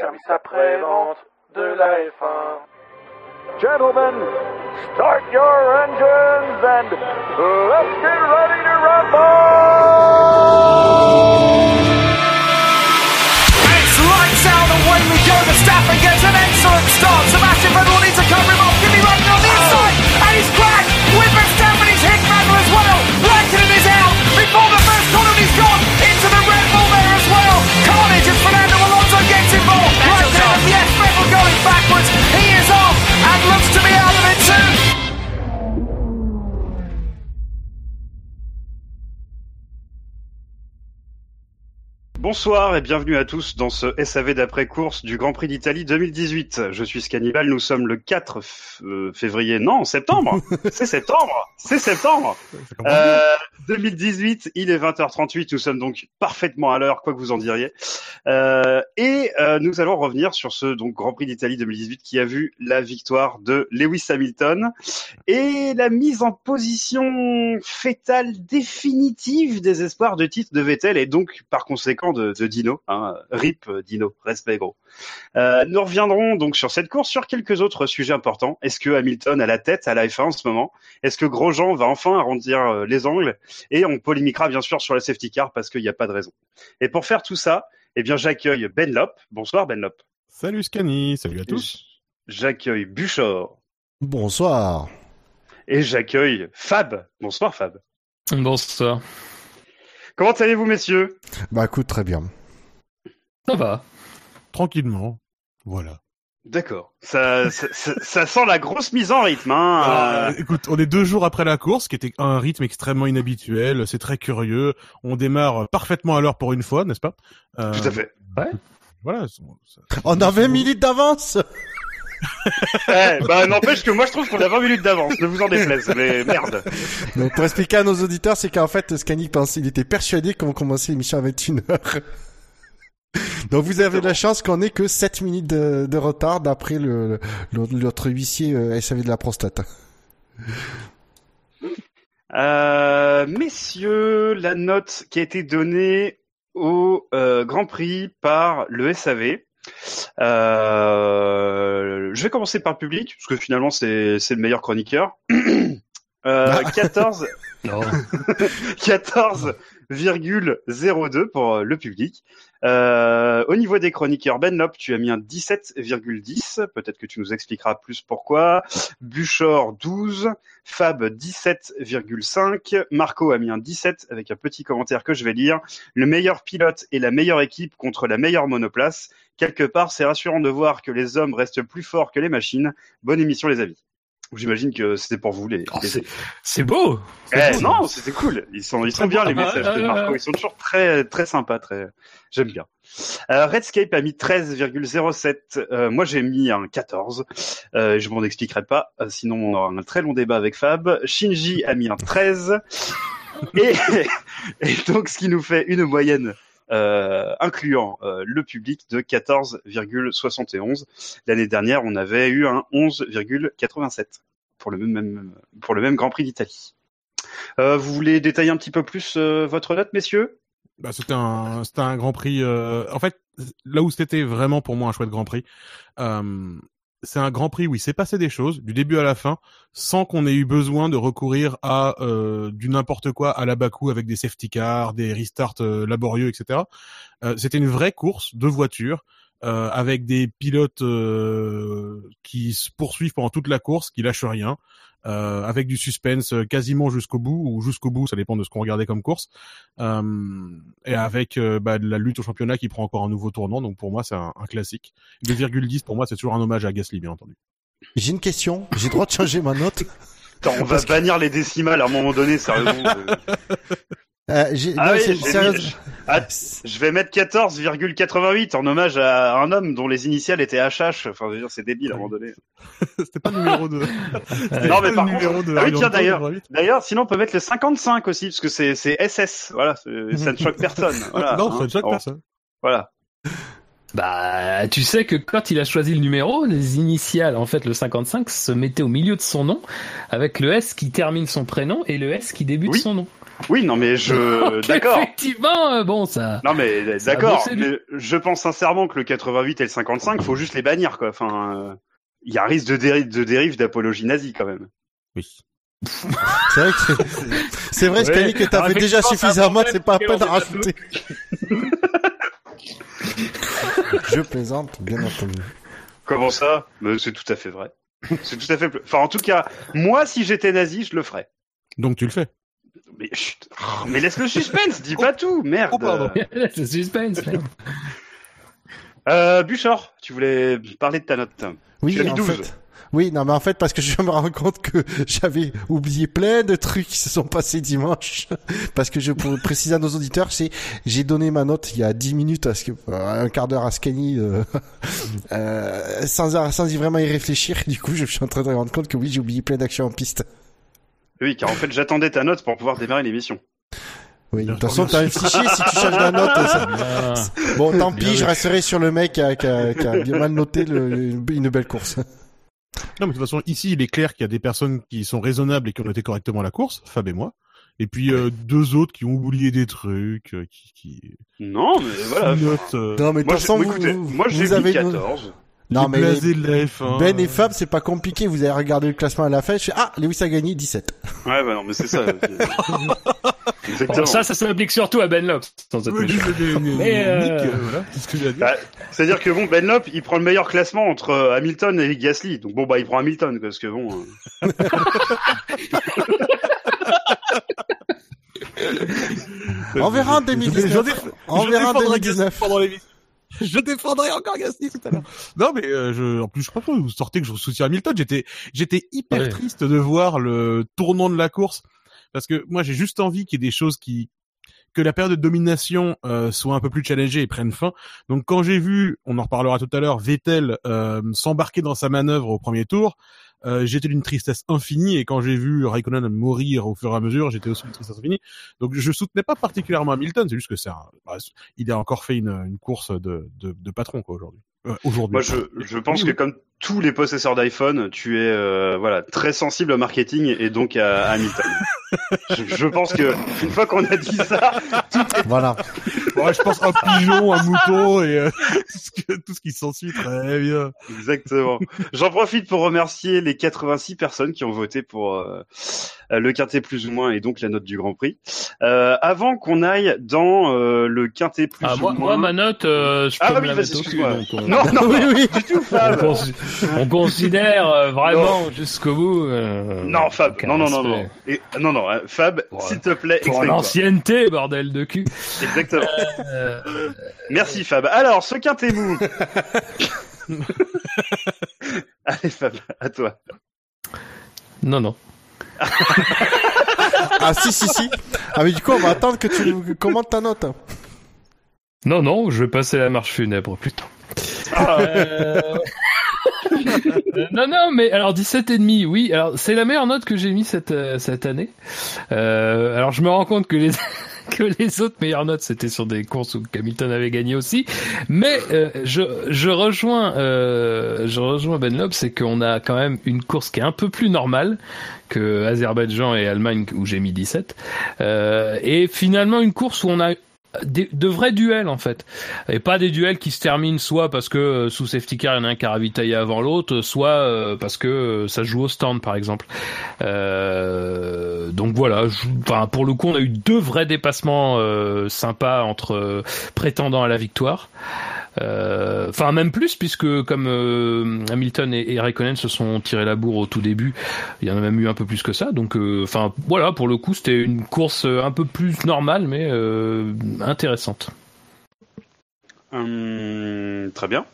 service après-vente de la F1. Gentlemen, start your engines and let's get ready to rumble! It's lights out, away we go. Verstappen gets an excellent start. Sebastian Vettel needs to cover Bonsoir et bienvenue à tous dans ce SAV d'après-course du Grand Prix d'Italie 2018. Je suis Scannibal, nous sommes le 4 f- euh, février, non, septembre C'est septembre C'est septembre euh, 2018, il est 20h38, nous sommes donc parfaitement à l'heure, quoi que vous en diriez. Euh, et euh, nous allons revenir sur ce donc Grand Prix d'Italie 2018 qui a vu la victoire de Lewis Hamilton et la mise en position fétale définitive des espoirs de titre de Vettel et donc par conséquent de, de Dino. Hein, RIP Dino, respect gros. Euh, nous reviendrons donc sur cette course, sur quelques autres sujets importants. Est-ce que Hamilton a la tête à la F1 en ce moment? Est-ce que Grosjean va enfin arrondir euh, les angles? Et on polémiquera bien sûr sur la safety car parce qu'il n'y a pas de raison. Et pour faire tout ça, eh bien j'accueille Ben Lop. Bonsoir Ben Lop. Salut Scani, salut à tous. J'accueille Buchor. Bonsoir. Et j'accueille Fab. Bonsoir Fab. Bonsoir. Comment allez-vous messieurs? Bah écoute, très bien. Ça va. Tranquillement. Voilà. D'accord. Ça, ça, ça- ça sent la grosse mise en rythme. Hein. Euh, écoute, on est deux jours après la course, qui était un rythme extrêmement inhabituel. C'est très curieux. On démarre parfaitement à l'heure pour une fois, n'est-ce pas? Euh, Tout à fait. Voilà. c'est- ça- On a 20 minutes d'avance Eh, bah n'empêche que moi je trouve qu'on a 20 minutes d'avance. Ne vous en déplaise. Mais merde. Donc pour expliquer à nos auditeurs, c'est qu'en fait, Scanny pensait, il était persuadé qu'on commençait l'émission à 21h. Donc vous avez la chance qu'on ait que 7 minutes de, de retard d'après le, le- notre huissier euh, SAV de la prostate. Euh, messieurs, la note qui a été donnée au euh, Grand Prix par le SAV. Euh, je vais commencer par le public, parce que finalement c'est le meilleur chroniqueur. Euh, 14, Non. 14,02 pour euh, le public. Euh, au niveau des chroniqueurs, Ben Lop, tu as mis un 17,10. Peut-être que tu nous expliqueras plus pourquoi. Buchor, 12. Fab, 17,5. Marco a mis un 17 avec un petit commentaire que je vais lire. Le meilleur pilote et la meilleure équipe contre la meilleure monoplace. Quelque part, c'est rassurant de voir que les hommes restent plus forts que les machines. Bonne émission, les amis. J'imagine que c'était pour vous, les, Oh, les- c'est- beau. eh, beau. non, c'était cool. Ils sont, ils sont bien les messages de Marco. Ils sont toujours très, très sympas. Très, j'aime bien. Euh, Redscape a mis 13,07. Euh, moi, j'ai mis un 14. Euh, je m'en expliquerai pas. euh, sinon, on aura un très long débat avec Fab. Shinji a mis un 13. et, et donc, ce qui nous fait une moyenne. Euh, incluant euh, le public de 14,71. L'année dernière, on avait eu un 11,87 pour le même, pour le même Grand Prix d'Italie. Euh, vous voulez détailler un petit peu plus euh, votre note, messieurs? Bah, c'était un, c'était un Grand Prix. euh, En fait, là où c'était vraiment pour moi un chouette Grand Prix, euh, c'est un Grand Prix où il s'est passé des choses du début à la fin, sans qu'on ait eu besoin de recourir à euh, du n'importe quoi à la Bakou avec des safety cars, des restarts euh, laborieux, etc. Euh, c'était une vraie course de voitures. euh, avec des pilotes euh, qui se poursuivent pendant toute la course, qui lâchent rien, euh, avec du suspense euh, quasiment jusqu'au bout ou jusqu'au bout, ça dépend de ce qu'on regardait comme course. Euh, et avec euh, bah, de la lutte au championnat qui prend encore un nouveau tournant. Donc pour moi, c'est un, un classique. 2,10 pour moi, c'est toujours un hommage à Gasly, bien entendu. J'ai une question. J'ai le droit de changer ma note? Attends, on va bannir les décimales à un moment donné, sérieusement. euh. euh, j'ai- Ah non, oui, sérieux- mis- Ah, je vais mettre 14,88 en hommage à un homme dont les initiales étaient HH. Enfin, je veux dire, c'est débile à un moment donné. C'était pas le numéro 2. Non, mais par contre, ah oui, tiens, d'ailleurs, d'ailleurs, sinon on peut mettre le 55 aussi, parce que c'est c'est SS. Voilà, ça ne choque personne. Voilà, non, hein. ça ne choque personne. Voilà. Bah, tu sais que quand il a choisi le numéro, les initiales, en fait, le 55 se mettait au milieu de son nom, avec le S qui termine son prénom et le S qui débute Oui. son nom. Oui, non, mais je. Donc, D'accord. Effectivement, euh, bon, ça. Non, mais Ça d'accord. bossé, lui. Mais je pense sincèrement que le 88 et le 55, faut juste les bannir, quoi. Enfin, euh, il y a un risque de dérive, de dérive d'apologie nazie, quand même. Oui. C'est vrai que c'est- c'est vrai, Ouais. Que t'as Alors, fait déjà effectivement, suffisamment, c'est pas à peine que rajouter. Je plaisante, bien entendu. Comment ça? Mais C'est tout à fait vrai. C'est tout à fait. Enfin, en tout cas, moi, si j'étais nazi, je le ferais. Donc tu le fais. Mais, chut. Oh, mais laisse le suspense, dis pas tout, merde. Oh, pardon. c'est suspense, merde. Euh, Buchor, tu voulais parler de ta note. Oui, Tu as mis en 12. fait. Oui, non, mais en fait, parce que je me rends compte que j'avais oublié plein de trucs qui se sont passés dimanche. Parce que je, pour préciser à nos auditeurs, c'est, j'ai donné ma note il y a 10 minutes, à ce que, euh, un quart d'heure à Scanny, euh, euh, sans, sans y vraiment y réfléchir. Du coup, je suis en train de me rendre compte que oui, j'ai oublié plein d'actions en piste. Oui, car en fait, j'attendais ta note pour pouvoir démarrer l'émission. Oui, de toute façon, t'as un fichier, si tu changes la note, ça- Ah. bon, tant Bien pis, je resterai sur le mec qui a, qui a, qui a bien mal noté le, une belle course. Non, mais de toute façon, ici, il est clair qu'il y a des personnes qui sont raisonnables et qui ont noté correctement la course, Fab et moi. Et puis euh, deux autres qui ont oublié des trucs, euh, qui, qui Non, mais voilà. notent. euh, Non, mais de toute façon, vous, écoutez, vous- moi, j'ai vous avez mis une- 14. Non, les mais blasés de la F1. Ben et Fab, c'est pas compliqué. Vous avez regardé le classement à la fin. Je fais, ah, Lewis a gagné 17. Ouais, bah non, mais c'est ça. Exactement. Ça, ça s'applique surtout à Ben Lopes. C'est-à-dire que bon, Ben Lop, il prend le meilleur classement entre euh, Hamilton et Gasly. Donc bon, bah, il prend Hamilton, parce que bon. euh, On verra en Je- 2019. je- je- On verra en défendrai 2019. Gasly pendant l'émission. Je défendrai encore Gasly tout à l'heure. Non, mais euh, je, en plus, je crois que vous sortez que je soutiens Hamilton. J'étais, j'étais hyper Ouais. triste de voir le tournant de la course parce que moi, j'ai juste envie qu'il y ait des choses qui, que la période de domination euh, soit un peu plus challengée et prenne fin. Donc, quand j'ai vu, on en reparlera tout à l'heure, Vettel euh, s'embarquer dans sa manœuvre au premier tour. Euh, j'étais d'une tristesse infinie et quand j'ai vu Raikkonen mourir au fur et à mesure, j'étais aussi d'une tristesse infinie. Donc je soutenais pas particulièrement Hamilton, c'est juste que c'est un, bah, il a encore fait une, une course de, de, de patron quoi aujourd'hui. Euh, aujourd'hui. Moi, je, je pense Oui, que oui. comme tous les possesseurs d'iPhone, tu es euh, voilà très sensible au marketing et donc à, à Hamilton. je, je pense que une fois qu'on a dit ça, Voilà. Ouais, je pense un pigeon, un mouton et euh, tout, ce que- tout ce qui s'ensuit très bien. exactement. J'en profite pour remercier les 86 personnes qui ont voté pour euh, le quintet plus ou moins et donc la note du Grand Prix. Euh, avant qu'on aille dans euh, le quintet plus Ah, ou moi, moins. moi, ma note, euh, je peux Ah me oui, la vas-y, mettre au cul. excuse-moi. donc on- Non, non, oui, oui. du tout, Fab. on considère euh, vraiment jusqu'au bout. euh, Non, Fab. Non, non, non, non. non, non, hein, Fab, s'il te plaît, Pour l'ancienneté, bordel de cul. Exactement. Euh, Merci Fab. Alors, ce quintet mou. Allez Fab, à toi. non, non. Ah, si, si, si. Ah, mais du coup, on va attendre que tu nous commentes ta note. Non, non, je vais passer la marche funèbre plutôt. Ah. Euh, non, non, mais alors 17 et demi, oui. Alors c'est la meilleure note que j'ai mis cette euh, cette année. Euh, alors je me rends compte que les que les autres meilleures notes c'était sur des courses où Hamilton avait gagné aussi. Mais euh, je je rejoins euh, je rejoins Ben Loeb, c'est qu'on a quand même une course qui est un peu plus normale que Azerbaïdjan et Allemagne où j'ai mis 17. Euh, et finalement une course où on a de vrais duels en fait. Et pas des duels qui se terminent soit parce que euh, sous safety car il y en a un qui a ravitaillé avant l'autre soit euh, parce que euh, ça joue au stand par exemple. Donc voilà pour le coup on a eu deux vrais dépassements sympas entre prétendants à la victoire enfin même plus puisque comme euh, Hamilton et, et Raikkonen se sont tirés la bourre au tout début il y en a même eu un peu plus que ça. Donc euh, enfin voilà pour le coup c'était une course un peu plus normale mais euh, intéressante. Hum, très bien.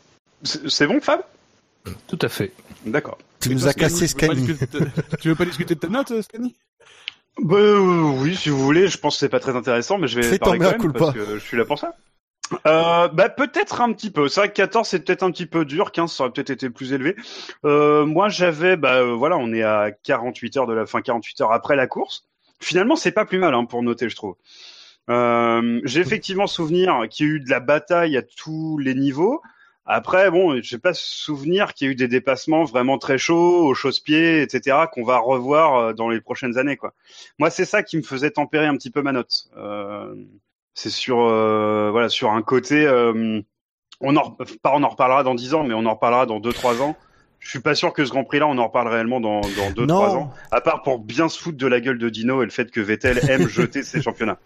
C'est c'est bon Fab? Tout à fait. Tu D'accord. Et nous as cassé tu de- Tu veux pas discuter de ta note, euh, Scanny? Bah, euh, oui, si vous voulez, je pense que c'est pas très intéressant, mais je vais parler ton parce que je suis là pour ça. Euh, bah peut-être un petit peu. Que 14 c'est peut-être un petit peu dur, 15 ça aurait peut-être été plus élevé. Euh, moi j'avais, bah euh, voilà, on est à 48 heures de la fin, 48 heures après la course. Finalement c'est pas plus mal hein, pour noter, je trouve. Euh, J'ai effectivement souvenir qu'il y a eu de la bataille à tous les niveaux. Après, bon, j'ai pas souvenir qu'il y ait eu des dépassements vraiment très chauds, aux chausse-pieds, etc., qu'on va revoir euh, dans les prochaines années, quoi. Moi, c'est ça qui me faisait tempérer un petit peu ma note. Euh, c'est sur, euh, voilà, sur un côté, euh, on en, pas on en reparlera dans 10 ans, mais on en reparlera dans 2-3 ans. Je suis pas sûr que ce Grand Prix-là, on en reparle réellement dans, dans 2-3 Non. ans. À part pour bien se foutre de la gueule de Dino et le fait que Vettel aime jeter ses championnats.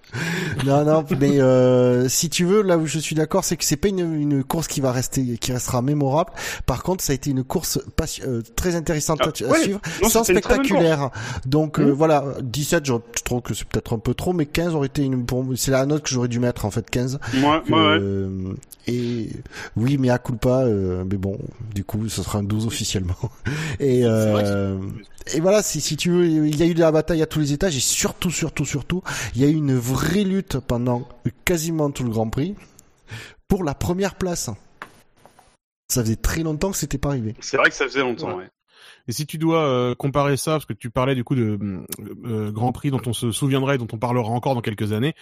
Non, non, mais euh, si tu veux, là où je suis d'accord, c'est que c'est pas une, une course qui va rester, qui restera mémorable. Par contre, ça a été une course passi- euh, très intéressante Ah, à, ouais. suivre, Non, sans spectaculaire. Donc euh, Mhm. voilà, 17, je, trouve que c'est peut-être un peu trop, mais 15 aurait été une, c'est la note que j'aurais dû mettre en fait, 15. Moi, ouais, ouais. Euh, et oui, mais à culpa, euh, mais bon, du coup, ce sera un 12 officiellement. Et, euh, et voilà, si, si tu veux, il y a eu de la bataille à tous les étages et surtout, surtout, surtout, il y a eu une vraie lutte pendant quasiment tout le Grand Prix pour la première place. Ça faisait très longtemps que c'était pas arrivé. C'est vrai que ça faisait longtemps, ouais. Et si tu dois euh, comparer ça, parce que tu parlais du coup de euh, Grand Prix dont on se souviendra et dont on parlera encore dans quelques années,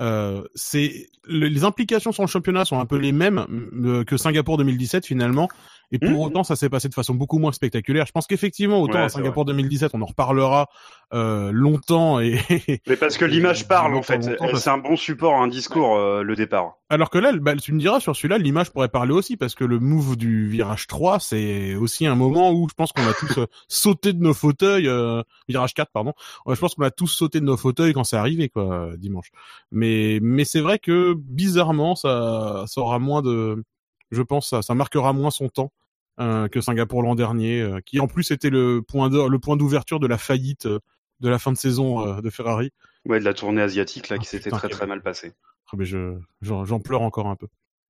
euh, c'est le- les implications sur le championnat sont un peu les mêmes euh, que Singapour 2017 finalement. Et pour Mhm. autant, ça s'est passé de façon beaucoup moins spectaculaire. Je pense qu'effectivement, autant Ouais, à Singapour 2017, on en reparlera euh, longtemps et Mais parce que l'image parle, en fait. C'est un bon support, un discours, euh, le départ. Alors que là, bah, tu me diras sur celui-là, l'image pourrait parler aussi parce que le move du virage 3, c'est aussi un moment où je pense qu'on a tous euh, sauté de nos fauteuils. euh, virage 4, pardon. Je pense qu'on a tous sauté de nos fauteuils quand c'est arrivé, quoi, dimanche. Mais mais c'est vrai que bizarrement, ça ça aura moins de, je pense, ça ça marquera moins son temps. euh, que Singapour l'an dernier, euh, qui en plus était le point d'or- le point d'ouverture de la faillite euh, de la fin de saison euh, de Ferrari. Ouais, de la tournée asiatique, là, qui Ah, s'était putain, très très mal passée. Ah, mais je j'en j'en pleure encore un peu.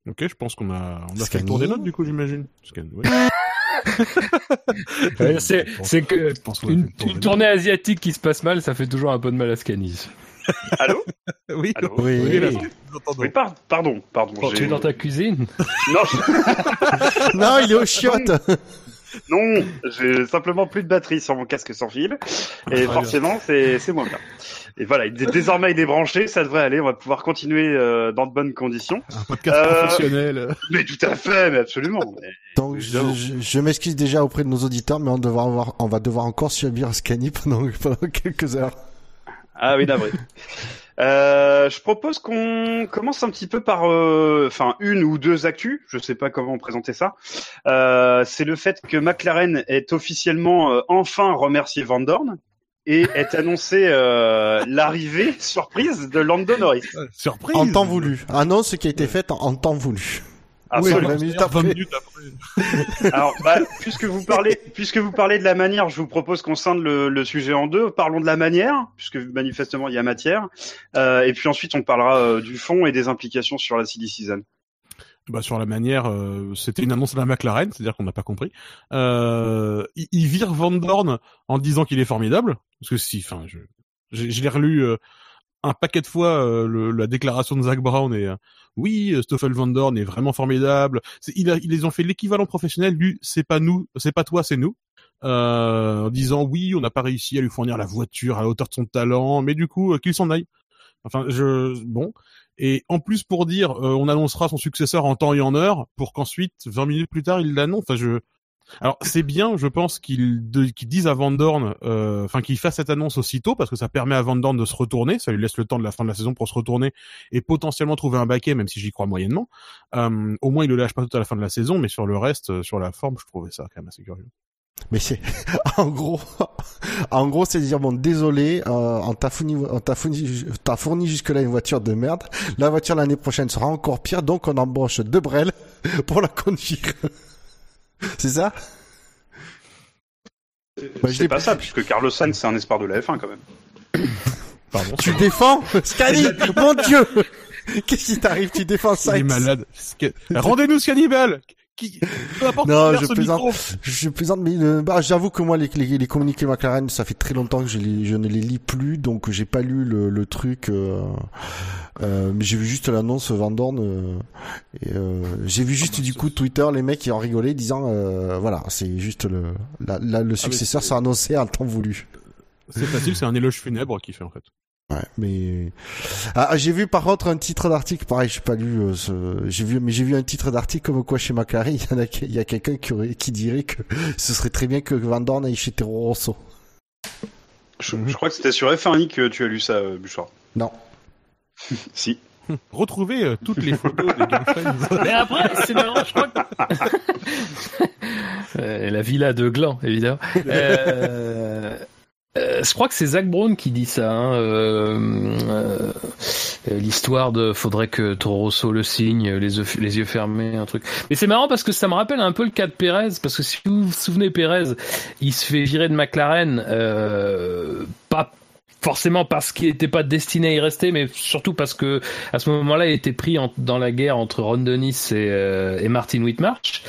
Ok, je pense qu'on a on a fait le tour des notes du coup, j'imagine. Scan, ouais. Ouais, c'est que une, tournée asiatique qui se passe mal, ça fait toujours un peu de mal à Scanis. Allô? Oui, Allô? Oui. oui, là, Oui. par- pardon, pardon. J'ai- tu es dans ta cuisine, Non, je- Non, il est au chiottes. non, j'ai simplement plus de batterie sur mon casque sans fil. Et forcément, c'est c'est moins bien. Et voilà, désormais il est branché, ça devrait aller, on va pouvoir continuer euh, dans de bonnes conditions. un podcast Euh, professionnel. Mais tout à fait, mais absolument. Mais- Donc je, Évidemment. je, je m'excuse déjà auprès de nos auditeurs, mais on, devra avoir, on va devoir encore subir Scani pendant, pendant quelques heures. Ah oui, navré. Euh, je propose qu'on commence un petit peu par, euh, enfin, une ou deux actus. Je sais pas comment présenter ça. Euh, c'est le fait que McLaren est officiellement euh, enfin remercié Van Dorn et est annoncé euh, l'arrivée surprise de Lando Norris. Surprise. En temps voulu. Annonce qui a été faite en, en temps voulu. Oui, Absolument. 20 minutes 20 après. minutes après. Alors, bah, puisque vous parlez, puisque vous parlez de la manière, je vous propose qu'on scinde le, le sujet en deux. Parlons de la manière, puisque manifestement il y a matière, Euh, et puis ensuite on parlera euh, du fond et des implications sur la silly season. Bah, sur la manière, euh, c'était une annonce de la McLaren, c'est-à-dire qu'on n'a pas compris. Euh, il, il vire Van Dorn en disant qu'il est formidable, parce que si, enfin, je, j'ai- je l'ai relu euh, un paquet de fois euh, le- la déclaration de Zach Brown et euh, oui, euh, Stoffel Van Dorn est vraiment formidable. Il a, ils les ont fait l'équivalent professionnel du c'est pas nous, c'est pas toi, c'est nous. Euh, en disant oui, on n'a pas réussi à lui fournir la voiture à la hauteur de son talent, mais du coup euh, qu'il s'en aille. Enfin, je bon. Et en plus pour dire, euh, on annoncera son successeur en temps et en heure, pour qu'ensuite, 20 minutes plus tard, il l'annonce. Enfin, je. Alors c'est bien, je pense qu'ils qu'ils disent à Van Dorn, euh, enfin qu'il fasse cette annonce aussitôt parce que ça permet à Van Dorn de se retourner, ça lui laisse le temps de la fin de la saison pour se retourner et potentiellement trouver un baquet, même si j'y crois moyennement. Euh, au moins il le lâche pas tout à la fin de la saison, mais sur le reste, euh, sur la forme, je trouvais ça quand même assez curieux. Mais c'est, en gros, en gros, c'est dire bon, désolé, euh, on t'a fourni, on fourni, t'as fourni jusque là une voiture de merde. La voiture l'année prochaine sera encore pire, donc on embauche Debrel pour la conduire. c'est ça Bah, je c'est pas ça, puisque Carlos Sainz c'est un espoir de la F1 quand même. Pardon. Tu défends Scani Mon Dieu Qu'est-ce qui t'arrive? Tu défends ça Il est malade. Rendez-nous ce cannibale qui peu importe Non, je ce plaisante. micro. Je plaisante, mais euh, bah, j'avoue que moi, les, les, les communiqués McLaren, ça fait très longtemps que je, les, je ne les lis plus, donc j'ai pas lu le, le truc. Euh, euh, mais j'ai vu juste l'annonce Van Dorn. euh, euh, j'ai vu juste bah, du coup Twitter les mecs qui en rigolaient, disant euh, voilà, c'est juste le la, la- le successeur c'est- sera annoncé en temps voulu. C'est facile, c'est un éloge funèbre qu'il fait en fait. Ouais, mais ah, j'ai vu par contre un titre d'article, pareil, j'ai pas lu, euh, ce... j'ai vu, mais j'ai vu un titre d'article comme quoi chez McLaren, il y en a, il y a quelqu'un qui, aurait... qui dirait que ce serait très bien que Van Dorn aille chez Toro Rosso. Je, je crois que c'était sur F1i que tu as lu ça, euh, Bouchard. Non. si. Retrouvez euh, toutes les photos des girlfriends. Mais après, c'est marrant, je crois que... Euh, la villa de Gland, évidemment. Euh, euh, je crois que c'est Zach Brown qui dit ça. Hein, euh, euh, L'histoire de faudrait que Toro le signe, les yeux, les yeux fermés, un truc. Mais c'est marrant parce que ça me rappelle un peu le cas de Perez, parce que si vous vous souvenez, Perez, il se fait virer de McLaren, euh, pas forcément parce qu'il n'était pas destiné à y rester, mais surtout parce que à ce moment-là, il était pris en, dans la guerre entre Ron Dennis et, euh, et Martin Whitmarsh.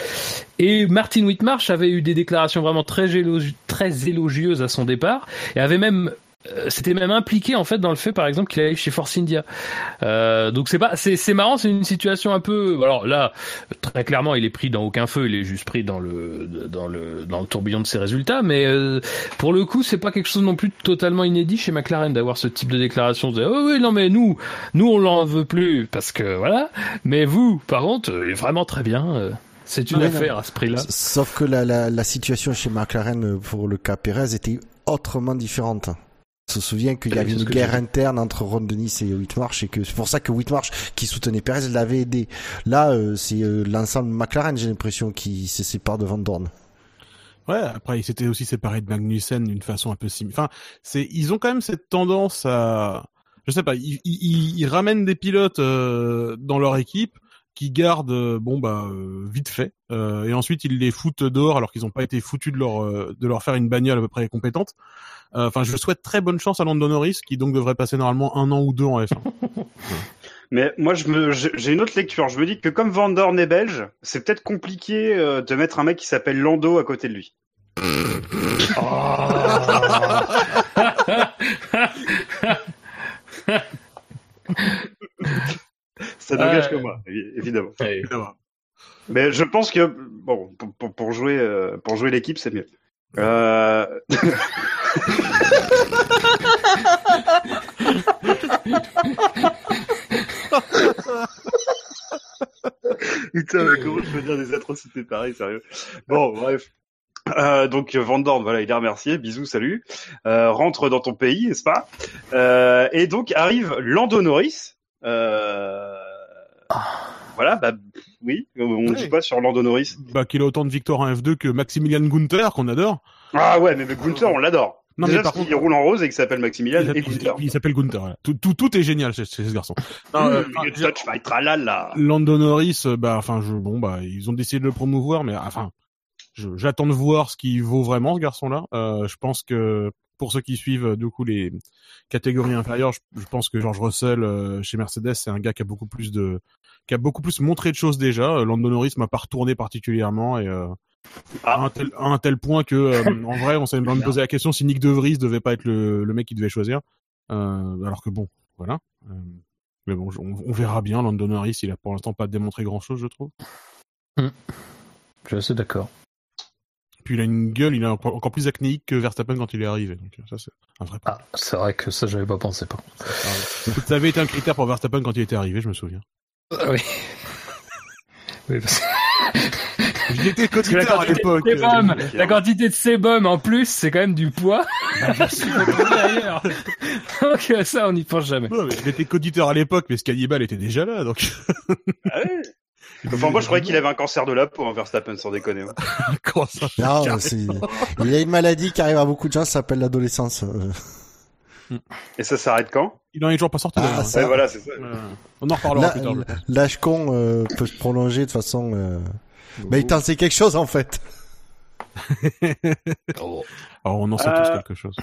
Et Martin Whitmarsh avait eu des déclarations vraiment très, élogi très élogieuses à son départ, et avait même c'était même impliqué en fait dans le fait par exemple qu'il allait chez Force India. Euh, donc c'est pas c'est c'est marrant, c'est une situation un peu alors là très clairement il est pris dans aucun feu, il est juste pris dans le dans le dans le tourbillon de ses résultats mais euh, pour le coup, c'est pas quelque chose non plus totalement inédit chez McLaren d'avoir ce type de déclaration de oh oui non mais nous nous on l'en veut plus parce que voilà, mais vous par contre, il est vraiment très bien euh, c'est une affaire non. à ce prix-là. Sauf que la, la, la situation chez McLaren euh, pour le cas Perez était autrement différente. Se souvient qu'il y avait une guerre interne entre Ron Dennis et Whitmarsh et que c'est pour ça que Whitmarsh qui soutenait Perez l'avait aidé. Là, euh, c'est euh, l'ensemble McLaren, j'ai l'impression, qui se sépare de Van Dorn. Ouais, après, ils s'étaient aussi séparés de Magnussen d'une façon un peu similaire. Enfin, c'est, ils ont quand même cette tendance à, je sais pas, ils, ils, ils ramènent des pilotes euh, dans leur équipe qui gardent, euh, bon bah, euh, vite fait, euh, et ensuite ils les foutent dehors alors qu'ils n'ont pas été foutus de leur euh, de leur faire une bagnole à peu près compétente. Euh, Enfin, je souhaite très bonne chance à Lando Norris qui donc devrait passer normalement un an ou deux en F1. Mais moi, je me, j'ai une autre lecture. Je me dis que comme Van Dorn est belge, c'est peut-être compliqué euh, de mettre un mec qui s'appelle Lando à côté de lui. Ça n'engage que moi, évi- évidemment. Ouais. Mais je pense que bon, pour, pour, pour jouer euh, pour jouer l'équipe, c'est mieux. Euh... Putain, mais comment je peux dire des atrocités pareilles, sérieux? Bon, bref. Euh, donc Van Dorn, voilà, il est remercié, bisous, salut. Euh, rentre dans ton pays, n'est-ce pas? Euh, Et donc arrive Lando Norris. Euh... Voilà, bah oui, on Ouais. dit quoi sur Lando Norris bah, qu'il a autant de victoires en F2 que Maximilian Gunther qu'on adore. Ah ouais, mais, mais Gunther, on l'adore. Non, Déjà mais par parce qu'il contre- roule en rose et qu'il s'appelle Maximilian Il, et il- Gunther. il s'appelle Gunther. voilà. Tout, tout, tout est génial chez, chez ce garçon. Non, euh, enfin, Le touch fight, tralala. Lando Norris, euh, bah, enfin, je, bon, bah, ils ont décidé de le promouvoir, mais enfin, j'attends de voir ce qu'il vaut vraiment ce garçon-là. Euh, je pense que pour ceux qui suivent euh, du coup les catégories inférieures, je, je pense que George Russell euh, chez Mercedes, c'est un gars qui a beaucoup plus de, qui a beaucoup plus montré de choses déjà. Euh, Lando Norris m'a pas retourné particulièrement et euh, Ah. à, un tel, à un tel point que, euh, en vrai, on s'est même posé la question si Nick De Vries devait pas être le, le mec qui devait choisir. Euh, alors que bon, voilà. Euh, mais bon, on, on verra bien. Lando Norris, il a pour l'instant pas démontré grand chose, je trouve. Je suis assez d'accord. Puis il a une gueule, il est encore plus acnéique que Verstappen quand il est arrivé. Donc ça, c'est un vrai point. Ah, c'est vrai que ça, j'avais pas pensé. Par contre. Ça avait été un critère pour Verstappen quand il était arrivé, je me souviens. Ah oui. oui parce Il était que la coditeur à l'époque. euh, la quantité de sébum en plus, c'est quand même du poids. Ailleurs. Donc euh, ça, on n'y pense jamais. Non, mais il était coditeur à l'époque, mais Scalibal était déjà là, donc. Ah ouais. Enfin, moi, je croyais qu'il avait un cancer de la peau, hein, Verstappen, sans déconner. hein. Ça Non, c'est, il a une maladie qui arrive à beaucoup de gens, ça s'appelle l'adolescence. Euh, Et ça s'arrête quand? Il en est toujours pas sorti. Ah, d'ailleurs. ça- Ouais, voilà, c'est ça. Euh, on en reparlera plus tard. L'âge con euh, peut se prolonger de façon. Euh... Mais il t'en sait quelque chose en fait. Oh. Alors, on en sait Euh, tous quelque chose.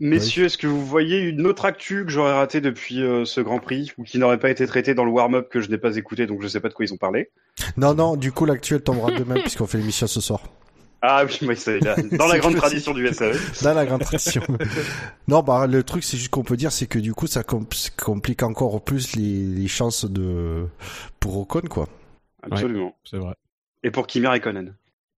Messieurs, est-ce que vous voyez une autre actu que j'aurais ratée depuis euh, ce Grand Prix ou qui n'aurait pas été traitée dans le warm-up que je n'ai pas écouté, donc je sais pas de quoi ils ont parlé? Non, non, du coup l'actuel tombera demain puisqu'on fait l'émission ce soir. Ah oui, oui, c'est là, dans la grande tradition du SAE. Dans la grande tradition. non, bah le truc c'est juste qu'on peut dire c'est que du coup ça com- complique encore plus les, les chances de pour Ocon quoi. Absolument. C'est vrai. Et pour Kimi Raikkonen.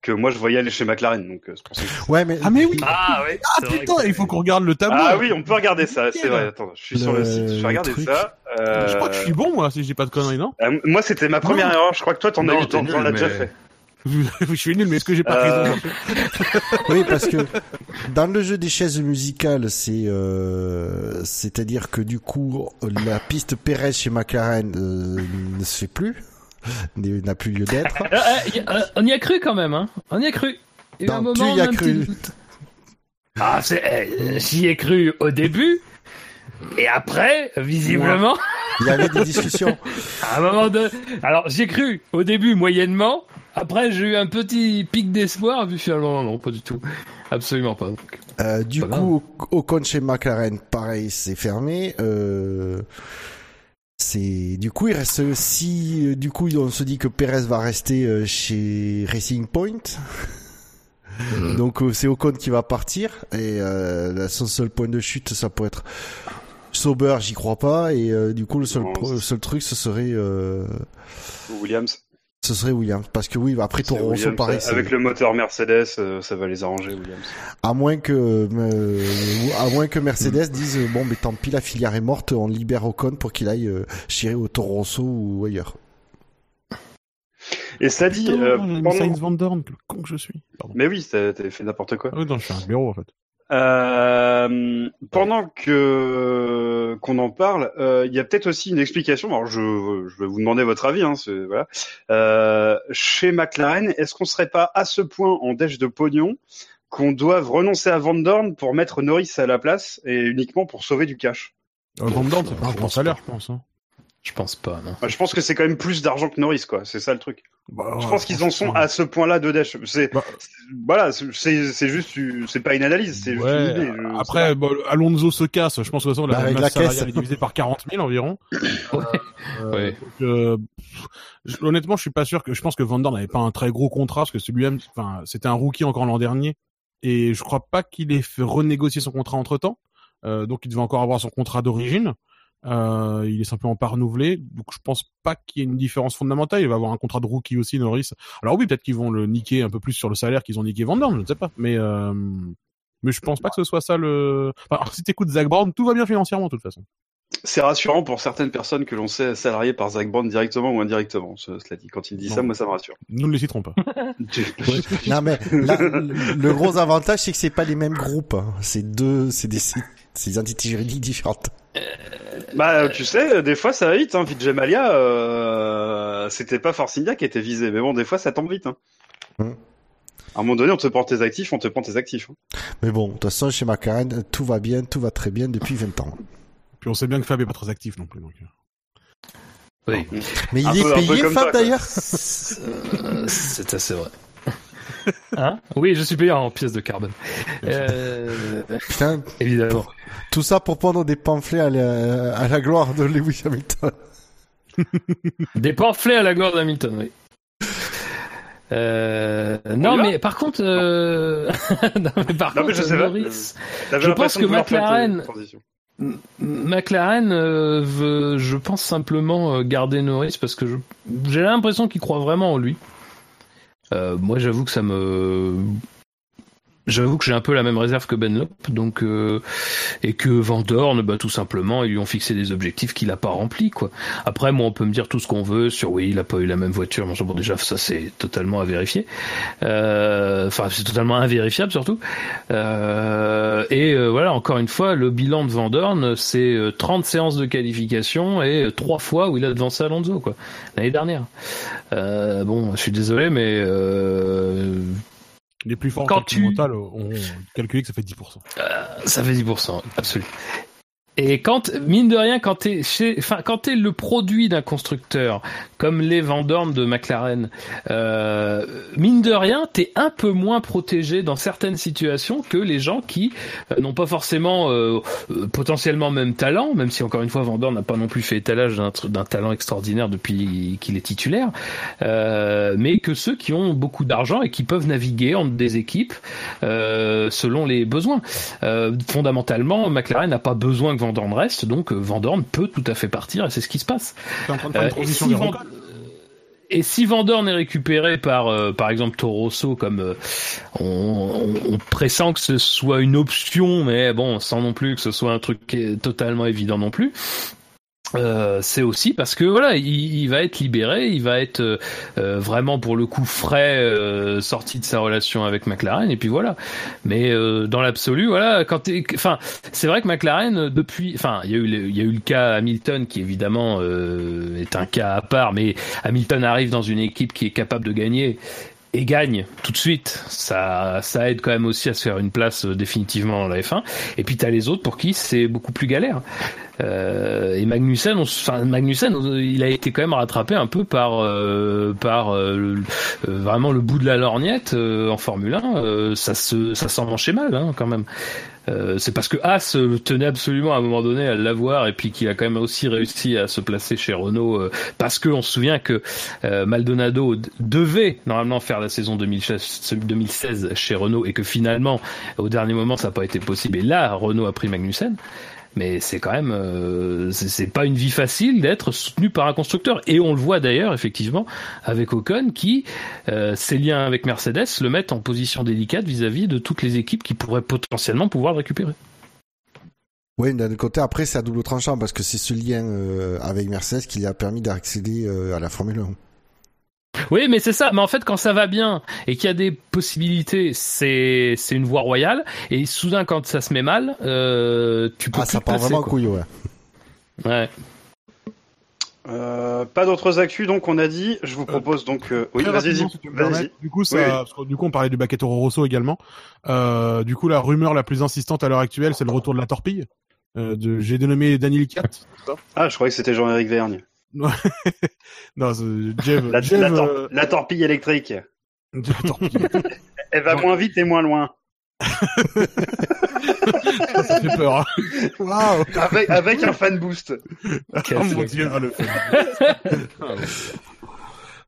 Que moi je voyais aller chez McLaren. Donc, euh, pour ça que- Ouais, mais Ah mais oui. Ah oui. Ah putain, il faut qu'on regarde le tableau. Ah oui, on peut regarder ça, c'est vrai. Attends, je suis sur le site, je vais regarder truc. ça. Euh, Je crois que je suis bon moi, si je dis pas de conneries, non euh, moi, c'était ma première Non. erreur. Je crois que toi, t'en as eu, t'en l'as déjà fait. Je suis nul, mais est-ce que j'ai pas Euh, raison oui, parce que dans le jeu des chaises musicales, c'est euh, c'est-à-dire que du coup, la piste Perez chez McLaren euh, ne se fait plus, n'a plus lieu d'être. Euh, euh, euh, on y a cru quand même, hein. On y a cru. Il y a un moment, tu y as petit cru. Ah, j'y ai cru au début. Et après, visiblement, Il y avait des discussions. à un moment de, alors j'y ai cru au début moyennement. Après, j'ai eu un petit pic d'espoir, puis finalement, non, non, pas du tout. Absolument pas. Donc, Euh, du Pas coup, Ocon chez McLaren, pareil, c'est fermé. Euh, c'est du coup, il reste si euh, du coup on se dit que Perez va rester euh, chez Racing Point. Donc euh, c'est Ocon qui va partir et euh, son seul point de chute, ça peut être Sauber, j'y crois pas et euh, du coup le seul Non, pro- le seul truc, ce serait euh, Williams. Ce serait Williams parce que oui, après Toro Rosso, Williams, pareil, c'est- Avec le moteur Mercedes, euh, ça va les arranger, Williams. À moins que, euh, à moins que Mercedes dise bon, mais tant pis, la filière est morte, on libère Ocon pour qu'il aille euh, chez au Toro Rosso ou ailleurs. Et ça dit, euh, pendant- Van Dorn, quel con que je suis. Pardon. mais oui, t'as t'as fait n'importe quoi. Ah oui, non, je suis un bureau en fait. Euh, pendant que qu'on en parle, euh, il y a peut-être aussi une explication. Alors je, je vais vous demander votre avis. Hein, c'est- voilà. Euh, chez McLaren, est-ce qu'on serait pas à ce point en dèche de pognon qu'on doive renoncer à Van Dorn pour mettre Norris à la place et uniquement pour sauver du cash? Euh, Van Dorn, c'est pas un pense salaire, je pense. Hein. je pense pas, non. Je pense que c'est quand même plus d'argent que Norris, quoi. C'est ça le truc. Bah, Je ouais, pense qu'ils en sont à ce point-là de dèche. C'est Bah. c'est- voilà, c'est c'est juste, c'est pas une analyse, c'est juste Ouais, une idée. Je après, bon, Alonso se casse. Je pense que de toute façon, Bah, la avec masse la est divisée par 40 000 environ. Euh, Ouais. donc, euh, je- honnêtement, je suis pas sûr que. Je pense que Van Dorn n'avait pas un très gros contrat parce que celui-là, enfin, c'était un rookie encore l'an dernier, et je crois pas qu'il ait fait renégocier son contrat entre temps. donc, il devait encore avoir son contrat d'origine. Euh, il est simplement pas renouvelé, donc je pense pas qu'il y ait une différence fondamentale. Il va avoir un contrat de rookie aussi, Norris. Alors oui, peut-être qu'ils vont le niquer un peu plus sur le salaire qu'ils ont niqué Van je ne sais pas. Mais euh, mais je pense pas que ce soit ça le. Enfin, si t'écoutes Zach Brown, tout va bien financièrement de toute façon. C'est rassurant pour certaines personnes que l'on sait salarié par Zach Brown directement ou indirectement. ce- Cela dit, quand il dit Non. ça, moi ça me rassure. Nous ne les citerons pas. Non mais là, le gros avantage, c'est que c'est pas les mêmes groupes. hein. C'est deux, c'est des, des entités juridiques différentes. bah, tu sais, des fois ça va vite. Hein. Vijay euh, c'était pas Forcinia qui était visé, mais bon, des fois ça tombe vite. Hein. Hmm. À un moment donné, on te prend tes actifs, on te prend tes actifs. hein. Mais bon, de toute façon, chez McLaren, tout va bien, tout va très bien depuis 20 ans. Puis on sait bien que Fab est pas très actif non plus. Donc... euh. Oui. Mais il Un est peu- peu payé, Fab d'ailleurs. Euh, c'est assez vrai. Hein oui, je suis payé en pièces de carbone. Euh, Putain, évidemment. tout ça pour prendre des pamphlets à la, à la gloire de Lewis Hamilton. Des pamphlets à la gloire d'Hamilton, oui. Euh, non, mais par contre, euh... non, mais par Non, mais contre, je sais. Norris, Je pense que McLaren- McLaren euh, veut, je pense simplement euh, garder Norris parce que je- j'ai l'impression qu'il croit vraiment en lui. Euh, moi, j'avoue que ça me, j'avoue que j'ai un peu la même réserve que Benlop, donc euh, et que Van Dorn, bah tout simplement, ils lui ont fixé des objectifs qu'il a pas remplis, quoi. Après, moi, on peut me dire tout ce qu'on veut sur oui, il a pas eu la même voiture, mais bon, déjà, ça c'est totalement à vérifier. Euh, Enfin, c'est totalement invérifiable surtout. Euh, et euh, voilà, encore une fois, le bilan de Van Dorn, c'est euh, 30 séances de qualification et euh, trois fois où il a devancé Alonso, quoi, l'année dernière. Euh, bon, je suis désolé, mais euh, Les plus forts Quand en tu- mental ont calculé que ça fait 10%. ça fait 10%, absolument. Et quand, mine de rien, quand t'es chez, enfin, quand t'es le produit d'un constructeur, comme les Van Dorn de McLaren, euh, mine de rien, t'es un peu moins protégé dans certaines situations que les gens qui euh, n'ont pas forcément, euh, euh, potentiellement même talent, même si encore une fois Van Dorn n'a pas non plus fait étalage d'un talent extraordinaire depuis qu'il est titulaire, euh, mais que ceux qui ont beaucoup d'argent et qui peuvent naviguer entre des équipes selon les besoins. Fondamentalement, McLaren n'a pas besoin que Van Dorn reste, donc euh, Van Dorn peut tout à fait partir et c'est ce qui se passe. En train de Euh, et si Van- et si Vandorn est récupéré par, euh, par exemple, Toro Rosso, comme euh, on, on, on, pressent que ce soit une option, mais bon, sans non plus que ce soit un truc totalement évident non plus. Euh, c'est aussi parce que voilà, il, il, va être libéré, il va être euh, euh vraiment pour le coup frais euh, sorti de sa relation avec McLaren et puis voilà. Mais euh, dans l'absolu, voilà, quand enfin, c'est vrai que McLaren depuis, enfin, il y a eu il y a eu le cas Hamilton qui évidemment est un cas à part, mais Hamilton arrive dans une équipe qui est capable de gagner et gagne tout de suite, ça, ça aide quand même aussi à se faire une place définitivement dans la F1. Et puis t'as les autres pour qui c'est beaucoup plus galère. Euh, et Magnussen, enfin Magnussen, il a été quand même rattrapé un peu par euh, par euh, vraiment le bout de la lorgnette en Formule 1. ça se ça s'en manchait mal hein, quand même. c'est parce que Haas tenait absolument à un moment donné à l'avoir et puis qu'il a quand même aussi réussi à se placer chez Renault parce que on se souvient que Maldonado devait normalement faire la saison 2016, 2016 chez Renault et que finalement au dernier moment ça n'a pas été possible et là Renault a pris Magnussen mais c'est quand même euh, c'est pas une vie facile d'être soutenu par un constructeur et on le voit d'ailleurs effectivement avec Ocon qui euh, ses liens avec Mercedes le mettent en position délicate vis-à-vis de toutes les équipes qui pourraient potentiellement pouvoir le récupérer. Oui, d'un côté, après, c'est à double tranchant parce que c'est ce lien euh, avec Mercedes qui lui a permis d'accéder à la Formule 1. Oui, mais c'est ça. Mais en fait, quand ça va bien et qu'il y a des possibilités, c'est c'est une voie royale. Et soudain, quand ça se met mal, euh, tu peux. Ah, ça part vraiment couille, ouais. Ouais. Euh, pas d'autres actus, donc on a dit. Je vous propose donc. Euh, oui, vas-y, vas-y. du coup, ça, du coup, on parlait du baquet Toro Rosso également. Euh, du coup, la rumeur la plus insistante à l'heure actuelle, c'est le retour de la torpille. Euh, de, j'ai dénommé Daniel Cat. Ah, je croyais que c'était Jean-Éric Vergne. Non, Jeff, la, Jeff, la, tor euh... la, torpille électrique. La torpille. Elle va moins vite et moins loin. ça fait peur. Hein. Wow. Avec, avec un fan boost. oh mon dieu, le fan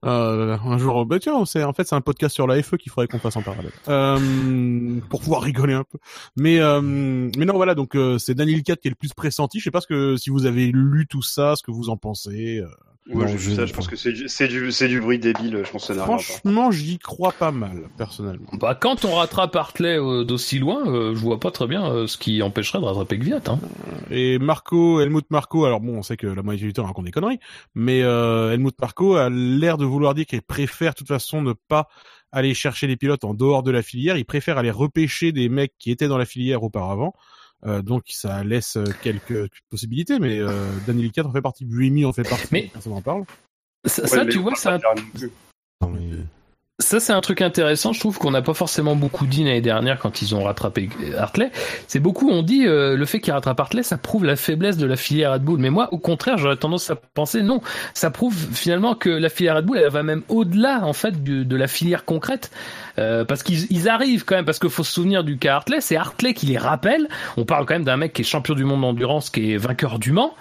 Euh, un jour, bah tiens, c'est en fait c'est un podcast sur la FE qu'il faudrait qu'on fasse en parallèle euh, pour pouvoir rigoler un peu. Mais euh, mais non voilà donc euh, c'est Daniel 4 qui est le plus pressenti. Je sais pas ce que si vous avez lu tout ça, ce que vous en pensez. Ouais, ça. Je pense que c'est du, c'est du, du bruit débile. Je pense que ça Franchement, j'y crois pas mal, personnellement. Bah, quand on rattrape Hartley euh, d'aussi loin, euh, je vois pas très bien euh, ce qui empêcherait de rattraper Gviat. Hein. Et Marco, Helmut Marco, alors bon, on sait que la moitié du temps raconte des conneries, mais euh, Helmut Marco a l'air de vouloir dire qu'il préfère, de toute façon, ne pas aller chercher les pilotes en dehors de la filière. Il préfère aller repêcher des mecs qui étaient dans la filière auparavant. Euh, donc ça laisse quelques possibilités, mais euh, Daniel 4 en fait partie, Buemi en fait partie, mais personne n'en parle. Ça, ça tu vois, ça. Ça, c'est un truc intéressant. Je trouve qu'on n'a pas forcément beaucoup dit l'année dernière quand ils ont rattrapé Hartley. C'est beaucoup, on dit, euh, le fait qu'ils rattrapent Hartley, ça prouve la faiblesse de la filière Red Bull. Mais moi, au contraire, j'aurais tendance à penser non. Ça prouve finalement que la filière Red Bull, elle va même au-delà, en fait, de, de la filière concrète. Euh, parce qu'ils arrivent quand même, parce qu'il faut se souvenir du cas Hartley, c'est Hartley qui les rappelle. On parle quand même d'un mec qui est champion du monde d'endurance, qui est vainqueur du Mans,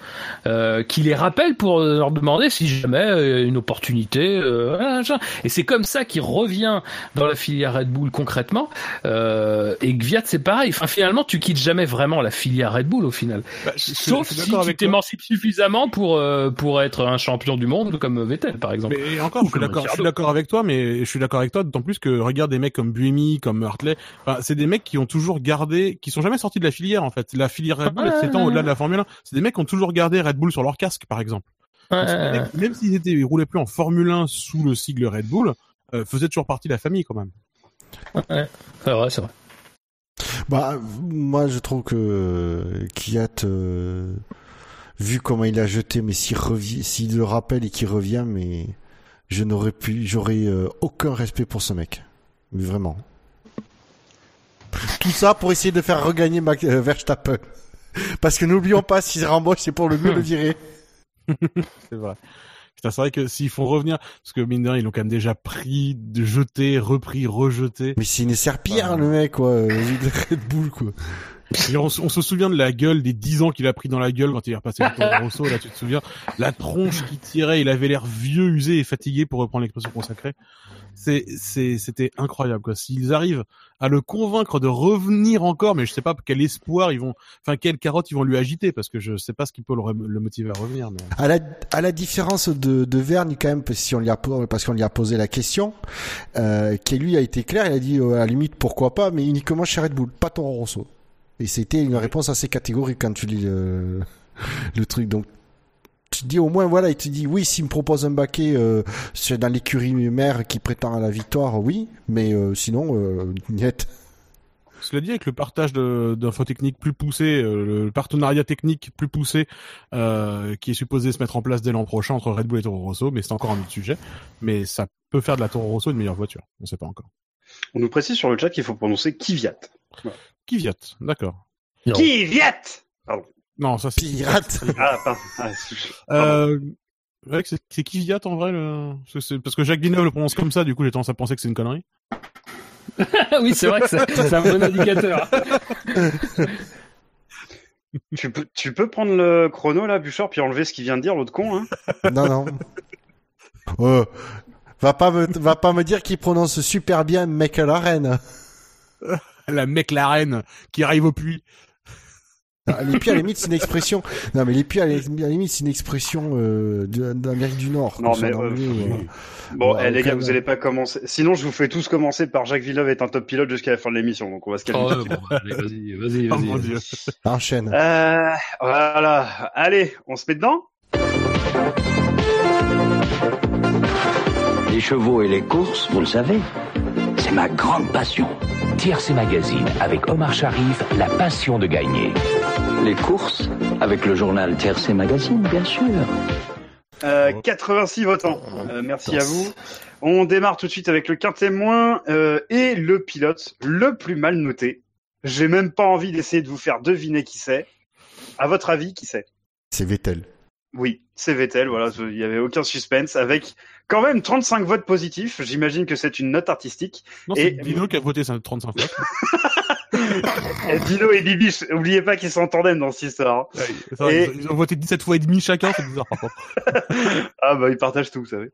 euh, qui les rappelle pour leur demander si jamais une opportunité. Euh, et c'est comme ça qu'ils revient dans la filière Red Bull concrètement. Euh, et Gviat, c'est pareil. Enfin, finalement, tu quittes jamais vraiment la filière Red Bull au final. Bah, Sauf si tu t'émancipes suffisamment pour euh, pour être un champion du monde comme Vettel, par exemple. Mais encore, je suis d'accord avec toi, mais je suis d'accord avec toi d'autant plus que regarde des mecs comme Buemi, comme Hartley. Enfin, c'est des mecs qui ont toujours gardé, qui sont jamais sortis de la filière en fait. La filière Red Bull, s'étend au-delà de la Formule 1. C'est des mecs qui ont toujours gardé Red Bull sur leur casque, par exemple. Mecs, même s'ils étaient, ils roulaient plus en Formule 1 sous le sigle Red Bull, euh, faisait toujours partie de la famille quand même. Ouais, c'est vrai, c'est vrai. Bah, moi je trouve que euh, Kiat, euh, vu comment il a jeté, mais s'il revient, s'il le rappelle et qu'il revient, mais je n'aurais pu, j'aurais euh, aucun respect pour ce mec, mais vraiment. Tout ça pour essayer de faire regagner Mac euh, Verstappen, parce que n'oublions pas, s'il rembauche, c'est pour le mieux le virer. c'est vrai. C'est vrai que s'ils font revenir, parce que mine de rien, ils l'ont quand même déjà pris, jeté, repris, rejeté. Mais c'est une serpillière, le mec, quoi. Le de Red Bull, quoi. Et on, se souvient de la gueule, des 10 ans qu'il a pris dans la gueule quand il est repassé le Rosso, là, tu te souviens? La tronche qui tirait, il avait l'air vieux, usé et fatigué pour reprendre l'expression consacrée. C'est, c'est, c'était incroyable, quoi. S'ils arrivent à le convaincre de revenir encore, mais je sais pas quel espoir ils vont, enfin, quelle carotte ils vont lui agiter, parce que je sais pas ce qui peut le, motiver à revenir, mais. À la, à la différence de, de Verne, quand même, parce si on lui a, parce qu'on lui a posé la question, euh, qui lui a été clair, il a dit euh, à la limite pourquoi pas, mais uniquement chez Red Bull, pas Toro Rosso. Et c'était une réponse assez catégorique quand tu lis le, le truc. Donc te dis au moins voilà, il te dit oui, s'il me propose un baquet euh, c'est dans l'écurie mère qui prétend à la victoire, oui, mais euh, sinon euh, niet. Cela dit, avec le partage d'infos techniques plus poussé, euh, le partenariat technique plus poussé, euh, qui est supposé se mettre en place dès l'an prochain entre Red Bull et Toro Rosso, mais c'est encore un autre sujet. Mais ça peut faire de la Toro Rosso une meilleure voiture. On sait pas encore. On nous précise sur le chat qu'il faut prononcer Kvyat. Kvyat, d'accord. Kvyat Non, ça c'est. Pirate. Ah, pardon. Ah, c'est- Euh, ouais, c'est Kvyat en vrai, le... parce que c'est- parce que Jacques Villeneuve le prononce comme ça, du coup j'ai tendance à penser que c'est une connerie. oui, c'est vrai que c'est un bon indicateur. tu, peux, tu peux prendre le chrono là, Bouchard, puis enlever ce qu'il vient de dire, l'autre con. Hein Non non. Euh, va pas me, va pas me dire qu'il prononce super bien mec à la reine. La McLaren qui arrive au puits. Ah, Les pieds à la limite c'est une expression. Non mais les pieds à la limite c'est une expression euh, d'Amérique du Nord. Non, mais, euh, Bon, eh, les gars, vous allez pas commencer. Sinon, je vous fais tous commencer par Jacques Villeneuve est un top pilote jusqu'à la fin de l'émission, donc on va se calmer. Oh, ouais, bon, allez, vas-y, vas-y, Oh vas-y. Enchaîne. Euh, voilà. Allez, on se met dedans Les chevaux et les courses, vous le savez, c'est ma grande passion. TRC Magazine avec Omar Sharif, la passion de gagner. Les courses, avec le journal TRC Magazine, bien sûr. Euh, 86 votants. Euh, merci à vous. On démarre tout de suite avec le quintémoin euh, et le pilote le plus mal noté. J'ai même pas envie d'essayer de vous faire deviner qui c'est. À votre avis, qui c'est? C'est Vettel. Oui, c'est Vettel. Voilà, il y avait aucun suspense. Avec quand même 35 votes positifs. J'imagine que c'est une note artistique. Non, Et- c'est Dino qui a voté ça 35 fois. Dino et Bibi, oubliez pas qu'ils sont en tandem dans cette histoire. hein. Et- ils, ils ont voté 17 fois et demi chacun, c'est bizarre par contre. Ah bah ils partagent tout, vous savez.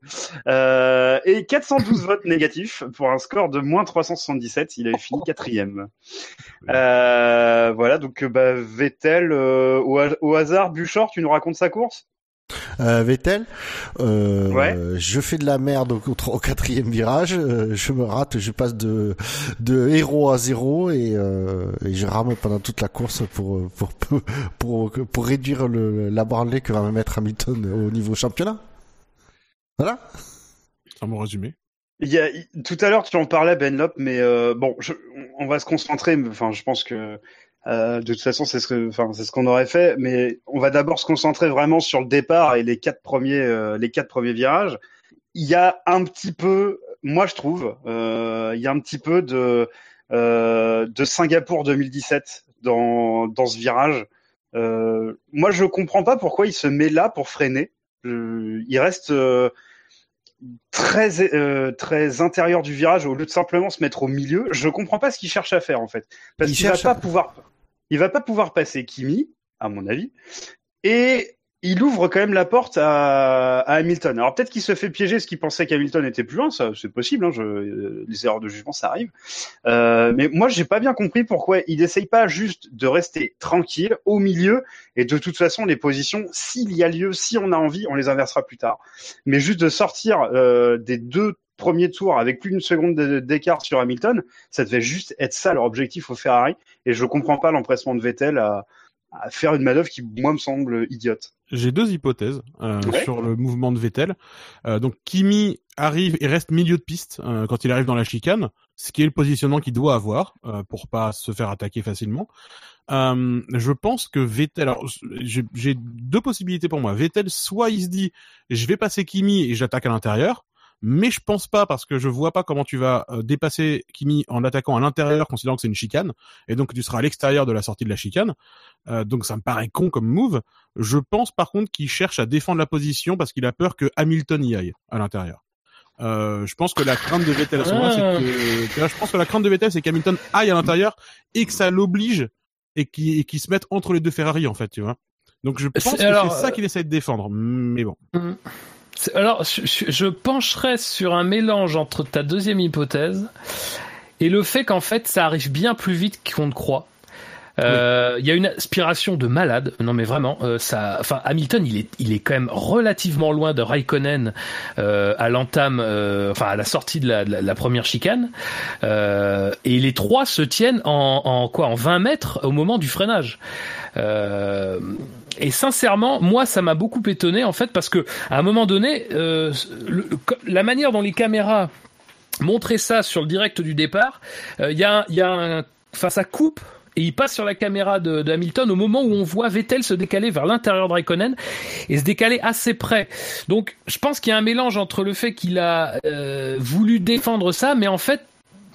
Euh, et 412 votes négatifs pour un score de moins 377. Il avait fini quatrième. Euh, voilà, donc euh, bah, Vettel, euh, au, au hasard, Buchor, tu nous racontes sa course? Vettel, euh, Ouais. je fais de la merde au, au, au quatrième virage, euh, je me rate, je passe de de héros à zéro et, euh, et je rame pendant toute la course pour pour pour pour, pour réduire le, la branlée que va me mettre Hamilton au niveau championnat. Voilà. C'est un bon résumé. Il y a, tout à l'heure, tu en parlais, Benlop, mais euh, bon, je, on va se concentrer. mais, Enfin, je pense que euh, de toute façon, c'est ce que, enfin, c'est ce qu'on aurait fait. Mais on va d'abord se concentrer vraiment sur le départ et les quatre premiers, euh, les quatre premiers virages. Il y a un petit peu, moi je trouve, euh, il y a un petit peu de de Singapour 2017 dans dans ce virage. Moi, je comprends pas pourquoi il se met là pour freiner. Il reste très euh, très intérieur du virage au lieu de simplement se mettre au milieu. Je comprends pas ce qu'il cherche à faire en fait, parce Il qu'il va pas pouvoir, il va pas pouvoir passer Kimi, à mon avis, et il ouvre quand même la porte à, Hamilton. Alors peut-être qu'il se fait piéger, ce qu'il pensait qu'Hamilton était plus loin, ça c'est possible. Hein, je, les erreurs de jugement ça arrive. Euh, mais moi j'ai pas bien compris pourquoi il n'essaye pas juste de rester tranquille au milieu et de toute façon les positions, s'il y a lieu, si on a envie, on les inversera plus tard mais juste de sortir euh, des deux premiers tours avec plus d'une seconde de- d'écart sur Hamilton, ça devait juste être ça leur objectif au Ferrari. Et je comprends pas l'empressement de Vettel à, à faire une manœuvre qui, moi, me semble idiote. J'ai deux hypothèses euh, Ouais. sur le mouvement de Vettel. Euh, donc Kimi arrive et reste milieu de piste euh, quand il arrive dans la chicane, ce qui est le positionnement qu'il doit avoir euh, pour pas se faire attaquer facilement. Euh, je pense que Vettel, alors j'ai j'ai deux possibilités pour moi. Vettel, soit il se dit je vais passer Kimi et j'attaque à l'intérieur, mais je pense pas parce que je vois pas comment tu vas euh, dépasser Kimi en attaquant à l'intérieur, considérant que c'est une chicane, et donc tu seras à l'extérieur de la sortie de la chicane. Euh, donc ça me paraît con comme move. Je pense par contre qu'il cherche à défendre la position parce qu'il a peur que Hamilton y aille à l'intérieur. Euh, je pense que la crainte de Vettel à ce moment-là, Ah. c'est que, là, je pense que la crainte de Vettel, c'est qu'Hamilton aille à l'intérieur et que ça l'oblige et qui, et qui se mettent entre les deux Ferrari en fait, tu vois. Donc je pense que c'est ça qu'il essaie de défendre. Mais bon. Alors, je, pencherais sur un mélange entre ta deuxième hypothèse et le fait qu'en fait, ça arrive bien plus vite qu'on ne croit. Euh, Il y a une aspiration de malade. Non, mais vraiment, euh, ça. Enfin, Hamilton, il est, il est quand même relativement loin de Raikkonen euh, à l'entame, euh, enfin à la sortie de la, de la, première chicane. Euh, et les trois se tiennent en, en quoi, en 20 mètres au moment du freinage. Euh, et sincèrement, moi, ça m'a beaucoup étonné en fait parce que à un moment donné, euh, la manière dont les caméras montraient ça sur le direct du départ, euh, il y a, y a un, enfin, ça coupe. Et il passe sur la caméra de, Hamilton au moment où on voit Vettel se décaler vers l'intérieur de Raikkonen et se décaler assez près. Donc, je pense qu'il y a un mélange entre le fait qu'il a euh, voulu défendre ça, mais en fait,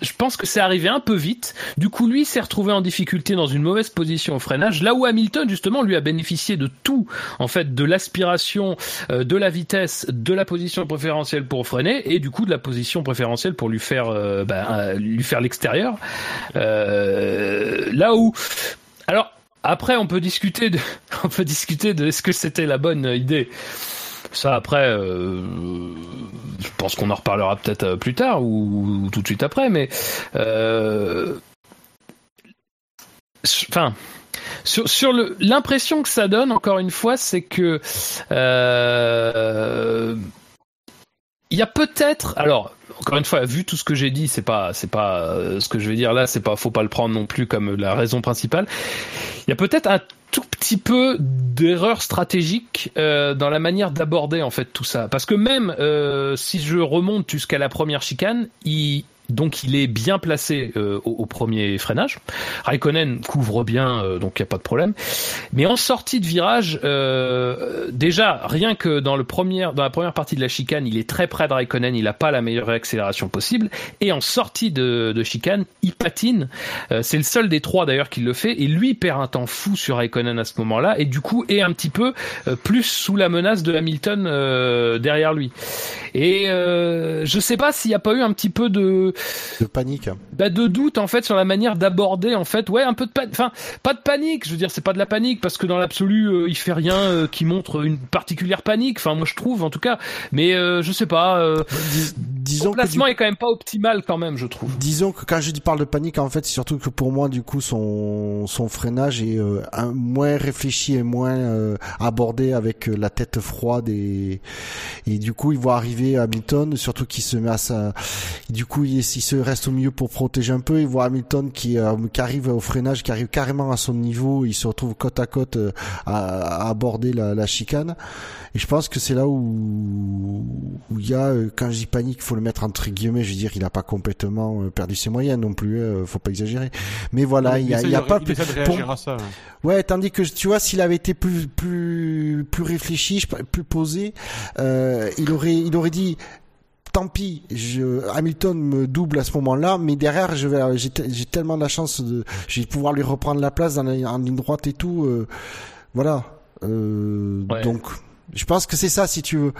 je pense que c'est arrivé un peu vite. Du coup, lui s'est retrouvé en difficulté dans une mauvaise position au freinage, là où Hamilton justement lui a bénéficié de tout, en fait, de l'aspiration, euh, de la vitesse, de la position préférentielle pour freiner et du coup de la position préférentielle pour lui faire, euh, bah, euh, lui faire l'extérieur. Euh, là où, alors. Après, on peut discuter de, on peut discuter de est-ce que c'était la bonne idée. Ça après, euh, je pense qu'on en reparlera peut-être euh, plus tard ou, ou tout de suite après, mais euh, enfin. Sur, sur l'impression que ça donne, encore une fois, c'est que il y a peut-être, alors encore une fois, vu tout ce que j'ai dit, c'est pas, c'est pas euh, ce que je vais dire là, c'est pas, faut pas le prendre non plus comme la raison principale. Il y a peut-être un tout petit peu d'erreur stratégique euh, dans la manière d'aborder en fait tout ça, parce que même euh, si je remonte jusqu'à la première chicane, il donc il est bien placé euh, au, au, premier freinage. Raikkonen couvre bien, euh, donc il n'y a pas de problème. Mais en sortie de virage, euh, déjà rien que dans le premier, dans la première partie de la chicane, il est très près de Raikkonen, il n'a pas la meilleure accélération possible. Et en sortie de, de chicane, il patine. Euh, c'est le seul des trois d'ailleurs qui le fait. Et lui perd un temps fou sur Raikkonen à ce moment-là. Et du coup est un petit peu euh, plus sous la menace de Hamilton euh, derrière lui. Et je sais pas s'il n'y a pas eu un petit peu de de panique. Bah, de doute en fait sur la manière d'aborder en fait. Ouais un peu de panique enfin pas de panique je veux dire c'est pas de la panique parce que dans l'absolu euh, il fait rien euh, qui montre une particulière panique enfin moi je trouve en tout cas. Mais euh, je sais pas euh, Dis, disons son placement du... est quand même pas optimal quand même je trouve. Disons que quand je dis parle de panique en fait c'est surtout que pour moi du coup son son freinage est un, moins réfléchi et moins abordé avec la tête froide et et du coup il voit arriver Hamilton surtout qu'il se met à sa du coup il, il se reste au milieu pour protéger un peu. Il voit Hamilton qui, euh, qui arrive au freinage, qui arrive carrément à son niveau. Il se retrouve côte à côte euh, à, à, aborder la, la, chicane. Et je pense que c'est là où où il y a, euh, quand je dis panique, il faut le mettre entre guillemets. Je veux dire, il a pas complètement euh, perdu ses moyens non plus. Euh, faut pas exagérer. Mais voilà, il, il y a, il y a pas il de pour... à ça. Ouais, tandis que tu vois, s'il avait été plus plus plus réfléchi, plus posé, euh, il aurait il aurait dit tant pis, je, Hamilton me double à ce moment-là, mais derrière, je vais, j'ai, tellement de la chance de, je vais pouvoir lui reprendre la place dans la, en ligne droite et tout, euh, voilà. Euh, ouais. Donc, je pense que c'est ça, si tu veux.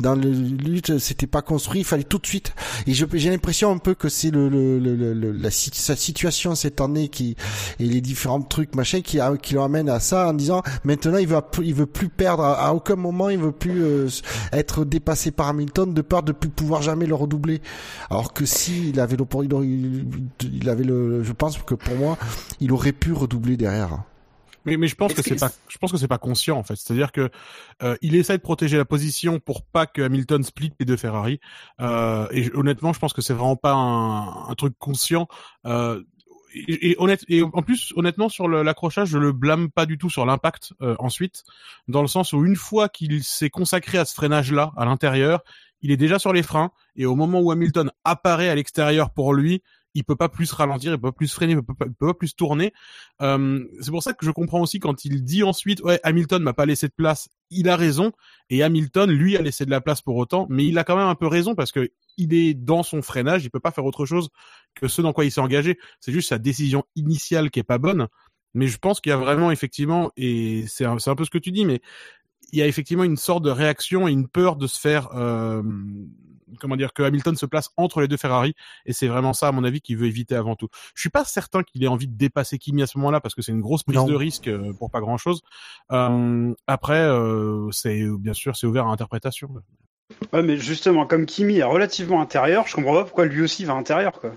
Dans le lutte, c'était pas construit, il fallait tout de suite. Et j'ai l'impression un peu que c'est le, le, le, le la, sa situation cette année qui et les différents trucs machin qui qui à ça en disant maintenant il veut il veut plus perdre à, aucun moment il veut plus euh, être dépassé par Hamilton de peur de plus pouvoir jamais le redoubler. Alors que si il avait le il avait le je pense que pour moi il aurait pu redoubler derrière. Mais, mais je pense que c'est pas, je pense que c'est pas conscient en fait. C'est-à-dire que euh, il essaie de protéger la position pour pas que Hamilton split les deux Ferrari. Euh, et honnêtement, je pense que c'est vraiment pas un, un truc conscient. Euh, et, et, honnête, et en plus, honnêtement, sur l'accrochage, je le blâme pas du tout sur l'impact euh, ensuite, dans le sens où une fois qu'il s'est consacré à ce freinage-là à l'intérieur, il est déjà sur les freins. Et au moment où Hamilton apparaît à l'extérieur pour lui, il peut pas plus ralentir, il peut pas plus freiner, il peut pas, peut pas plus tourner. Euh, c'est pour ça que je comprends aussi quand il dit ensuite, ouais, Hamilton m'a pas laissé de place, il a raison, et Hamilton, lui, a laissé de la place pour autant, mais il a quand même un peu raison parce que il est dans son freinage, il peut pas faire autre chose que ce dans quoi il s'est engagé. C'est juste sa décision initiale qui est pas bonne. Mais je pense qu'il y a vraiment effectivement, et c'est un, un peu ce que tu dis, mais il y a effectivement une sorte de réaction et une peur de se faire euh, comment dire que Hamilton se place entre les deux Ferrari et c'est vraiment ça à mon avis qu'il veut éviter avant tout. Je suis pas certain qu'il ait envie de dépasser Kimi à ce moment-là parce que c'est une grosse prise Non. de risque euh, pour pas grand-chose. Euh, après euh, c'est bien sûr c'est ouvert à interprétation. Ouais, mais justement, comme Kimi est relativement intérieur, je comprends pas pourquoi lui aussi va intérieur, quoi.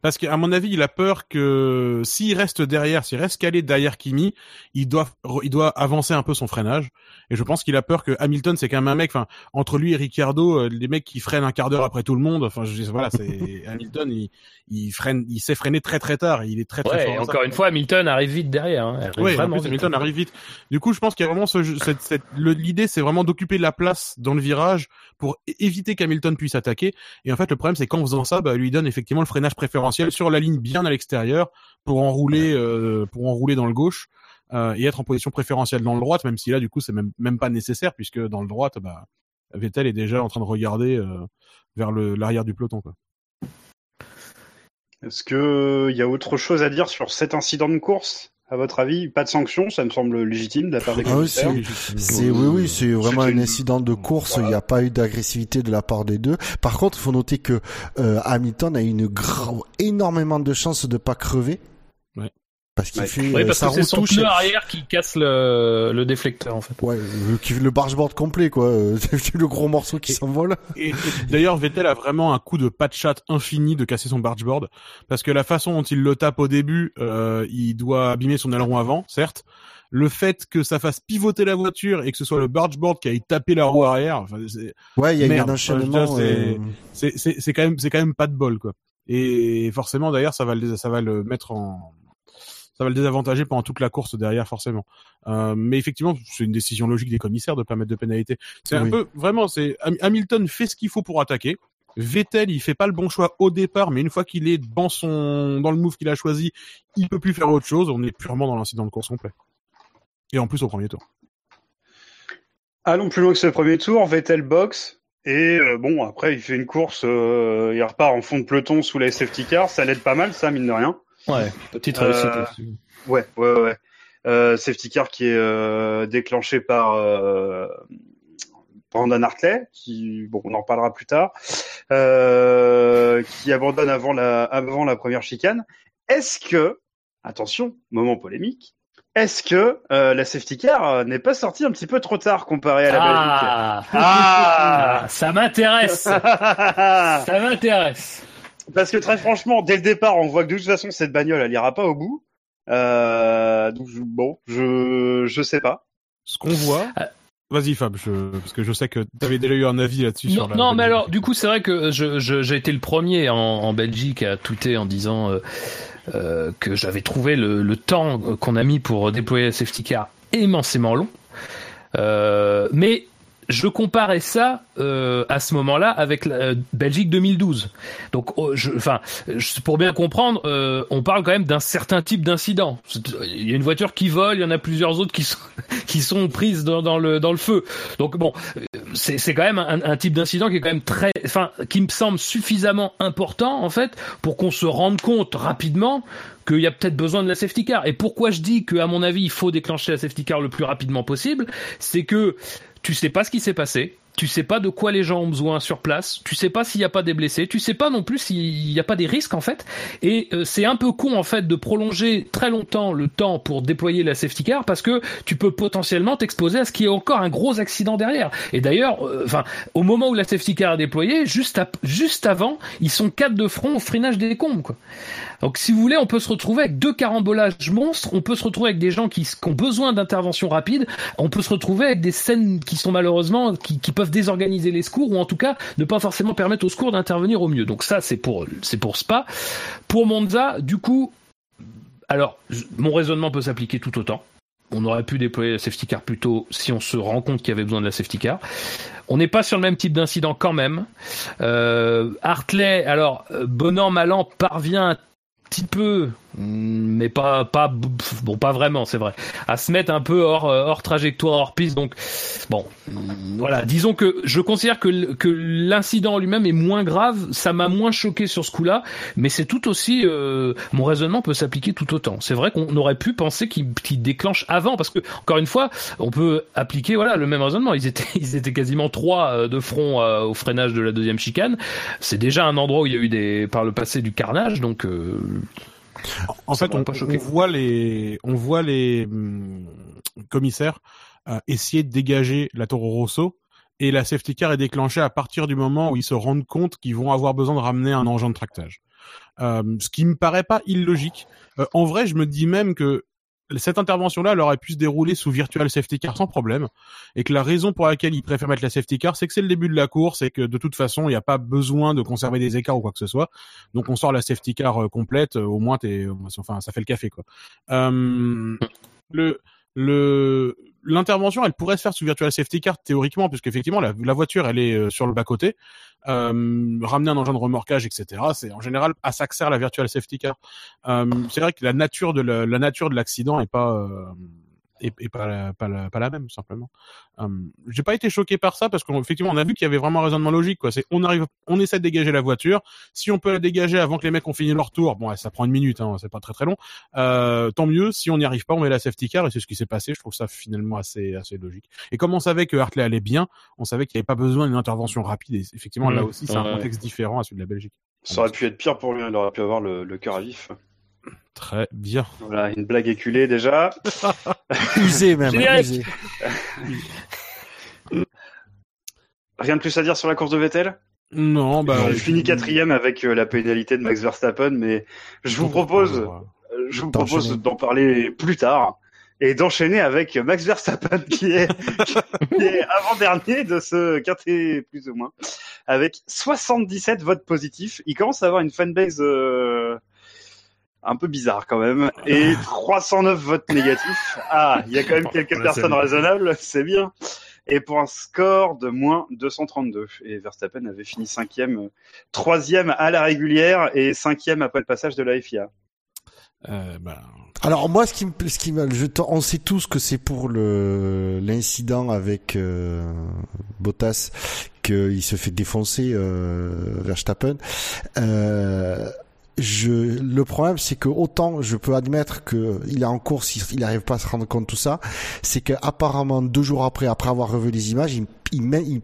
Parce qu'à mon avis, il a peur que s'il reste derrière, s'il reste calé derrière Kimi, il doit, il doit avancer un peu son freinage. Et je pense qu'il a peur que Hamilton, c'est quand même un mec, enfin, entre lui et Ricciardo, euh, les mecs qui freinent un quart d'heure après tout le monde, enfin, je, voilà, c'est Hamilton, il, il freine, il sait freiner très très tard, il est très très Ouais, fort. et ça. encore une fois, Hamilton arrive vite derrière. Hein. Arrive Oui, en vraiment plus, vite. Hamilton arrive vite. Du coup, je pense qu'il y a vraiment ce, jeu- cette, cette- l'idée, c'est vraiment d'occuper la place dans le virage pour éviter qu'Hamilton puisse attaquer. Et en fait, le problème, c'est qu'en faisant ça, bah, lui donne effectivement le freinage préférentiel sur la ligne bien à l'extérieur pour enrouler, euh, pour enrouler dans le gauche euh, et être en position préférentielle dans le droite, même si là, du coup, c'est même même pas nécessaire puisque dans le droite, bah, Vettel est déjà en train de regarder euh, vers le l'arrière du peloton. Quoi. Est-ce que il y a autre chose à dire sur cet incident de course? À votre avis, pas de sanction, ça me semble légitime de la part des Ah oui, c'est, c'est, oui, oui, c'est vraiment un une- incident de course. Voilà. Il n'y a pas eu d'agressivité de la part des deux. Par contre, il faut noter que euh, Hamilton a une gra- énormément de chances de pas crever. Parce qu'il Ouais. fait Oui, euh, parce sa que c'est roue son touche. pneu arrière qui casse le, le déflecteur en fait. Ouais, le, qui- le bargeboard complet, quoi. Euh, C'est le gros morceau qui Et- s'envole. Et, et d'ailleurs, Vettel a vraiment un coup de pas de chat infini de casser son bargeboard, parce que la façon dont il le tape au début, euh, il doit abîmer son aileron avant, certes. Le fait que ça fasse pivoter la voiture et que ce soit le bargeboard qui aille taper la roue arrière, enfin, c'est- Ouais, il y a eu un enchaînement. enfin, dire, euh, c'est c'est c'est quand même c'est quand même pas de bol quoi. Et forcément d'ailleurs ça va le ça va le mettre en ça va le désavantager pendant toute la course derrière forcément. Euh, mais effectivement c'est une décision logique des commissaires de pas mettre de pénalité. C'est un peu vraiment c'est Ham- Hamilton fait ce qu'il faut pour attaquer. Vettel, il fait pas le bon choix au départ, mais une fois qu'il est dans son dans le move qu'il a choisi, il peut plus faire autre chose. On est purement dans l'incident de course complet. Et en plus au premier tour. Allons plus loin que ce premier tour, Vettel box. Et euh, bon, après, il fait une course, euh, il repart en fond de peloton sous la safety car, ça l'aide pas mal, ça, mine de rien. Ouais, petite Euh, réussite. Ouais, ouais, ouais. Euh, safety car qui est euh, déclenché par euh, Brandon Hartley, qui, bon, on en reparlera plus tard, euh, qui abandonne avant la, avant la première chicane. Est-ce que, attention, moment polémique, est-ce que euh, la safety car n'est pas sortie un petit peu trop tard comparé à la Ah, Ah ça m'intéresse. Belgique ça m'intéresse. Parce que très franchement, dès le départ, on voit que de toute façon, cette bagnole, elle ira pas au bout. Euh, donc je- bon, je je sais pas. Ce qu'on voit. Ah. Vas-y Fab, je, parce que je sais que tu avais déjà eu un avis là-dessus. Non, sur la non, mais alors, du coup, c'est vrai que je, je- j'ai été le premier en, en Belgique à tweeter en disant euh, euh, que j'avais trouvé le, le temps qu'on a mis pour déployer la safety car immensément long. Euh, mais je comparais ça euh, à ce moment-là avec la euh, Belgique 2012. Donc, oh, enfin, pour bien comprendre, euh, on parle quand même d'un certain type d'incident. Il y a une voiture qui vole, il y en a plusieurs autres qui sont qui sont prises dans, dans le dans le feu. Donc bon, c'est c'est quand même un, un type d'incident qui est quand même très, enfin, qui me semble suffisamment important en fait pour qu'on se rende compte rapidement qu'il y a peut-être besoin de la safety car. Et pourquoi je dis que à mon avis il faut déclencher la safety car le plus rapidement possible, c'est que tu sais pas ce qui s'est passé. Tu sais pas de quoi les gens ont besoin sur place. Tu sais pas s'il n'y a pas des blessés. Tu sais pas non plus s'il n'y a pas des risques en fait. Et euh, c'est un peu con en fait de prolonger très longtemps le temps pour déployer la safety car parce que tu peux potentiellement t'exposer à ce qui est encore un gros accident derrière. Et d'ailleurs, euh, enfin, au moment où la safety car est déployée, juste ap- juste avant, ils sont quatre de front au freinage des décombres. Donc si vous voulez, on peut se retrouver avec deux carambolages monstres, on peut se retrouver avec des gens qui, ont besoin d'intervention rapide, on peut se retrouver avec des scènes qui sont malheureusement, qui, peuvent désorganiser les secours, ou en tout cas ne pas forcément permettre aux secours d'intervenir au mieux. Donc ça, c'est pour, c'est pour Spa. Pour Monza, du coup, alors, mon raisonnement peut s'appliquer tout autant. On aurait pu déployer la safety car plus tôt si on se rend compte qu'il y avait besoin de la safety car. On n'est pas sur le même type d'incident quand même. Euh, Hartley, alors, euh, bon an, mal an, parvient un petit peu mais pas pas bon pas vraiment c'est vrai. À se mettre un peu hors euh, hors trajectoire hors piste donc bon. Mm, voilà disons que je considère que que l'incident lui-même est moins grave ça m'a moins choqué sur ce coup-là mais c'est tout aussi euh, mon raisonnement peut s'appliquer tout autant. C'est vrai qu'on aurait pu penser qu'il déclenche avant parce que encore une fois on peut appliquer voilà le même raisonnement. Ils étaient ils étaient quasiment trois euh, de front au freinage de la deuxième chicane. C'est déjà un endroit où il y a eu des par le passé du carnage donc en fait, on, voit les, on voit les hum, commissaires euh, essayer de dégager la Toro Rosso et la safety car est déclenchée à partir du moment où ils se rendent compte qu'ils vont avoir besoin de ramener un engin de tractage. Euh, ce qui me paraît pas illogique. Euh, en vrai, je me dis même que cette intervention-là, elle aurait pu se dérouler sous virtual safety car sans problème, et que la raison pour laquelle ils préfèrent mettre la safety car, c'est que c'est le début de la course et que de toute façon, il n'y a pas besoin de conserver des écarts ou quoi que ce soit. Donc on sort la safety car euh, complète, euh, au moins t'es, enfin ça fait le café quoi. Euh, le l'intervention, elle pourrait se faire sous virtual safety car théoriquement, puisque effectivement la, voiture, elle est sur le bas côté euh, ramener un engin de remorquage, etc. C'est en général à ça que sert la virtual safety car. Euh, c'est vrai que la nature de la, la nature de l'accident est pas euh, et, et pas, la, pas, la, pas la même simplement. Um, J'ai pas été choqué par ça parce qu'effectivement on a vu qu'il y avait vraiment un raisonnement logique quoi. C'est on arrive, on essaie de dégager la voiture. Si on peut la dégager avant que les mecs ont fini leur tour, bon ça prend une minute, hein, c'est pas très très long. Euh, tant mieux. Si on n'y arrive pas, on met la safety car et c'est ce qui s'est passé. Je trouve ça finalement assez assez logique. Et comme on savait que Hartley allait bien, on savait qu'il n'y avait pas besoin d'une intervention rapide. Et effectivement là mmh. aussi c'est un contexte différent à celui de la Belgique. Ça aurait pu être pire pour lui. Il aurait pu avoir le, le cœur à vif. Très bien. Voilà, une blague éculée déjà. usé même. Usé. Rien de plus à dire sur la course de Vettel? Non, bah. Je finis quatrième avec euh, la pénalité de Max Verstappen, mais je vous propose, je vous propose d'en parler plus tard et d'enchaîner avec Max Verstappen qui est, avant-dernier de ce quintet plus ou moins avec 77 votes positifs. Il commence à avoir une fanbase euh, un peu bizarre quand même. Et 309 votes négatifs. Ah, il y a quand même quelques personnes raisonnables, c'est bien. Et pour un score de moins 232. Et Verstappen avait fini cinquième, troisième à la régulière et cinquième après le passage de la FIA. Euh, bah... Alors moi, ce qui me, ce qui me, je, on sait tous que c'est pour le l'incident avec euh, Bottas qu'il se fait défoncer euh, Verstappen. Euh, je, le problème, c'est que autant je peux admettre que il est en course, il n'arrive pas à se rendre compte de tout ça, c'est qu'apparemment deux jours après, après avoir revu les images, il, il, il,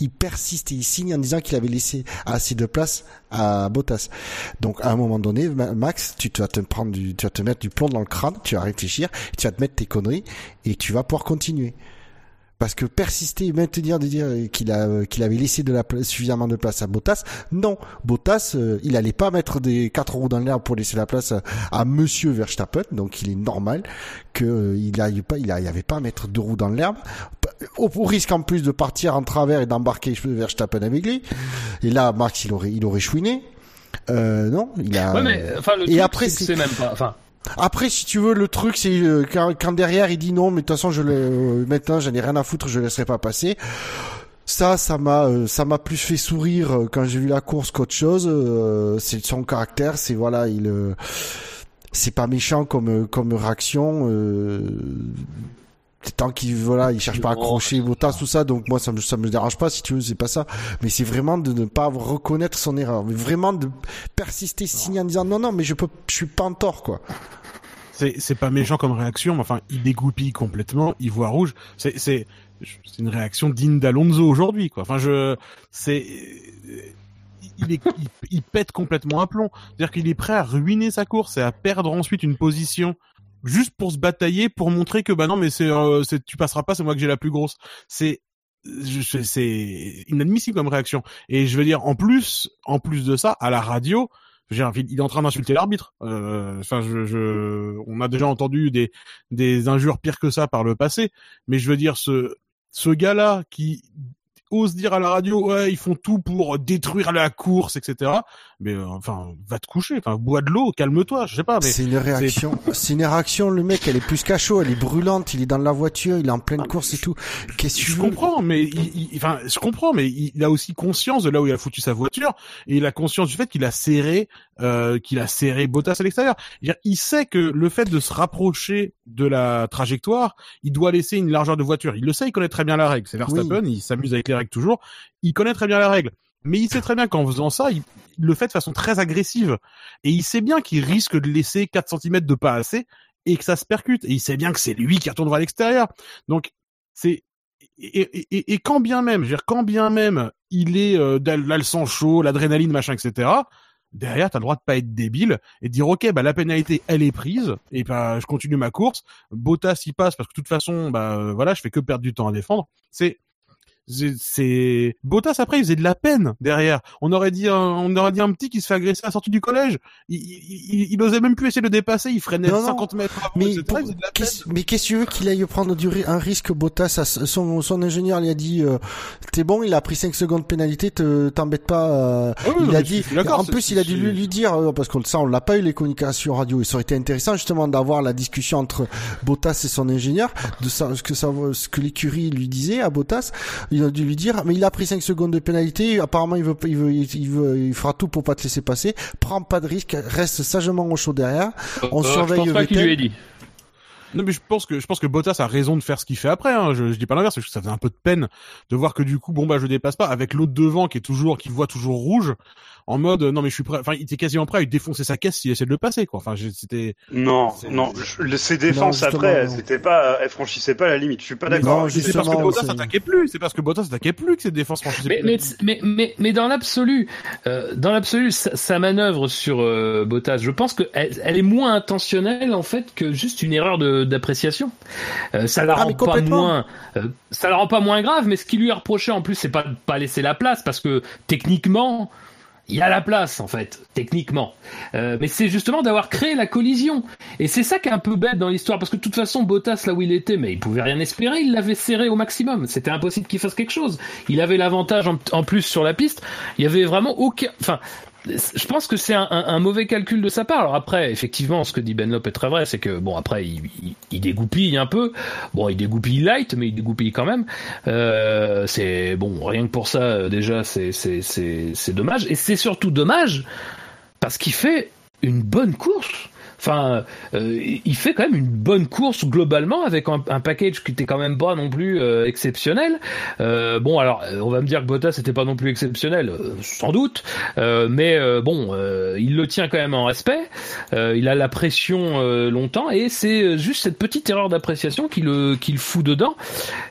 il persiste et il signe en disant qu'il avait laissé assez de place à Bottas. Donc à un moment donné, Max, tu vas te prendre du, tu vas te mettre du plomb dans le crâne, tu vas réfléchir, tu vas te mettre tes conneries et tu vas pouvoir continuer. Parce que persister et maintenir de dire qu'il a qu'il avait laissé de la suffisamment de place à Bottas, non, Bottas, euh, il allait pas mettre des quatre roues dans l'air pour laisser la place à, Monsieur Verstappen, donc il est normal qu'il euh, il pas, il, avait pas à mettre deux roues dans l'herbe, au, risque en plus de partir en travers et d'embarquer Verstappen avec lui. Et là, Max, il aurait il aurait chouiné. Euh, non, il a. Ouais, mais, enfin, le et après, c'est même pas. Enfin, après, si tu veux, le truc, c'est euh, quand, quand, derrière il dit non, mais de toute façon, je le, euh, maintenant, j'en ai rien à foutre, je laisserai pas passer. Ça, ça m'a, euh, ça m'a plus fait sourire quand j'ai vu la course qu'autre chose. c'est son caractère, c'est voilà, il, c'est pas méchant comme comme réaction tant qu'il voilà il cherche pas à accrocher Bottas tout ça donc moi ça me ça me dérange pas si tu veux c'est pas ça. Mais c'est vraiment de ne pas reconnaître son erreur mais vraiment de persister signer en disant non non mais je peux je suis pas en tort quoi. C'est c'est pas méchant comme réaction mais enfin il dégoupille complètement il voit rouge. C'est c'est c'est une réaction digne d'Alonso aujourd'hui quoi. Enfin je c'est il, est, il, il, pète complètement un plomb. C'est-à-dire qu'il est prêt à ruiner sa course et à perdre ensuite une position juste pour se batailler, pour montrer que bah non mais c'est, euh, tu passeras pas, c'est moi que j'ai la plus grosse. C'est c'est inadmissible comme réaction. Et je veux dire, en plus, en plus de ça, à la radio, il est en train d'insulter l'arbitre. Euh, enfin, je, je, on a déjà entendu des des injures pires que ça par le passé, mais je veux dire, ce ce gars-là qui ose dire à la radio ouais ils font tout pour détruire la course etc mais euh, enfin, va te coucher, enfin, bois de l'eau, calme-toi, je sais pas. Mais c'est une réaction, c'est une réaction. Le mec, elle est plus cachot, elle est brûlante, il est dans la voiture, il est en pleine Ah, course et tout. Qu'est-ce que tu je veux comprends, mais il, il- enfin, je comprends, mais il, il a aussi conscience de là où il a foutu sa voiture et il a conscience du fait qu'il a serré, euh, qu'il a serré Bottas à l'extérieur. Il sait que le fait de se rapprocher de la trajectoire, il doit laisser une largeur de voiture. Il le sait, il connaît très bien la règle. C'est Verstappen, il s'amuse avec les règles toujours. Il connaît très bien la règle. Mais il sait très bien qu'en faisant ça, il, le fait de façon très agressive. Et il sait bien qu'il risque de laisser 4 cm de pas assez et que ça se percute. Et il sait bien que c'est lui qui retourne vers l'extérieur. Donc, c'est, et, et, et, quand bien même, je veux dire, quand bien même il est euh, là le sang chaud, l'adrénaline, machin, etc. Derrière, t'as le droit de pas être débile et de dire ok, bah la pénalité elle est prise et bah je continue ma course. Bottas il passe parce que de toute façon, bah euh, voilà, je fais que perdre du temps à défendre. C'est c'est- Bottas après il faisait de la peine derrière. On aurait dit un, on aurait dit un petit qui se fait agresser à la sortie du collège. Il, il, il, il osait même plus essayer de le dépasser. Il freinait Non, non. 50 mètres avant. Mais, pour- Il qu'est-ce- mais qu'est-ce que tu veux qu'il aille prendre du, un risque Bottas à son, son ingénieur lui a dit euh, t'es bon il a pris 5 secondes de pénalité te t'embête pas euh, Ah oui, il non, a dit en plus il a dû lui, lui dire euh, parce qu'on ça on l'a pas eu les communications radio et ça aurait été intéressant justement d'avoir la discussion entre Bottas et son ingénieur de ça ce que ça ce que l'écurie lui disait à Bottas il a dû lui dire mais il a pris 5 secondes de pénalité apparemment il veut il veut il veut il fera tout pour pas te laisser passer prends pas de risque reste sagement au chaud derrière on Euh, surveille je pense pas qu'il Vettel. lui ait dit. Non mais je pense que je pense que Bottas a raison de faire ce qu'il fait après. Hein. Je, je dis pas l'inverse, parce que ça faisait un peu de peine de voir que du coup, bon bah je dépasse pas avec l'autre devant qui est toujours qui voit toujours rouge, en mode euh, non mais je suis prêt. Enfin, il était quasiment prêt à lui défoncer sa caisse s'il essaie de le passer quoi. Enfin, c'était Non, non, ses défenses Non, après, c'était pas, elles franchissaient pas la limite. Je suis pas d'accord. c'est parce que Bottas c'est- attaquait plus. C'est parce que Bottas attaquait plus que ses défenses franchissaient Mais, plus. mais, mais, mais, mais dans l'absolu, euh, dans l'absolu, sa, sa manœuvre sur euh, Bottas, je pense qu'elle elle est moins intentionnelle en fait que juste une erreur de- d'appréciation. Euh, ça la Ah, rend mais pas moins, euh, ça la rend pas moins grave. Mais ce qui lui est reproché en plus, c'est pas de pas laisser la place parce que techniquement. Il a la place en fait, techniquement, Euh, mais c'est justement d'avoir créé la collision. Et c'est ça qui est un peu bête dans l'histoire, parce que de toute façon, Bottas là où il était, mais il pouvait rien espérer, il l'avait serré au maximum. C'était impossible qu'il fasse quelque chose. Il avait l'avantage en, en plus sur la piste. Il y avait vraiment aucun. Enfin, je pense que c'est un, mauvais calcul de sa part. Alors après, effectivement, ce que dit Ben Lop est très vrai, c'est que bon après, il, il, il dégoupille un peu. Bon, il dégoupille light, mais il dégoupille quand même. Euh, c'est bon, rien que pour ça, euh, déjà, c'est c'est c'est dommage. Et c'est surtout dommage parce qu'il fait une bonne course. Enfin, euh, il fait quand même une bonne course globalement avec un, un package qui était quand même pas non plus euh, exceptionnel. Euh, bon, alors euh, on va me dire que Bottas c'était pas non plus exceptionnel, euh, sans doute, euh, mais bon, il le tient quand même en respect. Il a la pression longtemps et c'est juste cette petite erreur d'appréciation qui le qui le fout dedans.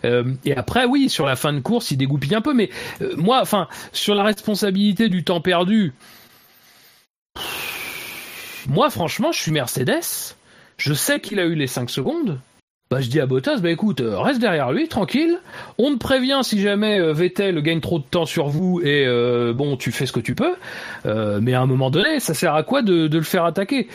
Et après, oui, sur la fin de course, il dégoupille un peu, mais moi, enfin, sur la responsabilité du temps perdu. Moi, franchement, je suis Mercedes. Je sais qu'il a eu les 5 secondes. Bah, je dis à Bottas, bah écoute, euh, reste derrière lui, tranquille. On te prévient si jamais euh, Vettel gagne trop de temps sur vous et euh, bon, tu fais ce que tu peux. Mais à un moment donné, ça sert à quoi de le faire attaquer?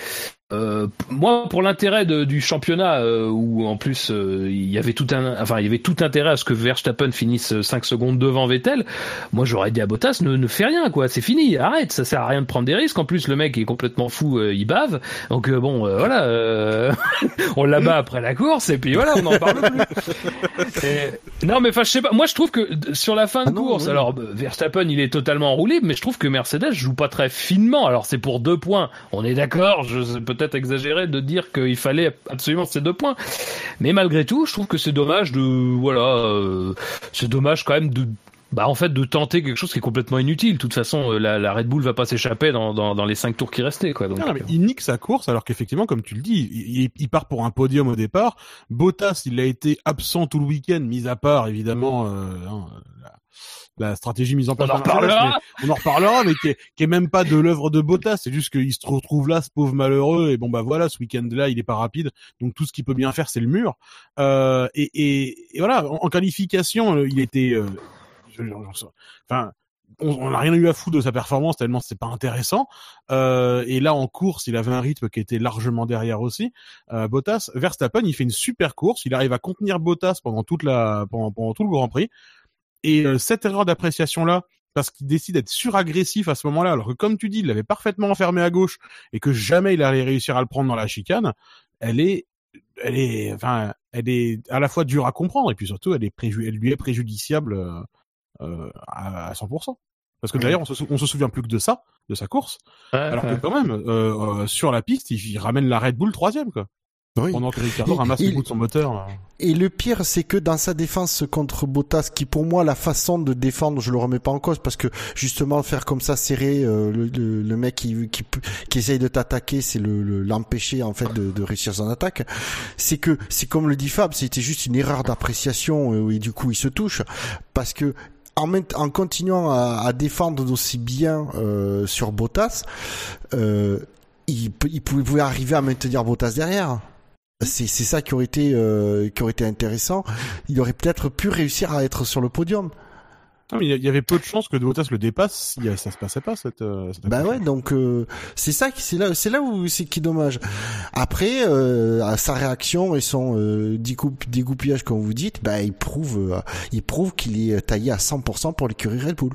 Euh, moi, pour l'intérêt du championnat, euh, où en plus euh, il y avait tout un, enfin il y avait tout intérêt à ce que Verstappen finisse 5 secondes devant Vettel. Moi, j'aurais dit à Bottas, ne, ne fais rien, quoi, c'est fini, arrête, ça sert à rien de prendre des risques. En plus, le mec est complètement fou, euh, il bave. Donc euh, bon, euh, voilà, euh, on l'abat après la course et puis voilà, on n'en parle plus. Et- Non, mais enfin, je sais pas. Moi, je trouve que sur la fin de Ah non, course, oui. alors Verstappen, il est totalement roulé, mais je trouve que Mercedes joue pas très finement. Alors c'est pour deux points. On est d'accord. Je c'est peut-être exagéré de dire qu'il fallait absolument ces deux points, mais malgré tout, je trouve que c'est dommage de voilà, euh, c'est dommage quand même de bah en fait de tenter quelque chose qui est complètement inutile. De toute façon, euh, la, la Red Bull va pas s'échapper dans, dans, dans les cinq tours qui restaient quoi. Donc, Non, mais il nique sa course alors qu'effectivement, comme tu le dis, il, il- il part pour un podium au départ. Bottas, il a été absent tout le week-end, mis à part évidemment euh, hein, la, la stratégie mise en on place. en par Mercedes, reparlera. mais on en reparlera, mais qui est, qui est même pas de l'œuvre de Bottas. C'est juste qu'il se retrouve là, ce pauvre malheureux. Et bon bah voilà, ce week-end-là, il est pas rapide, donc tout ce qu'il peut bien faire, c'est le mur. Euh, et, et, et voilà, en, en qualification, euh, il était, euh, je- je- je- enfin on on n'a rien eu à foutre de sa performance tellement c'est pas intéressant. Euh, et là en course, il avait un rythme qui était largement derrière aussi. Euh, Bottas, Verstappen, il fait une super course. Il arrive à contenir Bottas pendant toute la pendant, pendant tout le Grand Prix. Et euh, cette erreur d'appréciation là, parce qu'il décide d'être suragressif à ce moment-là, alors que comme tu dis, il l'avait parfaitement enfermé à gauche et que jamais il allait réussir à le prendre dans la chicane, elle est, elle est, enfin, elle est à la fois dure à comprendre et puis surtout elle est préju, elle lui est préjudiciable euh, euh, à, à 100%. Parce que d'ailleurs, on se, on se souvient plus que de ça, de sa course, alors que quand même, euh, euh, sur la piste, il, il ramène la Red Bull troisième, quoi. Oui. Pendant que Ricardo Il- ramasse le il- bout de son moteur. euh. Et le pire, c'est que dans sa défense contre Bottas, qui pour moi la façon de défendre, je le remets pas en cause parce que justement faire comme ça serrer euh, le, le, le mec qui, qui qui essaye de t'attaquer, c'est le le- l'empêcher en fait de, de réussir son attaque. C'est que c'est comme le dit Fab, c'était juste une erreur d'appréciation euh, et du coup il se touche parce que en, continuant à, à défendre d'aussi bien euh, sur Bottas, euh, il, peut- il pouvait il pouvait arriver à maintenir Bottas derrière. C'est c'est ça qui aurait été euh, qui aurait été intéressant. Il aurait peut-être pu réussir à être sur le podium. Non, mais il y avait peu de chances que Bottas le dépasse si ça se passait pas cette. euh, cette Bah ouais, donc euh, c'est ça qui c'est là c'est là où c'est qui dommage. Après euh, à sa réaction et son euh, dégoupillage comme vous dites, bah il prouve euh, il prouve qu'il est taillé à 100% pour l'écurie Red Bull.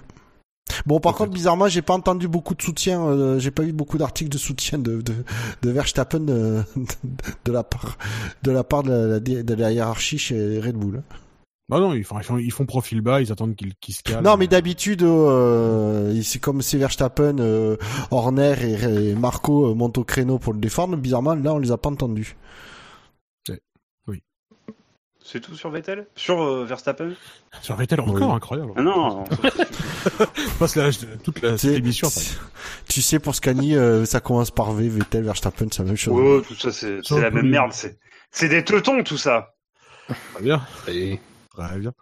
Bon par contre bizarrement j'ai pas entendu beaucoup de soutien euh, j'ai pas vu beaucoup d'articles de soutien de de, de Verstappen euh, de, la part de la part de la, de la hiérarchie chez Red Bull. Bah non, ils font, ils font, ils font profil bas, ils attendent qu'il qu'il se calme. Non, mais d'habitude, euh, c'est comme c'est Verstappen, euh, Horner et, et Marco euh, montent au créneau pour le défendre. Bizarrement, là, on les a pas entendus. C'est tout sur Vettel Sur euh, Verstappen Sur Vettel encore, Oui. incroyable. Ah non, non, On passe la, toute la cette émission. Tu sais, pour Scani, euh, ça commence par V, Vettel, Verstappen, c'est la même chose. Ouais, tout ça, c'est la même merde. C'est c'est des teutons, tout ça. Très bien, Et- très bien.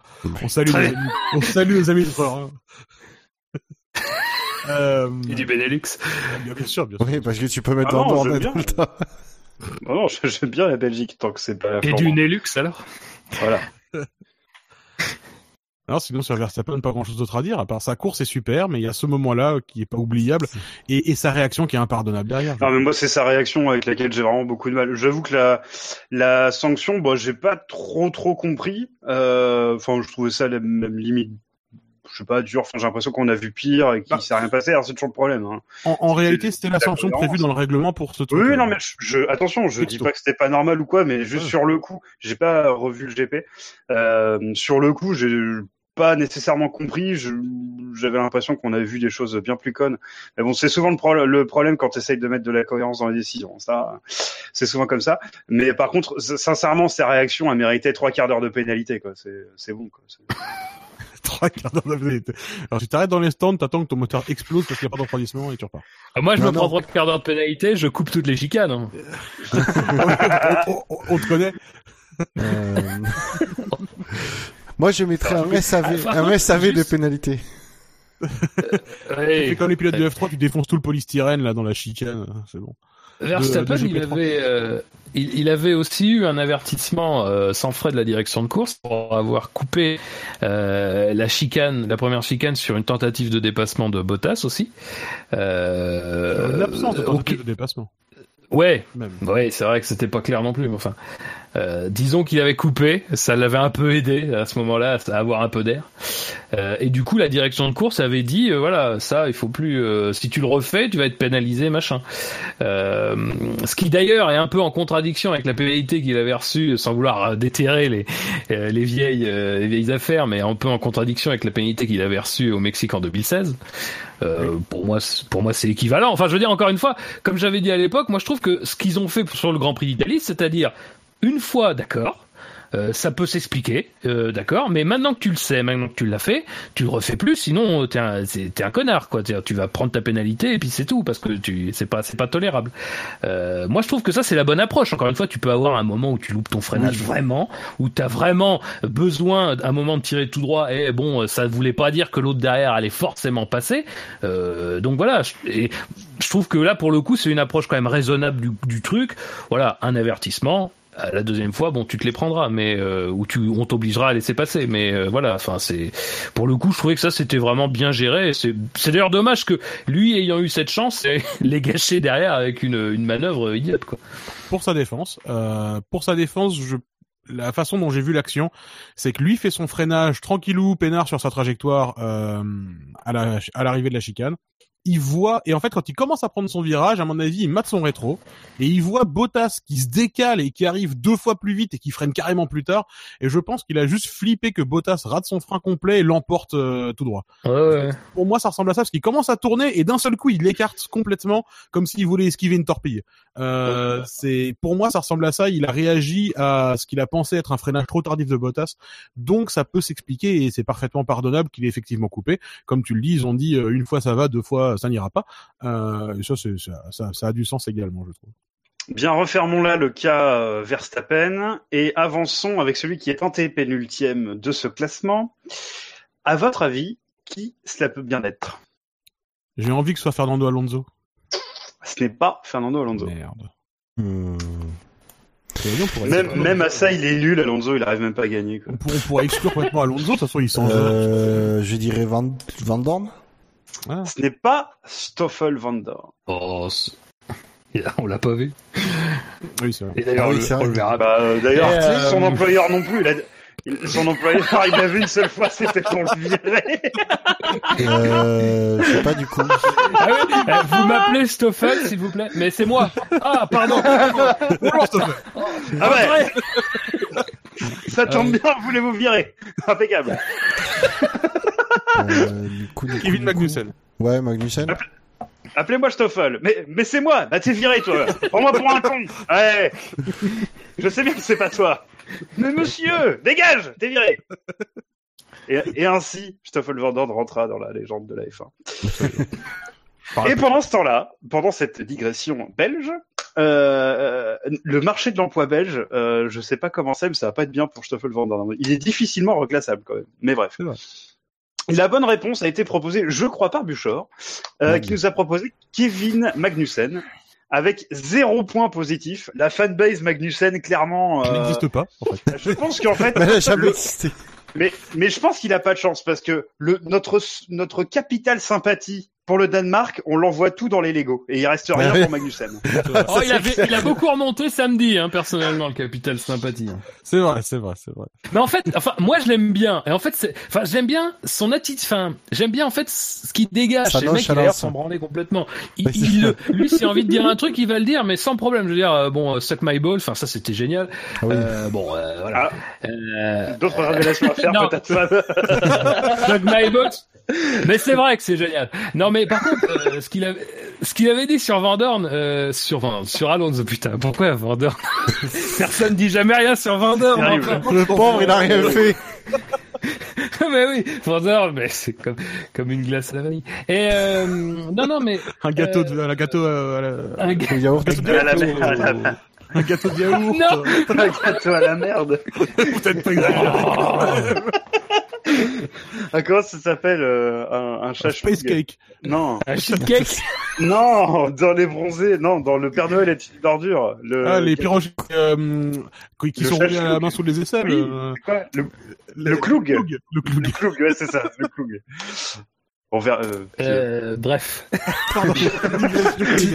On salue, Très nos amis, on salue nos amis de Florent. euh, Et du Benelux. bien, sûr, bien sûr. Oui, parce que tu peux mettre Ah en non, bord j'aime en bien. même temps. Non, non, j'aime bien la Belgique tant que c'est pas la Et du Nelux alors? Voilà. Alors sinon sur Verstappen, pas grand chose d'autre à dire. À part sa course est super, mais il y a ce moment-là qui est pas oubliable et, et sa réaction qui est impardonnable derrière. Non, mais moi, c'est sa réaction avec laquelle j'ai vraiment beaucoup de mal. J'avoue que la, la sanction, bon, j'ai pas trop, trop compris. Euh, Enfin, je trouvais ça la même limite, je sais pas, dur. Enfin, j'ai l'impression qu'on a vu pire et qu'il Bah. s'est rien passé. Alors, c'est toujours le problème. Hein. En, en réalité, c'était la la sanction cohérence. prévue dans le règlement pour ce truc. Oui, oui, non, mais je, je- attention, je dis pas que c'était pas normal ou quoi, mais juste Ouais. sur le coup, j'ai pas revu le GP. Euh, sur le coup, j'ai pas nécessairement compris. je- J'avais l'impression qu'on avait vu des choses bien plus connes. Mais bon, c'est souvent le, pro- le problème quand tu essayes de mettre de la cohérence dans les décisions. Ça, c'est souvent comme ça. Mais par contre, sincèrement, ces réactions, elles méritaient trois quarts d'heure de pénalité. quoi. C'est c'est bon. Quoi. Trois quarts d'heure de pénalité. Alors tu t'arrêtes dans les stands, t'attends que ton moteur explose parce qu'il n'y a pas de refroidissement et tu repars. Ah, Moi, je Non, me non. prends trois quarts d'heure de pénalité, je coupe toutes les chicanes. hein. on, on- on te connaît. Euh, Moi, je mettrais un SAV, un SAV de pénalité. Ouais. Et comme les pilotes de F3, tu défonces tout le polystyrène là dans la chicane, c'est bon. Verstappen, de il GP3. avait, euh, il, il avait aussi eu un avertissement euh, sans frais de la direction de course pour avoir coupé euh, la chicane, la première chicane sur une tentative de dépassement de Bottas aussi. Euh, L'absence de dépassement. Ouais, Même. ouais, c'est vrai que c'était pas clair non plus, mais enfin, euh, disons qu'il avait coupé, ça l'avait un peu aidé à ce moment-là à avoir un peu d'air. Euh, et du coup, la direction de course avait dit, euh, voilà, ça, il faut plus. euh, si tu le refais, tu vas être pénalisé, machin. Euh, ce qui d'ailleurs est un peu en contradiction avec la pénalité qu'il avait reçue, sans vouloir déterrer les euh, les vieilles euh, les vieilles affaires, mais un peu en contradiction avec la pénalité qu'il avait reçue au Mexique en 2016. Euh, Pour moi, pour moi, c'est équivalent. Enfin, je veux dire encore une fois, comme j'avais dit à l'époque, moi je trouve que ce qu'ils ont fait sur le Grand Prix d'Italie, c'est-à-dire une fois, d'accord. euh, ça peut s'expliquer, euh, d'accord, mais maintenant que tu le sais, maintenant que tu l'as fait, tu le refais plus, sinon euh, t'es un, t'es un connard, quoi. Tu vas prendre ta pénalité et puis c'est tout, parce que tu, c'est pas, c'est pas tolérable. Euh, moi, je trouve que ça c'est la bonne approche. Encore une fois, tu peux avoir un moment où tu loupes ton freinage vraiment, où t'as vraiment besoin d'un moment de tirer tout droit. Et bon, ça voulait pas dire que l'autre derrière allait forcément passer. Euh, donc voilà. je- Et je trouve que là, pour le coup, c'est une approche quand même raisonnable du, du truc. Voilà, un avertissement. La deuxième fois, bon, tu te les prendras, mais euh, ou tu, on t'obligera à laisser passer. Mais euh, voilà, enfin, c'est pour le coup, je trouvais que ça c'était vraiment bien géré. C'est, d'ailleurs dommage que lui ayant eu cette chance, les gâcher derrière avec une, une manœuvre idiote, quoi. Pour sa défense, euh, pour sa défense, je la façon dont j'ai vu l'action, c'est que lui fait son freinage tranquillou, peinard sur sa trajectoire euh, à la à l'arrivée de la chicane. Il voit et en fait quand il commence à prendre son virage, à mon avis, il mate son rétro et il voit Bottas qui se décale et qui arrive deux fois plus vite et qui freine carrément plus tard. Et je pense qu'il a juste flippé que Bottas rate son frein complet et l'emporte euh, tout droit. Ouais, ouais. Pour moi, ça ressemble à ça parce qu'il commence à tourner et d'un seul coup, il l'écarte complètement comme s'il voulait esquiver une torpille. Euh, c'est pour moi, ça ressemble à ça. Il a réagi à ce qu'il a pensé être un freinage trop tardif de Bottas, donc ça peut s'expliquer et c'est parfaitement pardonnable qu'il ait effectivement coupé. Comme tu le dis, ils ont dit euh, une fois ça va, deux fois ça n'ira pas. Euh, et ça, c'est ça, ça, ça a du sens également, je trouve. Bien, refermons là le cas euh, Verstappen et avançons avec celui qui est antépénultième de ce classement. À votre avis, qui cela peut bien être? J'ai envie que ce soit Fernando Alonso. Ce n'est pas Fernando Alonso. Merde. Hmm. Même, même à ça, il est nul, Alonso, il arrive même pas à gagner. Quoi. on pourrait, on pourrait exclure complètement Alonso. De toute façon, il s'en va. Euh, je dirais Van, Van Dorn. Ah. Ce n'est pas Stoffel Van Dorn. Oh, on l'a pas vu. Oui, c'est vrai. Et d'ailleurs, Ah oui, le- c'est vrai. on le verra. Bah, euh, D'ailleurs, Et, euh, son employeur non plus. Il a... il- Son employeur, il l'a vu une seule fois, c'était pour le virer. Euh, je sais pas du coup. Ah oui, euh, vous m'appelez Stoffel, s'il vous plaît. Mais c'est moi. Ah, pardon. Bonjour, Stoffel. Ah ouais Ça tombe bien, voulez-vous virer? Impeccable. Euh, du coup, du coup, Kevin du Magnussen. coup. Ouais, Magnussen. Appelez-moi Stoffel. Mais, mais c'est moi. Bah t'es viré toi. Prends-moi pour un con. Ouais. Je sais bien que c'est pas toi. Mais monsieur, dégage. T'es viré. Et, et ainsi, Stoffel Van rentra dans la légende de la F1. Et pendant ce temps-là, pendant cette digression belge, euh, le marché de l'emploi belge, euh, je sais pas comment c'est, mais ça va pas être bien pour Stoffel Van. Il est difficilement reclassable quand même. Mais bref. La bonne réponse a été proposée, je crois, par Buchor, euh, qui nous a proposé Kevin Magnussen avec zéro point positif. La fanbase Magnussen, clairement, euh, n'existe pas, en fait. je pense qu'en fait, le- mais, mais je pense qu'il a pas de chance parce que le, notre, notre capital sympathie pour le Danemark, on l'envoie tout dans les Lego et il reste rien Ouais. pour Magnussen. Oh, il, avait- il a beaucoup remonté samedi, hein, personnellement, le capital sympathie. C'est vrai, c'est vrai, c'est vrai. Mais en fait, enfin, moi je l'aime bien. Et en fait, c'est, enfin, j'aime bien son attitude. Enfin, j'aime bien en fait ce qu'il dégage. Sa C'est le mec qui a l'air s'en branler complètement. Il, il ça. le- lui, s'il a envie de dire un truc, il va le dire, mais sans problème. Je veux dire, euh, bon, euh, suck my ball. Enfin, ça c'était génial. Ah oui. Euh, bon, euh, voilà. Euh, D'autres révélations à faire peut-être Suck my balls. Mais c'est vrai que c'est génial. Non, mais par contre, euh, ce qu'il avait, ce qu'il avait dit sur Van Dorn, euh, sur Van, sur Alonso, putain, pourquoi Van Dorn Personne dit jamais rien sur Van Dorn. Il arrive. enfin. Le pauvre, il a rien fait. mais oui, Van Dorn, mais c'est comme, comme une glace à la vanille. Et euh, non, non, mais Un gâteau, Euh, de, un gâteau, euh, à la- un à la, un gâteau de yaourt. Non. un gâteau à la merde. Peut-être pas exagéré. Ah, comment ça s'appelle euh, un, un chat Space cake. Non, Un shit cake. non, dans les bronzés, non, dans le Père Noël est une ordure. Le, Ah, les pirogues euh, qui qui Le sont roulés à la main sous les aisselles. Oui, euh, c'est quoi le, le cloug. Le Le cloug. cloug, ouais, c'est ça, le cloug. On verra. Euh, euh, Euh, bref. Tu,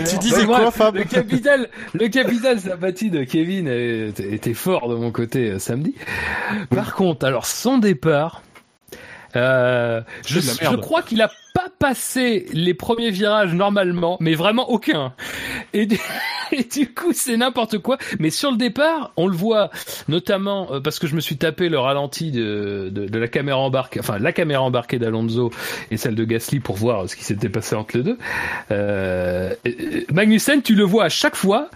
tu disais Moi, quoi, Fab Le capital, le capital sympathie de Kevin était, fort de mon côté euh, samedi. Par contre, alors son départ, euh, je crois qu'il a pas passé les premiers virages normalement, mais vraiment aucun. Et du, coup, c'est n'importe quoi. Mais sur le départ, on le voit notamment euh, parce que je me suis tapé le ralenti de, de, la caméra embarquée, enfin la caméra embarquée d'Alonso et celle de Gasly pour voir ce qui s'était passé entre les deux. Euh, Magnussen, tu le vois à chaque fois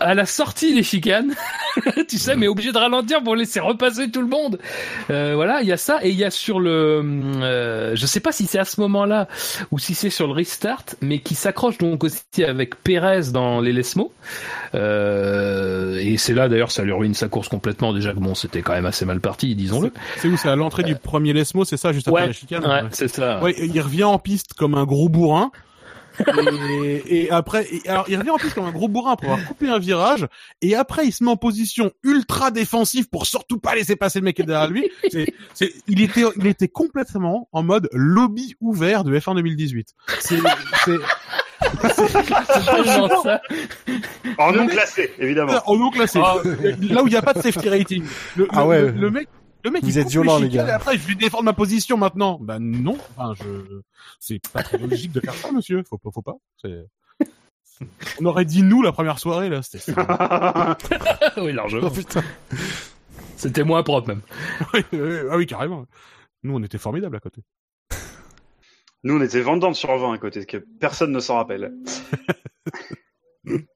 à la sortie des chicanes, tu sais, mais obligé de ralentir pour laisser repasser tout le monde. Euh, voilà, il y a ça et il y a sur le, je sais pas si c'est à ce moment-là ou si c'est sur le restart, mais qui s'accroche donc aussi avec Perez dans les Lesmo. Euh, et c'est là d'ailleurs ça lui ruine sa course complètement déjà que bon c'était quand même assez mal parti disons-le. C'est où C'est à l'entrée du premier Lesmo, c'est ça, juste après Ouais, la chicane? Ouais, c'est ça. Ouais, il revient en piste comme un gros bourrin. Et, et après, et- alors il revient en piste comme un gros bourrin pour avoir coupé un virage, et après il se met en position ultra défensive pour surtout pas laisser passer le mec qui est derrière lui. C'est, c'est, il était, il était complètement en mode lobby ouvert de F1 2018. C'est, c'est. En non classé, évidemment. En non classé. Ah. Là où il n'y a pas de safety rating. Le, Ah le- ouais. le, le mec, le mec, Vous il êtes violent, les les gars. et après, je vais défendre ma position maintenant. Bah non. Enfin, je, c'est pas très logique de faire ça, monsieur. Faut pas, faut pas. C'est- On aurait dit nous la première soirée là. C'était. oui, largement. Oh putain. C'était moins propre même. ah oui, carrément. Nous, on était formidables à côté. Nous, on était vendant sur 20 à côté, que personne ne s'en rappelle.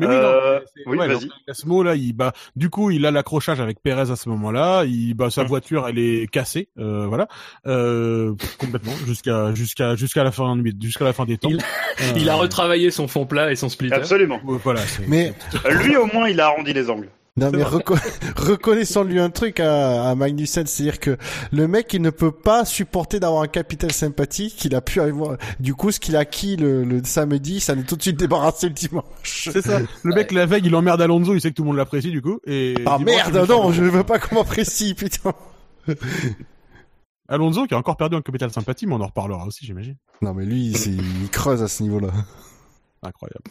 Mais oui, Euh, non, oui, ouais, vas-y. donc, Casmo, là, il bat. Du coup, il a l'accrochage avec Perez à ce moment-là. Il bat Hum. sa voiture, elle est cassée, euh, voilà, euh, complètement jusqu'à jusqu'à jusqu'à la fin jusqu'à la fin des temps. Il- Euh, Il a retravaillé son fond plat et son splitter. Absolument. Voilà. c'est- Mais Lui, au moins, il a arrondi les angles. Non mais reco- reconnaissons-lui un truc à, à Magnussen, c'est-à-dire que le mec il ne peut pas supporter d'avoir un capital sympathique, il a pu avoir. Du coup, ce qu'il a acquis le, le samedi, ça n'est tout de suite débarrassé le dimanche. C'est ça. Le mec la veille, il emmerde Alonso, il sait que tout le monde l'apprécie du coup. Et Ah dimanche, merde, non, je ne veux pas qu'on m'apprécie, putain. Alonso qui a encore perdu un capital sympathie, mais on en reparlera aussi, j'imagine. Non mais lui, il creuse à ce niveau-là. Incroyable.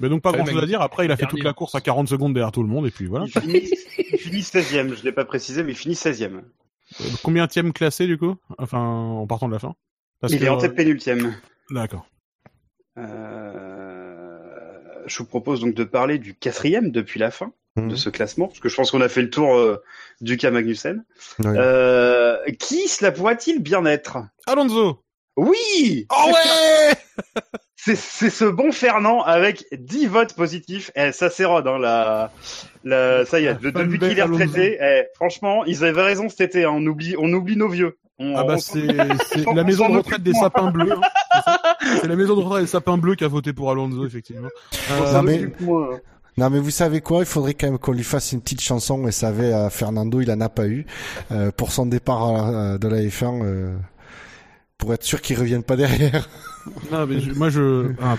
Mais donc pas grand chose à dire. Après, il a fait toute la course à 40 secondes derrière tout le monde et puis voilà. Il finit, il finit 16ème, je l'ai pas précisé, mais il finit 16ème. Combien tième classé du coup? Enfin, en partant de la fin? Parce Il que, est en euh, tête pénultième. D'accord. Euh, je vous propose donc de parler du quatrième depuis la fin Mhm. de ce classement, parce que je pense qu'on a fait le tour euh, du cas Magnussen. Euh, qui cela pourrait-il bien être? Alonso. Oui Oh ouais C'est c'est ce bon Fernand avec 10 votes positifs. Eh, ça s'érode, hein, la, la, ça y est, de- depuis qu'il est retraité, eh, franchement, ils avaient raison cet été, hein, on oublie, on oublie nos vieux. On, Ah bah c'est la maison de retraite des sapins bleus. hein. C'est la maison de retraite des sapins bleus qui a voté pour Alonso effectivement. Euh, mais- moins. Non mais vous savez quoi, il faudrait quand même qu'on lui fasse une petite chanson, et savez à Fernando, il en a pas eu, euh, pour son départ la- de la F1, euh, pour être sûr qu'il revienne pas derrière. non, mais moi je ah,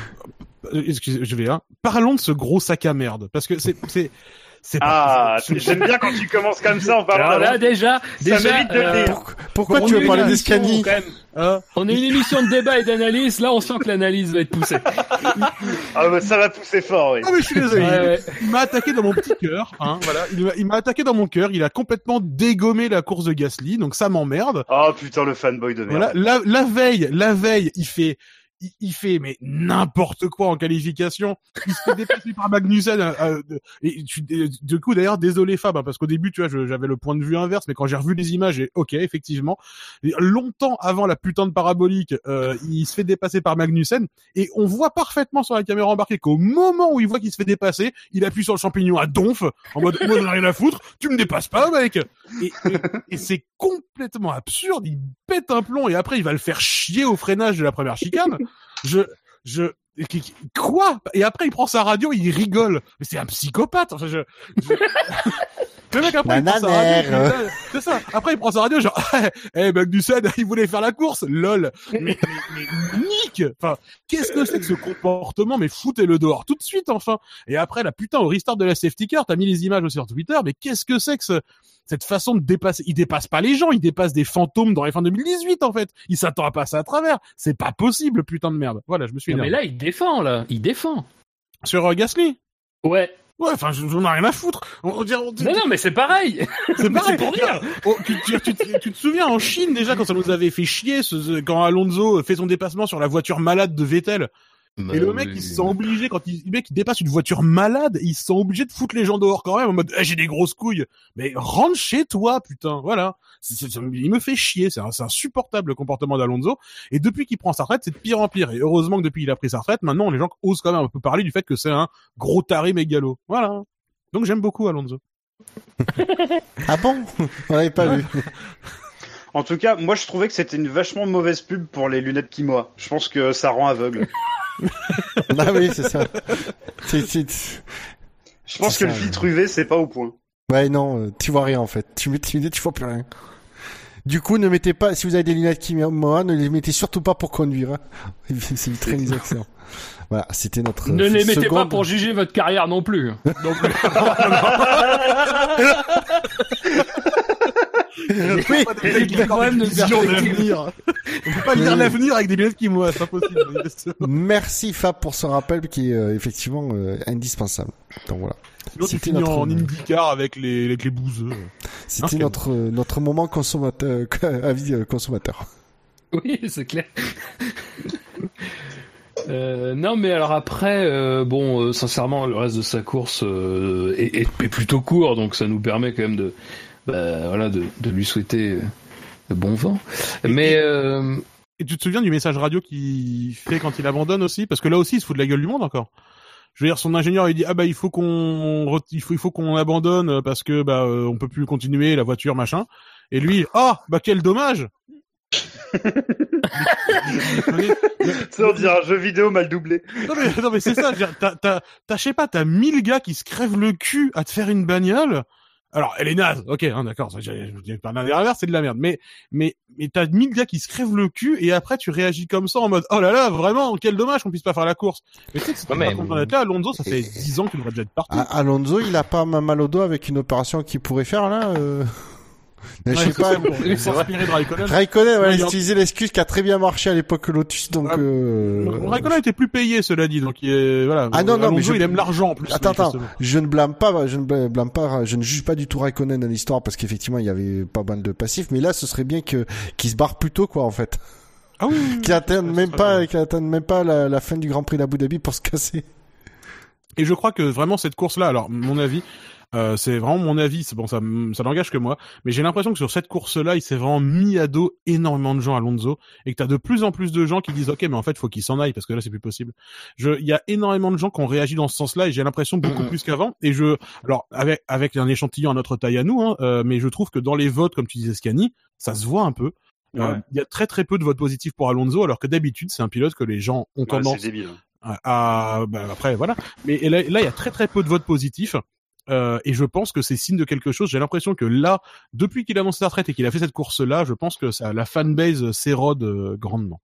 excusez, je vais hein. Parlons de ce gros sac à merde parce que c'est Ah, j'aime bien quand tu commences comme ça en parlant Alors là, déjà, déjà, mérite de le euh, dire. Pourquoi on tu veux parler des émission, Scani quand même. Hein On est une émission de débat et d'analyse. Là, on sent que l'analyse va être poussée. Ah, bah, ça va pousser fort, oui. Ah mais je suis désolé. Ouais, ouais. Il m'a attaqué dans mon petit cœur, hein, voilà. Il m'a- Il m'a attaqué dans mon cœur. Il a complètement dégommé la course de Gasly, donc ça m'emmerde. Oh putain, le fanboy de merde. Voilà, la, la veille, la veille, il fait, il, il fait mais n'importe quoi en qualification. Il se fait dépasser par Magnussen. euh, euh, et tu, du coup, d'ailleurs, désolé Fab, hein, parce qu'au début, tu vois, j'avais le point de vue inverse, mais quand j'ai revu les images, j'ai ok, effectivement, Et longtemps avant la putain de parabolique, euh, il se fait dépasser par Magnussen, et on voit parfaitement sur la caméra embarquée qu'au moment où il voit qu'il se fait dépasser, il appuie sur le champignon à donf, en mode moi j'en ai rien à foutre, tu me dépasses pas, mec. Et, et, et c'est complètement absurde. Il pète un plomb et après il va le faire chier au freinage de la première chicane. Je, je, quoi? Et après il prend sa radio, il rigole. Mais c'est un psychopathe. Le mec après il prend sa radio, c'est ça. Après il prend sa radio genre, eh Magnussen, il voulait faire la course, lol. Mais, mais, mais nique. Enfin, qu'est-ce que c'est que ce comportement? Mais foutez-le dehors tout de suite enfin. Et après la putain au restart de la safety car, t'as mis les images aussi sur Twitter. Mais qu'est-ce que c'est que ce cette façon de dépasser, il dépasse pas les gens, il dépasse des fantômes dans les fins 2018 en fait. Il s'attend à passer à travers. C'est pas possible, putain de merde. Voilà, je me suis Non, mais là, il défend, là. Il défend. Sur euh, Gasly? Ouais. Ouais, enfin, je- j'en ai rien à foutre. On, dirait- on dirait- Non, non, mais c'est pareil. c'est pareil. pour dire. Oh, tu, te souviens en Chine déjà quand ça nous avait fait chier quand Alonso fait son dépassement sur la voiture malade de Vettel? Et le mec il se sent obligé quand il, le mec il dépasse une voiture malade il se sent obligé de foutre les gens dehors quand même en mode Eh, j'ai des grosses couilles. Mais rentre chez toi putain voilà. Il me fait chier c'est un- c'est insupportable le comportement d'Alonso. Et depuis qu'il prend sa retraite c'est de pire en pire. Et heureusement que depuis qu'il a pris sa retraite maintenant les gens osent quand même un peu parler du fait que c'est un gros taré mégalo. Voilà. Donc j'aime beaucoup Alonso. Ah bon? On l'avait pas vu. En tout cas, moi je trouvais que c'était une vachement mauvaise pub pour les lunettes Kimoa. Je pense que ça rend aveugle. Ah oui, c'est ça. Je pense que ça, le filtre UV c'est pas au point. Ouais, non, euh, tu vois rien en fait. Tu mets tes lunettes, tu vois plus rien. Du coup, ne mettez pas, si vous avez des lunettes Kimoa, ne les mettez surtout pas pour conduire. hein. C'est très excellent. Voilà, c'était notre. Ne euh, les mettez pas pour juger votre carrière non plus. donc Oui, Il y a quand même une vision de l'avenir. On peut pas lire l'avenir avec des lunettes qui moissent, c'est pas possible. Merci Fab pour ce rappel qui est euh, effectivement euh, indispensable. Donc voilà. C'était notre- en IndyCar avec les, avec les bouseux. C'était quel- notre euh, notre moment consommateur avis consommateur. Oui, c'est clair. Euh, non, mais alors après, euh, bon, euh, sincèrement, le reste de sa course euh, est plutôt court, donc ça nous permet quand même de, bah, voilà, de, de lui souhaiter euh, de bon vent. Mais euh, Et tu te souviens du message radio qu'il fait quand il abandonne aussi? Parce que là aussi, il se fout de la gueule du monde encore. Je veux dire, son ingénieur il dit ah bah il faut qu'on re- il faut il faut qu'on abandonne parce que bah euh, on peut plus continuer la voiture machin. Et lui ah bah quel dommage. C'est on dirait un jeu vidéo mal doublé. Non mais, non mais c'est ça, t'as, t'as, je sais pas, t'as 1000 gars qui se crèvent le cul à te faire une bagnole. Alors, elle est naze, ok, hein, d'accord, pas l'inverse, c'est de la merde. Mais, mais, mais t'as 1000 gars qui se crèvent le cul et après tu réagis comme ça en mode, oh là là, vraiment, quel dommage qu'on puisse pas faire la course. Mais tu sais que c'est mais- là, Alonso, ça fait 10 ans qu'il devrait déjà être parti. Ah, Alonso, il a pas mal au dos avec une opération qu'il pourrait faire là. Euh... Je sais Ouais, pas. c'est s'inspirer de Raikkonen. Raikkonen, ouais, Ouais, il il- utilisait l'excuse qui a très bien marché à l'époque Lotus, donc. Ah, euh... Raikkonen était plus payé, cela dit, donc il est, voilà. Ah non, non, mais je- il aime l'argent en plus. Attends, attends, je ne blâme pas, je ne blâme pas, je ne juge pas du tout Raikkonen dans l'histoire parce qu'effectivement il y avait pas mal de passifs, mais là ce serait bien que qu'il se barre plus tôt quoi en fait, Ah oui, ça même pas, bien. qu'il atteigne même pas la, la fin du Grand Prix d'Abu Dhabi pour se casser. Et je crois que vraiment cette course-là, alors mon avis, euh, c'est vraiment mon avis, c'est bon, ça, ça n'engage que moi, mais j'ai l'impression que sur cette course-là, il s'est vraiment mis à dos énormément de gens à Alonso, et que t'as de plus en plus de gens qui disent, ok, mais en fait, faut qu'il s'en aille parce que là, c'est plus possible. Je, il y a énormément de gens qui ont réagi dans ce sens-là, et j'ai l'impression beaucoup Mhm. plus qu'avant. Et je, alors avec avec un échantillon à notre taille à nous, hein, euh, mais je trouve que dans les votes, comme tu disais, Scani, ça se voit un peu. Euh, Ouais. Il y a très très peu de votes positifs pour Alonso, alors que d'habitude, c'est un pilote que les gens ont Ouais, tendance à, à- bah, après voilà mais et là, il y a très très peu de votes positifs euh, et je pense que c'est signe de quelque chose. J'ai l'impression que là depuis qu'il a annoncé sa retraite et qu'il a fait cette course là je pense que la fanbase s'érode euh, grandement.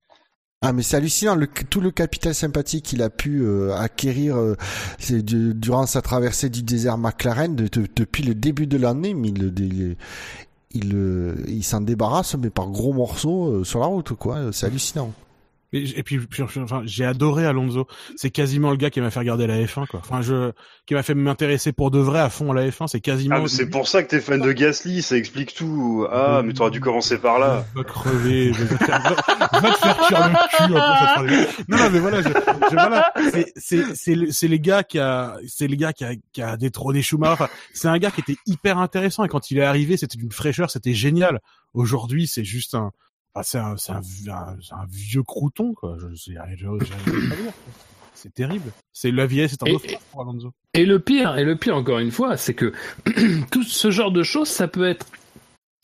Ah mais c'est hallucinant. Tout le capital sympathique qu'il a pu euh, acquérir durant sa traversée du désert McLaren de- de- depuis le début de l'année, il il s'en débarrasse mais par gros morceaux sur la route quoi, c'est hallucinant. Et, puis, puis, enfin, j'ai adoré Alonso c'est quasiment le gars qui m'a fait regarder la F1 quoi enfin je qui m'a fait m'intéresser pour de vrai à fond à la F1 c'est quasiment Ah, c'est pour ça que t'es fan de Gasly, ça explique tout. Ah, mais t'aurais dû commencer par là. Va crever, va te faire, va, te faire cuire le cul phrase. Non, non, mais voilà, je, je- voilà, c'est, c'est, c'est, le- c'est les gars qui a, c'est le gars qui a, qui a détrôné Schumacher. Enfin, c'est un gars qui était hyper intéressant et quand il est arrivé, c'était une fraîcheur, c'était génial. Aujourd'hui, c'est juste un, enfin, c'est un, c'est un, un- c'est un vieux crouton, quoi. Je. C'est terrible. C'est la vieillesse, c'est un naufrage pour Alonso. Et le pire, et le pire encore une fois, c'est que tout ce genre de choses, ça peut être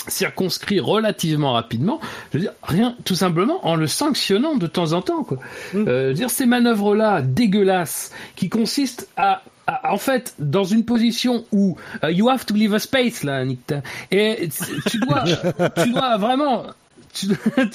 circonscrit relativement rapidement. Je veux dire, rien, tout simplement en le sanctionnant de temps en temps. Quoi. Mm. Euh, dire ces manœuvres-là dégueulasses qui consistent à à- en fait, dans une position où euh, you have to leave a space là, Nick, et tu dois, tu dois vraiment, tu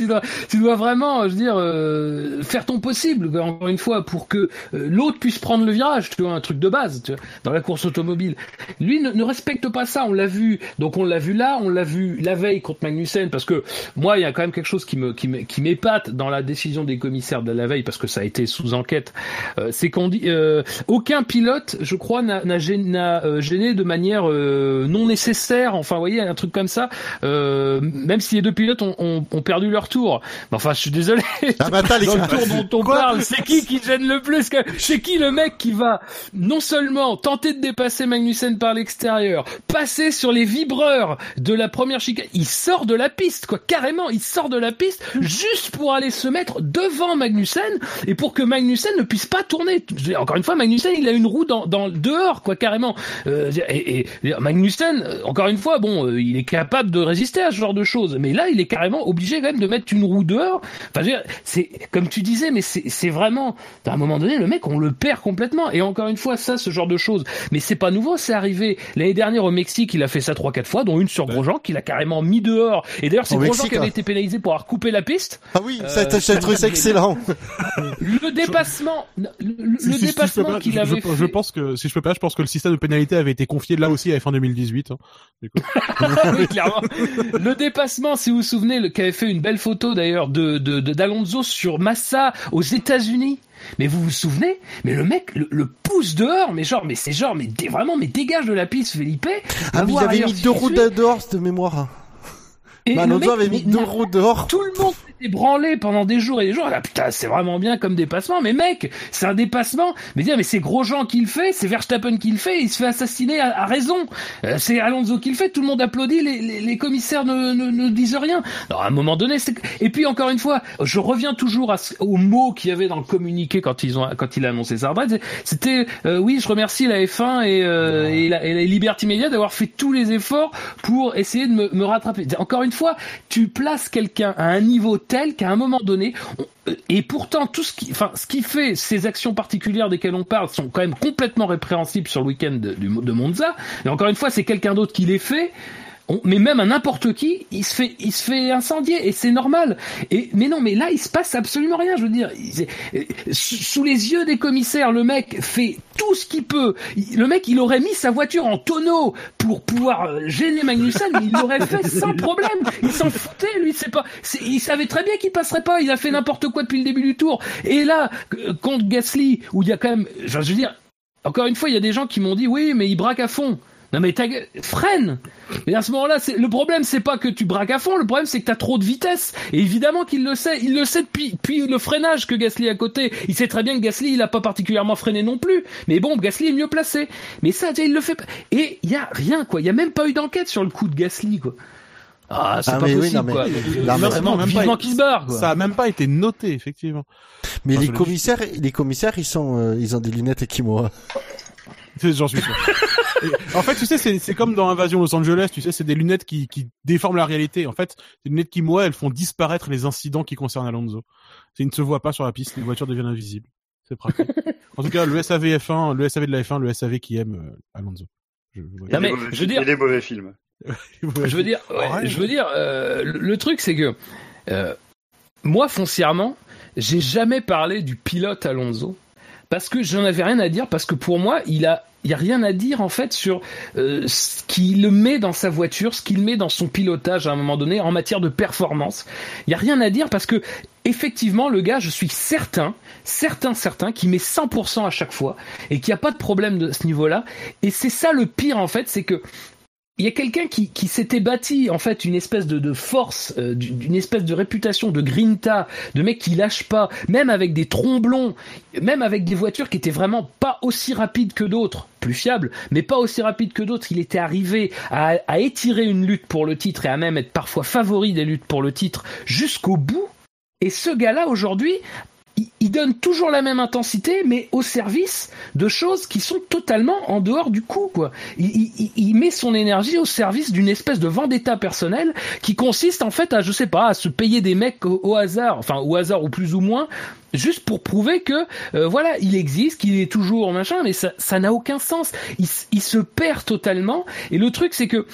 dois, tu dois, vraiment, je veux dire, euh, faire ton possible, encore une fois, pour que euh, l'autre puisse prendre le virage, tu vois, un truc de base, tu vois, dans la course automobile. Lui ne, respecte pas ça, on l'a vu, donc on l'a vu là, on l'a vu la veille contre Magnussen, parce que moi, il y a quand même quelque chose qui me, qui m'épate dans la décision des commissaires de la veille, parce que ça a été sous enquête, euh, c'est qu'on dit, euh, aucun pilote, je crois, n'a, euh, gêné de manière non nécessaire, enfin, vous voyez, un truc comme ça, même si les deux pilotes ont, ont, ont perdu leur tour. Mais enfin, je suis désolé. Ah bah Dans le tour dont on Quoi parle, c'est qui qui gêne le plus que- C'est qui le mec qui va non seulement tenter de dépasser Magnussen par l'extérieur, passer sur les vibreurs de la première chicane, il sort de la piste, quoi, carrément, il sort de la piste juste pour aller se mettre devant Magnussen et pour que Magnussen ne puisse pas tourner. Encore une fois, Magnussen, il a une roue dans, dans dehors, quoi, carrément. Euh, et, et- Magnussen, euh, encore une fois, bon, euh, il est capable de résister à ce genre de choses, mais là, il est carrément obligé quand même de mettre une roue dehors. Enfin, c'est comme tu disais, mais c'est vraiment, à un moment donné, le mec, on le perd complètement. Et encore une fois, ça, ce genre de choses, mais c'est pas nouveau, c'est arrivé l'année dernière au Mexique, il a fait ça trois quatre fois, dont une sur Grosjean qu'il a carrément mis dehors. Et d'ailleurs, c'est Grosjean qui avait hein. été pénalisé pour avoir coupé la piste. Ah oui, ça, Euh, j'ai trouvé ça excellent. le dépassement, le, le Si- si- si je peux dépassement pas, qu'il avait je- fait. je pense que si je peux pas, je pense que le système de pénalité avait été confié là aussi à F1 2018. hein. Du coup. oui, clairement. Le dépassement, si vous vous souvenez, le, avait fait une belle photo d'ailleurs de de- de- d'Alonso sur Massa aux États-Unis. Mais vous vous souvenez? Mais le mec le, le pousse dehors, mais genre, mais c'est genre, mais vraiment, mais dégage de la piste, Felipe. Ah, avait ailleurs mis deux roues de mémoire. Et Bah, Alonso avait mis deux roues dehors. Tout le monde s'était branlé pendant des jours et des jours. Ah putain, c'est vraiment bien comme dépassement. Mais mec, c'est un dépassement. Mais dire, mais c'est Grosjean qui le fait, c'est Verstappen qui le fait. Il se fait assassiner à, à raison. Euh, c'est Alonso qui le fait. Tout le monde applaudit. Les, les, les commissaires ne, ne, ne disent rien. Alors, à un moment donné, c'est... et puis encore une fois, je reviens toujours à aux mots qu'il y avait dans le communiqué quand ils ont quand il a annoncé sa retraite. C'était euh, oui, je remercie la F1 et, euh, et, la, et la Liberty Media d'avoir fait tous les efforts pour essayer de me, me rattraper. Encore une fois, tu places quelqu'un à un niveau tel qu'à un moment donné, on- et pourtant tout ce qui, enfin, ce qui fait ces actions particulières desquelles on parle sont quand même complètement répréhensibles sur le week-end de Monza. Et encore une fois, c'est quelqu'un d'autre qui les fait. On- mais même à n'importe qui, il se fait, il se fait incendier et c'est normal. Et mais non, mais là, il se passe absolument rien. Je veux dire, il- euh, sous les yeux des commissaires, le mec fait tout ce qu'il peut. Le mec, il aurait mis sa voiture en tonneau pour pouvoir euh, gêner Magnussen, mais il l'aurait fait sans problème. Il s'en foutait, lui. C'est pas, il savait très bien qu'il passerait pas. Il a fait n'importe quoi depuis le début du tour. Et là, euh, contre Gasly, où il y a quand même, je veux dire, encore une fois, il y a des gens qui m'ont dit oui, mais il braque à fond. Non mais ta gueule- freine. Et à ce moment-là, c'est le problème, c'est pas que tu braques à fond. Le problème, c'est que t'as trop de vitesse. Et évidemment qu'il le sait. Il le sait depuis, depuis le freinage que Gasly à côté. Il sait très bien que Gasly, il a pas particulièrement freiné non plus. Mais bon, Gasly est mieux placé. Mais ça, déjà, il le fait. pas. Et il y a rien quoi. Il y a même pas eu d'enquête sur le coup de Gasly quoi. Ah, c'est Ah, pas mais oui, possible non, mais- quoi. non, mais- Vraiment, même pas- vivement qu'il se barre quoi. Ça a même pas été noté, effectivement. Mais Enfin, les commissaires, les commissaires, ils sont, euh, ils ont des lunettes Ekimura. J'en suis sûr. Et, en fait, tu sais, c'est c'est comme dans Invasion Los Angeles, tu sais, c'est des lunettes qui, qui déforment la réalité. En fait, des lunettes qui, moi, elles font disparaître les incidents qui concernent Alonso. C'est- Il ne se voit pas sur la piste, les voitures deviennent invisibles. C'est pratique. en tout cas, le SAV F1, le SAV de la F1, le SAV qui aime euh, Alonso. Je, je. Non, mais des mauvais je veux films- dire- et des mauvais films. Je veux dire, ouais, Ouais. je veux dire, euh, le, le truc c'est que euh, moi foncièrement, j'ai jamais parlé du pilote Alonso parce que j'en avais rien à dire parce que pour moi, il a il y a rien à dire en fait sur euh, ce qu'il met dans sa voiture, ce qu'il met dans son pilotage à un moment donné en matière de performance. Il y a rien à dire parce que effectivement le gars, je suis certain, certain, certain, qui met 100% à chaque fois et qu'il n'y a pas de problème de ce niveau-là. Et c'est ça le pire en fait, c'est que il y a quelqu'un qui, s'était bâti en fait une espèce de, force, euh, d'une d'une espèce de réputation de grinta, de mec qui lâche pas, même avec des tromblons, même avec des voitures qui étaient vraiment pas aussi rapides que d'autres, plus fiables, mais pas aussi rapides que d'autres. Il était arrivé à, à étirer une lutte pour le titre et à même être parfois favori des luttes pour le titre jusqu'au bout. Et ce gars-là aujourd'hui, il, donne toujours la même intensité, mais au service de choses qui sont totalement en dehors du coup, quoi. Il, il- il met son énergie au service d'une espèce de vendetta personnelle qui consiste en fait à, je sais pas, à se payer des mecs au, hasard, enfin au hasard ou plus ou moins, juste pour prouver que euh, voilà, il existe, qu'il est toujours machin, mais ça ça n'a aucun sens. Il, il se perd totalement. Et le truc, c'est que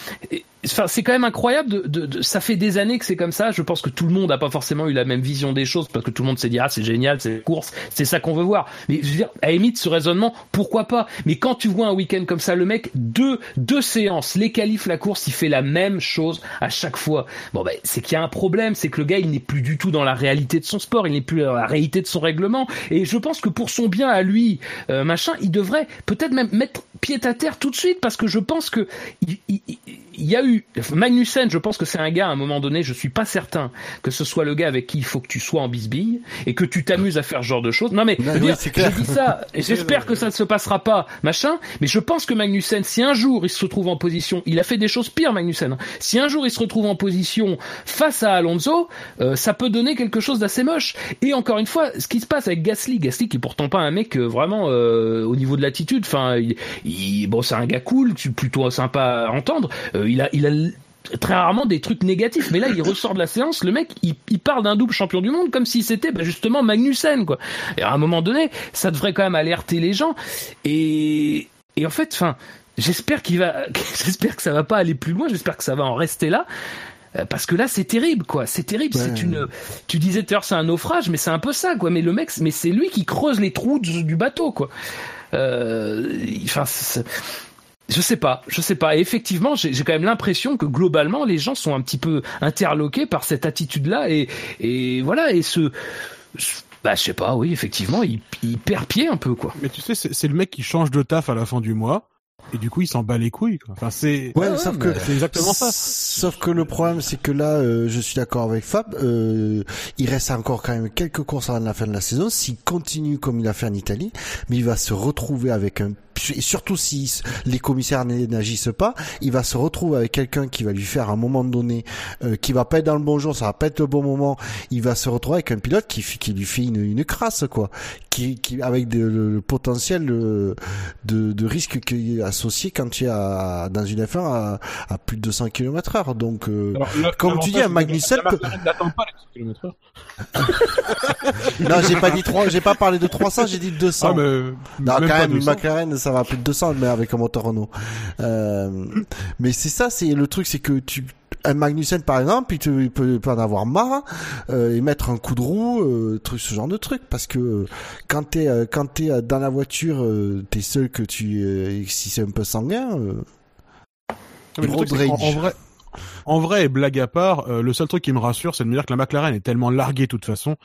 c'est quand même incroyable. De, de, de- ça fait des années que c'est comme ça. Je pense que tout le monde n'a pas forcément eu la même vision des choses parce que tout le monde s'est dit ah c'est génial, c'est course, c'est ça qu'on veut voir. Mais je veux dire, à limite, ce raisonnement, pourquoi pas? Mais quand tu vois un week-end comme ça, le mec deux deux séances, les qualifs, la course, il fait la même chose à chaque fois. Bon ben, c'est qu'il y a un problème, c'est que le gars il n'est plus du tout dans la réalité de son sport, il n'est plus dans la réalité de son règlement. Et je pense que pour son bien à lui, euh, machin, il devrait peut-être même mettre pied à terre tout de suite parce que je pense que il, il- il- il y a eu Magnussen, je pense que c'est un gars à un moment donné, je suis pas certain que ce soit le gars avec qui il faut que tu sois en bisbille et que tu t'amuses à faire ce genre de choses. Non mais je veux oui, dire, je dis ça et j'espère que ça ne se passera pas, machin, mais je pense que Magnussen si un jour il se retrouve en position, il a fait des choses pires Magnussen. hein. Si un jour il se retrouve en position face à Alonso, euh, ça peut donner quelque chose d'assez moche. Et encore une fois, ce qui se passe avec Gasly, Gasly qui est pourtant pas un mec euh, vraiment euh, au niveau de l'attitude, enfin il, il- bon c'est un gars cool, plutôt sympa à entendre. Euh, il a il a très rarement des trucs négatifs mais là il ressort de la séance le mec il, il parle d'un double champion du monde comme si c'était bah, justement Magnussen quoi et à un moment donné ça devrait quand même alerter les gens et et en fait enfin j'espère qu'il va j'espère que ça va pas aller plus loin j'espère que ça va en rester là Euh, Parce que là, c'est terrible, quoi. C'est terrible. Ouais. C'est une. Tu disais tout à l'heure, c'est un naufrage, mais c'est un peu ça, quoi. Mais le mec, mais c'est lui qui creuse les trous du, du bateau, quoi. Euh, Enfin, c'est- je sais pas, je sais pas. Et effectivement, j'ai j'ai quand même l'impression que globalement, les gens sont un petit peu interloqués par cette attitude-là, et et voilà, et ce. ce- Bah, je sais pas. Oui, effectivement, il, il perd pied un peu, quoi. Mais tu sais, c'est c'est le mec qui change de taf à la fin du mois. Et du coup, il s'en bat les couilles. Quoi. Enfin, c'est. Ouais, sauf que C'est exactement ça. Sauf que le problème, c'est que là, euh, je suis d'accord avec Fab. euh, il reste encore quand même quelques courses avant la fin de la saison. S'il continue comme il a fait en Italie, mais il va se retrouver avec un et surtout si les commissaires n'agissent pas, il va se retrouver avec quelqu'un qui va lui faire à un moment donné, euh, qui va pas être dans le bon jour, ça va pas être le bon moment. Il va se retrouver avec un pilote qui, qui lui fait une, une crasse, quoi, qui, qui avec de- le, le potentiel euh, de, de risque qui est associé quand tu es à, dans une F1 à, à plus de 200 km heure. Donc, euh, Alors, comme tu dis, un Magnussen peut- McLaren n'attend pas les 200 km heure. non, j'ai pas dit 3, j'ai pas parlé de 300, j'ai dit 200. Ah, mais. Non, même quand même, une 200. McLaren, ça va à plus de 200, mais avec un moteur Renault. Euh, mais c'est ça, c'est le truc, c'est que tu, un Magnussen, par exemple, il, te, il peut, il peut en avoir marre, euh, et mettre un coup de roue, euh, truc, ce genre de truc, parce que euh, quand t'es, euh, quand t'es dans la voiture, t'es seul que tu, si c'est un peu sanguin, Mais le truc, rage. en vrai, en vrai, et blague à part, le seul truc qui me rassure, c'est de me dire que la McLaren est tellement larguée de toute façon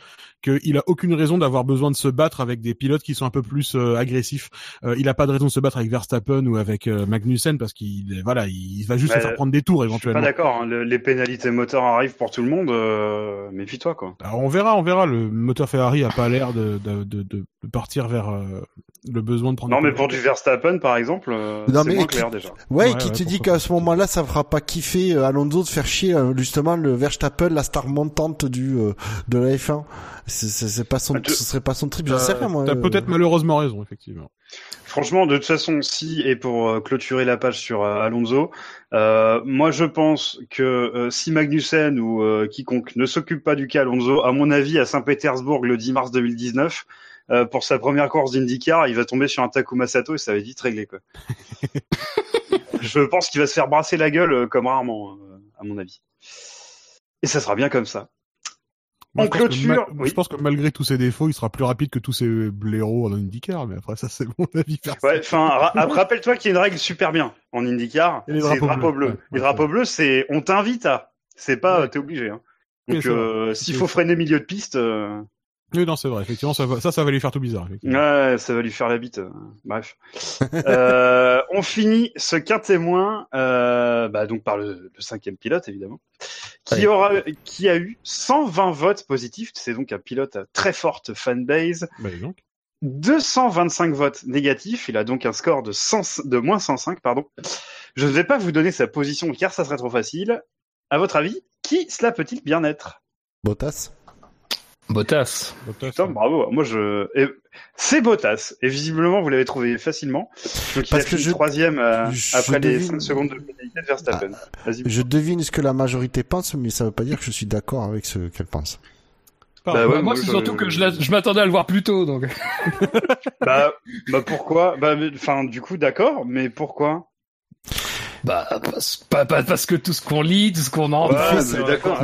qu'il a aucune raison d'avoir besoin de se battre avec des pilotes qui sont un peu plus euh, agressifs. Euh, il a pas de raison de se battre avec Verstappen ou avec euh, Magnussen parce qu'il voilà, il va juste Bah, se faire prendre des tours Je suis pas éventuellement. d'accord. hein. Le- les pénalités moteurs arrivent pour tout le monde. Euh, Méfie-toi, quoi. Alors, on verra, on verra. Le moteur Ferrari a pas l'air de, de, de, de, partir vers euh, le besoin de prendre. Non, mais pour du Verstappen, par exemple, Non, c'est mais moins qui- clair déjà. Ouais, Ouais, qui ouais, te dit qu'à ce moment-là, ça fera pas kiffer euh, Alonso de faire chier justement le Verstappen, la star montante du euh, de la F1. C'est- pas son, Ah, tu- ce serait pas son trip. Je sais rien moi. T'as euh. peut-être malheureusement raison, effectivement. Franchement, de toute façon, si et pour euh, clôturer la page sur euh, Alonso, euh, moi je pense que euh, si Magnussen ou euh, quiconque ne s'occupe pas du cas Alonso, à mon avis, à Saint-Pétersbourg le 10 mars 2019, euh, pour sa première course d'IndyCar, il va tomber sur un Takuma Sato et ça va être vite réglé quoi. je pense qu'il va se faire brasser la gueule comme rarement, euh, à mon avis. Et ça sera bien comme ça. Moi, je pense que clôture, ma- oui. Je pense que malgré tous ses défauts, il sera plus rapide que tous ses blaireaux en IndyCar, mais après ça c'est mon avis personnel. Ouais, enfin, ra- après, rappelle-toi qu'il y a une règle super bien en IndyCar. Et les C'est drapeaux drapeau bleus. bleu. Ouais, les drapeaux bleus, c'est on t'invite à. C'est pas Ouais. t'es obligé. Hein. Donc c'est euh, s'il C'est faut freiner milieu de piste, euh, Oui, non, c'est vrai. Effectivement, ça va, ça, ça va lui faire tout bizarre. ouais, ça va lui faire la bite. euh, Bref. euh, on finit ce qu'un témoin, euh, bah, donc par le, le cinquième pilote évidemment, qui Ouais. aura, qui a eu 120 votes positifs. C'est donc un pilote à très forte fanbase. Bah, dis donc. 225 votes négatifs. Il a donc un score de, 100 de moins 105. Pardon. Je ne vais pas vous donner sa position car ça serait trop facile. À votre avis, qui cela peut-il bien être? Bottas. Bottas. Bottas, Putain, bravo. Moi, je. et C'est Bottas. Et visiblement, vous l'avez trouvé facilement. Donc, il Parce a que je- troisième euh, après les devine- 5 secondes de pénalité de Verstappen. Vas-y. Je devine ce que la majorité pense, mais ça veut pas dire que je suis d'accord avec ce qu'elle pense. Bah Bah, ouais, moi, c'est surtout que je, je m'attendais à le voir plus tôt, donc. Bah, bah pourquoi? Bah, enfin, du coup, d'accord, mais pourquoi? Bah, parce, pas, pas- parce que tout ce qu'on lit, tout ce qu'on entend. Ouais, ça- d'accord.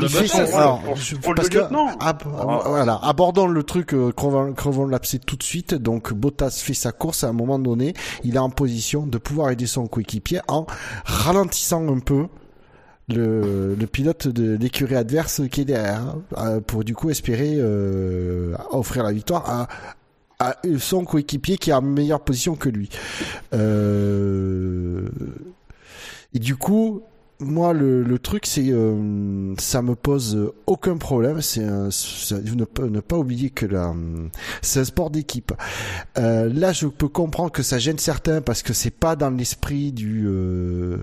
Ah. voilà, abordons le truc, euh, crevons, crevons l'abcès tout de suite. Donc, Bottas fait sa course à un moment donné. Il est en position de pouvoir aider son coéquipier en ralentissant un peu le, le pilote de l'écurie adverse qui est derrière, euh, pour du coup espérer euh, offrir la victoire à, à son coéquipier qui est en meilleure position que lui. Euh, et du coup, moi, le, le truc, c'est, euh, ça me pose aucun problème. C'est, ne, ne pas oublier que c'est un sport d'équipe. Euh, là, je peux comprendre que ça gêne certains parce que c'est pas dans l'esprit du, euh,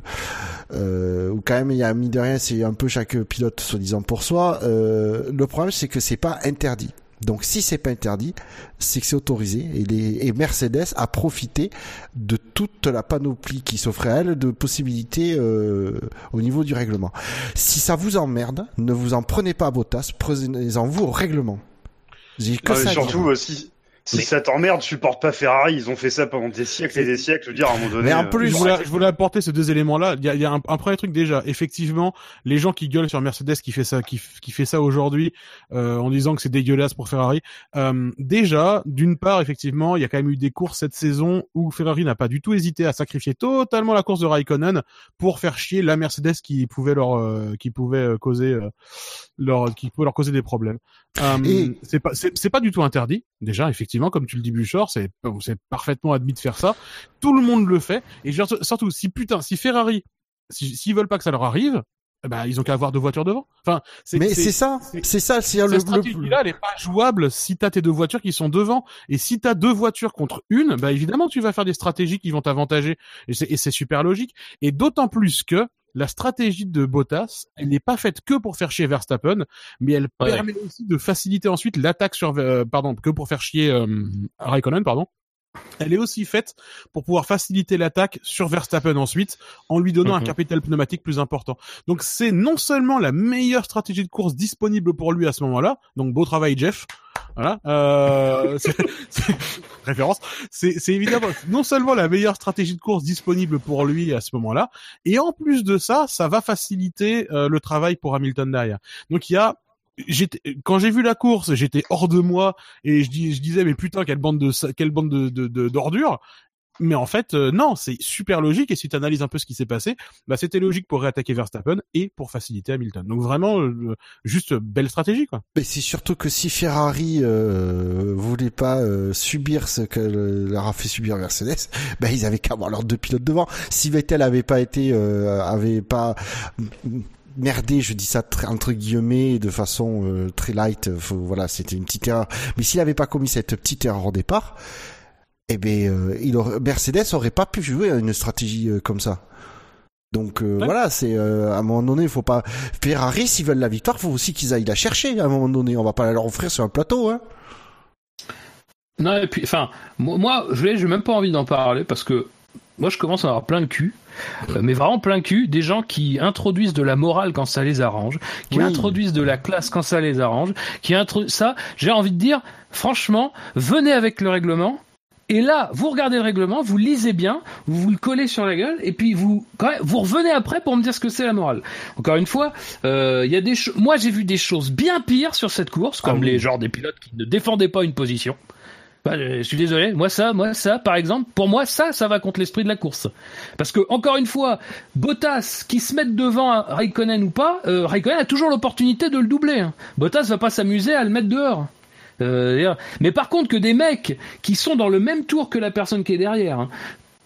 euh, où quand même il y a mis de rien, c'est un peu chaque pilote soi-disant pour soi. Euh, le problème, c'est que c'est pas interdit. Donc si c'est pas interdit, c'est que c'est autorisé et, les, et Mercedes a profité de toute la panoplie qui s'offrait à elle de possibilités euh, au niveau du règlement. Si ça vous emmerde, ne vous en prenez pas à Bottas, prenez-en vous au règlement. J'ai que Ah, ça surtout, si, ça t'emmerde, supporte pas Ferrari. Ils ont fait ça pendant des siècles et des siècles. Je veux dire, à un moment donné. Mais en euh, plus, je voulais, je voulais apporter ces deux éléments-là. Il y a, il y a un, un premier truc déjà. Effectivement, les gens qui gueulent sur Mercedes qui fait ça, qui, qui fait ça aujourd'hui, euh, en disant que c'est dégueulasse pour Ferrari. Euh, déjà, d'une part, effectivement, il y a quand même eu des courses cette saison où Ferrari n'a pas du tout hésité à sacrifier totalement la course de Raikkonen pour faire chier la Mercedes qui pouvait leur, euh, qui pouvait euh, causer euh, leur, qui pouvait leur causer des problèmes. Euh, Et- c'est pas, c'est pas du tout interdit. Déjà, effectivement, comme tu le dis, Buchor, c'est, parfaitement admis de faire ça. Tout le monde le fait. Et surtout, si putain, si Ferrari, si- s'ils veulent pas que ça leur arrive, eh ben, ils ont qu'à avoir deux voitures devant. Enfin, c'est, mais c'est ça, c'est- ça, c'est le, cette le, stratégie-là, elle est pas jouable si t'as tes deux voitures qui sont devant. Et si t'as deux voitures contre une, bah évidemment tu vas faire des stratégies qui vont t'avantager. Et c'est super logique. Et d'autant plus que la stratégie de Bottas, elle n'est pas faite que pour faire chier Verstappen, mais elle Ouais. permet aussi de faciliter ensuite l'attaque sur, euh, pardon, que pour faire chier euh, Raikkonen, pardon. Elle est aussi faite pour pouvoir faciliter l'attaque sur Verstappen ensuite, en lui donnant un Mhm. capital pneumatique plus important. Donc c'est non seulement la meilleure stratégie de course disponible pour lui à ce moment-là, donc beau travail Jeff, voilà, euh, référence, c'est évidemment non seulement la meilleure stratégie de course disponible pour lui à ce moment-là, et en plus de ça, ça va faciliter euh, le travail pour Hamilton derrière. Donc il y a quand j'ai vu la course, j'étais hors de moi et je, dis, je disais mais putain quelle bande de quelle bande de de- de- d'ordures. Mais en fait, euh, non, c'est super logique. Et si tu analyses un peu ce qui s'est passé, bah, c'était logique pour réattaquer Verstappen et pour faciliter Hamilton. Donc vraiment, euh, juste euh, belle stratégie, quoi. Mais c'est surtout que si Ferrari euh, voulait pas euh, subir ce que le- leur a fait subir Mercedes, ben ils avaient qu'à avoir leurs deux pilotes devant. Si Vettel avait pas été, euh, avait pas merdé, je dis ça entre guillemets de façon euh, très light, faut- voilà, c'était une petite erreur. Mais s'il avait pas commis cette petite erreur au départ, eh ben euh, il aurait, Mercedes aurait pas pu jouer à une stratégie euh, comme ça. Donc euh, Ouais. voilà, c'est à un moment donné, il faut pas Ferrari s'ils veulent la victoire, faut aussi qu'ils aillent la chercher à un moment donné. On va pas la leur offrir sur un plateau, hein. Non, et puis, enfin, moi, je n'ai même pas envie d'en parler parce que moi, je commence à avoir plein le cul, mais vraiment plein le cul, des gens qui introduisent de la morale quand ça les arrange, qui Oui. introduisent de la classe quand ça les arrange, qui introduisent ça. J'ai envie de dire, franchement, venez avec le règlement. Et là, vous regardez le règlement, vous lisez bien, vous vous le collez sur la gueule, et puis vous, quand même, vous revenez après pour me dire ce que c'est la morale. Encore une fois, euh, il y a des choses. Moi, j'ai vu des choses bien pires sur cette course, comme Ah oui. les genres des pilotes qui ne défendaient pas une position. Bah, je je suis désolé, moi ça, moi ça, par exemple, pour moi ça, ça va contre l'esprit de la course. Parce que encore une fois, Bottas qui se mette devant Raikkonen ou pas, euh, Raikkonen a toujours l'opportunité de le doubler. hein. Bottas va pas s'amuser à le mettre dehors. Euh, mais par contre que des mecs qui sont dans le même tour que la personne qui est derrière hein,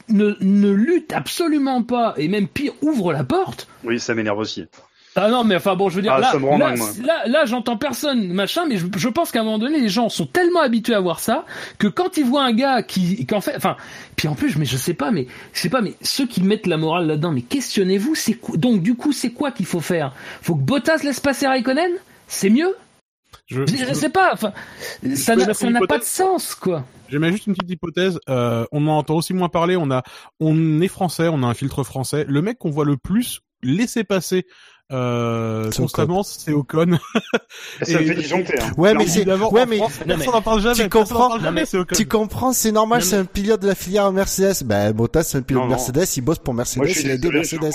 ne, ne luttent absolument pas et même pire ouvrent la porte. Oui, ça m'énerve aussi. Ah non, mais enfin bon, je veux dire, Ah, là, là, là, là, j'entends personne, machin, mais je, je pense qu'à un moment donné, les gens sont tellement habitués à voir ça que quand ils voient un gars qui, qui en fait, enfin, puis en plus, mais je sais pas, mais je sais pas, mais ceux qui mettent la morale là-dedans, mais questionnez-vous, c'est Donc du coup, c'est quoi qu'il faut faire? Faut que Bottas laisse passer Raikkonen? C'est mieux? Je, je, je sais pas, enfin, ça n'a ça pas de sens, quoi. Je mets juste une petite hypothèse. Euh, on en entend aussi moins parler. On a, on est français, on a un filtre français. Le mec qu'on voit le plus laisser passer euh, constamment, c'est Ocon. Ça me Et- fait disjoncter. Hein. Ouais, mais c'est, ouais, mais France, Non, mais- n'en parle jamais. tu comprends- Non, mais- tu comprends, c'est normal, c'est un pilote de la filière Mercedes. Ben, Bottas, c'est un pilote Non, non. Mercedes, il bosse pour Mercedes, Moi, je suis il a deux Mercedes.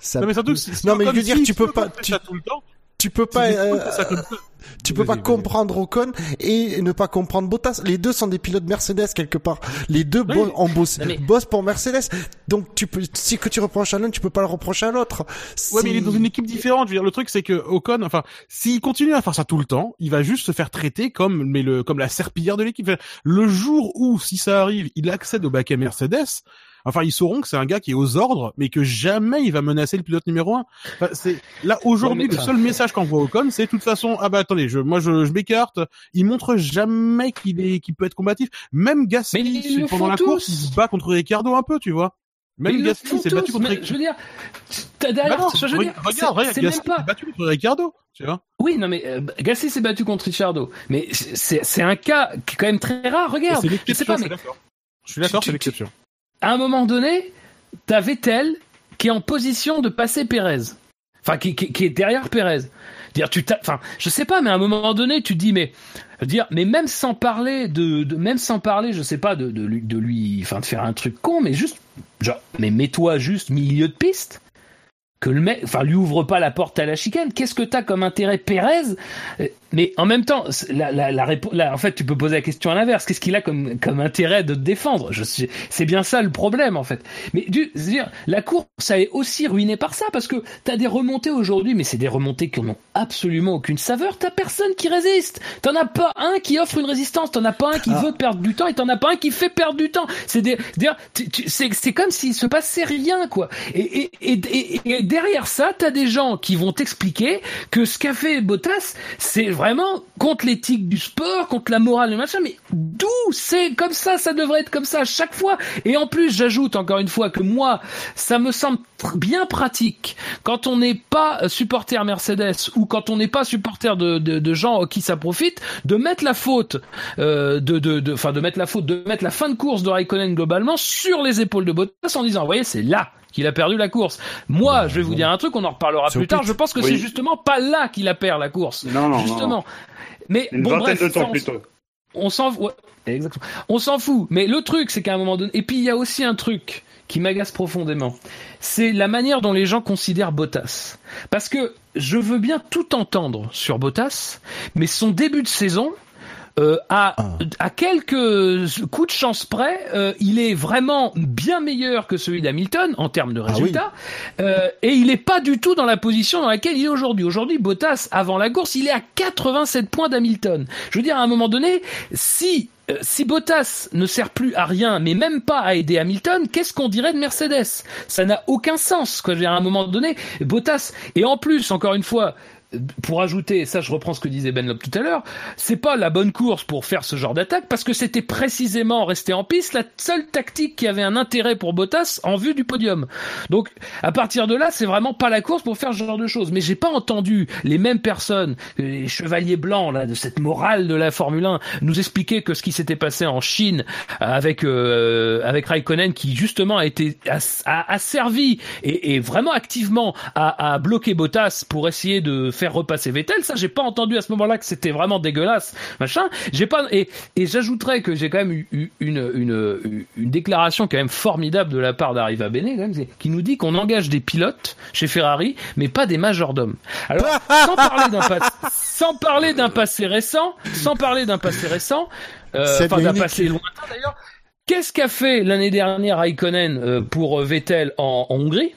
Ça- Non mais surtout, que si, Non, mais je veux dire, si- tu peux pas- tu- ça tout le temps. Tu peux pas, euh, fait ça comme ça- tu peux pas comprendre Ocon et ne pas comprendre Bottas. Les deux sont des pilotes Mercedes quelque part. Les deux Oui. bo- mais- bossent pour Mercedes. Donc tu peux, si que tu reproches à l'un, tu peux pas le reprocher à l'autre. Ouais, mais il est dans une équipe différente. Je veux dire, le truc, c'est que Ocon, enfin, s'il continue à faire ça tout le temps, il va juste se faire traiter comme, mais le, comme la serpillière de l'équipe. Le jour où, si ça arrive, il accède au baquet Mercedes, enfin, ils sauront que c'est un gars qui est aux ordres, mais que jamais il va menacer le pilote numéro un. Enfin, c'est, là, aujourd'hui, Ouais, le seul message qu'envoie Ocon, c'est, de toute façon, ah bah, attendez, je, moi, je, je m'écarte. Il montre jamais qu'il est, qu'il peut être combatif. Même Gasly, pendant la course, il se bat contre Ricardo un peu, tu vois. Même Gasly s'est battu contre mais je veux dire, t'as bah derrière, non, je veux re- dire, regarde, regarde, c'est Gasly s'est battu contre Ricardo, tu vois. Oui, non, mais euh, Gasly s'est battu contre Ricciardo. Mais c'est un cas qui est quand même très rare. Regarde, c'est je sais pas, mais. Je suis d'accord, c'est l'exception. À un moment donné, t'as Vettel qui est en position de passer Pérez. Enfin, qui, est derrière Pérez. Dire, tu enfin, je sais pas, mais à un moment donné, tu dis, mais dire, mais même sans parler de, de même sans parler, je sais pas, de, de, lui, de lui, enfin, de faire un truc con, mais juste, genre, mais mets-toi juste milieu de piste que le mec, enfin, lui ouvre pas la porte à la chicane. Qu'est-ce que t'as comme intérêt, Pérez? Mais en même temps, la, la, la, la, en fait, tu peux poser la question à l'inverse. Qu'est-ce qu'il a comme, comme intérêt de te défendre? Je c'est bien ça le problème, en fait. Mais du, dire, la course, ça est aussi ruinée par ça, parce que t'as des remontées aujourd'hui, mais c'est des remontées qui n'ont absolument aucune saveur. T'as personne qui résiste. T'en as pas un qui offre une résistance. T'en as pas un qui ah. veut perdre du temps, et t'en as pas un qui fait perdre du temps. C'est des, c'est comme s'il se passait rien, quoi. et, et, et, et derrière ça, t'as des gens qui vont t'expliquer que ce qu'a fait Bottas, c'est vraiment contre l'éthique du sport, contre la morale, le machin. Mais d'où c'est comme ça Ça devrait être comme ça à chaque fois. Et en plus, j'ajoute encore une fois que moi, ça me semble bien pratique quand on n'est pas supporter Mercedes ou quand on n'est pas supporter de, gens qui ça profite, de mettre la faute, euh, de, de, de, enfin de mettre la faute, de mettre la fin de course de Raikkonen globalement sur les épaules de Bottas en disant, vous voyez, c'est là qu'il a perdu la course. Moi, je vais vous dire un truc, on en reparlera plus tard. Je pense que c'est justement pas là qu'il a perdu la course. Non, non, justement. Mais une bon, bref, de temps plutôt. On s'en ouais, exactement. On s'en fout. Mais le truc, c'est qu'à un moment donné, et puis il y a aussi un truc qui m'agace profondément. C'est la manière dont les gens considèrent Bottas. Parce que je veux bien tout entendre sur Bottas, mais son début de saison, euh, à, ah. à quelques coups de chance près, euh, il est vraiment bien meilleur que celui d'Hamilton en termes de ah résultats, euh, et il n'est pas du tout dans la position dans laquelle il est aujourd'hui. Aujourd'hui, Bottas, avant la course, il est à 87 points d'Hamilton. Je veux dire, à un moment donné, si si Bottas ne sert plus à rien, mais même pas à aider Hamilton, qu'est-ce qu'on dirait de Mercedes? Ça n'a aucun sens. Quoi. À un moment donné, Bottas, et en plus, encore une fois, pour ajouter, ça je reprends ce que disait Ben Lop tout à l'heure, c'est pas la bonne course pour faire ce genre d'attaque parce que c'était précisément rester en piste la seule tactique qui avait un intérêt pour Bottas en vue du podium. Donc à partir de là, c'est vraiment pas la course pour faire ce genre de choses. Mais j'ai pas entendu les mêmes personnes, les chevaliers blancs là de cette morale de la Formule 1, nous expliquer que ce qui s'était passé en Chine avec euh, avec Raikkonen qui justement a été a, servi et, et, vraiment activement à bloquer Bottas pour essayer de faire repasser Vettel. Ça, j'ai pas entendu à ce moment-là que c'était vraiment dégueulasse, machin. J'ai pas et et j'ajouterais que j'ai quand même eu une, une une déclaration quand même formidable de la part d'Arriva Bene quand même, qui nous dit qu'on engage des pilotes chez Ferrari, mais pas des majordomes. Alors sans parler d'un sans parler d'un passé récent, sans parler d'un passé récent, euh, enfin d'un passé lointain d'ailleurs. Qu'est-ce qu'a fait l'année dernière Raikkonen euh, pour Vettel en Hongrie?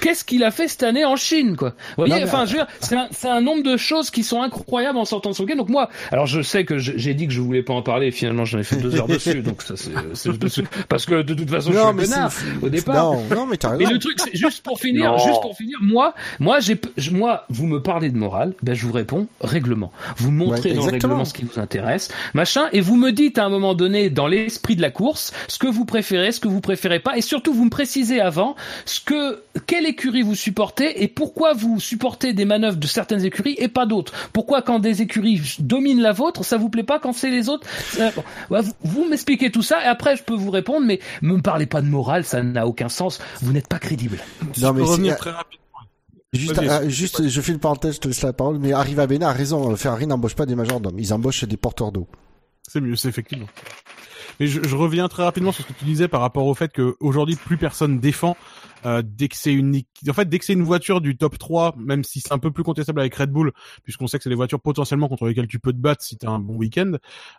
Qu'est-ce qu'il a fait cette année en Chine, quoi? Vous voyez, enfin, c'est un, un, nombre de choses qui sont incroyables en sortant de son week Donc moi, alors je sais que j'ai dit que je voulais pas en parler, et finalement j'en ai fait deux heures dessus, donc ça c'est dessus, parce que de toute façon je suis un au départ. Non, non mais t'as raison. Mais le truc, c'est juste pour finir, juste pour finir, moi, moi j'ai, moi, vous me parlez de morale, ben je vous réponds règlement. Vous montrez dans le règlement ce qui vous intéresse, machin, et vous me dites à un moment donné, dans l'esprit de la course, ce que vous préférez, ce que vous préférez pas, et surtout vous me précisez avant ce que quelle écurie vous supportez et pourquoi vous supportez des manœuvres de certaines écuries et pas d'autres? Pourquoi quand des écuries dominent la vôtre, ça vous plaît pas quand c'est les autres? Euh, Vous, m'expliquez tout ça et après je peux vous répondre, mais ne me parlez pas de morale, ça n'a aucun sens. Vous n'êtes pas crédible. Non, mais revenir très rapidement. Juste, euh, juste, je fais une parenthèse, je te laisse la parole, mais Arriva Bene a raison, Ferrari n'embauche pas des majordomes, ils embauchent des porteurs d'eau. C'est mieux, c'est effectivement. Mais je, je, reviens très rapidement sur ce que tu disais par rapport au fait qu'aujourd'hui plus personne défend euh, dès que c'est une en fait dès que c'est une voiture du top 3, même si c'est un peu plus contestable avec Red Bull, puisqu'on sait que c'est des voitures potentiellement contre lesquelles tu peux te battre si t'as un bon week-end.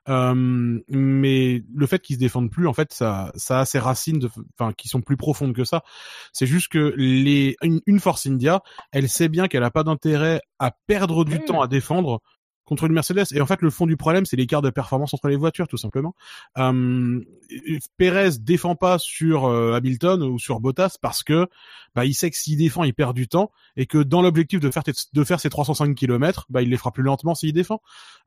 Euh, mais le fait qu'ils se défendent plus, en fait, ça ça a ses racines, enfin qui sont plus profondes que ça. C'est juste que les une, une Force India, elle sait bien qu'elle a pas d'intérêt à perdre du temps à défendre contre une Mercedes. Et en fait, le fond du problème, c'est l'écart de performance entre les voitures, tout simplement. Euh, Perez défend pas sur euh, Hamilton ou sur Bottas parce que bah, il sait que s'il défend, il perd du temps et que dans l'objectif de faire de faire ses 305 km, bah, il les fera plus lentement s'il défend.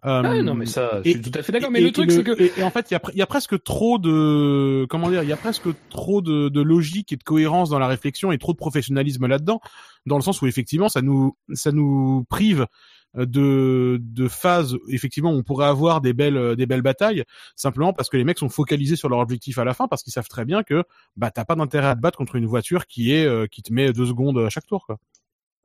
Euh, ah, non, mais ça, je suis tout à fait d'accord. Mais le truc, c'est que et, en fait, il y a, y a presque trop de comment dire, il y a presque trop de, de logique et de cohérence dans la réflexion et trop de professionnalisme là-dedans, dans le sens où effectivement, ça nous ça nous prive de, de phases effectivement on pourrait avoir des belles des belles batailles simplement parce que les mecs sont focalisés sur leur objectif à la fin parce qu'ils savent très bien que bah t'as pas d'intérêt à te battre contre une voiture qui est euh, qui te met deux secondes à chaque tour quoi.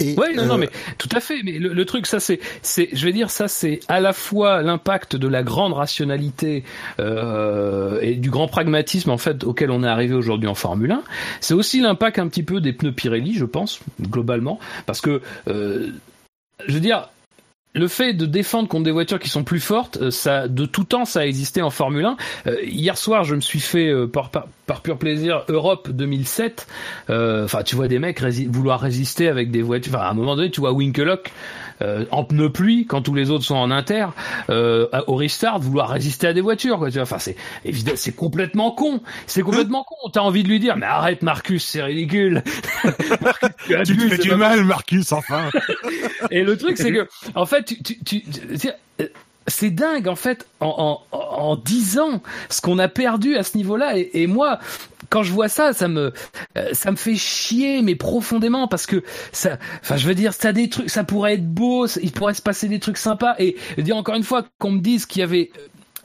oui, non, non, mais tout à fait. Mais le, le truc, ça, c'est, c'est, je vais dire, ça, c'est à la fois l'impact de la grande rationalité euh, et du grand pragmatisme en fait auquel on est arrivé aujourd'hui en Formule 1. C'est aussi l'impact un petit peu des pneus Pirelli, je pense, globalement, parce que, euh, je veux dire, le fait de défendre contre des voitures qui sont plus fortes, euh, ça, de tout temps, ça a existé en Formule 1. Euh, hier soir, je me suis fait euh, par, par, pur plaisir Europe 2007. Enfin, tu vois des mecs vouloir résister avec des voitures. Enfin, à un moment donné, tu vois Winkelock euh, en pneu pluie quand tous les autres sont en inter euh, au restart vouloir résister à des voitures quoi tu vois. Enfin c'est évidemment c'est complètement con. C'est complètement con. T'as envie de lui dire mais arrête Marcus c'est ridicule. Marcus, tu, tu te fais du mal Marcus enfin. Et le truc c'est que en fait tu, tu, tu c'est dingue en fait en, en, en 10 ans ce qu'on a perdu à ce niveau-là. Et, et, moi quand je vois ça ça me euh, ça me fait chier mais profondément parce que ça enfin je veux dire ça des trucs ça pourrait être beau il pourrait se passer des trucs sympas. Et dire encore une fois qu'on me dise qu'il y avait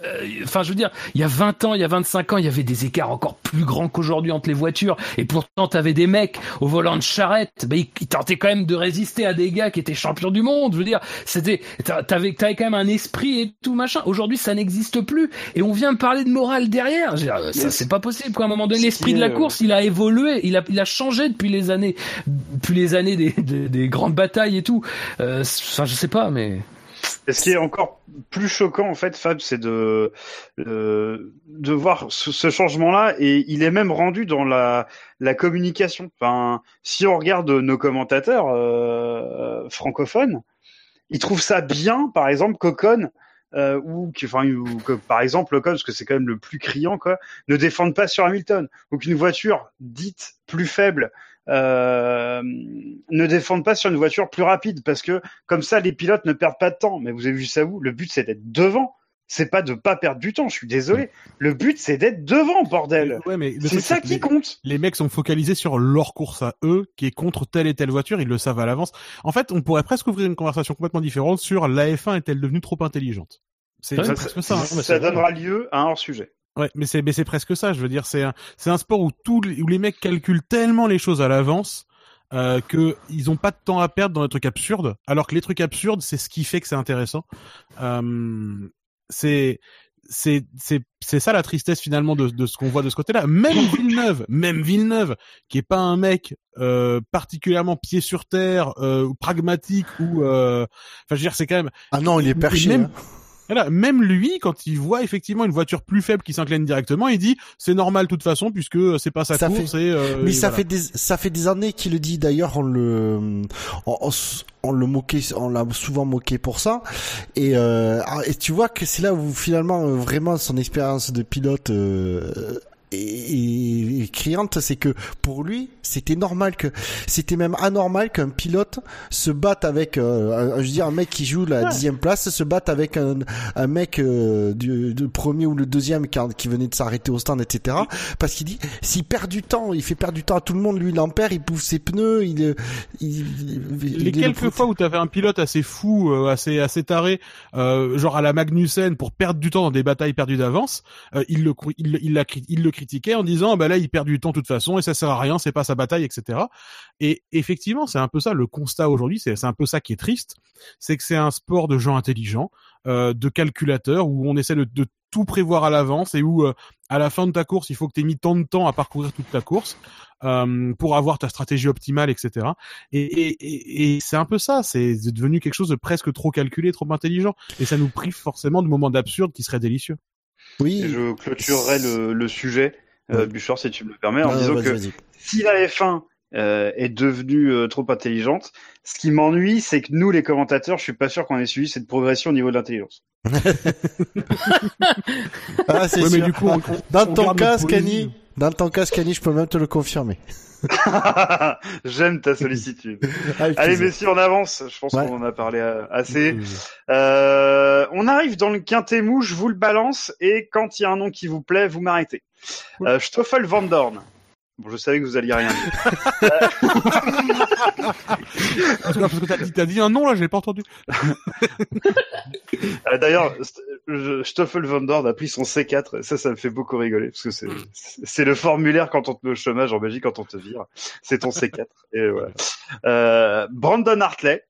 euh, enfin, je veux dire, il y a 20 ans, il y a 25 ans, il y avait des écarts encore plus grands qu'aujourd'hui entre les voitures. Et pourtant, t'avais des mecs au volant de charrette, bah, ils, tentaient quand même de résister à des gars qui étaient champions du monde. Je veux dire, c'était, t'avais, t'avais quand même un esprit et tout machin. Aujourd'hui, ça n'existe plus. Et on vient me parler de morale derrière. Je veux dire, ça, c'est pas possible. Quoi. À un moment donné, l'esprit de la course, il a évolué, il a, il a changé depuis les années, depuis les années des, des, des grandes batailles et tout. Euh, enfin, je sais pas, mais. Et ce qui est encore plus choquant en fait, Fab, c'est de euh, de voir ce, ce changement-là et il est même rendu dans la la communication. Enfin, si on regarde nos commentateurs euh, francophones, ils trouvent ça bien, par exemple, qu'Ocon euh, ou, enfin, ou que par exemple Ocon, parce que c'est quand même le plus criant, quoi, ne défendent pas sur Hamilton, ou qu'une voiture dite plus faible euh, ne défendent pas sur une voiture plus rapide parce que comme ça les pilotes ne perdent pas de temps. Mais vous avez vu ça vous Le but c'est d'être devant. C'est pas de pas perdre du temps. Je suis désolé. Le but c'est d'être devant, bordel. Ouais, mais c'est ça qui les, compte. Les mecs sont focalisés sur leur course à eux, qui est contre telle et telle voiture. Ils le savent à l'avance. En fait, on pourrait presque ouvrir une conversation complètement différente sur la F1 est-elle devenue trop intelligente? C'est ça, presque ça. Hein. Ça donnera lieu à un hors sujet. Ouais, mais c'est mais c'est presque ça. Je veux dire, c'est un c'est un sport où tous où les mecs calculent tellement les choses à l'avance euh, que ils ont pas de temps à perdre dans les trucs absurdes. Alors que les trucs absurdes, c'est ce qui fait que c'est intéressant. Euh, c'est c'est c'est c'est ça la tristesse finalement de de ce qu'on voit de ce côté-là. Même Villeneuve, même Villeneuve, qui est pas un mec euh, particulièrement pied sur terre, euh, pragmatique ou euh, enfin je veux dire c'est quand même ah non il est perché. Même, hein. Même lui, quand il voit effectivement une voiture plus faible qui s'incline directement, il dit c'est normal de toute façon puisque c'est pas sa ça course. Fait... Et, euh, Mais et ça voilà. fait des ça fait des années qu'il le dit. D'ailleurs, on le on, on, on le moquait, on l'a souvent moqué pour ça. Et, euh, et tu vois que c'est là où finalement vraiment son expérience de pilote euh, et, et, criante, c'est que pour lui, c'était normal que c'était même anormal qu'un pilote se batte avec, euh, un, je veux dire, un mec qui joue la dixième place se batte avec un, un mec euh, du, du, premier ou le deuxième qui, qui venait de s'arrêter au stand, etc. Parce qu'il dit, s'il perd du temps, il fait perdre du temps à tout le monde. Lui, il en perd, il bouffe ses pneus. Il, il, il les quelques fois où tu avais un pilote assez fou, euh, assez assez taré, euh, genre à la Magnussen pour perdre du temps dans des batailles perdues d'avance, euh, il le il, il, il, il le critiquait en disant bah là il perd du temps de toute façon et ça sert à rien c'est pas sa bataille etc et effectivement c'est un peu ça le constat aujourd'hui c'est un peu ça qui est triste c'est que c'est un sport de gens intelligents euh, de calculateurs où on essaie de, de tout prévoir à l'avance et où euh, à la fin de ta course il faut que tu aies mis tant de temps à parcourir toute ta course euh, pour avoir ta stratégie optimale etc et, et, et, et c'est un peu ça c'est devenu quelque chose de presque trop calculé trop intelligent. Et ça nous prive forcément de moments d'absurde qui seraient délicieux oui. Et je clôturerai le, le sujet, euh, Bouchard, si tu me le permets, en non, disant que si la F1 euh, est devenue euh, trop intelligente, ce qui m'ennuie, c'est que nous, les commentateurs, je suis pas sûr qu'on ait suivi cette progression au niveau de l'intelligence. ah, c'est ouais, sûr. Mais du coup, on, on, dans ton cas, Scani, dans ton cas, Scani, je peux même te le confirmer. J'aime ta sollicitude. Allez, messieurs, on avance. Je pense ouais. qu'on en a parlé assez. Euh, on arrive dans le quintet mou, je vous le balance, et quand il y a un nom qui vous plaît, vous m'arrêtez. Euh, Stoffel Van Dorn. Bon, je savais que vous alliez rien dire. parce que, parce que t'as dit, dit, un nom là, j'ai pas entendu. Euh, D'ailleurs, Stoffel Van Dorn a pris son C4. Et ça, ça me fait beaucoup rigoler parce que c'est, c'est le formulaire quand on te met au chômage en Belgique, quand on te vire. C'est ton C4. Et voilà. Euh, Brandon Hartley.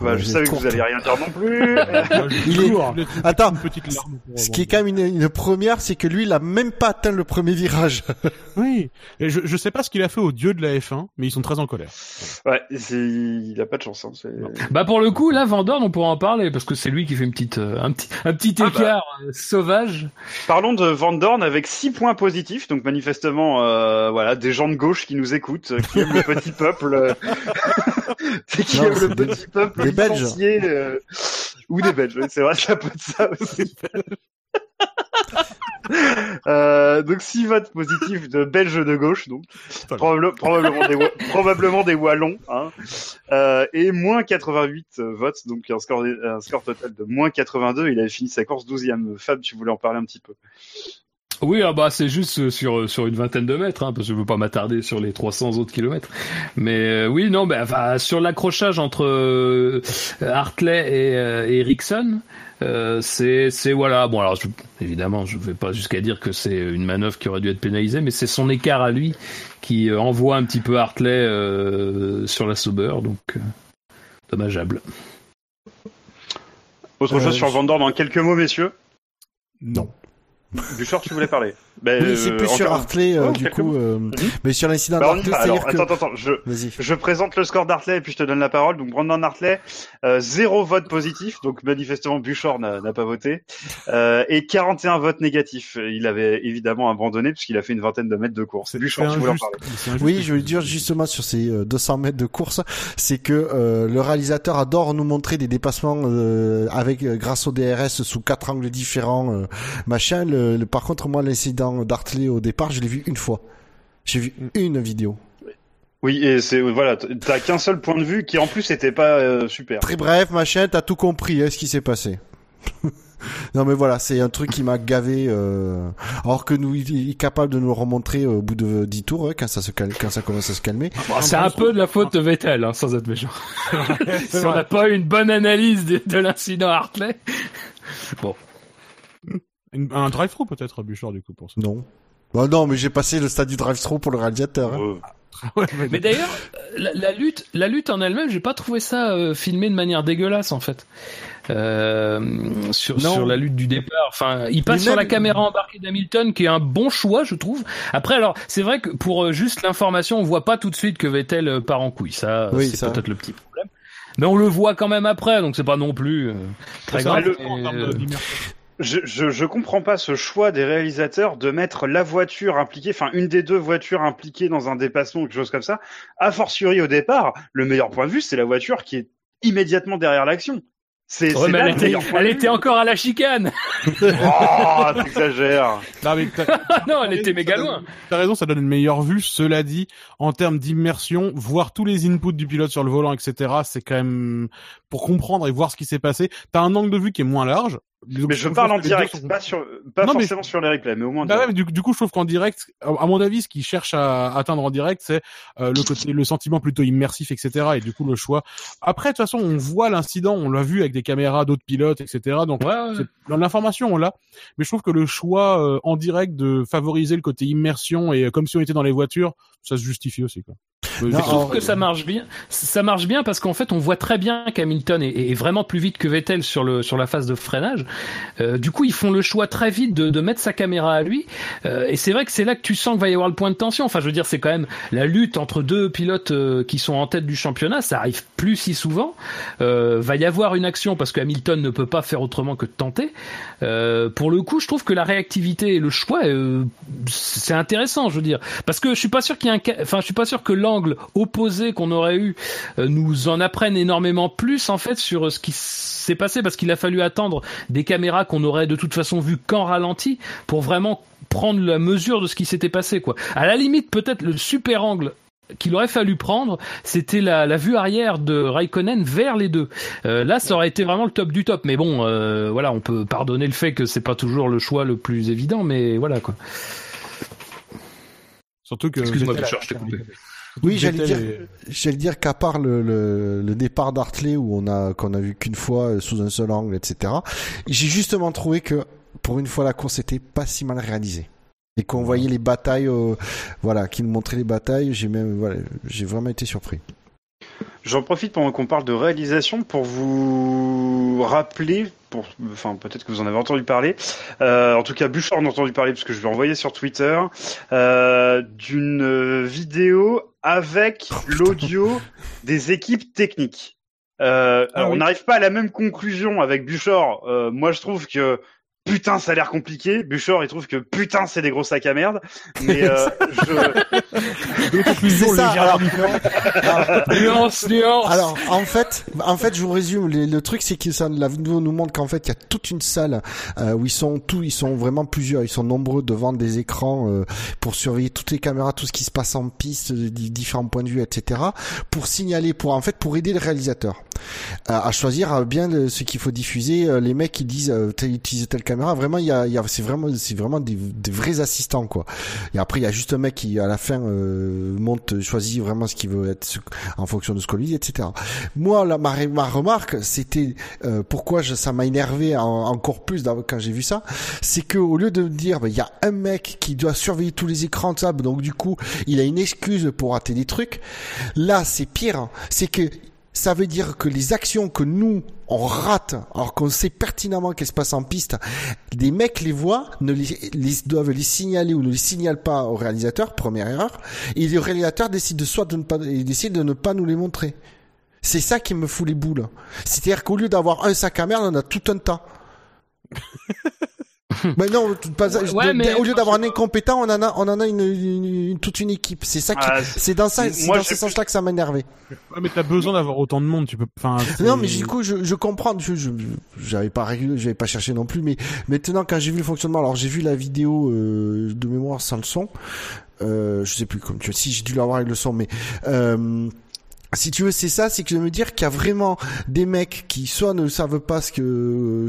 Bah, je j'ai savais que vous alliez rien dire non plus. Il est... Toujours. Attends, Une petite larme ce qui est quand même une, une première, c'est que lui, il a même pas atteint le premier virage. Oui. Et je, je sais pas ce qu'il a fait aux dieux de la F1, mais ils sont très en colère. ouais, il a pas de chance. Hein. Bah pour le coup, là, Van Dorn, on pourra en parler parce que c'est lui qui fait une petite, euh, un petit, un petit Ah bah. écart euh, sauvage. Parlons de Van Dorn avec six points positifs, donc manifestement, euh, voilà, des gens de gauche qui nous écoutent, euh, qui aiment le petit peuple, euh, qui aiment le c'est des- petit peuple des Belges. euh, ou des Belges, c'est vrai, ça peut être ça aussi. Euh, donc six votes positifs de Belges de gauche, donc probable- probablement des Wa- probablement des Wallons, hein, euh, et moins 88 votes, donc un score un score total de moins 82. Il avait fini sa course 12e. Fab, tu voulais en parler un petit peu. Oui, ah bah c'est juste euh, sur euh, sur une vingtaine de mètres, hein, parce que je veux pas m'attarder sur les 300 autres kilomètres. Mais euh, oui, non, bah, enfin, sur l'accrochage entre euh, Hartley et, euh, et euh, c'est c'est voilà. Bon alors je- évidemment, je vais pas jusqu'à dire que c'est une manœuvre qui aurait dû être pénalisée, mais c'est son écart à lui qui envoie un petit peu Hartley euh, sur la Sauber, donc euh, dommageable. Autre Euh, chose sur Van Dorn en quelques mots, messieurs? Non. Bouchard, tu voulais parler. Ben, Oui, c'est euh, plus sur Hartley, euh, Oh, du coup, euh, mais sur l'incident Bah, d'Hartley, c'est-à-dire que... attends, attends, je, je présente le score d'Hartley et puis je te donne la parole. Donc, Brandon Hartley, euh, zéro vote positif, donc manifestement Bouchard n'a n'a pas voté, euh, et 41 votes négatifs. Il avait évidemment abandonné puisqu'il a fait une vingtaine de mètres de course. C'est Bouchard, c'est tu voulais en parler. C'est. Oui, je veux dire justement sur ces euh, 200 mètres de course, c'est que euh, le réalisateur adore nous montrer des dépassements euh, avec euh, grâce au DRS sous quatre angles différents, euh, machin. Le, le- par contre, moi, l'incident d'Hartley au départ, je l'ai vu une fois. J'ai vu une vidéo. Oui, et c'est voilà, t'as qu'un seul point de vue qui en plus était pas euh, super. Très bref, machin, t'as tout compris, hein, ce qui s'est passé. non mais voilà, c'est un truc qui m'a gavé. Euh... Alors que nous, il est capable de nous le remontrer au bout de 10 tours, hein, quand ça se calme, quand ça commence à se calmer. Bon, c'est un peu de la faute de Vettel, hein, sans être méchant. si on n'a pas eu une bonne analyse de, de l'incident Hartley. Bon. Une- Un drive-through peut-être, Bouchard, du coup, pour ça. Non. Bah non, mais j'ai passé le stade du drive-through pour le réalisateur. hein. Euh, Ouais, mais- Mais d'ailleurs, la, la lutte, la lutte en elle-même, j'ai pas trouvé ça euh, filmé de manière dégueulasse en fait. Euh, sur, sur la lutte du départ, enfin, il passe sur la caméra embarquée d'Hamilton, qui est un bon choix, je trouve. Après, alors, c'est vrai que pour euh, juste l'information, on voit pas tout de suite que Vettel euh, part en couille. Ça, Oui, c'est ça. peut-être le petit problème. Mais on le voit quand même après, donc c'est pas non plus euh, très grave. Et, Je, je, je comprends pas ce choix des réalisateurs de mettre la voiture impliquée, enfin une des deux voitures impliquées dans un dépassement ou quelque chose comme ça. A fortiori au départ, le meilleur point de vue, c'est la voiture qui est immédiatement derrière l'action. C'est ouais, c'est mais là elle le était, elle était encore à la chicane. Oh, t'exagères. Non, mais t'as- non, elle était méga loin. T'as raison, ça donne une meilleure vue. Cela dit, en termes d'immersion, voir tous les inputs du pilote sur le volant, etc., c'est quand même pour comprendre et voir ce qui s'est passé. T'as un angle de vue qui est moins large. Donc, Mais je parle en direct, sont- pas sur, pas Non, mais forcément sur les replays, mais au moins. Bah ouais, mais du, du coup, je trouve qu'en direct, à mon avis, ce qu'ils cherchent à atteindre en direct, c'est euh, le côté, le sentiment plutôt immersif, etc. Et du coup, le choix. Après, de toute façon, on voit l'incident, on l'a vu avec des caméras d'autres pilotes, etc. Donc, Ouais, ouais. l'information, on l'a. Mais je trouve que le choix euh, en direct de favoriser le côté immersion et euh, comme si on était dans les voitures, ça se justifie aussi, quoi. Non, Je trouve que ça marche bien. Ça marche bien parce qu'en fait, on voit très bien qu'Hamilton est, est vraiment plus vite que Vettel sur le sur la phase de freinage. Euh, du coup, ils font le choix très vite de, de mettre sa caméra à lui. Euh, et c'est vrai que c'est là que tu sens qu'il va y avoir le point de tension. Enfin, je veux dire, c'est quand même la lutte entre deux pilotes euh, qui sont en tête du championnat. Ça arrive plus si souvent. Euh, va y avoir une action parce que Hamilton ne peut pas faire autrement que de tenter. Euh, pour le coup, je trouve que la réactivité et le choix, euh, c'est intéressant, je veux dire, parce que je suis pas sûr qu'il y ait un, enfin, je suis pas sûr que l'angle opposé qu'on aurait eu euh, nous en apprenne énormément plus en fait sur ce qui s'est passé, parce qu'il a fallu attendre des caméras qu'on aurait de toute façon vues qu'en ralenti pour vraiment prendre la mesure de ce qui s'était passé, quoi. À la limite, peut-être le super angle qu'il aurait fallu prendre, c'était la, la vue arrière de Raikkonen vers les deux. Euh, là, ça aurait été vraiment le top du top. Mais bon, euh, voilà, on peut pardonner le fait que c'est pas toujours le choix le plus évident, mais voilà quoi. Surtout que. Excuse-moi, Bouchard, je t'ai coupé. Oui, j'allais dire, j'allais dire qu'à part le, le, le départ d'Hartley où on a qu'on a vu qu'une fois euh, sous un seul angle, etc. J'ai justement trouvé que pour une fois la course était pas si mal réalisée et qu'on voyait les batailles, euh, voilà, qui nous montraient les batailles. J'ai même, voilà, j'ai vraiment été surpris. J'en profite pendant qu'on parle de réalisation pour vous rappeler, pour, enfin peut-être que vous en avez entendu parler, euh, en tout cas Bouchard en a entendu parler parce que je l'ai envoyé sur Twitter, euh, d'une vidéo avec l'audio des équipes techniques. Euh, Ah alors, oui. On n'arrive pas à la même conclusion avec Bouchard. Euh, moi je trouve que putain ça a l'air compliqué. Bouchard il trouve que putain c'est des gros sacs à merde. Mais euh, je... Conclusions C'est ça, alors. Nuance, nuance. Alors, en fait, en fait, je vous résume. Le, le truc, c'est que ça, la vidéo nous montre qu'en fait, il y a toute une salle euh, où ils sont tous, ils sont vraiment plusieurs, ils sont nombreux devant des écrans euh, pour surveiller toutes les caméras, tout ce qui se passe en piste, euh, di- différents points de vue, etc. Pour signaler, pour en fait, pour aider le réalisateur euh, à choisir euh, bien le- ce qu'il faut diffuser. Euh, les mecs qui disent euh, t'as utilisé telle caméra, vraiment, il y a, y a c'est vraiment, c'est vraiment des, des vrais assistants quoi. Et après, il y a juste un mec qui à la fin euh, monte, choisit vraiment ce qu'il veut être en fonction de ce qu'on lui dit, etc. Moi, là, ma, ma remarque, c'était euh, pourquoi je, ça m'a énervé en- encore plus quand j'ai vu ça, c'est que au lieu de me dire, bah, il y a un mec qui doit surveiller tous les écrans, de ça, donc du coup, il a une excuse pour rater des trucs. Là, c'est pire. hein. C'est que ça veut dire que les actions que nous on rate, alors qu'on sait pertinemment qu'elles se passent en piste, des mecs les voient, ne les, doivent les signaler ou ne les signalent pas au réalisateur, première erreur, et le réalisateur décide de soit de ne pas, il décide de ne pas nous les montrer. C'est ça qui me fout les boules. C'est-à-dire qu'au lieu d'avoir un sac à merde, on a tout un tas. mais non, tout- pas, Ouais, de- ouais, de- mais- au lieu d'avoir un incompétent, on en a, on en a une, une- une- toute une équipe. C'est ça qui, Ah, c'est- dans ça, c'est dans ce sens-là que ça m'a énervé. Ouais, mais t'as besoin d'avoir autant de monde, tu peux, enfin. Non, mais du coup, je, je comprends. Je, je, j'avais pas j'avais pas cherché non plus. Mais maintenant, quand j'ai vu le fonctionnement, alors j'ai vu la vidéo euh, de mémoire sans le son. Euh, je sais plus comme tu si j'ai dû l'avoir avec le son, mais euh, si tu veux, c'est ça, c'est que je veux dire qu'il y a vraiment des mecs qui soit ne savent pas ce que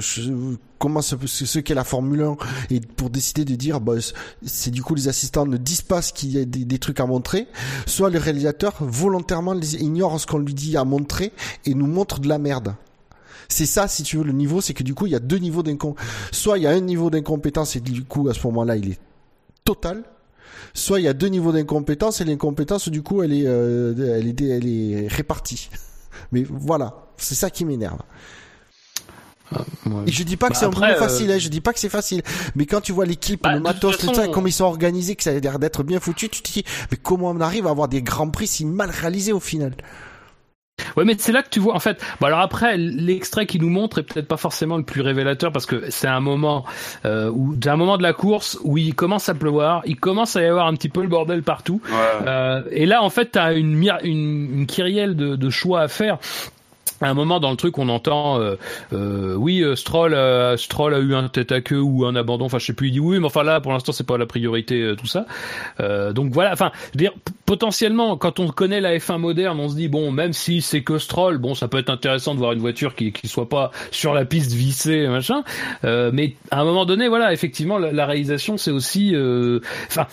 comment ce, ce, ce qu'est la Formule 1 et pour décider de dire bah c'est du coup les assistants ne disent pas ce qu'il y a des, trucs à montrer soit le réalisateur volontairement ignore ce qu'on lui dit à montrer et nous montre de la merde c'est ça, si tu veux, le niveau, c'est que du coup, il y a deux niveaux d'incompétence. Soit il y a un niveau d'incompétence et du coup, à ce moment-là, il est total. Soit il y a deux niveaux d'incompétence et l'incompétence, du coup, elle est, euh, elle est, elle est répartie. Mais voilà, c'est ça qui m'énerve. Ouais. Et je dis pas que Bah c'est un boulot facile, euh, hein, je dis pas que c'est facile. Mais quand tu vois l'équipe, Bah, le de matos, façon, ça, comme ils sont organisés, que ça a l'air d'être bien foutu, tu te dis, mais comment on arrive à avoir des grands prix si mal réalisés au final? Ouais, mais c'est là que tu vois, en fait. Bon, alors après, l'extrait qui nous montre est peut-être pas forcément le plus révélateur parce que c'est un moment euh, où, c'est un moment de la course où il commence à pleuvoir, il commence à y avoir un petit peu le bordel partout. Ouais. Euh, et là, en fait, t'as une, une, une kyrielle de, de choix à faire. À un moment dans le truc, on entend, euh, euh, oui, euh, Stroll, euh, Stroll a eu un tête à queue ou un abandon. Enfin, je sais plus. Il dit oui, mais enfin là, pour l'instant, c'est pas la priorité, tout ça. Donc voilà. Enfin, je dire, potentiellement, quand on connaît la F1 moderne, on se dit bon, même si c'est que Stroll, bon, ça peut être intéressant de voir une voiture qui qui soit pas sur la piste vissée, machin. Mais à un moment donné, voilà, effectivement, la, réalisation, c'est aussi, enfin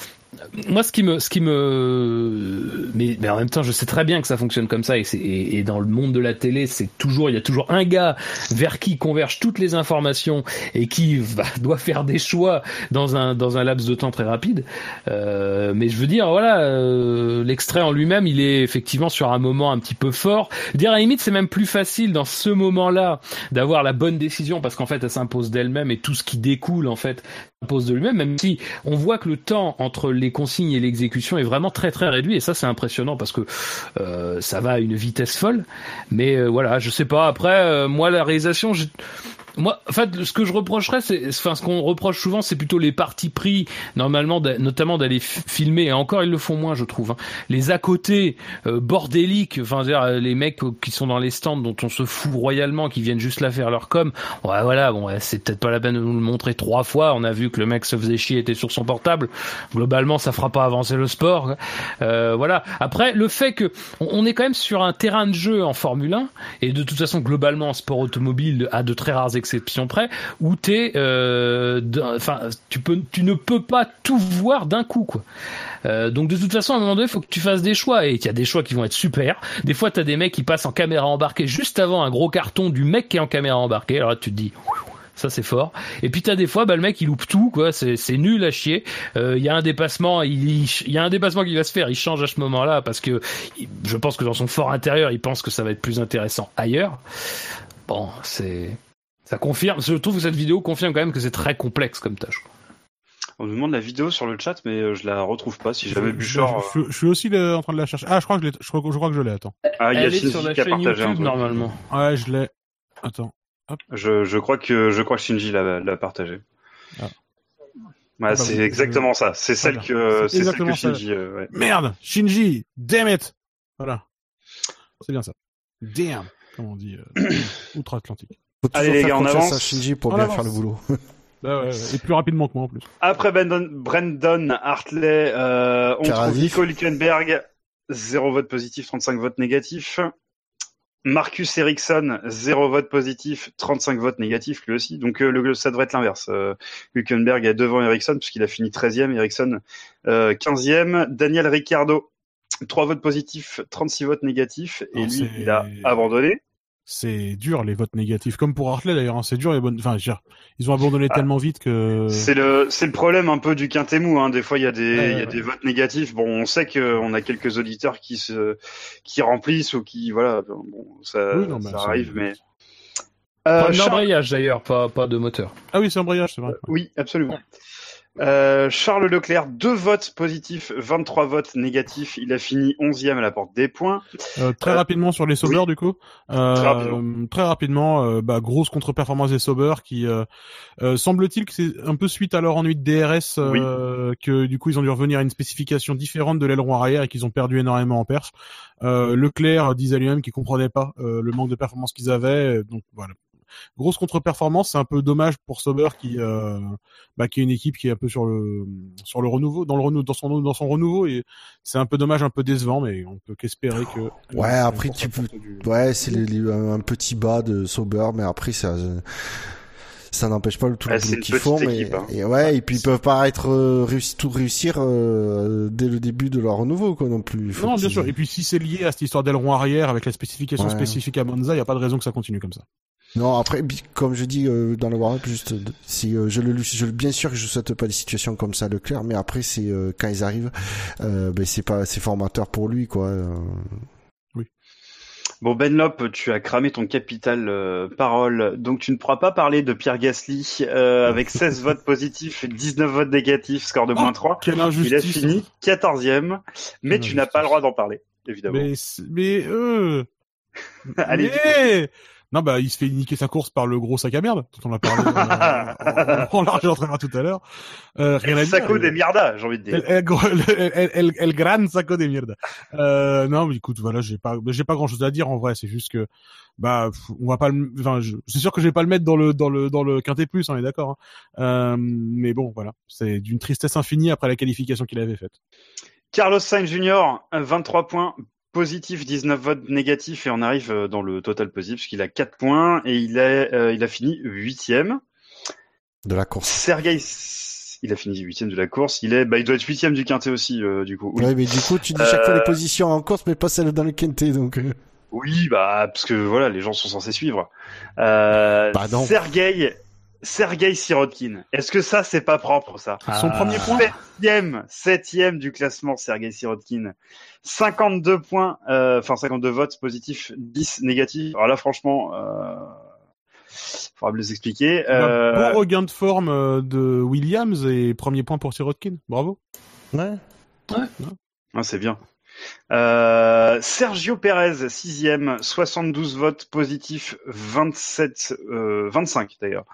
moi, ce qui me, ce qui me, mais, mais en même temps, je sais très bien que ça fonctionne comme ça et, et, et dans le monde de la télé, c'est toujours, il y a toujours un gars vers qui convergent toutes les informations et qui va, doit faire des choix dans un dans un laps de temps très rapide. Euh, mais je veux dire, voilà, euh, l'extrait en lui-même, il est effectivement sur un moment un petit peu fort. Dire, à la limite, c'est même plus facile dans ce moment-là d'avoir la bonne décision parce qu'en fait, elle s'impose d'elle-même et tout ce qui découle en fait de lui-même. Même si on voit que le temps entre les consignes et l'exécution est vraiment très très réduit et ça c'est impressionnant parce que euh, ça va à une vitesse folle. Mais euh, voilà, je sais pas. Après, euh, moi la réalisation. Moi, en fait, ce que je reprocherais, c'est, enfin, ce qu'on reproche souvent, c'est plutôt les partis pris, normalement, notamment d'aller filmer. Et encore, ils le font moins, je trouve. hein. Les à côté euh, bordéliques, enfin, euh, les mecs qui sont dans les stands dont on se fout royalement, qui viennent juste là faire leur com. Ouais, voilà, bon, c'est peut-être pas la peine de nous le montrer trois fois. On a vu que le mec se faisait chier, était sur son portable. Globalement, ça fera pas avancer le sport. quoi. Euh, voilà. Après, le fait que on, est quand même sur un terrain de jeu en Formule 1 et de toute façon, globalement, en sport automobile, à de très rares exceptions près, où t'es, euh, enfin, tu peux, tu ne peux pas tout voir d'un coup, quoi. Euh, donc de toute façon, à un moment donné, il faut que tu fasses des choix, et il y a des choix qui vont être super. Des fois, t'as des mecs qui passent en caméra embarquée juste avant un gros carton du mec qui est en caméra embarquée. Alors là, tu te dis. Ça c'est fort. Et puis t'as des fois, bah le mec il loupe tout, quoi. C'est nul à chier. Euh, Il y a un dépassement, il, y a un dépassement qui va se faire. Il change à ce moment-là parce que je pense que dans son fort intérieur, il pense que ça va être plus intéressant ailleurs. Bon, c'est ça confirme. Je trouve que cette vidéo confirme quand même que c'est très complexe comme tâche. On nous demande la vidéo sur le chat, mais euh, je la retrouve pas. Si j'avais je, Buchor. je, je- je suis aussi le- en train de la chercher. Ah, je crois que je l'ai, je crois, que- je crois que je l'ai, attends. Ah, il y a Elle est Shinji sur la qui a chaîne partagé un YouTube truc. normalement. Ouais, je l'ai. Attends. Je, je crois que je crois que Shinji l'a l'a partagé. Ah. Ouais, bah, c'est exactement ça. C'est celle que C'est c'est celle que. Shinji. euh, ouais. Merde, Shinji, damn it. Voilà. C'est bien ça. Damn, comme on dit, euh, outre-Atlantique. Faut Allez, les faire gars, on avance. à Shinji pour On bien avance. faire le boulot. Bah ouais, ouais, et plus rapidement que moi en plus. Après Brandon, Brandon Hartley, euh, on trouve. Nico Hülkenberg, 0 vote positif, 35 votes négatifs. Marcus Ericsson, 0 vote positif, 35 votes négatifs lui aussi. Donc euh, le, ça devrait être l'inverse. Euh, Hülkenberg est devant Ericsson puisqu'il a fini 13e, Ericsson euh, 15e. Daniel Ricciardo, 3 votes positifs, 36 votes négatifs. Et Non, lui, il a abandonné. C'est dur les votes négatifs, comme pour Hartley d'ailleurs. hein, c'est dur les bonnes. Enfin, je veux dire, ils ont abandonné tellement vite que. C'est le c'est le problème un peu du quintet mou. Hein. Des fois, il y a des Ouais, il y a ouais, des votes négatifs. Bon, on sait que on a quelques auditeurs qui se qui remplissent ou qui voilà. Bon, ça, Oui, non, bah, ça arrive, mais Pas Euh, embrayage d'ailleurs, pas, pas de moteur. Ah oui, c'est embrayage, c'est vrai. Oui, absolument. Euh, Charles Leclerc, deux votes positifs, 23 votes négatifs. Il a fini 11e à la porte des points. Euh, très Euh, rapidement sur les Sauber du coup. Euh, Très rapidement. très rapidement, bah, grosse contre-performance des Sauber qui semble-t-il que c'est un peu suite à leur ennui de DRS euh, que du coup ils ont dû revenir à une spécification différente de l'aileron arrière et qu'ils ont perdu énormément en. Euh, Leclerc disait lui-même qu'il comprenait pas euh, le manque de performance qu'ils avaient, donc voilà. Grosse contre-performance, c'est un peu dommage pour Sauber qui, euh, bah, qui est une équipe qui est un peu sur le sur le renouveau, dans le renouveau, dans son dans son renouveau et c'est un peu dommage, un peu décevant, mais on peut qu'espérer que. Ouais, après, tu peux- Ouais, c'est les- les- un petit bas de Sauber, mais après ça, ça n'empêche pas le tout le boulot qu'ils font. Mais équipe, hein. et ouais, et puis ils peuvent pas être euh, réussi, tout réussir euh, dès le début de leur renouveau, quoi, non plus. Faut Non, bien sûr. Et puis si c'est lié à cette histoire d'aileron arrière avec la spécification Ouais. spécifique à Monza, il y a pas de raison que ça continue comme ça. Non, après, comme je dis euh, dans le warm-up, juste, euh, si euh, je le, je, bien sûr que je souhaite pas des situations comme ça, Leclerc, mais après, c'est euh, quand ils arrivent, euh, ben c'est pas, c'est formateur pour lui, quoi. euh. Bon, Benlop, tu as cramé ton capital euh, parole, donc tu ne pourras pas parler de Pierre Gasly euh, avec 16 votes positifs et 19 votes négatifs, score de moins 3. Quelle Il a injustice. fini 14e, mais Quelle tu n'as pas le droit d'en parler, évidemment. Mais, mais euh. Allez, mais... Non, bah, il se fait niquer sa course par le gros sac à merde, dont on a parlé euh, en, en large en travers tout à l'heure. Euh, rien à dire. Saco des Mierda, j'ai envie de dire. El, el, el, el, el, el gran saco de mierda. Euh, non, mais écoute, voilà, j'ai pas, j'ai pas grand chose à dire en vrai. C'est juste que, bah, on va pas le, enfin, c'est sûr que je vais pas le mettre dans le, dans le, dans le quintet plus, on est d'accord. hein. Euh, mais bon, voilà, c'est d'une tristesse infinie après la qualification qu'il avait faite. Carlos Sainz Jr., 23 points positifs, 19 votes négatifs, et on arrive euh, dans le total positif, puisqu'il a 4 points, et il, est, euh, il a fini 8e. de la course. Sergei, il a fini 8e de la course, il est, bah, il doit être 8e du quintet aussi, euh, du coup. Oui. Ouais, mais du coup, tu dis chaque fois les positions en course, mais pas celles dans le quintet, donc. Oui, bah parce que voilà, les gens sont censés suivre. Euh, Bah non. Sergei, Sergei Sirotkin. Est-ce que ça c'est pas propre ça? Son Ah. premier point. Septième, septième du classement, Sergei Sirotkin. 52 points, euh, enfin 52 votes positifs, 10 négatifs. Alors là, franchement, euh, faudra me les expliquer. Bah, Euh, Bon regain de forme euh, de Williams et premier point pour Sirotkin. Bravo. Ouais. Ah, c'est bien. Euh, Sergio Perez, sixième, 72 votes positifs, 27, euh, 25 d'ailleurs,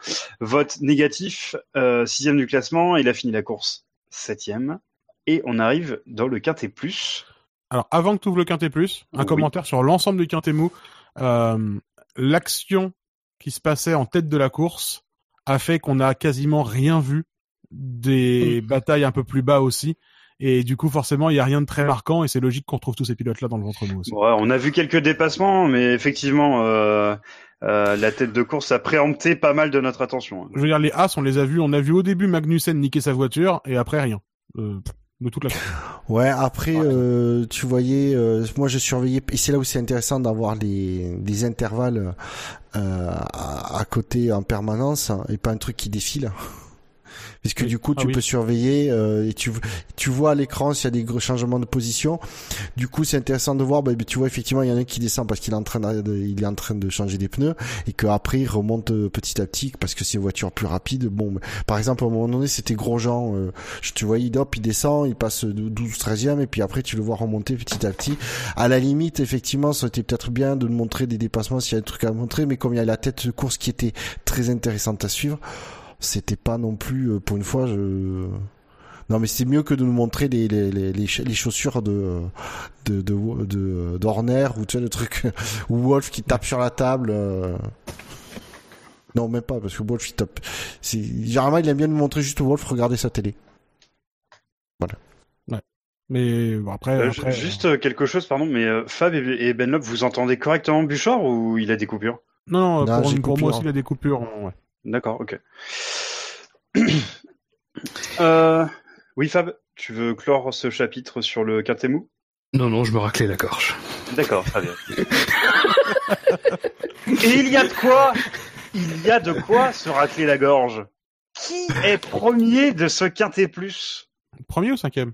votes négatifs, euh, sixième du classement, il a fini la course septième, et on arrive dans le quintet plus. Alors, avant que tu ouvres le Quintet Plus, un Oui. commentaire sur l'ensemble du Quintet Mou. Euh, L'action qui se passait en tête de la course a fait qu'on a quasiment rien vu des batailles un peu plus bas aussi. Et du coup, forcément, il y a rien de très marquant et c'est logique qu'on retrouve tous ces pilotes-là dans le ventre mou aussi. Ouais, on a vu quelques dépassements, mais effectivement, euh, euh, la tête de course a préempté pas mal de notre attention. Je veux dire, les As, on les a vus. On a vu au début Magnussen niquer sa voiture et après rien. Euh, de toute la Ouais, après, euh, tu voyais, euh, moi je surveillais, et c'est là où c'est intéressant d'avoir les, les intervalles euh, à, à côté en permanence hein, et pas un truc qui défile. Puisque Oui. du coup, Ah tu oui. peux surveiller euh, et tu tu vois à l'écran s'il y a des gros changements de position. Du coup, c'est intéressant de voir. Bah, tu vois effectivement, il y en a un qui descend parce qu'il est en train de, il est en train de changer des pneus et qu'après il remonte euh, petit à petit parce que c'est une voiture plus rapide. Bon, par exemple, à un moment donné, c'était Grosjean. Euh, tu vois, il hop, il descend, il passe de 12 13e et puis après tu le vois remonter petit à petit. À la limite, effectivement, ça aurait été peut-être bien de montrer des dépassements s'il y a des trucs à montrer, mais comme il y a la tête de course qui était très intéressante à suivre, c'était pas non plus, euh, pour une fois, je... Non, mais c'est mieux que de nous montrer les, les, les, les, ch- les chaussures de, de, de, de, d'Horner ou tu sais, le truc, ou Wolf qui tape sur la table, euh. Non, même pas, parce que Wolf, il tape. C'est, généralement, il aime bien nous montrer juste Wolf regarder sa télé. Mais bon, après, Euh, après, juste euh, quelque chose, pardon, mais euh, Fab et, et Benlop, vous entendez correctement Bouchard ou il a des coupures? Non, non, Non, pour, moi aussi, il y a des coupures. Ouais. D'accord, ok. euh, oui, Fab, tu veux clore ce chapitre sur le Quintemou Non, non, je me raclais la gorge. D'accord, très bien. Et il y a de quoi Il y a de quoi se racler la gorge. Qui est premier de ce Quintet Plus? Premier ou cinquième?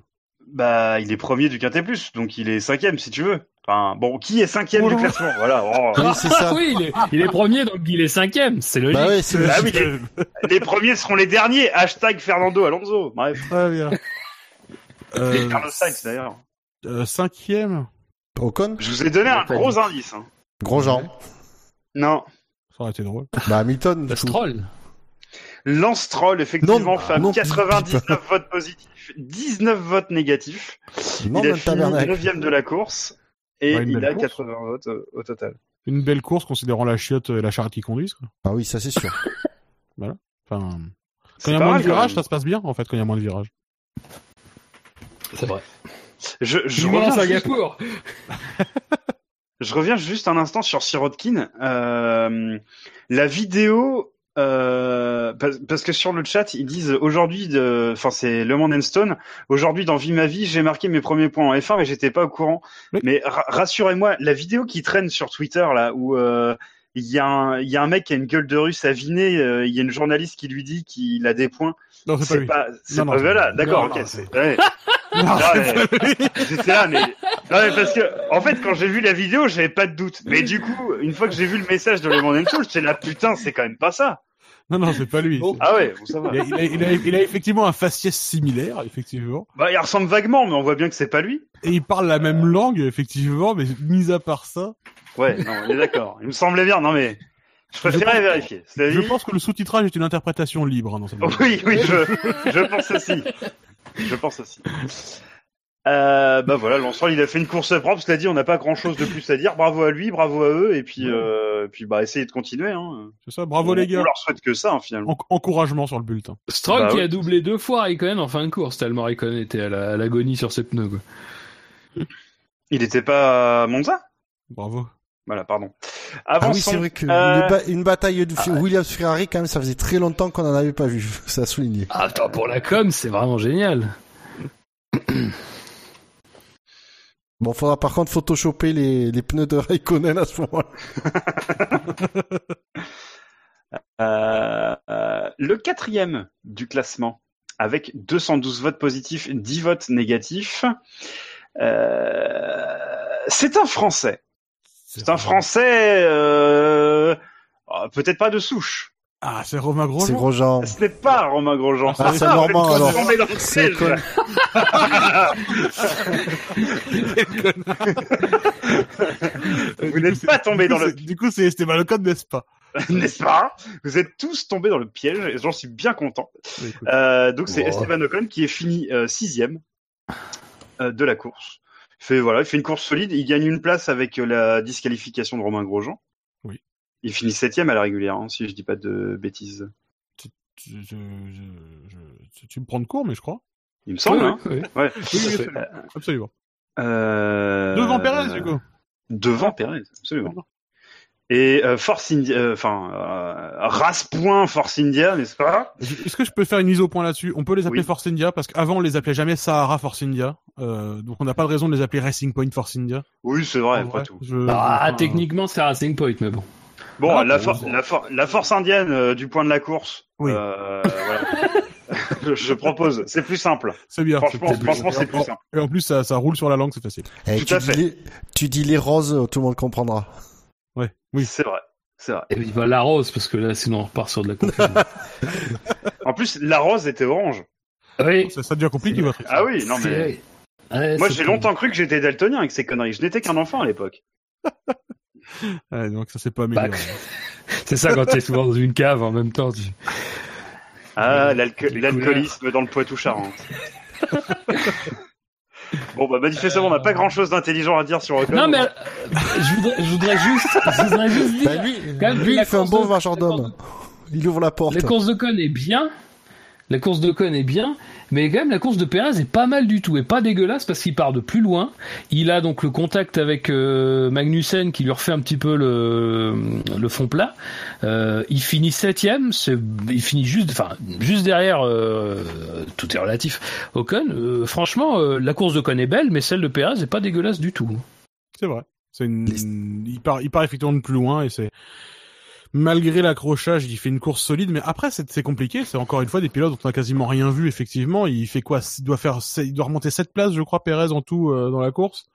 Bah, il est premier du Quintet Plus, donc il est cinquième si tu veux. Enfin, bon, qui est cinquième du classement? Voilà. oh. Oui, c'est ça. oui, il est, il est premier, donc il est cinquième. C'est logique. Bah ouais, c'est Bah logique. oui, les, les premiers seront les derniers. Hashtag Fernando Alonso. Bref. Très bien. Et Euh, Carlos Sainz d'ailleurs. euh, cinquième Ocon Je vous ai donné un gros indice. hein. Grosjean. Non. Ça aurait été drôle. Bah, Hamilton. Le coup. Lance Troll, effectivement, Non, Fab, non, 99 votes positifs, 19 votes négatifs. Non, il a fini tabernacle. 9 de la course et Ouais, il a course. 80 votes euh, au total. Une belle course considérant la chiotte et la charrette qui conduisent. Ah oui, ça c'est sûr. Enfin, quand il y a moins mal, de virages, ça se passe bien en fait quand il y a moins de virages. C'est vrai. Singapour. je reviens juste un instant sur Sirotkin. Euh, la vidéo, euh, parce, parce que sur le chat, ils disent aujourd'hui, enfin c'est Le Monde Stone, aujourd'hui dans Vie ma vie, j'ai marqué mes premiers points en F1 mais j'étais pas au courant. Oui. Mais ra- rassurez-moi, la vidéo qui traîne sur Twitter là, où euh, il y, a un- il y a un mec qui a une gueule de russe à viner, euh, il y a une journaliste qui lui dit qu'il a des points. Non, c'est pas C'est pas, voilà, d'accord, ok. non, c'est- ouais. J'étais là, mais... Non, mais parce que, en fait, quand j'ai vu la vidéo, j'avais pas de doute. Mais du coup, une fois que j'ai vu le message de Le Monde Show, j'étais là, putain, c'est quand même pas ça. Non, non, c'est pas lui. Bon. Ah ouais, bon, ça va. Il a, il, a, il, a, il a effectivement un faciès similaire, effectivement. Bah, il ressemble vaguement, mais on voit bien que c'est pas lui. Et il parle la même langue, effectivement, mais mis à part ça, Ouais, non, on est d'accord. Il me semblait bien, non mais... Je préférais vérifier. je pense que le sous-titrage est une interprétation libre hein, dans cette vidéo. Oui, oui, je, je pense aussi. Je pense aussi. Euh, bah voilà, Lansol, il a fait une course propre. Cela dit, on n'a pas grand-chose de plus à dire. Bravo à lui, bravo à eux, et puis, euh, puis bah essayez de continuer. Hein. C'est ça, bravo on, les gars. On leur souhaite que ça, hein, finalement. En- encouragement sur le bulletin. Stroll Bah qui ouais. a doublé deux fois Raikkonen en fin de course, tellement Raikkonen était à la- à l'agonie sur ses pneus. Quoi. Il était pas à Monza? Bravo. Voilà, pardon. Ah oui, c'est vrai que Euh, une, ba- une bataille de Williams Ferrari, quand même, ça faisait très longtemps qu'on en avait pas vu. Ça a souligné. Ah, Attends, pour la com, c'est vraiment génial. Bon, faudra par contre photoshopper les, les pneus de Raikkonen à ce moment-là. Euh, euh, le quatrième du classement, avec 212 votes positifs, 10 votes négatifs, euh, c'est un Français. C'est un Français, euh, euh, peut-être pas de souche. Ah, c'est Romain C'est Grosjean. Grosjean. Ce n'est pas Romain Grosjean. Ah, c'est Ah, Normand, vous êtes alors. tombé dans le C'est piège. Vous n'êtes pas tombé dans le Du coup, c'est Esteban Ocon, n'est-ce pas n'est-ce pas Vous êtes tous tombés dans le piège et j'en suis bien content. Écoute. Euh, donc c'est Wow. Esteban Ocon qui est fini euh, sixième euh, de la course. Il fait voilà, il fait une course solide. Il gagne une place avec euh, la disqualification de Romain Grosjean. Il finit septième à la régulière, hein, si je dis pas de bêtises. Je- je- tu me prends de court, mais je crois. Il me semble. Oui, hein. oui, oui. Ouais. Oui, oui, absolument. absolument. Euh... Devant Perez, du coup. Devant Perez, absolument. Et euh, Force India, euh, enfin, euh, race point Force India, n'est-ce pas? Est-ce que je peux faire une mise au point là-dessus? On peut les appeler Oui. Force India parce qu'avant on les appelait jamais Sahara Force India, euh, donc on n'a pas de raison de les appeler Racing Point Force India. Oui, c'est vrai, En après vrai, tout. je- Ah, enfin, techniquement, c'est Racing Point, mais bon. Bon, Ah, la, bon, for- bon. la, for- la force indienne euh, du point de la course. Oui. euh, voilà. je, je propose, c'est plus simple. C'est bien. Franchement, c'est- franchement, plus simple. Et en plus, ça, ça roule sur la langue, c'est facile. Eh, Tout tu, à dis fait. les, tu dis les roses, tout le monde comprendra. Ouais, oui. C'est vrai, c'est vrai. Et puis, bah, la rose, parce que là, sinon, on repart sur de la confusion. En plus, la rose était orange. oui. Ça, ça devient compliqué, votre Ah oui, non mais. Ouais, Moi, j'ai longtemps cru que j'étais daltonien avec ces conneries. Je n'étais qu'un enfant à l'époque. Ouais, donc ça c'est pas amélioré. Bah, C'est ça quand t'es souvent dans une cave en même temps. Tu... Ah, Les l'alcoolisme dans le Poitou-Charentes. bon, bah, manifestement, on n'a pas grand-chose d'intelligent à dire sur Ocon. Non mais euh, je voudrais, je voudrais juste, je voudrais juste dire, Bah, lui, quand même, lui la il fait un bon de- majordome. Il ouvre la porte. la course de Con est bien. La course de Con est bien, mais quand même la course de Perez est pas mal du tout et pas dégueulasse parce qu'il part de plus loin. Il a donc le contact avec euh, Magnussen qui lui refait un petit peu le, le fond plat. Euh, il finit septième, c'est- il finit juste, enfin juste derrière. euh, tout est relatif. Ocon, euh, franchement, euh, la course de Con est belle, mais celle de Perez est pas dégueulasse du tout. C'est vrai. C'est une... il part, il part effectivement de plus loin et c'est malgré l'accrochage, il fait une course solide. Mais après, c'est c'est compliqué. C'est encore une fois des pilotes dont on a quasiment rien vu. Effectivement, il fait quoi? Il doit faire, il doit remonter sept places, je crois, Perez en tout euh, dans la course.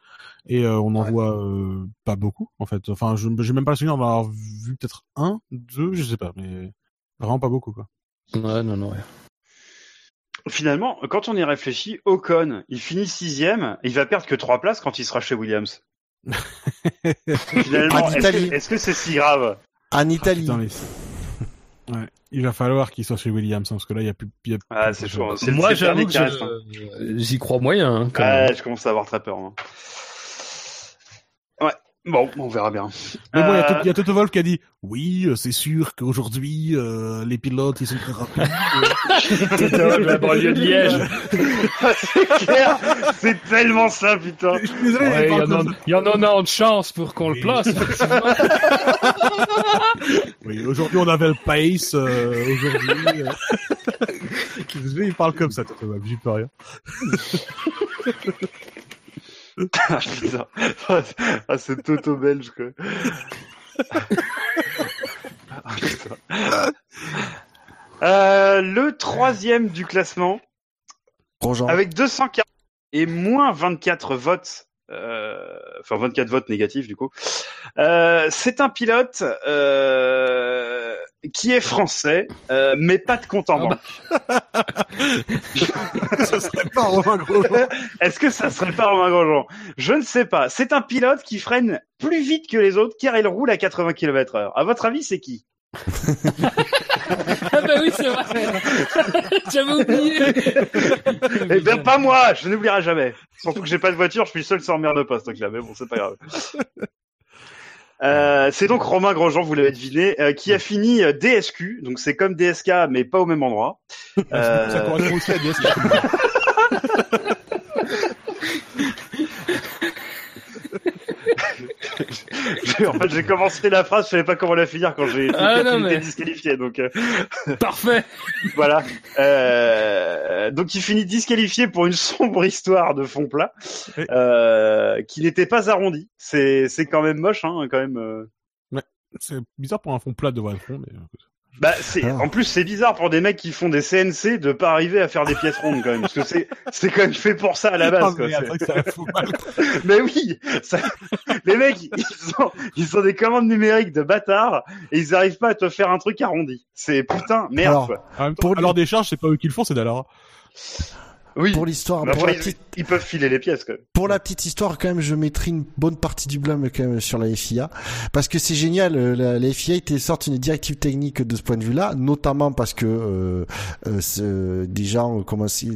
Et euh, on en voit euh, pas beaucoup, en fait. Enfin, je j'ai même pas le souvenir d'en avoir vu peut-être un, deux, je sais pas, mais vraiment pas beaucoup, quoi. Ouais, non, non. ouais. Finalement, quand on y réfléchit, Ocon, il finit sixième, et il va perdre que trois places quand il sera chez Williams. Finalement, que- est-ce que c'est si grave? En Italie. Putain, les- Ouais. Il va falloir qu'il soit chez Williams, parce que là, il y a plus. Y a plus Ah, c'est chaud. hein. Moi, j'avoue que hein. je- j'y crois moyen. Hein, quand même. Ouais, je commence à avoir très peur. moi. Bon, on verra bien. Mais bon, il y a Euh, Toto- il y, a Toto Wolff qui a dit oui, euh, c'est sûr qu'aujourd'hui euh, les pilotes ils sont très rapides. de la banlieue de Liège. c'est clair, c'est tellement ça, putain. Je suis désolé, Ouais, il y, en a- comme ça. il y en a de chance pour qu'on le place. Oui, aujourd'hui on avait le pace. Euh, aujourd'hui, euh... Désolé, il parle comme ça, Toto Wolff. J'y peux rien. Ah, putain. Ah, c'est Toto belge, quoi. Ah. Euh, le troisième du classement, Grosjean. avec 240 et moins 24 votes, enfin 24 votes négatifs du coup. Euh, c'est un pilote euh, qui est français, euh, mais pas de compte en Ah banque. ça serait pas Romain Grosjean. Est-ce que ça serait pas Romain Grosjean? Je ne sais pas. C'est un pilote qui freine plus vite que les autres car il roule à 80 km heure. À votre avis, c'est qui? Ah bah oui, c'est vrai. J'avais oublié. Eh bien, pas moi Je n'oublierai jamais. Surtout que j'ai pas de voiture, je suis seul sans merde de poste, donc là, mais bon, c'est pas grave. Euh, c'est donc Romain Grosjean, vous l'avez deviné, euh, qui a fini euh, DSQ, donc c'est comme DSK, mais pas au même endroit. Euh, Ça correspond aussi à DSK. en fait, j'ai commencé la phrase, je savais pas comment la finir quand j'ai Ah, quand non, il était mais- disqualifié, donc euh, Parfait. voilà. Euh, donc il finit disqualifié pour une sombre histoire de fond plat, Oui. euh, qui n'était pas arrondi. C'est c'est quand même moche, hein, quand même. euh. C'est bizarre pour un fond plat de voir le fond, mais. Bah, c'est, Ah. en plus, c'est bizarre pour des mecs qui font des CNC de pas arriver à faire des pièces rondes, quand même. Parce que c'est, c'est quand même fait pour ça à la base, quoi. Mais oui! ça- Les mecs, ils ont, ils ont des commandes numériques de bâtards et ils arrivent pas à te faire un truc arrondi. C'est putain, merde, Alors, quoi. Pour alors des charges, c'est pas eux qui le font, c'est Dallara. Oui. Pour l'histoire, pour, après, la ils, petite- ils peuvent filer les pièces, quoi. pour la petite histoire, quand même, je mettrai une bonne partie du blâme quand même sur la FIA, parce que c'est génial. euh, La, la FIA était sorti une directive technique de ce point de vue-là, notamment parce que euh, euh, des gens ont commencé.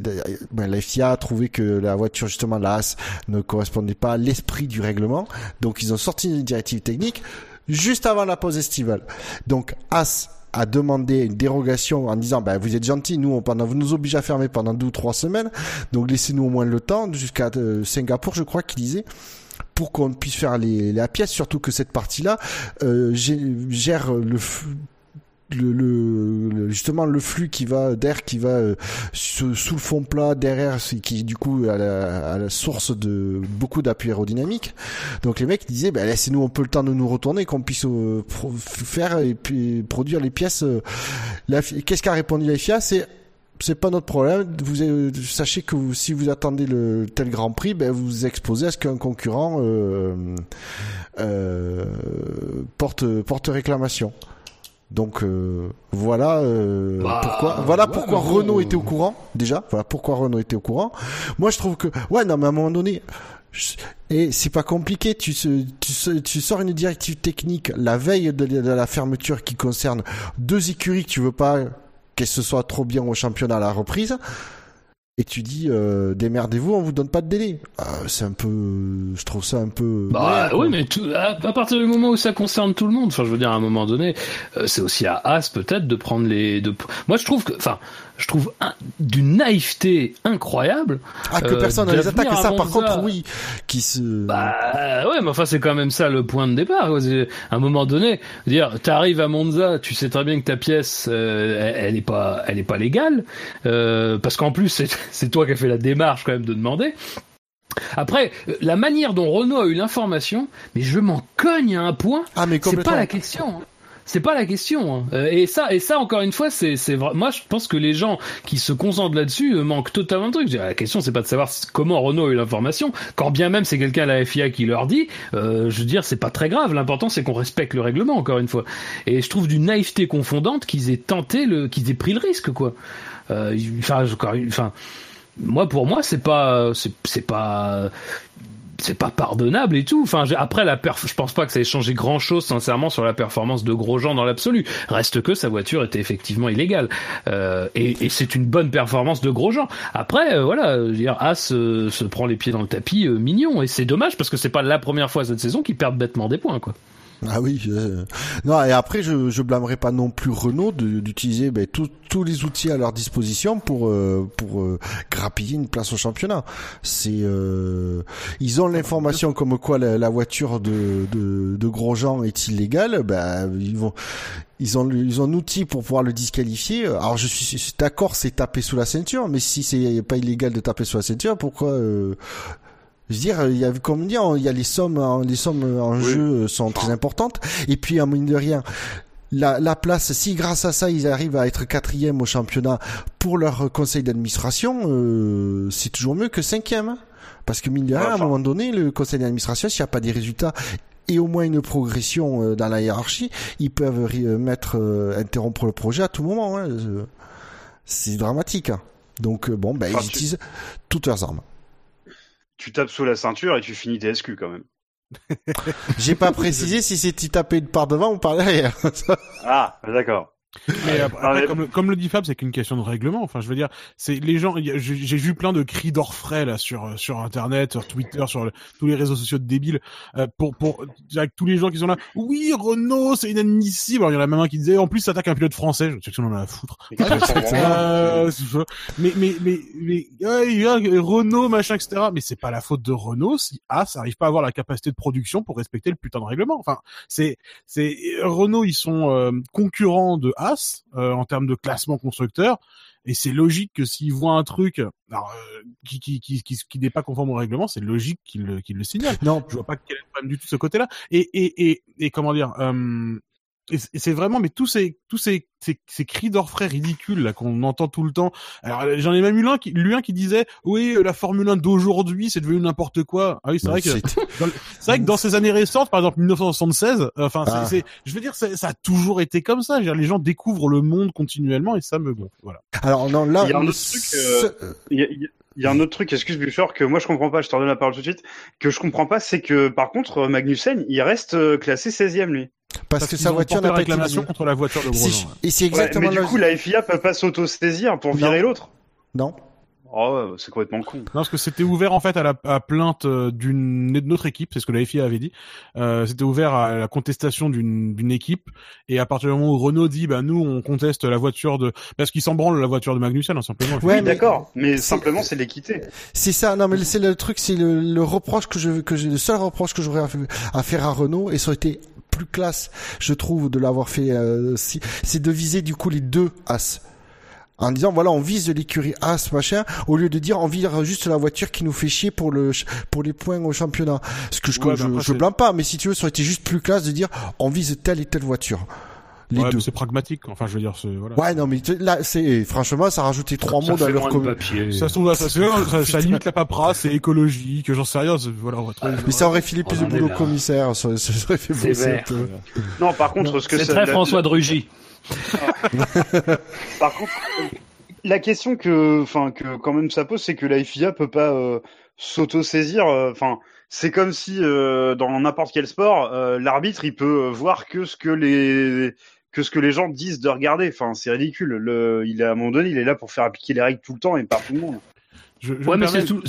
Ben, la FIA a trouvé que la voiture justement la Haas ne correspondait pas à l'esprit du règlement, donc ils ont sorti une directive technique juste avant la pause estivale. Donc Haas a demandé une dérogation en disant, bah, vous êtes gentil, nous, on pendant, vous nous obligez à fermer pendant deux ou trois semaines, donc laissez-nous au moins le temps jusqu'à euh, Singapour, je crois qu'il disait pour qu'on puisse faire les, la pièce, surtout que cette partie-là euh, gère le, le, le, justement le flux qui va d'air qui va euh, sous, le fond plat derrière qui du coup à la, à la source de beaucoup d'appui aérodynamique donc les mecs disaient bah, laissez-nous un peu le temps de nous retourner qu'on puisse euh, faire et puis produire les pièces euh, qu'est-ce qu'a répondu la FIA c'est c'est pas notre problème. Vous sachez que si vous attendez le tel Grand Prix, ben vous vous exposez à ce qu'un concurrent euh, euh, porte porte réclamation. Donc euh, voilà euh, bah, pourquoi voilà pourquoi Renault était au courant déjà. Voilà pourquoi Renault était au courant. Moi je trouve que ouais non mais à un moment donné et c'est pas compliqué tu, tu, tu sors une directive technique la veille de, de, la fermeture qui concerne deux écuries que tu veux pas que ce soit trop bien au championnat à la reprise et tu dis euh, démerdez-vous, on vous donne pas de délai. Euh, c'est un peu, je trouve ça un peu. Bah oui, mais tout, à, partir du moment où ça concerne tout le monde, enfin je veux dire à un moment donné, euh, c'est aussi à As peut-être de prendre les. De... Moi je trouve que, enfin, je trouve d'une naïveté incroyable. Ah, que personne ne les attaque. Et ça, par contre, oui, qui se. Bah ouais, mais enfin, c'est quand même ça le point de départ. À un moment donné, dire, t'arrives à Monza, tu sais très bien que ta pièce, euh, elle, est pas, elle est pas légale, euh, parce qu'en plus, c'est toi qui as fait la démarche quand même de demander. Après, la manière dont Renault a eu l'information, mais je m'en cogne à un point. Ah, mais c'est pas la question. Hein. C'est pas la question. Hein. Euh, et ça, et ça encore une fois, c'est, vrai. Moi, je pense que les gens qui se concentrent là-dessus euh, manquent totalement de trucs. La question, c'est pas de savoir comment Renault a eu l'information. Quand bien même c'est quelqu'un à la FIA qui leur dit, euh, je veux dire, c'est pas très grave. L'important, c'est qu'on respecte le règlement. Encore une fois. Et je trouve d'une naïveté confondante qu'ils aient tenté le, qu'ils aient pris le risque, quoi. Euh, enfin, enfin moi pour moi c'est pas c'est pas c'est pas pardonnable et tout. Enfin, après la perf, je pense pas que ça ait changé grand chose sincèrement sur la performance de Grosjean dans l'absolu. Reste que sa voiture était effectivement illégale euh, et, et c'est une bonne performance de Grosjean. Après, euh, voilà, dire, As euh, se prend les pieds dans le tapis, euh, mignon et c'est dommage parce que c'est pas la première fois cette saison qu'il perd bêtement des points, quoi. Ah oui. Non et après je je blâmerai pas non plus Renault d'utiliser ben, tous les outils à leur disposition pour euh, pour euh, grappiller une place au championnat. C'est euh, ils ont l'information comme quoi la, voiture de, de de Grosjean est illégale. Ben ils vont ils ont ils ont un outil pour pouvoir le disqualifier. Alors je suis d'accord c'est taper sous la ceinture, mais si c'est pas illégal de taper sous la ceinture, pourquoi euh, je veux dire, il y a, comme dire, il y a les sommes, les sommes en jeu euh, sont très importantes. Et puis, en mine de rien, la, la, place, si grâce à ça ils arrivent à être quatrième au championnat pour leur conseil d'administration, euh, c'est toujours mieux que cinquième. Hein. Parce que mine de rien, à un moment donné, le conseil d'administration, s'il n'y a pas des résultats et au moins une progression euh, dans la hiérarchie, ils peuvent mettre interrompre le projet à tout moment. Hein. C'est dramatique. Hein. Donc bon, ben, ils utilisent toutes leurs armes tu tapes sous la ceinture et tu finis TSQ quand même. J'ai pas précisé si c'est tu tapais par devant ou par derrière. ah, d'accord. Mais après, Comme, comme, le dit Fab, c'est qu'une question de règlement. Enfin, je veux dire, c'est les gens. J'ai vu plein de cris d'orfraie là sur sur internet, sur Twitter, sur tous les réseaux sociaux de débiles euh, pour pour avec tous les gens qui sont là. Oui, Renault, c'est inadmissible. Alors, il y en a même un qui disait, en plus, ça attaque un pilote français. Je sais que on en a à foutre. euh, mais mais mais mais euh, Renault, machin, etc. Mais c'est pas la faute de Renault si As arrive pas à avoir la capacité de production pour respecter le putain de règlement. Enfin, c'est c'est Renault, ils sont euh, concurrents de Euh, en termes de classement constructeur. Et c'est logique que s'ils voient un truc alors, euh, qui, qui, qui, qui, n'est pas conforme au règlement, c'est logique qu'ils le, le signalent. Non, je vois pas quel est le problème du tout ce côté-là. Et, et, et, et comment dire, euh, et c'est vraiment, mais tous ces, tous ces, ces, ces cris d'orfraie ridicules là qu'on entend tout le temps. Alors j'en ai même eu l'un qui, lui un qui disait, oui, la Formule 1 d'aujourd'hui, c'est devenu n'importe quoi. Ah oui, c'est vrai que, c'est vrai que dans ces années récentes, par exemple 1976, enfin, ah. c'est, je veux dire, ça a toujours été comme ça. les gens découvrent le monde continuellement et ça me gonfle. Voilà. Alors non, là, il y a un autre truc. Euh, il y a un autre truc, excuse Buffer, que moi je comprends pas, je te redonne la parole tout de suite, que je comprends pas, c'est que par contre Magnussen, il reste euh, classé 16e lui. Parce, que sa voiture n'a pas réclamation contre la voiture de Grosjean. Et c'est exactement mais du coup, la FIA peut pas s'auto-saisir pour virer l'autre. Non. Oh, c'est complètement con. Non, parce que c'était ouvert en fait à la à plainte euh, d'une autre équipe, c'est ce que la FIA avait dit. Euh, c'était ouvert à la contestation d'une d'une équipe et à partir du moment où Renault dit bah nous on conteste la voiture de parce qu'ils s'en branlent la voiture de Magnussen hein, simplement. Ouais, d'accord, mais simplement c'est l'équité. C'est ça, non mais c'est le truc, c'est le, le reproche que je que j'ai le seul reproche que j'aurais à, faire à Renault et ça aurait été plus classe, je trouve, de l'avoir fait. Euh, si, c'est de viser du coup les deux as en disant voilà on vise l'écurie As machin au lieu de dire on vise juste la voiture qui nous fait chier pour le pour les points au championnat ce que je je, je blâme pas mais si tu veux ça aurait été juste plus classe de dire on vise telle et telle voiture les ouais, deux. C'est pragmatique. Enfin, je veux dire, voilà. Ouais, non, mais là, c'est franchement, ça a rajouté trois mots dans leur papier. Ça, ça, ça, ça, limite la paperasse, c'est écologique, j'en sais rien. Voilà, on va trouver, mais ça aurait filé plus de boulot au commissaire. Ça, ça aurait fait bosser. Non, par contre, ce que c'est très François de Rugy. Par contre, la question que, enfin, que quand même ça pose, c'est que la FIA peut pas euh, s'auto-saisir. Euh, enfin, c'est comme si euh, dans n'importe quel sport, l'arbitre il peut voir que ce que les que ce que les gens disent de regarder. Enfin, c'est ridicule. Le, il est à un moment donné, il est là pour faire appliquer les règles tout le temps et par tout le monde. Je, ouais, mais c'est tout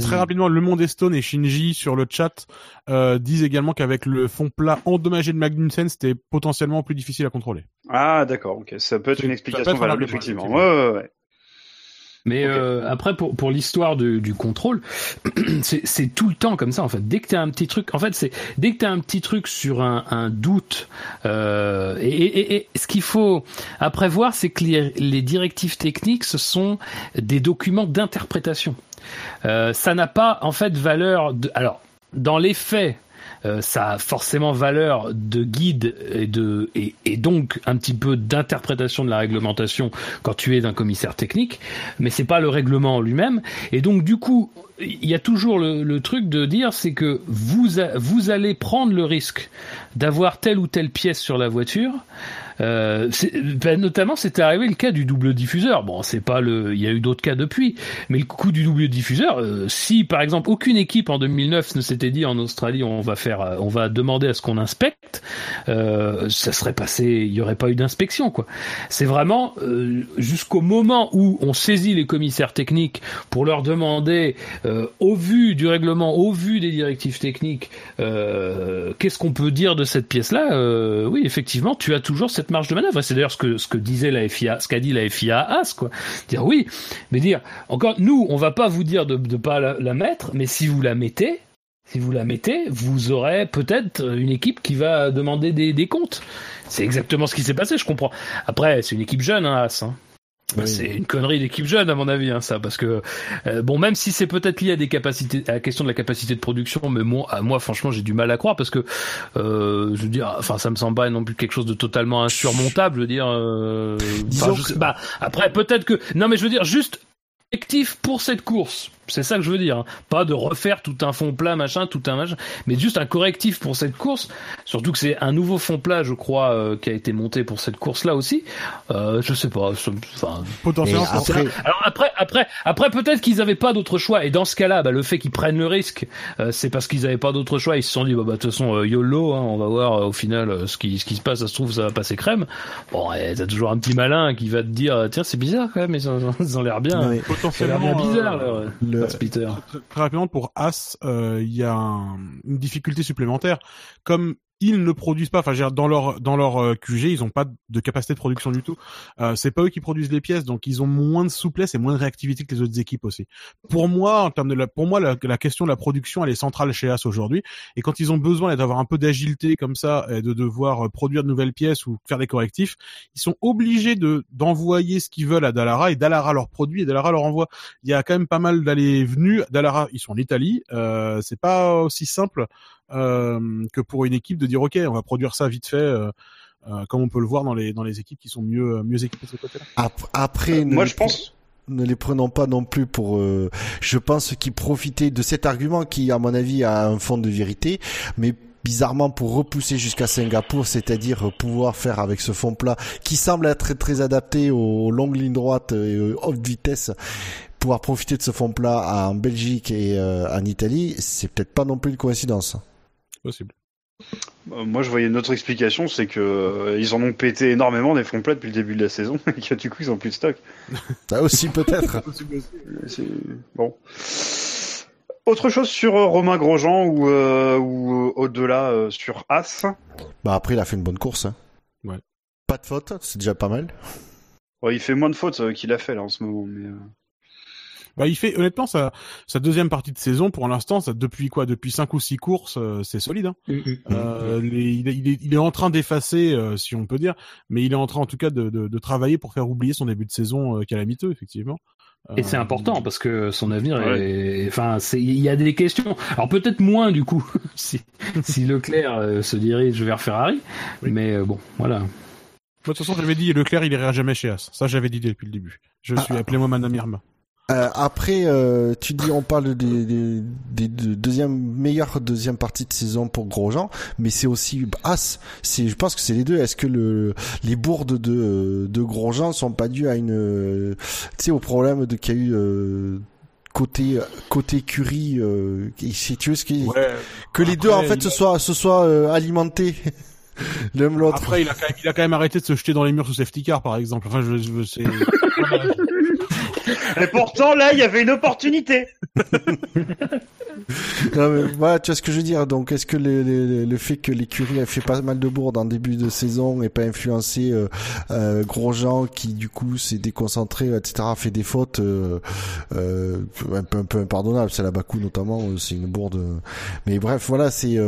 très rapidement, Le Monde Stone et Shinji sur le chat euh, disent également qu'avec le fond plat endommagé de Magnussen, c'était potentiellement plus difficile à contrôler. Ah d'accord, ok, ça peut être une explication valable effectivement. Ouais, ouais, ouais. Mais euh, après, pour, pour l'histoire du, du contrôle, c'est tout le temps comme ça en fait. Dès que tu as un petit truc, en fait, c'est dès que tu as un petit truc sur un, un doute, euh, et, et, et, ce qu'il faut après voir, c'est que les, les directives techniques, ce sont des documents d'interprétation. Euh, ça n'a pas en fait valeur de. Alors, dans les faits, ça a forcément valeur de guide et de et, donc un petit peu d'interprétation de la réglementation quand tu es d'un commissaire technique, mais c'est pas le règlement lui-même. Et donc du coup, il y a toujours le, le truc de dire c'est que vous vous allez prendre le risque d'avoir telle ou telle pièce sur la voiture euh, ben, notamment, c'était arrivé le cas du double diffuseur. Bon, c'est pas le, il y a eu d'autres cas depuis, mais le coup du double diffuseur, euh, si par exemple aucune équipe en 2009 ne s'était dit en Australie on va faire, euh, on va demander à ce qu'on inspecte, euh, ça serait passé, il y aurait pas eu d'inspection quoi. C'est vraiment jusqu'au moment où on saisit les commissaires techniques pour leur demander, au vu du règlement, au vu des directives techniques, qu'est-ce qu'on peut dire de cette pièce-là Oui, effectivement, tu as toujours cette marge de manœuvre. C'est d'ailleurs ce que ce que disait la FIA, ce qu'a dit la FIA à As, quoi. Dire oui, mais dire encore, nous, on va pas vous dire de ne pas la, mettre, mais si vous la mettez, si vous la mettez, vous aurez peut-être une équipe qui va demander des, des comptes. C'est exactement ce qui s'est passé, je comprends. Après, c'est une équipe jeune, hein, As. Hein. C'est une connerie d'équipe jeune à mon avis, hein, ça, parce que euh, bon, même si c'est peut-être lié à des capacités, à la question de la capacité de production, mais moi, à moi, franchement, j'ai du mal à croire parce que, euh, je veux dire, enfin, ça me semble pas non plus quelque chose de totalement insurmontable, je veux dire. Euh, bah, après, peut-être que, non, mais je veux dire, juste effectif pour cette course. C'est ça que je veux dire. Hein. Pas de refaire tout un fond plat, machin, tout un machin, mais juste un correctif pour cette course. Surtout que c'est un nouveau fond plat, je crois, euh, qui a été monté pour cette course-là aussi. Euh, je sais pas. Enfin, potentiellement. Après... Alors après, après, après, peut-être qu'ils n'avaient pas d'autre choix. Et dans ce cas-là, bah, le fait qu'ils prennent le risque, euh, c'est parce qu'ils n'avaient pas d'autre choix. Ils se sont dit, bah, bah de toute façon, euh, YOLO, hein, on va voir au final ce qui, ce qui se passe. Ça se trouve, ça va passer crème. Bon, t'as toujours un petit malin qui va te dire, tiens, c'est bizarre quand même, ils ont, l'air bien. Potentiellement. bien bizarre. Le Très, rapidement, pour As, euh, il y a une difficulté supplémentaire. Comme ils ne produisent pas, enfin, dans leur dans leur euh, QG, ils n'ont pas de capacité de production du tout. Euh, c'est pas eux qui produisent les pièces, donc ils ont moins de souplesse et moins de réactivité que les autres équipes aussi. Pour moi, en termes de la, pour moi, la, la question de la production, elle est centrale chez As aujourd'hui. Et quand ils ont besoin d'avoir un peu d'agilité comme ça, et de devoir euh, produire de nouvelles pièces ou faire des correctifs, ils sont obligés de d'envoyer ce qu'ils veulent à Dallara et Dallara leur produit et Dallara leur envoie. Il y a quand même pas mal d'allées venues. Dallara, ils sont en Italie. Euh, c'est pas aussi simple que pour une équipe de dire ok, on va produire ça vite fait. Euh, euh, comme on peut le voir dans les dans les équipes qui sont mieux mieux équipées de ce côté-là. Après, moi je pense ne les prenons pas non plus pour je pense qu'ils profitaient de cet argument qui à mon avis a un fond de vérité mais bizarrement pour repousser jusqu'à Singapour, c'est-à-dire pouvoir faire avec ce fond plat qui semble être très adapté aux longues lignes droites et aux haute vitesse, pouvoir profiter de ce fond plat en Belgique et en Italie, c'est peut-être pas non plus une coïncidence possible. Euh, Moi, je voyais une autre explication, c'est que euh, ils en ont pété énormément des fonds plats depuis le début de la saison et que du coup, ils ont plus de stock. Ça aussi peut-être. C'est bon. Autre chose sur euh, Romain Grosjean ou, euh, ou euh, au-delà euh, sur As? bah après, il a fait une bonne course. Hein. Ouais. Pas de faute, c'est déjà pas mal. Ouais, il fait moins de fautes euh, qu'il a fait là en ce moment. Mais, euh, Bah, il fait honnêtement sa, sa deuxième partie de saison pour l'instant, ça depuis quoi? Depuis cinq ou six courses, euh, c'est solide. Hein. Euh, les- il, est, il, est, il est en train d'effacer, euh, si on peut dire, mais il est en train en tout cas de, de, de travailler pour faire oublier son début de saison euh, calamiteux, effectivement. Et c'est important parce que son avenir Ouais. est, enfin, il y a des questions. Alors peut-être moins du coup si, si Leclerc se dirige vers Ferrari, Oui. mais bon, voilà. De toute façon, j'avais dit Leclerc, il ira jamais chez As. Ça, j'avais dit depuis le début. Je suis appelé moi Madame Irma. Euh, après, euh, tu dis, on parle des, des, des deux- deuxième meilleure deuxième partie de saison pour Grosjean, mais c'est aussi As. C'est, je pense que c'est les deux. Est-ce que le, les bourdes de, de Grosjean sont pas dues à une, euh, tu sais, au problème de qu'il y a eu euh, côté côté écurie, euh, si tu veux ce qui, Ouais. que les deux en fait il se soient se soient euh, alimentés l'un l'autre. Après, il a, quand même, il a quand même arrêté de se jeter dans les murs sous safety car, par exemple. Enfin, je, je c'est. Et pourtant, là, il y avait une opportunité. Non, mais voilà, tu vois ce que je veux dire. Donc, est-ce que le, le, le fait que l'écurie a fait pas mal de bourdes en début de saison n'ait pas influencé euh, euh, Grosjean qui du coup s'est déconcentré, etc., a fait des fautes euh, euh, un peu un peu impardonnables. C'est la Bakou notamment, euh, c'est une bourde. euh. Mais bref, voilà, c'est.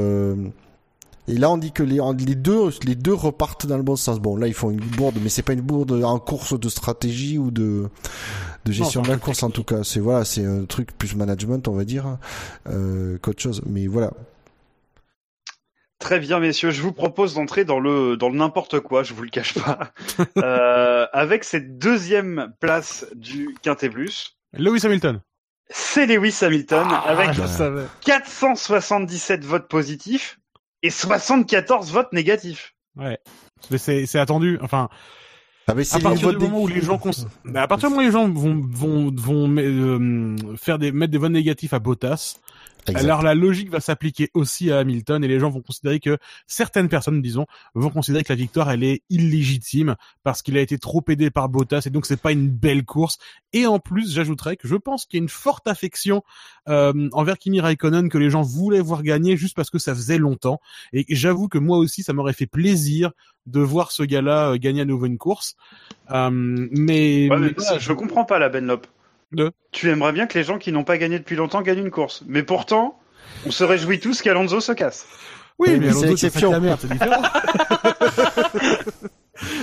Et là, on dit que les, les deux, les deux repartent dans le bon sens. Bon, là, ils font une bourde, mais c'est pas une bourde en course de stratégie ou de, de gestion Non, de la course en tout cas. C'est voilà, c'est un truc plus management, on va dire, euh, qu'autre chose. Mais voilà. Très bien, messieurs, je vous propose d'entrer dans le dans le n'importe quoi, je vous le cache pas, euh, avec cette deuxième place du Quintet Plus. Lewis Hamilton. C'est Lewis Hamilton avec Ah, savais. 477 votes positifs et 74 votes négatifs. Ouais. Mais C'est, c'est attendu. Enfin, Ah, mais c'est à partir du moment où les gens cons... Mais à partir du moment où les gens vont vont vont euh, faire des mettre des votes négatifs à Bottas, Exact. alors la logique va s'appliquer aussi à Hamilton et les gens vont considérer que certaines personnes, disons, vont considérer que la victoire elle est illégitime parce qu'il a été trop aidé par Bottas et donc c'est pas une belle course. Et en plus, j'ajouterais que je pense qu'il y a une forte affection euh, envers Kimi Raikkonen que les gens voulaient voir gagner juste parce que ça faisait longtemps. Et j'avoue que moi aussi, ça m'aurait fait plaisir de voir ce gars-là euh, gagner à nouveau une course. Euh, mais, Ouais, mais je comprends pas la Benlop. De Tu aimerais bien que les gens qui n'ont pas gagné depuis longtemps gagnent une course, mais pourtant, on se réjouit tous qu'Alonso se casse. Oui, mais, mais c'est Alonso, de la merde, c'est différent.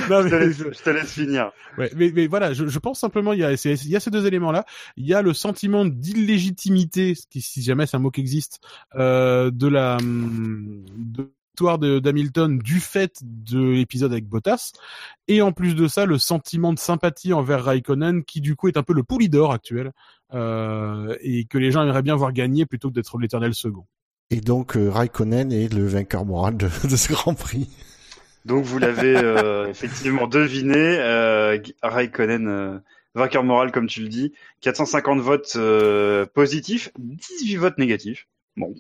non, Je te mais, laisse, je te laisse finir. ouais, mais, mais voilà, je, je pense simplement il y a, c'est- il y a ces deux éléments-là. Il y a le sentiment d'illégitimité, ce qui, si jamais c'est un mot qui existe, euh, de la hum, de l'histoire de- d'Hamilton du fait de l'épisode avec Bottas, et en plus de ça, le sentiment de sympathie envers Raikkonen, qui du coup est un peu le poulidor actuel, euh, et que les gens aimeraient bien voir gagner plutôt que d'être l'éternel second. Et donc, euh, Raikkonen est le vainqueur moral de, de ce Grand Prix. Donc vous l'avez euh, effectivement deviné, euh, Raikkonen, euh, vainqueur moral comme tu le dis, 450 votes euh, positifs, 18 votes négatifs. Bon,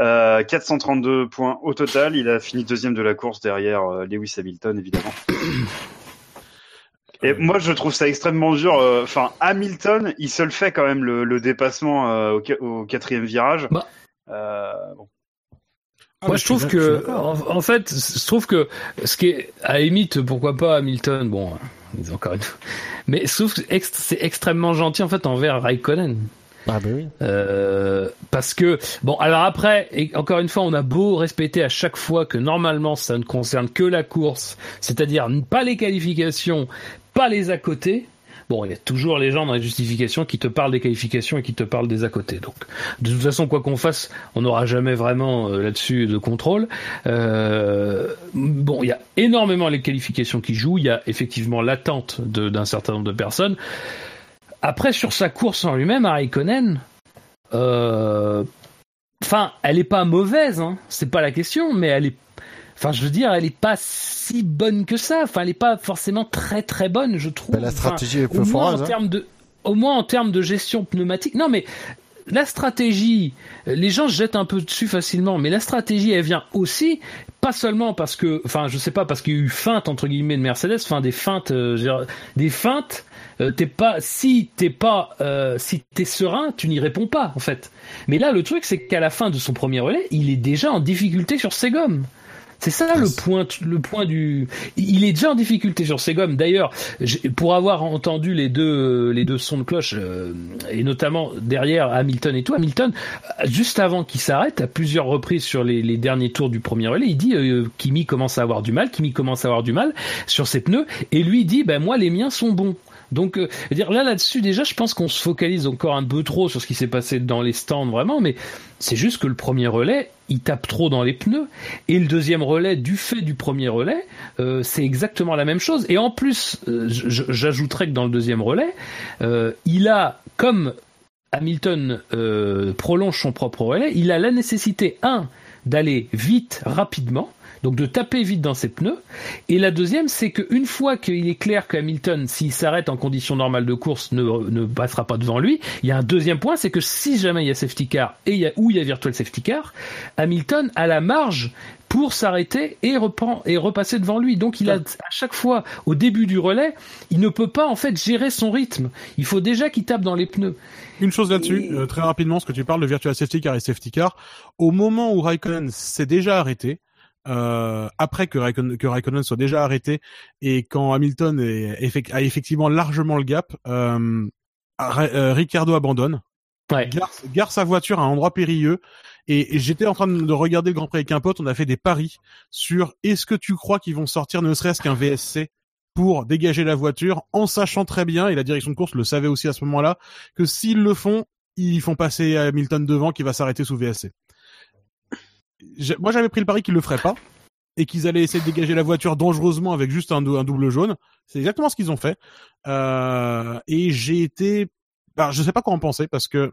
euh, 432 points au total. Il a fini deuxième de la course derrière euh, Lewis Hamilton évidemment. Et moi, je trouve ça extrêmement dur. euh, Enfin, Hamilton, il se le fait quand même le, le dépassement euh, au, qua- au quatrième virage. Bah. Euh, bon. Ah, Moi, je trouve que, en, en fait, je trouve que ce qui est, à limite, pourquoi pas Hamilton, bon, euh, encore une fois, mais je trouve que c'est extrêmement gentil, en fait, envers Raikkonen. Ah ben oui. Euh, parce que bon alors après et encore une fois on a beau répéter à chaque fois que normalement ça ne concerne que la course c'est-à-dire pas les qualifications pas les à côté bon il y a toujours les gens dans les justifications qui te parlent des qualifications et qui te parlent des à côté. Donc de toute façon quoi qu'on fasse on n'aura jamais vraiment euh, là-dessus de contrôle. Euh, bon il y a énormément les qualifications qui jouent. Il y a effectivement l'attente d'un certain nombre de personnes après, sur sa course en lui-même, à Raikkonen, euh, enfin, elle est pas mauvaise, hein, c'est pas la question, mais elle est, enfin, je veux dire, elle est pas si bonne que ça. Enfin, elle est pas forcément très très bonne, je trouve. Ben, la Enfin, stratégie est peu en hein. de, au moins en termes de gestion pneumatique. Non, mais la stratégie, les gens se jettent un peu dessus facilement, mais la stratégie, elle vient aussi, pas seulement parce que, enfin, je sais pas, parce qu'il y a eu feinte entre guillemets de Mercedes, enfin des feintes, euh, des feintes. Euh, t'es pas, si t'es pas, euh, si t'es serein, tu n'y réponds pas en fait. Mais là, le truc, c'est qu'à la fin de son premier relais, il est déjà en difficulté sur ses gommes. C'est ça le point, le point du. Il est déjà en difficulté sur ses gommes. D'ailleurs, pour avoir entendu les deux, les deux sons de cloche, euh, et notamment derrière Hamilton et tout, Hamilton, juste avant qu'il s'arrête, à plusieurs reprises sur les, les, derniers tours du premier relais, il dit euh, Kimi commence à avoir du mal, Kimi commence à avoir du mal sur ses pneus, et lui dit ben moi les miens sont bons. Donc, euh, dire là là-dessus déjà, je pense qu'on se focalise encore un peu trop sur ce qui s'est passé dans les stands vraiment, mais c'est juste que le premier relais, il tape trop dans les pneus, et le deuxième relais, du fait du premier relais, euh, c'est exactement la même chose. Et en plus, euh, j'ajouterais que dans le deuxième relais, il a comme Hamilton prolonge son propre relais, il a la nécessité un d'aller vite, rapidement, donc de taper vite dans ses pneus. Et la deuxième, c'est qu'une fois qu'il est clair que Hamilton, s'il s'arrête en conditions normales de course, ne, ne passera pas devant lui, il y a un deuxième point, c'est que si jamais il y a safety car et il y a, ou il y a virtual safety car, Hamilton a la marge pour s'arrêter et, reprend, et repasser devant lui. Donc il a à chaque fois au début du relais, il ne peut pas en fait gérer son rythme. Il faut déjà qu'il tape dans les pneus. Une chose là-dessus, euh, très rapidement, ce que tu parles de virtual safety car et safety car, au moment où Raikkonen s'est déjà arrêté, euh, après que Raikkonen, que Raikkonen soit déjà arrêté et quand Hamilton est, a effectivement largement le gap, euh, euh Ricardo abandonne, ouais. gare, sa voiture à un endroit périlleux et, j'étais en train de regarder le Grand Prix avec un pote, on a fait des paris sur est-ce que tu crois qu'ils vont sortir ne serait-ce qu'un VSC pour dégager la voiture en sachant très bien, et la direction de course le savait aussi à ce moment-là, que s'ils le font, ils font passer Hamilton devant qui va s'arrêter sous VSC moi j'avais pris le pari qu'ils le feraient pas et qu'ils allaient essayer de dégager la voiture dangereusement avec juste un, double jaune. C'est exactement ce qu'ils ont fait. Euh, et j'ai été, bah, je sais pas quoi en penser parce que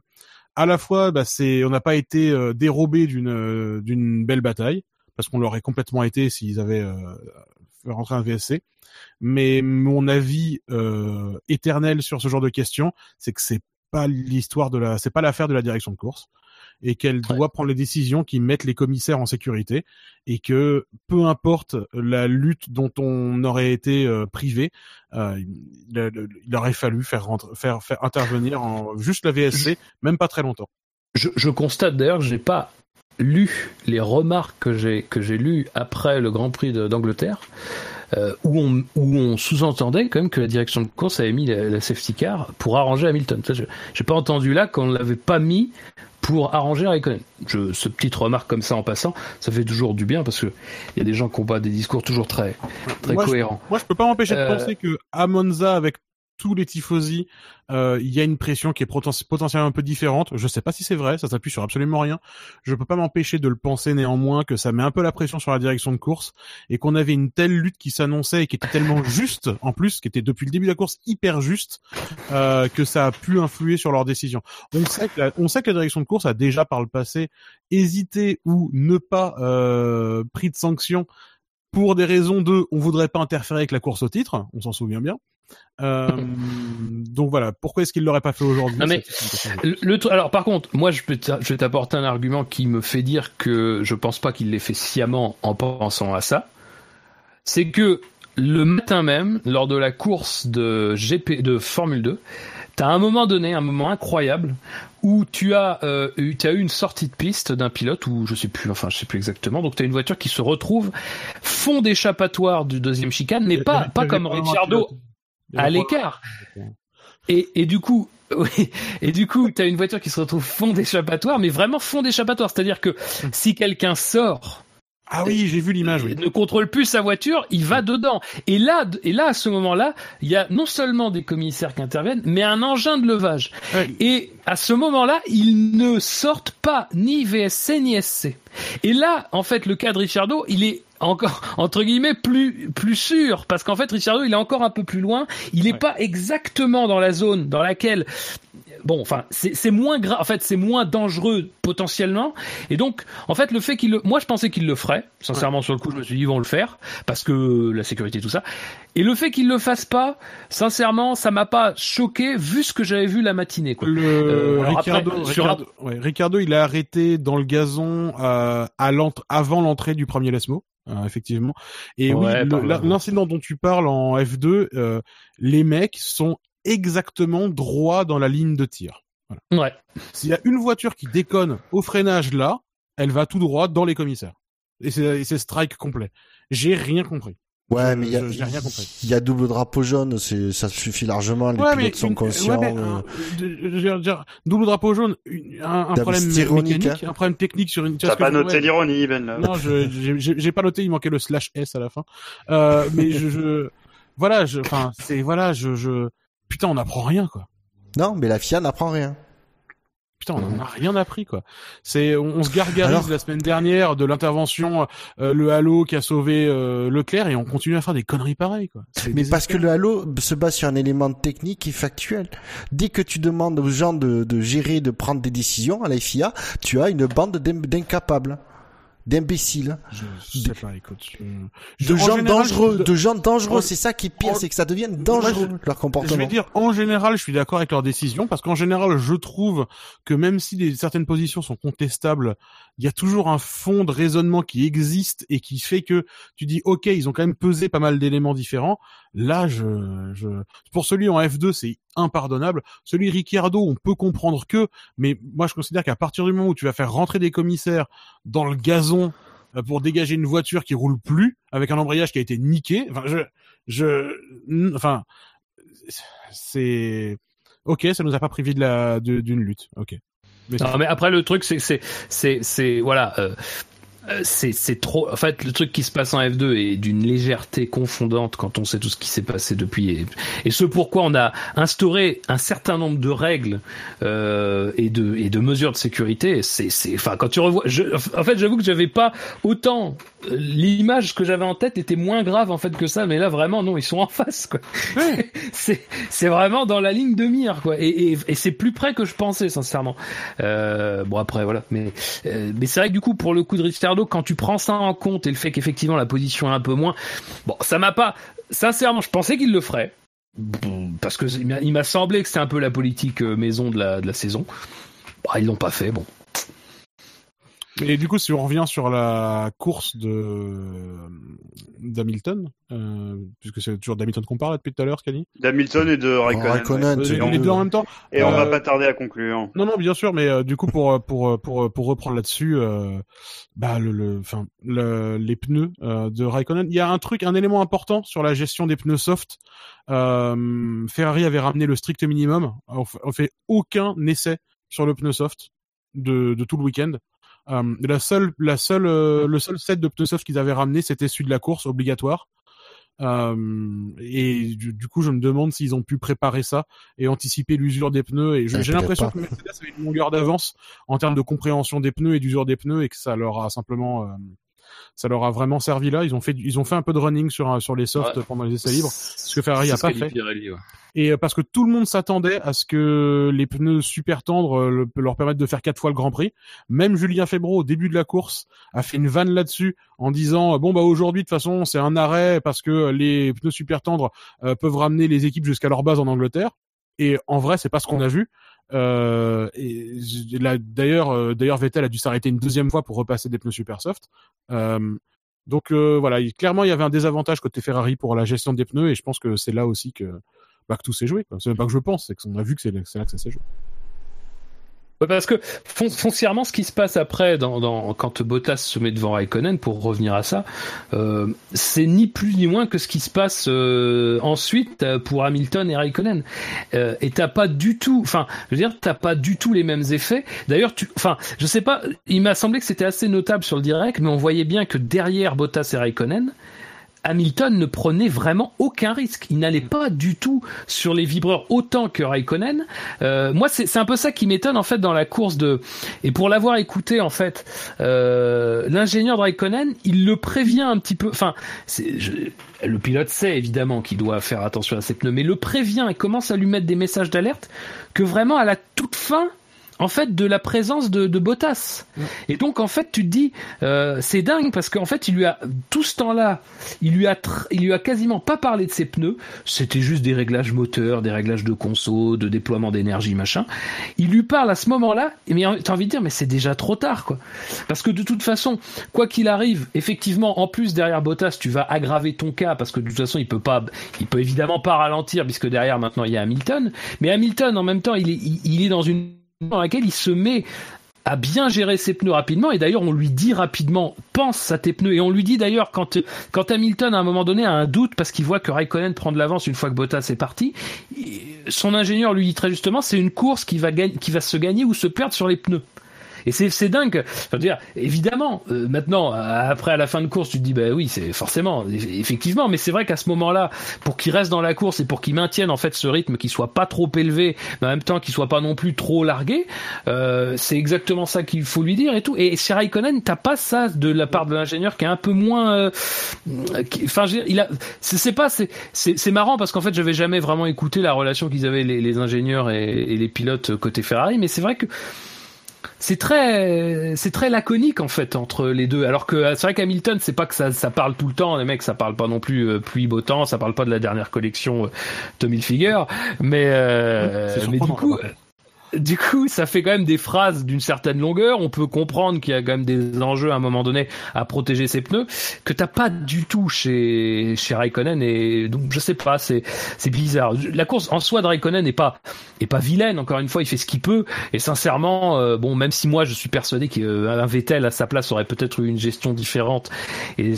à la fois, bah, c'est, on n'a pas été euh, dérobé d'une euh, d'une belle bataille parce qu'on l'aurait complètement été s'ils avaient euh, fait rentrer un VSC. Mais mon avis euh, éternel sur ce genre de questions, c'est que c'est pas l'histoire de la, c'est pas l'affaire de la direction de course et qu'elle doit prendre les décisions qui mettent les commissaires en sécurité et que peu importe la lutte dont on aurait été euh, privé, euh, il, aurait fallu faire, faire, faire intervenir en, juste la VSC, même pas très longtemps. Je, je constate d'ailleurs que j'ai pas lu les remarques que j'ai que j'ai lues après le Grand Prix d'Angleterre. Euh, où on, où on sous-entendait quand même que la direction de course avait mis la, safety car pour arranger Hamilton. Je J'ai pas entendu là qu'on l'avait pas mis pour arranger Raikkonen. Je, ce petite remarque comme ça en passant, ça fait toujours du bien parce que il y a des gens qui ont pas des discours toujours très très cohérents. moi, je peux pas m'empêcher de euh, penser que avec tous les tifosi, euh, il y a une pression qui est potentiellement un peu différente. Je sais pas si c'est vrai, ça s'appuie sur absolument rien. Je peux pas m'empêcher de le penser néanmoins que ça met un peu la pression sur la direction de course et qu'on avait une telle lutte qui s'annonçait et qui était tellement juste en plus, qui était depuis le début de la course hyper juste, euh, que ça a pu influer sur leur décision. On sait que la, on sait que la direction de course a déjà par le passé hésité ou ne pas euh, pris de sanctions pour des raisons de on voudrait pas interférer avec la course au titre, on s'en souvient bien. Euh, donc voilà, pourquoi est-ce qu'il l'aurait pas fait aujourd'hui mais le, alors par contre, moi je, peux je vais t'apporter un argument qui me fait dire que je pense pas qu'il l'ait fait sciemment en pensant à ça. C'est que le matin même, lors de la course de GP de Formule 2, t'as un moment donné, un moment incroyable où tu as euh, eu, as eu une sortie de piste d'un pilote ou je sais plus, enfin je sais plus exactement. Donc tu as une voiture qui se retrouve fond d'échappatoire du deuxième chicane, mais pas pas comme Ricciardo à l'écart. Et, et du coup, oui, et du coup, tu as une voiture qui se retrouve fond d'échappatoire, mais vraiment fond d'échappatoire. C'est-à-dire que si quelqu'un sort ah oui, j'ai vu l'image. Oui. Ne contrôle plus sa voiture, il va dedans. Et là, et là, à ce moment-là, il y a non seulement des commissaires qui interviennent, mais un engin de levage. Et à ce moment-là, ils ne sortent pas ni VSC ni SC. Et là, en fait, le cas de Richardo, il est encore entre guillemets plus plus sûr parce qu'en fait Richardo il est encore un peu plus loin il n'est pas exactement dans la zone dans laquelle bon, enfin, c'est moins grave. En fait, c'est moins dangereux potentiellement. Et donc, en fait, le fait qu'il le, moi, je pensais qu'il le ferait. Sincèrement, sur le coup, je me suis dit, ils vont le faire parce que la sécurité, tout ça. Et le fait qu'il le fasse pas, sincèrement, ça m'a pas choqué vu ce que j'avais vu la matinée. Quoi. Le Euh, Ricardo, après, sur un- Ricardo, ouais, Ricardo, il est arrêté dans le gazon euh, à avant l'entrée du premier Lesmo, euh, effectivement. Et Ouais, oui, l'incident dont tu parles en F2, euh, les mecs sont exactement droits dans la ligne de tir. Ouais. S'il y a une voiture qui déconne au freinage là, elle va tout droit dans les commissaires. Et c'est strike complet. J'ai rien compris. Ouais, mais il y a, y double drapeau jaune, c'est, ça suffit largement, les Ouais, pilotes sont une- conscients. ouais, mais, euh, dire, double drapeau jaune, une- un, un T'as problème mis ironique, mécanique, hein. un problème technique sur une. T'as pas noté ouais. l'ironie, Ben. là. Non, j'ai- pas noté, il manquait le slash S à la fin. Euh, mais je, je voilà, je enfin c'est voilà, je je putain, on n'apprend rien quoi. Non, mais la FIA n'apprend rien. Putain, on en a rien appris quoi. C'est on, on se gargarise Alors- la semaine dernière de l'intervention euh, le Halo qui a sauvé euh, Leclerc et on continue à faire des conneries pareilles quoi. Mais parce que le Halo se base sur un élément technique et factuel. Dès que tu demandes aux gens de, de gérer, de prendre des décisions à la FIA, tu as une bande d'incapables, d'imbéciles, je- de en gens général, dangereux, je- de gens dangereux. en- C'est ça qui est pire, en- c'est que ça devient Moi, dangereux je- leur comportement. Je vais dire, en général, je suis d'accord avec leur décision parce qu'en général, je trouve que même si des, certaines positions sont contestables, il y a toujours un fond de raisonnement qui existe et qui fait que tu dis, ok, ils ont quand même pesé pas mal d'éléments différents. Là, je, je, pour celui en F2, c'est impardonnable. Celui Ricciardo, on peut comprendre que, mais moi, je considère qu'à partir du moment où tu vas faire rentrer des commissaires dans le gazon euh, pour dégager une voiture qui roule plus avec un embrayage qui a été niqué, enfin, je, je, enfin, c'est ok, ça nous a pas privé de la d'une lutte. Ok. Mais Non, mais après le truc c'est c'est c'est voilà. euh, c'est c'est trop en fait le truc qui se passe en F2 est d'une légèreté confondante quand on sait tout ce qui s'est passé depuis et, et ce pourquoi on a instauré un certain nombre de règles euh, et de et de mesures de sécurité. C'est c'est enfin quand tu revois je, en fait j'avoue que j'avais pas autant euh, l'image que j'avais en tête était moins grave en fait que ça mais là vraiment non ils sont en face quoi. C'est c'est vraiment dans la ligne de mire quoi. Et et, et c'est plus près que je pensais sincèrement. Euh, bon après voilà. Mais euh, mais c'est vrai que du coup pour le coup de Quand tu prends ça en compte et le fait qu'effectivement la position est un peu moins bon ça m'a pas sincèrement je pensais qu'il le ferait. Parce que il m'a- il m'a semblé que c'était un peu la politique euh, maison de la de la saison. Bah, ils l'ont pas fait bon Et du coup, si on revient sur la course de d'Hamilton, euh, puisque c'est toujours d'Hamilton qu'on parle depuis tout à l'heure, Scani. D'Hamilton et de Raikkonen. Raikkonen, ouais. c'est Les, les les deux en même temps. Et on Euh, va pas tarder à conclure. Non, non, bien sûr, mais euh, du coup, pour pour pour pour reprendre là-dessus, euh, bah le, le, enfin, le, les pneus euh, de Raikkonen, il y a un truc, un élément important sur la gestion des pneus soft. Euh, Ferrari avait ramené le strict minimum. On fait aucun essai sur le pneu soft de, de tout le week-end. Euh, la seule, la seule, euh, le seul set de pneus soft qu'ils avaient ramené, c'était celui de la course obligatoire. Euh, et du, du coup, je me demande s'ils ont pu préparer ça et anticiper l'usure des pneus. Et Ah, j'ai l'impression que Mercedes avait une longueur d'avance en termes de compréhension des pneus et d'usure des pneus et que ça leur a simplement, ça leur a vraiment servi là. Ils ont fait, ils ont fait un peu de running sur sur les softs Ouais. pendant les essais libres, ce que Ferrari C'est a ce pas fait. Pirelli, ouais. Et euh, parce que tout le monde s'attendait à ce que les pneus super tendres euh, le- leur permettent de faire quatre fois le Grand Prix. Même Julien Febro au début de la course a fait une vanne là-dessus en disant euh, bon bah aujourd'hui de toute façon c'est un arrêt parce que les pneus super tendres euh, peuvent ramener les équipes jusqu'à leur base en Angleterre. Et en vrai c'est pas ce qu'on a vu. Euh, euh, d'ailleurs Vettel a dû s'arrêter une deuxième fois pour repasser des pneus super soft. Euh, donc voilà, il- clairement il y avait un désavantage côté Ferrari pour la gestion des pneus et je pense que c'est là aussi que bah, que tout s'est joué. C'est même pas que je pense, c'est qu'on a vu que c'est là que ça s'est joué. Parce que fon- foncièrement, ce qui se passe après, dans, dans, quand Bottas se met devant Raikkonen, pour revenir à ça, euh, c'est ni plus ni moins que ce qui se passe euh, ensuite euh, pour Hamilton et Raikkonen. Euh, et t'as pas du tout, enfin, je veux dire, t'as pas du tout les mêmes effets. D'ailleurs, tu, enfin, je sais pas, il m'a semblé que c'était assez notable sur le direct, mais on voyait bien que derrière Bottas et Raikkonen, Hamilton ne prenait vraiment aucun risque. Il n'allait pas du tout sur les vibreurs autant que Raikkonen. Euh, moi, c'est un peu ça qui m'étonne en fait dans la course de. Et pour l'avoir écouté en fait, euh, l'ingénieur de Raikkonen, il le prévient un petit peu. Enfin, je, le pilote sait évidemment qu'il doit faire attention à ses pneus, mais le prévient et commence à lui mettre des messages d'alerte que vraiment à la toute fin en fait de la présence de, de Bottas. Et donc en fait tu te dis euh, c'est dingue parce qu'en fait il lui a tout ce temps-là, il lui a il lui a quasiment pas parlé de ses pneus, c'était juste des réglages moteurs, des réglages de conso, de déploiement d'énergie machin. Il lui parle à ce moment-là, mais t'as envie de dire mais c'est déjà trop tard quoi. Parce que de toute façon, quoi qu'il arrive, effectivement en plus derrière Bottas, tu vas aggraver ton cas parce que de toute façon, il peut pas il peut évidemment pas ralentir puisque derrière maintenant il y a Hamilton, mais Hamilton en même temps, il est il est dans une dans laquelle il se met à bien gérer ses pneus rapidement. Et d'ailleurs on lui dit rapidement pense à tes pneus. Et on lui dit d'ailleurs quand quand Hamilton à un moment donné a un doute parce qu'il voit que Raikkonen prend de l'avance une fois que Bottas est parti son ingénieur lui dit très justement c'est une course qui va qui va se gagner ou se perdre sur les pneus et c'est dingue. Enfin, dire, évidemment, euh, maintenant, après à la fin de course, tu te dis, bah oui, c'est forcément, effectivement, mais c'est vrai qu'à ce moment-là, pour qu'il reste dans la course et pour qu'il maintienne en fait ce rythme, qu'il soit pas trop élevé, mais en même temps qu'il soit pas non plus trop largué, euh, c'est exactement ça qu'il faut lui dire et tout. Et chez Raikkonen, t'as pas ça de la part de l'ingénieur qui est un peu moins, euh, enfin, il a, c'est pas, c'est marrant parce qu'en fait, j'avais jamais vraiment écouté la relation qu'ils avaient les, les ingénieurs et, et les pilotes côté Ferrari, mais c'est vrai que c'est très c'est très laconique en fait entre les deux. Alors que c'est vrai qu'Hamilton c'est pas que ça, ça parle tout le temps les mecs ça parle pas non plus euh, pluie beau temps ça parle pas de la dernière collection euh, Tommy Hilfiger mais euh, mais du coup du coup, ça fait quand même des phrases d'une certaine longueur. On peut comprendre qu'il y a quand même des enjeux à un moment donné à protéger ses pneus que t'as pas du tout chez chez Raikkonen et donc je sais pas, c'est c'est bizarre. La course en soi de Raikkonen n'est pas est pas vilaine. Encore une fois, il fait ce qu'il peut et sincèrement, euh, bon, même si moi je suis persuadé qu'un Vettel à sa place aurait peut-être eu une gestion différente et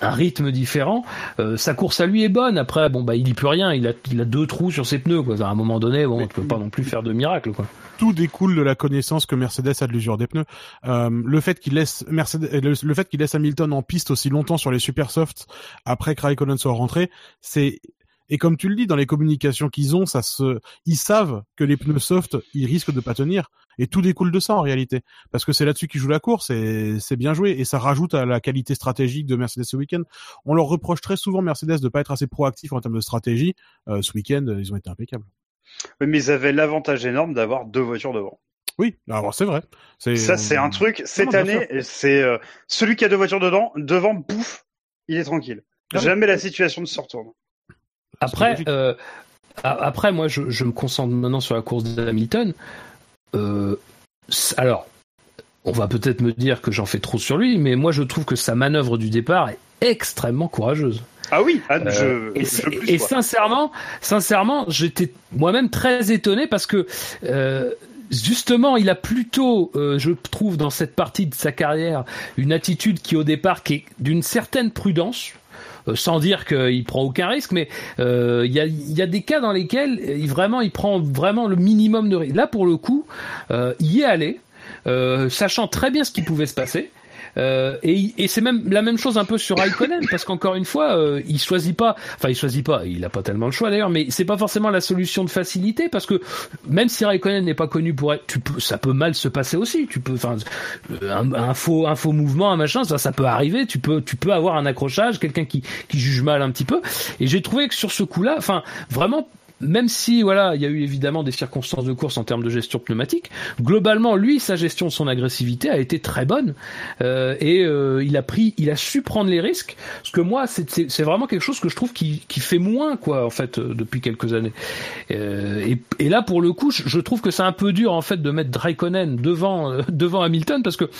un rythme différent. Euh, sa course à lui est bonne. Après, bon bah il y peut rien. Il a, il a deux trous sur ses pneus. Quoi. À un moment donné, bon, tu peux pas non plus faire de miracle. Quoi. Tout découle de la connaissance que Mercedes a de l'usure des pneus. Euh, le fait qu'il laisse Mercedes, le, fait qu'il laisse Hamilton en piste aussi longtemps sur les super softs après que Raikkonen soit rentré, c'est et comme tu le dis, dans les communications qu'ils ont, ça se, ils savent que les pneus soft, ils risquent de pas tenir. Et tout découle de ça en réalité, parce que c'est là-dessus qu'ils jouent la course et c'est bien joué et ça rajoute à la qualité stratégique de Mercedes ce week-end. On leur reproche très souvent Mercedes de pas être assez proactif en termes de stratégie. Euh, ce week-end, ils ont été impeccables. Oui, mais ils avaient l'avantage énorme d'avoir deux voitures devant. Oui, alors c'est vrai. Ça, c'est un truc. Cette année, c'est euh, celui qui a deux voitures dedans, devant, bouffe, il est tranquille. Ah Jamais la situation ne se retourne. Après, euh, après, moi, je, je, me concentre maintenant sur la course d'Hamilton. Euh, alors, on va peut-être me dire que j'en fais trop sur lui, mais moi je trouve que sa manœuvre du départ est extrêmement courageuse. Ah oui, ah, euh, et, et sincèrement, sincèrement, j'étais moi-même très étonné parce que euh, justement, il a plutôt, euh, je trouve, dans cette partie de sa carrière, une attitude qui au départ qui est d'une certaine prudence. Euh, sans dire qu'il prend aucun risque, mais euh, il y, a, des cas dans lesquels il, vraiment il prend vraiment le minimum de risque. Là, pour le coup, euh, il est allé, sachant très bien ce qui pouvait se passer. Euh, et, et c'est même la même chose un peu sur Raikkonen parce qu'encore une fois, euh, il choisit pas. Enfin, il choisit pas. Il a pas tellement le choix d'ailleurs, mais c'est pas forcément la solution de facilité parce que même si Raikkonen n'est pas connu pour être, tu peux, ça peut mal se passer aussi. Tu peux, enfin, un, un, faux, un faux mouvement, un machin, ça, ça peut arriver. Tu peux, tu peux avoir un accrochage, quelqu'un qui, qui juge mal un petit peu. Et j'ai trouvé que sur ce coup-là, enfin, vraiment même si voilà, il y a eu évidemment des circonstances de course en termes de gestion pneumatique, globalement, lui, sa gestion de son agressivité a été très bonne euh, et euh, il a pris, il a su prendre les risques. Parce que moi, c'est vraiment quelque chose que je trouve qui, qui fait moins quoi en fait euh, depuis quelques années. Euh, et, et, là, pour le coup, je, trouve que c'est un peu dur en fait de mettre Raikkonen devant euh, devant Hamilton parce que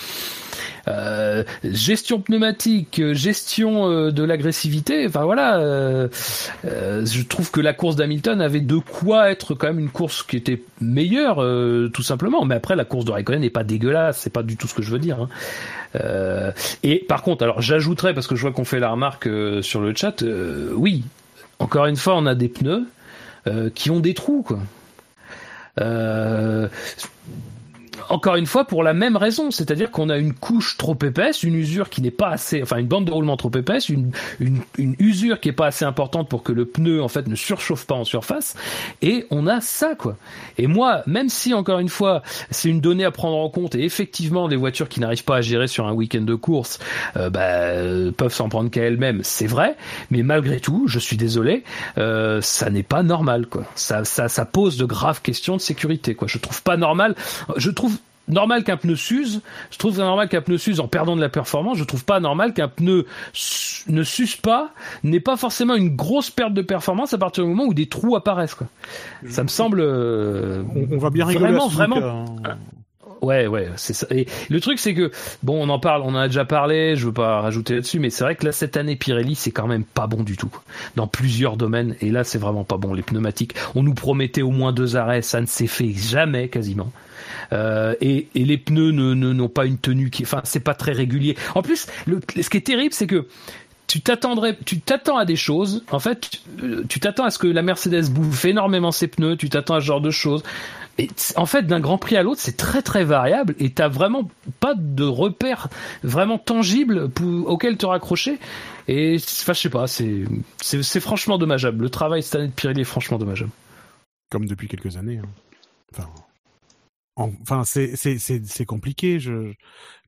euh, gestion pneumatique, gestion euh, de l'agressivité. Enfin voilà, euh, je trouve que la course d'Hamilton avait de quoi être quand même une course qui était meilleure, tout simplement. Mais après, la course de Raikkonen n'est pas dégueulasse, c'est pas du tout ce que je veux dire. Hein. et par contre, alors j'ajouterais parce que je vois qu'on fait la remarque sur le chat, oui, encore une fois, on a des pneus qui ont des trous, quoi. Encore une fois, pour la même raison, c'est-à-dire qu'on a une couche trop épaisse, une usure qui n'est pas assez, enfin une bande de roulement trop épaisse, une, une, une usure qui est pas assez importante pour que le pneu en fait ne surchauffe pas en surface, et on a ça quoi. Et moi, même si encore une fois, c'est une donnée à prendre en compte, et effectivement, les voitures qui n'arrivent pas à gérer sur un week-end de course, euh, bah, peuvent s'en prendre qu'à elles-mêmes, c'est vrai, mais malgré tout, je suis désolé, euh, ça n'est pas normal quoi. Ça, ça, ça pose de graves questions de sécurité quoi. Je trouve pas normal. Je trouve normal qu'un pneu s'use. Je trouve normal qu'un pneu s'use en perdant de la performance. Je trouve pas normal qu'un pneu ne s'use pas, n'ait pas forcément une grosse perte de performance à partir du moment où des trous apparaissent. Quoi. Ça me semble. Euh, on, on, va bien rigoler. Vraiment, vraiment. Hein. Ouais, ouais, c'est ça. Et le truc, c'est que bon, on en parle, on en a déjà parlé. Je veux pas rajouter là-dessus, mais c'est vrai que là, cette année, Pirelli, c'est quand même pas bon du tout dans plusieurs domaines. Et là, c'est vraiment pas bon. Les pneumatiques, on nous promettait au moins deux arrêts, ça ne s'est fait jamais, quasiment. Euh, et, les pneus ne n'ont pas une tenue qui, enfin, c'est pas très régulier. En plus, ce qui est terrible, c'est que tu t'attendrais, tu t'attends à des choses. En fait, tu t'attends à ce que la Mercedes bouffe énormément ses pneus. Tu t'attends à ce genre de choses. En fait, d'un Grand Prix à l'autre, c'est très très variable et t'as vraiment pas de repères vraiment tangibles pour, auxquels te raccrocher. Et enfin, je sais pas, c'est c'est franchement dommageable. Le travail cette année de Pirelli est franchement dommageable. Comme depuis quelques années. Hein. Enfin, enfin, c'est compliqué. Je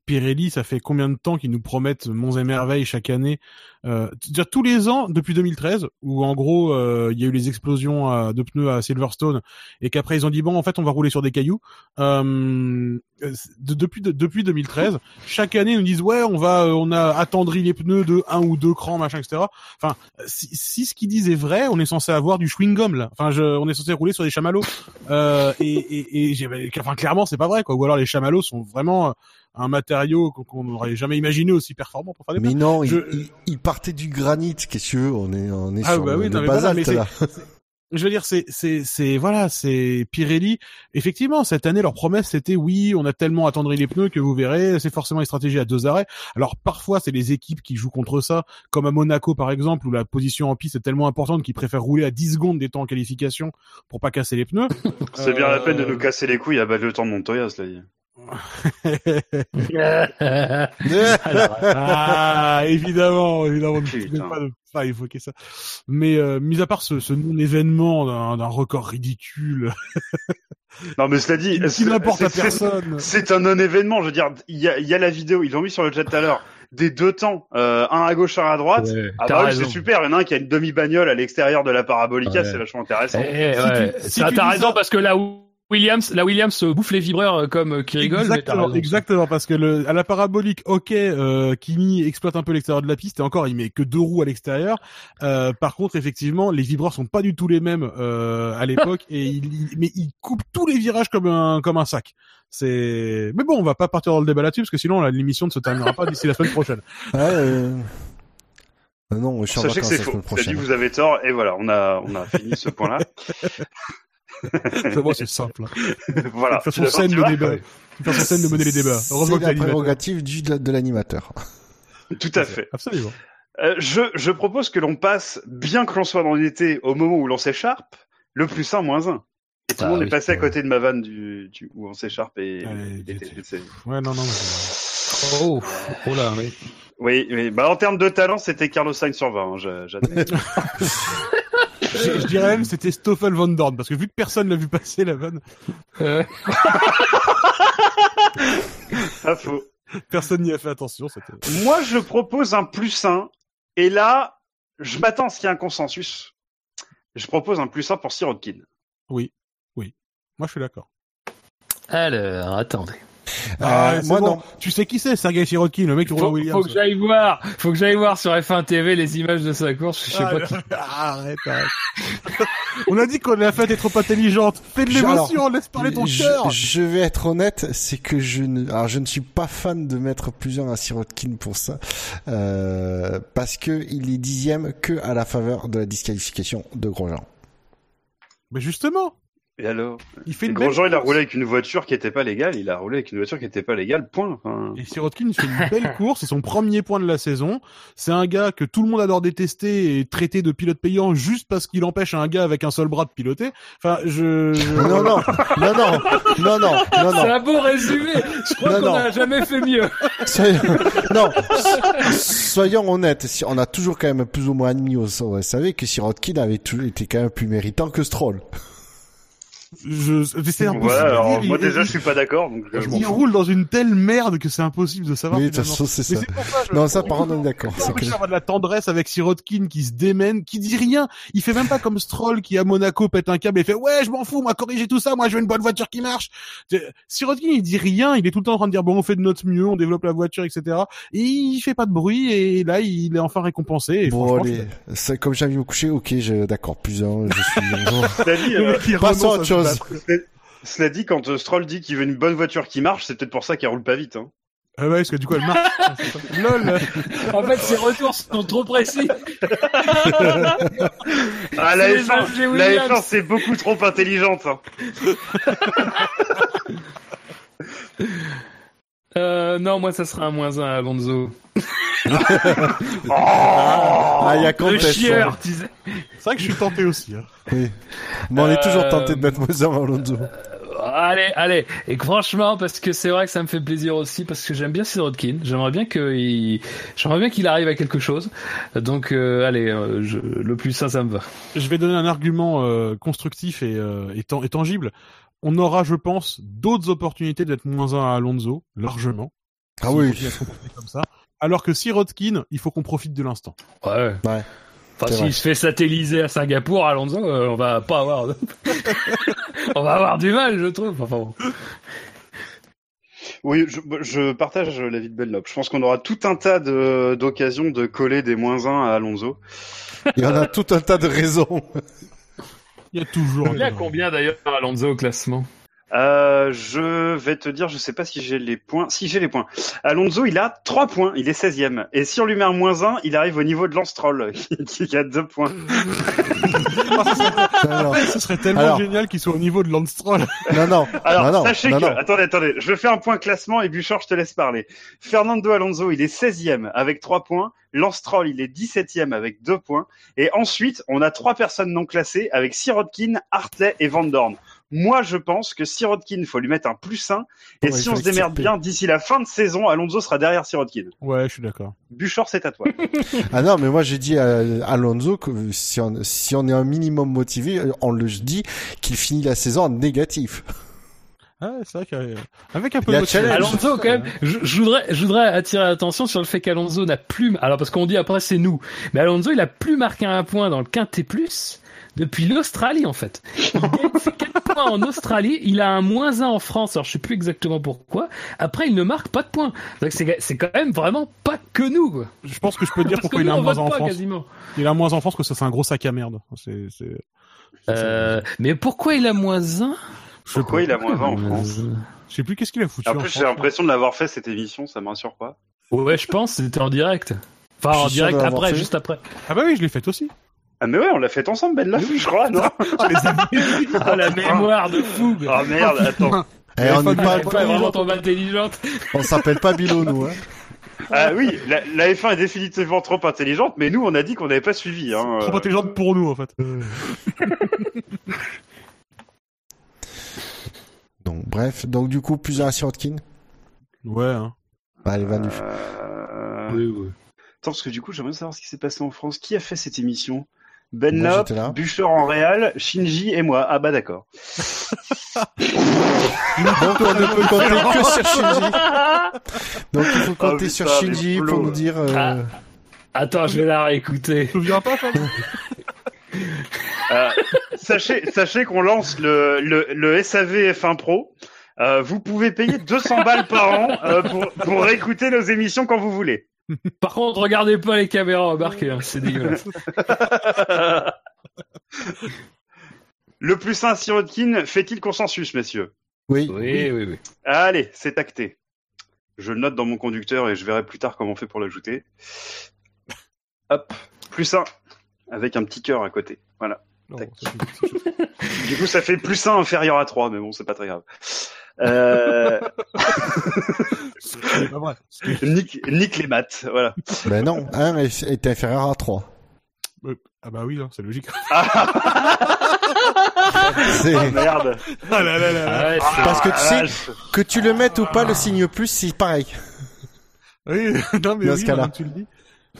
Pirelli, ça fait combien de temps qu'ils nous promettent monts et merveilles chaque année euh, dire tous les ans depuis 2013 où en gros euh, il y a eu les explosions à, de pneus à Silverstone et qu'après ils ont dit bon en fait on va rouler sur des cailloux euh, de, depuis de, depuis 2013 chaque année ils nous disent ouais on va on a attendri les pneus de un ou deux crans machin etc enfin si, ce qu'ils disent est vrai on est censé avoir du chewing gum là. Enfin je, on est censé rouler sur des chamallows. Euh, et, et, et enfin clairement c'est pas vrai quoi. Ou alors les chamallows sont vraiment un matériau qu'on n'aurait jamais imaginé aussi performant pour faire des Mais non, Je- il, partait du granit, qu'est-ce que tu veux On est, on est Ah sur bah le, oui, le non, mais voilà, basalte là. je veux dire, c'est, c'est, c'est, voilà, c'est Pirelli. Effectivement, cette année, leur promesse, c'était oui, on a tellement attendri les pneus que vous verrez, c'est forcément une stratégie à deux arrêts. Alors, parfois, c'est les équipes qui jouent contre ça, comme à Monaco, par exemple, où la position en piste est tellement importante qu'ils préfèrent rouler à 10 secondes des temps en qualification pour pas casser les pneus. C'est bien la peine de Euh, nous casser les couilles à battre le temps de Montoya, cela dit. Alors, ah, évidemment, évidemment, pas de pas évoquer ça. Mais euh, mis à part ce, ce non-événement d'un, d'un record ridicule, Non, mais cela dit, qui c'est- n'importe à personne. C'est un non-événement. Je veux dire, il y a, il y a la vidéo, ils l'ont mis sur le chat tout à l'heure, des deux temps, euh, un à gauche, un à droite. Ouais, ah bah oui, c'est super. Il y en a un qui a une demi-bagnole à l'extérieur de la parabolica, Ouais. c'est vachement intéressant. Eh, Si ouais. tu- si Ça, tu t'as raison ça- parce que là où Williams, la Williams bouffe les vibreurs euh, comme euh, qui rigole. Exactement, exactement, parce que le, à la parabolique, ok, euh, Kimi exploite un peu l'extérieur de la piste, et encore, il met que deux roues à l'extérieur. Euh, par contre, effectivement, les vibreurs sont pas du tout les mêmes euh, à l'époque, et il, il- mais il coupe tous les virages comme un comme un sac. C'est, mais bon, on va pas partir dans le débat là-dessus, parce que sinon, la- l'émission ne se terminera pas d'ici la semaine prochaine. Ouais, euh... euh, non, je suis en Sachez que c'est faux. dit, vous avez tort, et voilà, on a, on a fini ce point-là. Moi, c'est simple. hein. voilà. De toute façon, scène vois débat. De toute façon, scène de mener les débats. Heureusement C'est que la prérogative du, de, l'animateur. Tout à fait. Absolument. Euh, je, je propose que l'on passe, bien que l'on soit dans l'été, au moment où l'on s'écharpe, le plus 1 moins 1. Et tout le Ah monde oui, est passé à côté de ma vanne du, du, où on s'écharpe et, Allez, et- tu- et- c'est- Ouais, non, non. mais- Oh, oh là, oui. Oui, oui. Bah, en termes de talent, c'était Carlos Sainz sur 20, hein, j'a- j'admets. Je, je dirais même que c'était Stoffel Van Dorn, parce que vu que personne l'a vu passer la vanne, Euh, Pas faux. personne n'y a fait attention. C'était... Moi, je propose un plus 1. Et là, je m'attends à ce qu'il y ait un consensus. Je propose un plus 1 pour Sirotkin. Oui, oui. Moi, je suis d'accord. Alors, attendez. Euh, c'est moi, bon. non. Tu sais qui c'est, Sergei Sirotkin, le mec qui roule Williams. faut que j'aille voir, faut que j'aille voir sur F1 TV les images de sa course. Je sais Ah, pas. qui- arrête, arrête. On a dit qu'on la fête est trop intelligente. Fais de Je- l'émotion, laisse parler ton cœur. je vais être honnête, c'est que je ne, alors je ne suis pas fan de mettre plusieurs à Sirotkin pour ça, euh, parce que il est dixième que à la faveur de la disqualification de Grosjean. Mais justement. Et alors Il fait une belle Grosjean, il a course. roulé avec une voiture qui était pas légale. Il a roulé avec une voiture qui était pas légale. Point. Enfin, Et Sirotkin, il fait une belle course, c'est son premier point de la saison. C'est un gars que tout le monde adore détester et traiter de pilote payant juste parce qu'il empêche un gars avec un seul bras de piloter. Enfin, je... Non, non, non, non, non, non, non, C'est un beau résumé. Je crois qu'on n'a jamais fait mieux. Non, so- soyons honnêtes. On a toujours quand même plus ou moins admis au au SAV que Sirotkin avait toujours été quand même plus méritant que Stroll. Je... C'est impossible. voilà. à Alors, dire. moi Il- déjà, il- je suis pas d'accord. Donc, euh, je Il roule dans une telle merde que c'est impossible de savoir. Oui, de toute finalement. façon, c'est ça. c'est pour ça, je- Non, ça, par contre, on est d'accord. C'est que... avoir de la tendresse avec Sirotkin qui se démène, qui dit rien? Il fait même pas comme Stroll qui à Monaco pète un câble et fait ouais je m'en fous, moi corriger tout ça, moi je veux une bonne voiture qui marche. Sirotkin il dit rien, il est tout le temps en train de dire bon on fait de notre mieux, on développe la voiture etc. Et il fait pas de bruit et là il est enfin récompensé. Et Bon, allez. C'est comme j'ai envie de me coucher, ok, d'accord, plus un, je suis, dit, euh, Passons à chose. battre. cela dit, quand euh, Stroll dit qu'il veut une bonne voiture qui marche, c'est peut-être pour ça qu'il roule pas vite. Hein. Ah ouais, parce que du coup elle marche. Lol. En fait, ses retours sont trop précis. Ah, la C'est les F1, Alger la Williams. F1 c'est beaucoup trop intelligente. hein. Euh, non, moi, ça sera un moins un à Alonso. Ah, il y a Le chieur, tu sais. C'est vrai que je suis tenté aussi. Hein. Oui. Bon, on est toujours Euh, tenté de mettre Mozart à Alonso. Allez, allez. Et que franchement, parce que c'est vrai que ça me fait plaisir aussi, parce que j'aime bien Sirotkin. J'aimerais bien qu'il, j'aimerais bien qu'il arrive à quelque chose. Donc, euh, allez, euh, je- le plus sain, ça me va. Je vais donner un argument euh, constructif et, euh, et, tan- et tangible. On aura, je pense, d'autres opportunités d'être moins un à Alonso, largement. Ah oui. comme ça. Alors que Sirotkin, il faut qu'on profite de l'instant. Ouais. Ouais. Enfin, s'il se fait satelliser à Singapour, Alonso, euh, on va pas avoir, de- on va avoir du mal, je trouve. Enfin, bon. Oui, je, je partage l'avis de Bellop. Je pense qu'on aura tout un tas de- d'occasions de coller des moins 1 à Alonso. Il y en a tout un tas de raisons. Il y a toujours. Il a combien d'ailleurs Alonso au classement? Euh, je vais te dire, je sais pas si j'ai les points. Si j'ai les points. Alonso, il a 3 points, il est 16ème. Et si on lui met un moins 1, il arrive au niveau de Lance Stroll, qui a 2 points. Alors, Ce serait tellement Alors. génial qu'il soit au niveau de Lance Stroll. non, non, Alors, non, non, sachez non, que, non. attendez, attendez, je fais un point classement et Bouchard, je te laisse parler. Fernando Alonso, il est 16e avec 3 points. Lance Stroll, il est 17e avec 2 points. Et ensuite, on a trois personnes non classées avec Sirotkin, Hartley et Van Dorn. Moi, je pense que Sirotkin, faut lui mettre un plus 1. Et Ouais, si on se démerde bien, d'ici la fin de saison, Alonso sera derrière Sirotkin. Ouais, je suis d'accord. Bouchard, c'est à toi. Ah non, mais moi j'ai dit à Alonso que si on, si on est un minimum motivé, on le dit qu'il finit la saison en négatif. Ah, c'est vrai qu'avec un peu de motivation, challenge. Alonso, quand même, je, je voudrais, je voudrais attirer l'attention sur le fait qu'Alonso n'a plus, alors parce qu'on dit après c'est nous, mais Alonso il a plus marqué un point dans le Quintet Plus depuis l'Australie en fait. Il gagne ses quatre points en Australie, il a un moins 1 en France, alors je sais plus exactement pourquoi. Après il ne marque pas de points. Donc c'est, quand même vraiment pas que nous quoi. Je pense que je peux te dire Parce pourquoi il a un moins en pas France. quasiment. Il a un moins en France parce que c'est un gros sac à merde. Euh, mais pourquoi il a moins 1 Je sais Pourquoi il a moins 1 en France Je sais plus qu'est-ce qu'il a foutu. En en plus, j'ai l'impression de l'avoir fait cette émission, ça me rassure pas. Ouais, je pense, c'était en direct. Enfin, en direct après, fait. juste après. Ah bah oui, je l'ai fait aussi. Ah mais ouais, on l'a fait ensemble, Ben là, je crois, non Ah, la mémoire de fou. Ah merde, attends. Eh, on n'est pas, pas vraiment trop intelligente. on s'appelle pas Bilo, nous, hein. Ah oui, la, la F1 est définitivement trop intelligente, mais nous, on a dit qu'on n'avait pas suivi. Hein. Trop euh. intelligente pour nous en fait. Donc, bref. Donc, du coup, plus un à Sirotkin. Ouais. Hein. Bah, Allez, va Euh, Oui, oui. Attends, parce que du coup, j'aimerais savoir ce qui s'est passé en France. Qui a fait cette émission? Ben Lop. Bûcher en Réal, Shinji et moi. Ah bah d'accord. Donc, on ne peut compter que sur Shinji. Donc, il faut compter Oh, sur putain, Shinji pour nous dire, euh, Ah. Attends, je vais la réécouter. Tu souviens pas, Fab Euh, sachez sachez qu'on lance le, le, le SAV F1 Pro. Euh, vous pouvez payer 200 balles par an euh, pour, pour écouter nos émissions quand vous voulez. Par contre, regardez pas les caméras embarquées, hein, c'est dégueulasse. Le plus 1 Sirotkin fait-il consensus, messieurs? Oui. Oui, oui, oui. Allez, c'est acté. Je le note dans mon conducteur et je verrai plus tard comment on fait pour l'ajouter. Hop, plus un, avec un petit cœur à côté. Voilà. Non, Du coup, ça fait plus 1 inférieur à 3, mais bon, c'est pas très grave. Euh, pas vrai. Nique les maths, voilà. Ben non, 1 est, est inférieur à 3. Ah bah oui, hein, c'est logique. C'est... Ah, merde. Ah là là là là. Ah ouais, c'est- Parce que tu Ah, sais, que tu le mettes ou pas, le signe plus, c'est pareil. Oui, non mais Dans oui, ce cas-là. tu le dis.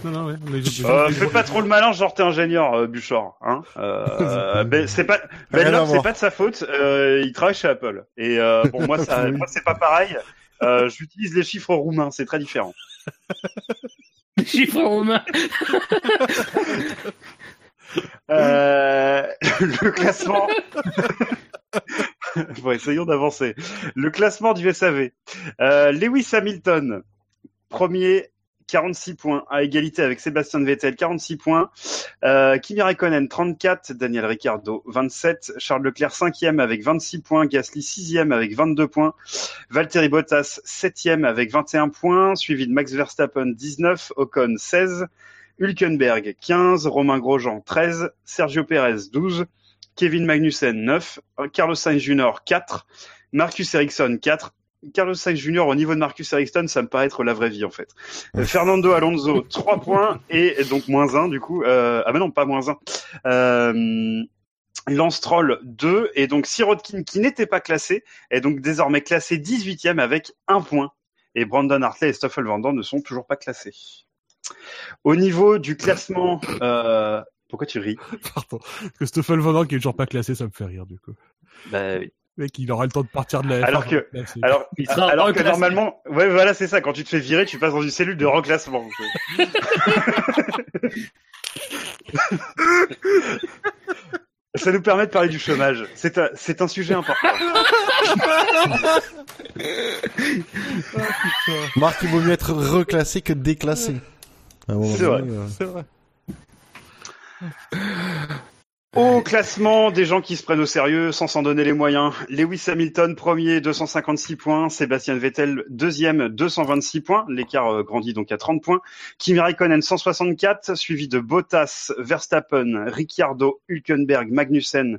Non, non, ouais. les- les- Euh, les- fais pas trop le malin, genre t'es ingénieur, euh, Buchor. Hein euh, ben, c'est pas, Ben c'est pas de sa faute. Euh, il travaille chez Apple. Et euh, bon, moi, ça, Oui. moi, c'est pas pareil. Euh, J'utilise les chiffres roumains, c'est très différent. Chiffre romain. Euh, le classement. bon, essayons d'avancer. Le classement du SAV. Euh, Lewis Hamilton, premier, 46 points, à égalité avec Sébastien Vettel, 46 points. Euh, Kimi Raikkonen, 34. Daniel Ricciardo, 27. Charles Leclerc, 5e avec 26 points. Gasly, 6e avec 22 points. Valtteri Bottas, 7e avec 21 points. Suivi de Max Verstappen, 19. Ocon, 16. Hülkenberg 15, Romain Grosjean 13, Sergio Perez 12, Kevin Magnussen 9, Carlos Sainz Jr. 4, Marcus Ericsson 4. Carlos Sainz Jr. au niveau de Marcus Ericsson, ça me paraît être la vraie vie en fait. Euh, Fernando Alonso 3 points et donc moins 1 du coup. Euh, ah ben non, pas moins 1. Euh, Lance Troll 2 et donc Sirotkin qui n'était pas classé est donc désormais classé 18e avec 1 point. Et Brandon Hartley et Stoffel Van Dorn ne sont toujours pas classés. Au niveau du classement, euh... pourquoi tu ris? Pardon. Que Stoffel Van Dorn qui est toujours pas classé, ça me fait rire, du coup. bah, oui. Mec, il aura le temps de partir de la Alors F1, que- là, Alors, Il sera alors que normalement, ouais, voilà, c'est ça. Quand tu te fais virer, tu passes dans une cellule de reclassement. ça nous permet de parler du chômage. C'est un, c'est un sujet important. Marc, il vaut mieux être reclassé que déclassé. C'est donné, euh, C'est vrai. Au classement des gens qui se prennent au sérieux sans s'en donner les moyens, Lewis Hamilton premier 256 points, Sébastien Vettel deuxième 226 points, l'écart euh, grandit donc à 30 points, Kimi Raikkonen 164, suivi de Bottas, Verstappen, Ricciardo, Hülkenberg, Magnussen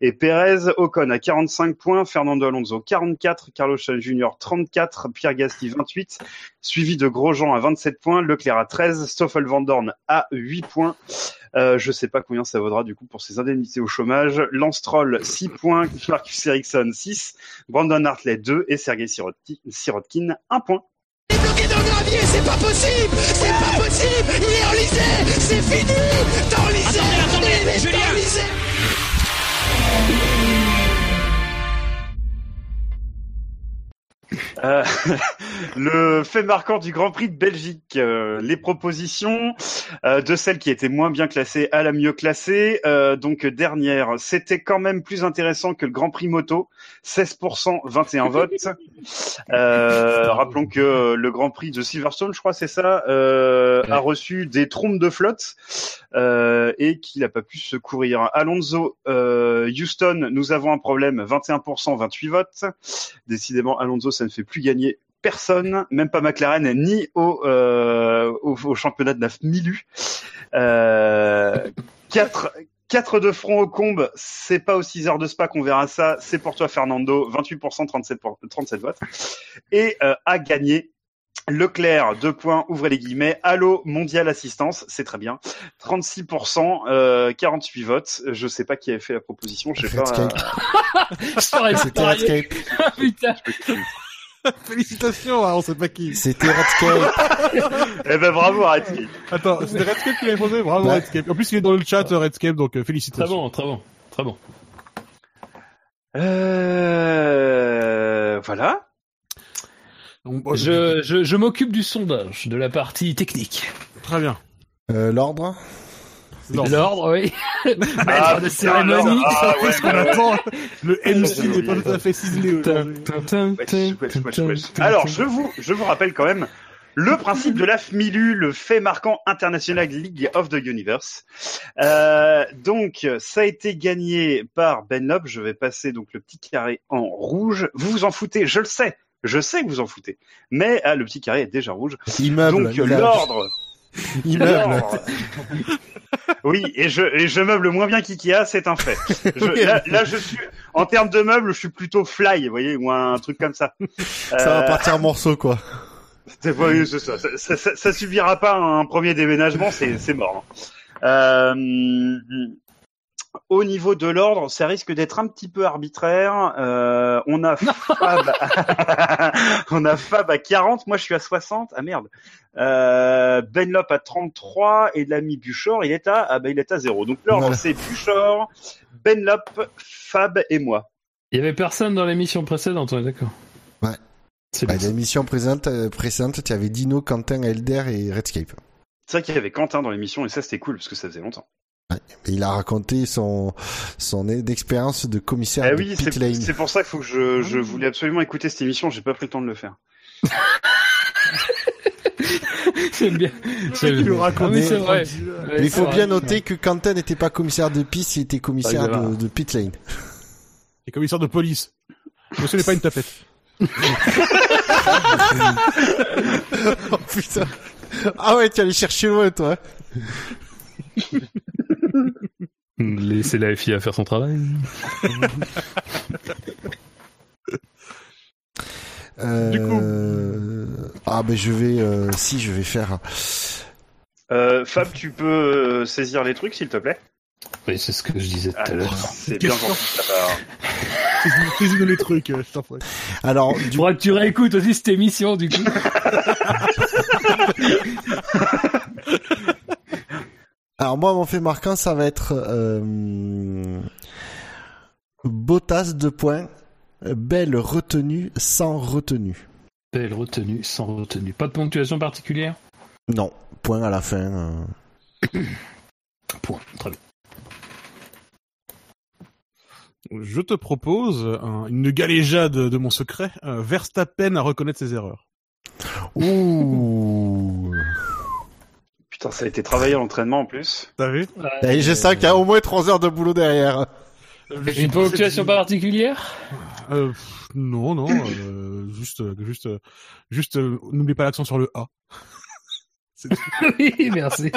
et Perez, Ocon à 45 points, Fernando Alonso 44, Carlos Sainz Jr 34, Pierre Gasly 28, suivi de Grosjean à 27 points, Leclerc à 13, Stoffel Van Dorn à 8 points. Euh, je sais pas combien ça vaudra du coup pour ses indemnités au chômage. Lance Troll 6 points, Marcus Ericsson 6, Brandon Hartley 2 et Sergei Sirotkin, Sirotkin 1 point. bloqué dans le gravier, c'est pas possible. C'est pas possible. Il est enlisé. C'est fini. T'es enlisé Attendez, attendez, Julien Euh, le fait marquant du Grand Prix de Belgique, euh, les propositions euh, de celle qui était moins bien classée à la mieux classée. Donc dernière, c'était quand même plus intéressant que le Grand Prix moto, 16%, 21 votes. Rappelons que le Grand Prix de Silverstone, je crois c'est ça, a reçu des trompes de flotte et qu'il n'a pas pu se courir. Alonso, Houston, nous avons un problème, 21%, 28 votes. Décidément, Alonso, ça ne fait plus gagner personne, même pas McLaren, ni au, euh, au, au championnat de la Milu. Euh, 4, 4 de front au combe, c'est pas aux 6 heures de spa qu'on verra ça, c'est pour toi Fernando, 28%, 37, pour- 37 votes. Et euh, a gagné Leclerc, deux points, ouvrez les guillemets, Allo Mondial Assistance, c'est très bien, 36%, euh, 48 votes, je sais pas qui avait fait la proposition, je sais pas. J'aurais C'était. Redscape. Putain. Félicitations, hein, on sait pas qui. C'était Redscape. Eh ben bravo, Redscape. Attends, c'était Redscape qui l'avait posé? Bravo Ouais. Redscape. En plus, il est dans le chat euh, Redscape, donc euh, Très félicitations. bon, très bon, très bon. Euh, voilà. Donc, bon, Je, je, je m'occupe du sondage, de la partie technique. Très bien. Euh, L'ordre. L'ordre, oui. Ah, Maître de cérémonie. Ah, ouais, Parce qu'on attend, le MC n'est pas tout à fait ciselé aujourd'hui. Wesh, wesh, wesh, wesh. Alors, je vous, je vous rappelle quand même le principe de la FMILU, le fait marquant International League of the Universe. Euh, donc, ça a été gagné par Ben Lob. Je vais passer donc le petit carré en rouge. Vous vous en foutez, je le sais. Je sais que vous en foutez. Mais ah, le petit carré est déjà rouge. Immeuble. donc, l'ordre. Immeuble. Oui, et je, et je meuble moins bien qu'IKEA, c'est un fait. Je, là, là, je suis, en termes de meubles, je suis plutôt fly, vous voyez, ou un truc comme ça. Ça va Euh, partir en morceaux, quoi. C'est oui, ça. Ça, ça, ça- ça subira pas un premier déménagement, c'est c'est mort. hein. Euh, au niveau de l'ordre, ça risque d'être un petit peu arbitraire. Euh, on a Fab, on a Fab à 40, moi je suis à 60. Ah merde. Euh, Benlop à 33 et l'ami Buchor, il est à ah ben il est à 0. Donc l'ordre Voilà. c'est Buchor, Benlop, Fab et moi. Il y avait personne dans l'émission précédente, on est d'accord. Ouais. C'est Bah, l'émission précédente, euh, précédente, tu avais Dino, Quentin, Elder et Redscape. C'est vrai qu'il y avait Quentin dans l'émission et ça c'était cool parce que ça faisait longtemps. Il a raconté son, son expérience de commissaire Eh de oui, pit c'est lane. c'est pour ça qu'il faut que je, je voulais absolument écouter cette émission. J'ai pas pris le temps de le faire. J'aime bien. C'est Ah oui, vrai. Mais il faut bien noter que Quentin n'était pas commissaire de piste, il était commissaire Ah, de, de pit lane. Et commissaire de police. Mais ce n'est pas une tapette. oh putain. Ah ouais, tu allais chercher loin, toi. Laissez la FI à faire son travail. Euh... Ah ben je vais, euh, si je vais faire. Euh, Fab, tu peux saisir les trucs, s'il te plaît? Oui, c'est ce que je disais tout Ah, à l'heure. C'est bien gentil de ta part. Saisis-nous les trucs, je t'en prie. Alors du que tu réécoutes aussi cette émission, du coup. Alors moi, mon fait marquant, ça va être euh, Bottas de points, belle retenue sans retenue. Belle retenue, sans retenue. Pas de ponctuation particulière? Non, point à la fin. euh. Point. Très bien. Je te propose un- une galéjade de mon secret. Euh, Verstappen à reconnaître ses erreurs. Ouh. Putain, ça a été travaillé à l'entraînement en plus. T'as vu Et je sens qu'il y a au moins trois heures de boulot derrière. Une ponctuation particulière Euh, pff, Non, non, euh, juste, juste, juste, euh, n'oublie pas l'accent sur le A. Oui, merci.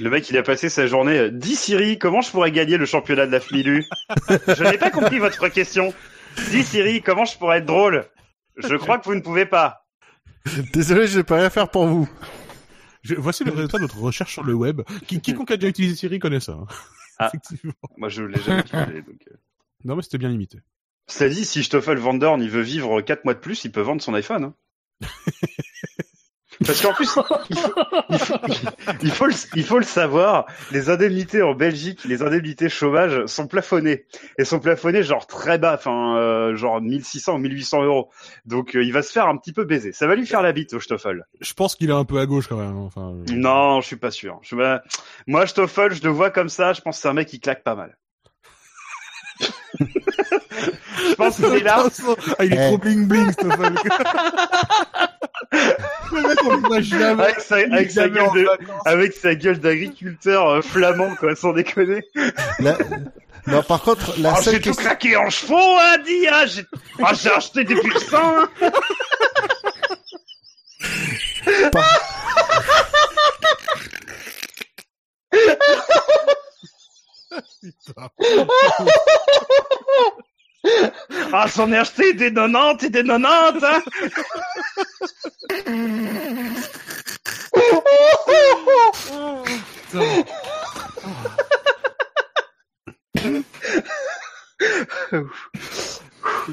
Le mec, il a passé sa journée. Dis Siri, comment je pourrais gagner le championnat de la FMILU Je n'ai pas compris votre question. Dis Siri, comment je pourrais être drôle? Je crois que vous ne pouvez pas. Désolé, je ne peux rien faire pour vous. Je- voici le résultat de notre recherche sur le web. Qui, quiconque a déjà utilisé Siri connaît ça. hein. Ah. Effectivement. Moi, je l'ai jamais utilisé. Donc... euh. Non, mais c'était bien imité. Ça dit, si Stoffel Van Dorn, il veut vivre 4 mois de plus, il peut vendre son iPhone. hein. Parce qu'en plus, il faut, il, faut, il faut le, il faut le savoir, les indemnités en Belgique, les indemnités chômage sont plafonnées. Et sont plafonnées genre très bas, enfin euh, genre 1600 ou 1800 euros. Donc euh, il va se faire un petit peu baiser. Ça va lui faire la bite au Stoffel. Je pense qu'il est un peu à gauche quand même. hein. Enfin, euh, Non, je suis pas sûr. Je, bah, moi, Stoffel, je le vois comme ça, je pense que c'est un mec qui claque pas mal. je pense qu'il est là. Ah, il est trop bling bling, Stoffel. le mec, on l'imagine jamais. Avec sa, avec sa Jamais gueule en de, vacances. avec sa gueule d'agriculteur euh, flamand, quoi, sans déconner. La- Non, par contre, la Ah, seule j'ai tout question... claqué en chevaux, hein, dit, hein, j'ai, ah, j'ai acheté des puissants, hein. Ah, j'en ai acheté des 90 et des 90, hein.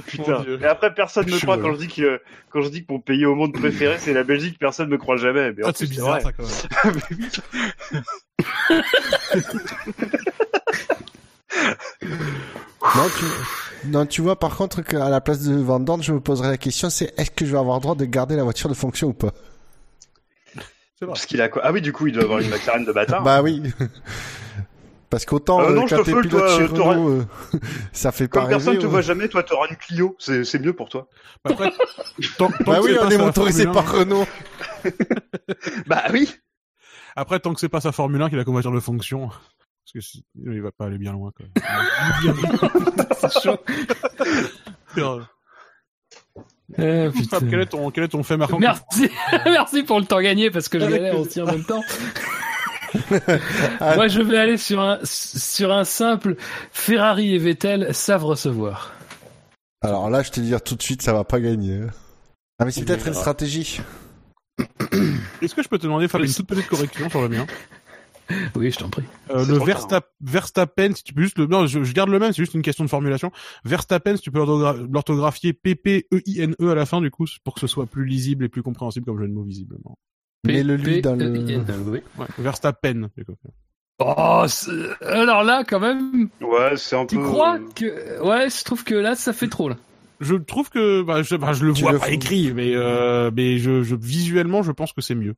Putain. Dieu. Et après, personne me croit quand je dis que, quand je dis que mon pays au monde préféré, c'est la Belgique, personne me croit jamais. Mais Ah, c'est bizarre ça quand même. Non, tu... non, tu vois, par contre, qu'à la place de Van Dorn, je me poserais la question, c'est est-ce que je vais avoir le droit de garder la voiture de fonction ou pas? Parce qu'il a quoi? Ah oui, du coup, il doit avoir une McLaren de bâtard. Bah oui. Parce qu'autant Euh, non, euh, je quand te t'es fais, pilote toi, chez euh, t'auras- Renault, euh, ça fait pas Comme personne rêver. te ouais. voit jamais, toi, t'auras une Clio. C'est, c'est mieux pour toi. Après, tant, tant Bah que oui, on pas est motorisé Formule 1, par Renault. Bah oui. Après, tant que c'est pas sa Formule 1 qu'il a comme voiture de fonction. Parce que il va pas aller bien loin, quand même. C'est chaud. Putain. Fab, quel est ton, quel est ton fait marquant Merci, merci pour le temps gagné parce que je galère aussi en même temps. Moi, je vais aller sur un sur un simple Ferrari et Vettel savent recevoir. Alors là, je te dis tout de suite, ça va pas gagner. Ah mais c'est peut-être une stratégie. Est-ce que je peux te demander de faire une toute petite correction sur le mien? Oui, je t'en prie. Euh, le Verstappen, Verstappen, si tu peux juste le, non, je, je garde le même, c'est juste une question de formulation. Verstappen, si tu peux l'orthogra- l'orthographier P-P-E-I-N-E E à la fin, du coup, pour que ce soit plus lisible et plus compréhensible comme jeu de mots, visiblement. Mais le lui dans le. Oui. Ouais, Verstappen, du coup. Oh, alors là, quand même, Ouais, c'est un tu peu. crois que... Ouais, je trouve que là, ça fait trop, là. Je trouve que, bah, je, bah, je le Tu vois le pas fous. écrit, mais, euh, mais je, je, visuellement, je pense que c'est mieux.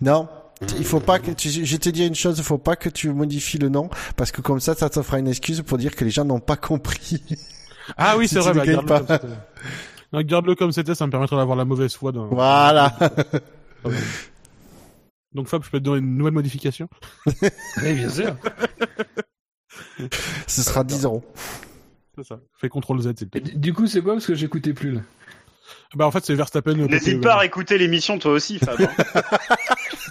Non. Il faut pas que tu, je te dis une chose, il faut pas que tu modifies le nom parce que comme ça, ça te fera une excuse pour dire que les gens n'ont pas compris. Ah oui, Si c'est vrai, bah, garde-le pas. comme c'était. Non, garde-le comme c'était, ça me permettra d'avoir la mauvaise foi d'un... Voilà. Donc Fab, je peux te donner une nouvelle modification? Oui, bien sûr. Ce sera 10 euros. C'est ça. Fais CTRL Z, s'il te plaît. du- coup, c'est quoi? Parce que j'écoutais plus, là. Bah, en fait, c'est Verstappen. N'hésite pas à réécouter l'émission toi aussi, Fab.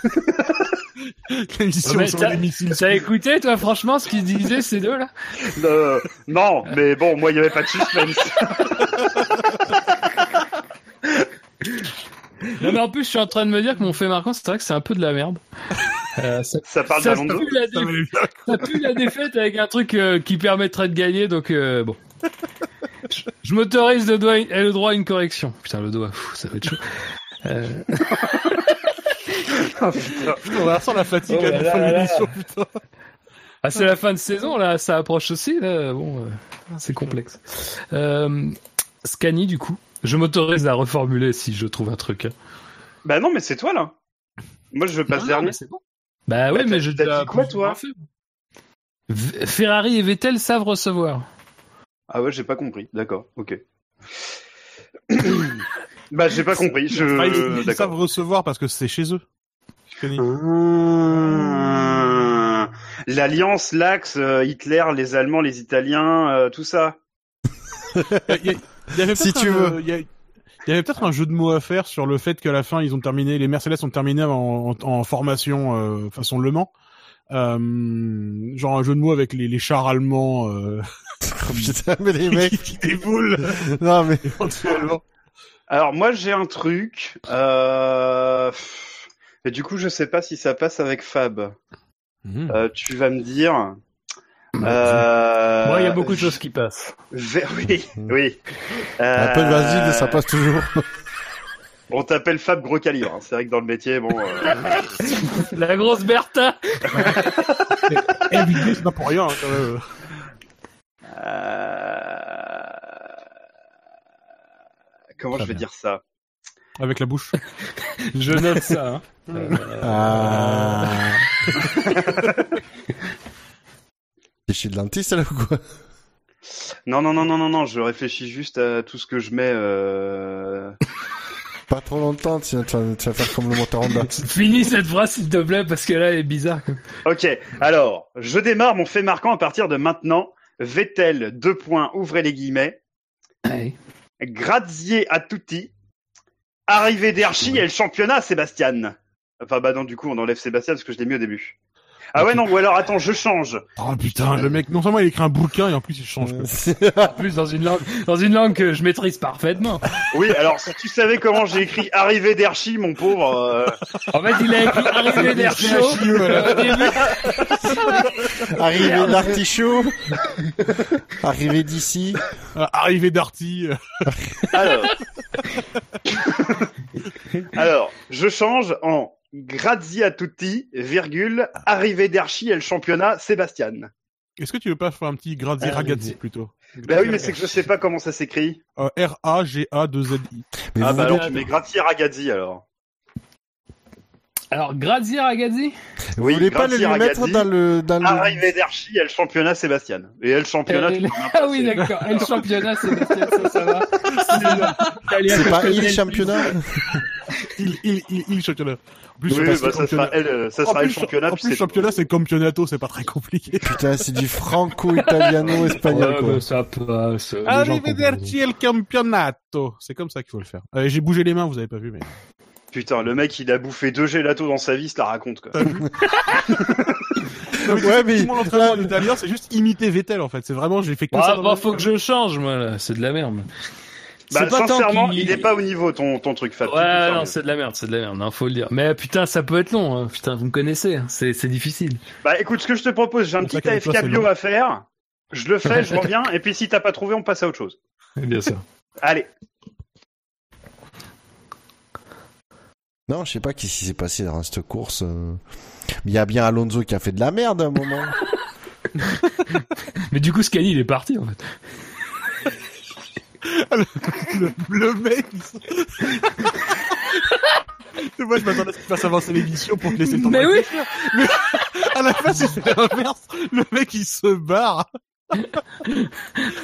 L'émission sur t'as- les missiles. T'as écouté, toi, franchement, ce qu'ils disaient, ces deux-là Euh, non, mais bon, moi, il n'y avait pas de suspense. Non, mais en plus, je suis en train de me dire que mon fait marquant, c'est vrai que c'est un peu de la merde. Euh, ça, Ça parle ça d'Alonso pue la, Ça pue la défaite avec un truc euh, qui permettrait de gagner, donc euh, bon. Je, je m'autorise le, le droit à une correction. Putain, le doigt, pff, ça va être chaud. Euh, On ressent la fatigue Oh à la là fin de l'émission, putain. Ah, c'est la fin de saison, là, ça approche aussi, là, bon, euh, c'est complexe. Euh, Scani, du coup, je m'autorise à reformuler si je trouve un truc. hein. bah non, mais c'est toi, là. Moi, je passe Non, non, dernier. c'est bon. Bah ouais, Bah, mais je t'as dit quoi, toi V- Ferrari et Vettel savent recevoir. Ah ouais, j'ai pas compris. D'accord, ok. bah, j'ai pas compris. Je... Ah, ils, ils savent recevoir parce que c'est chez eux. Connais. Ah. L'alliance, l'Axe, euh, Hitler, les Allemands, les Italiens, euh, tout ça. Il y, a- il y avait Si peut-être tu un, veux. Il y, a- il y avait peut-être un jeu de mots à faire sur le fait qu'à la fin ils ont terminé, les Mercedes ont terminé en, en, en formation euh, façon Le Mans. Euh, genre un jeu de mots avec les, les chars allemands euh, Putain, mais les mecs. qui déboulent Non, mais. éventuellement. Alors moi j'ai un truc. Euh... Mais du coup je sais pas si ça passe avec Fab. Mhm. Euh, tu vas me dire. Euh... Moi, il y a beaucoup de choses qui passent. Oui, oui. Un peu de Euh, Vasile, ça passe toujours. On t'appelle Fab gros calibre. hein. C'est vrai que dans le métier, bon. euh, La grosse Bertha Eh, c'est pas pour rien hein, quand même. euh, Comment Très je vais bien. dire ça? Avec la bouche. Je note ça. Hein. Ah. T'es chez le dentiste, là, ou quoi? Non, non, non, non, non, non. Je réfléchis juste à tout ce que je mets. Euh... Pas trop longtemps, sinon tu vas, tu vas faire comme le moteur Honda. Finis cette phrase, s'il te plaît, parce que là, elle est bizarre. Ok. Alors, je démarre mon fait marquant à partir de maintenant. Vettel, deux points, ouvrez les guillemets. Ouais. Grazier a tutti. Arrivée d'Hershey et le championnat, Sébastien. Enfin, bah non, du coup, on enlève Sébastien parce que je l'ai mis au début. Ah ouais, non, ou alors, attends, je change. Oh putain, le mec, non seulement il écrit un bouquin et en plus il change. quoi. En plus, dans une langue, dans une langue que je maîtrise parfaitement. Oui, alors, si tu savais comment j'ai écrit arrivée d'Hershey, mon pauvre, euh, En fait, il a écrit arrivé d'air chaud. voilà. Au début. Arrivé d'artichaut. Arrivé d'ici. Ah, Arrivée d'Arty. euh, Alors. Alors, je change en Grazie a tutti, virgule, arrivée d'Hershey et le championnat, Sébastien. Est-ce que tu veux pas faire un petit Grazi Ah, Ragazzi plutôt? Bah oui, mais c'est que je sais pas comment ça s'écrit. Euh, R-A-G-A-2-Z-I. Mais Ah bah alors tu mets Grazie Ragazzi alors. Alors, Grazier Ragazzi? Vous Oui, voulez pas le Grazie mettre dans le, dans. Arrivée d'Hershey et le championnat, Sébastien. Et elle, le championnat, Ah oui, d'accord. Et le championnat, Sébastien, ça, ça va. C'est pas il le championnat? il, il, il, il championnat. En plus, Oui, bah, ça sera, championnat. elle, euh, ça En sera plus, le championnat. En plus, c'est championnat, c'est campionato, c'est pas très compliqué. Putain, c'est du franco-italiano-espagnol, Ouais, quoi. mais ça passe. gens Arrivederci el campionato. C'est comme ça qu'il faut le faire. Euh, J'ai bougé les mains, vous avez pas vu, mais. Putain, le mec, il a bouffé deux gelatos dans sa vie, ça la raconte, quoi. T'as vu Ouais, mais- Mon entraînement en italien, c'est juste imiter Vettel, en fait. C'est vraiment, j'ai fait que ça. Ah, dans bah, faut que je change, moi, là. C'est de la merde. Bah, pas sincèrement, qu'il- il est pas au niveau, ton, ton truc, Fab. Ouais, non, c'est de la merde, c'est de la merde, non, faut le dire. Mais putain, ça peut être long, hein. putain, vous me connaissez, hein. c'est c'est difficile. Bah, écoute, ce que je te propose, j'ai un petit AFK bio à faire. Je le fais, je reviens, et puis si t'as pas trouvé, on passe à autre chose. Bien sûr. Allez. Non, je sais pas qu'est-ce qui s'est passé dans cette course. euh. Mais il y a bien Alonso qui a fait de la merde à un moment. Mais du coup, Scani, il est parti, en fait. le, le mec. il se- Moi, je m'attendais à ce qu'il fasse avancer l'émission pour te laisser de Mais oui. Mais à la fin, c'est l'inverse. Le mec, il se barre.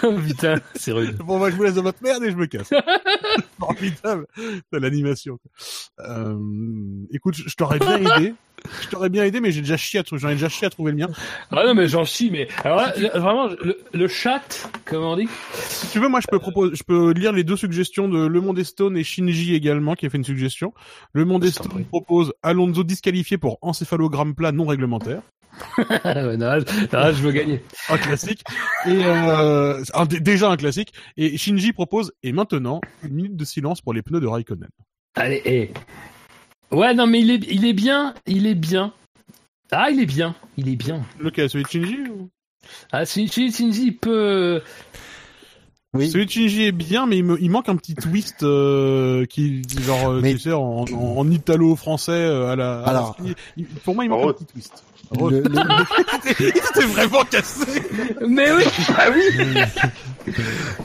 Oh, putain, c'est rude. Bon, moi, je vous laisse dans votre merde et je me casse. Formidable. L'animation. Euh, écoute, je t'aurais bien aidé. Je t'aurais bien aidé, mais j'ai déjà chié à trouver, j'en ai déjà chié à trouver le mien. Ah non, mais j'en chie, mais. Alors là, le- vraiment, le, le chat, comment on dit? Si tu veux, moi, je peux proposer, je peux lire les deux suggestions de Le Monde Stone et Shinji également, qui a fait une suggestion. Le Monde. Stone propose Alonso disqualifié pour encéphalogramme plat non réglementaire. Ah ouais, non, je veux gagner. Un classique. Et, euh, un- déjà un classique. Et Shinji propose, et maintenant, une minute de silence pour les pneus de Raikkonen. Allez, eh. Ouais, non, mais il est, il est bien, il est bien. Ah, il est bien, il est bien. Lequel? Celui de Shinji ou... Ah, Shinji, Shinji, il peut. Oui. Celui de Shinji est bien, mais il, me, il manque un petit twist euh, qui, genre, euh, Mais- tu sais, en, en, en italo-français euh, à la. à la- Alors- pour moi, il manque un petit twist. Le- le- il s'était vraiment cassé. Mais oui Ah oui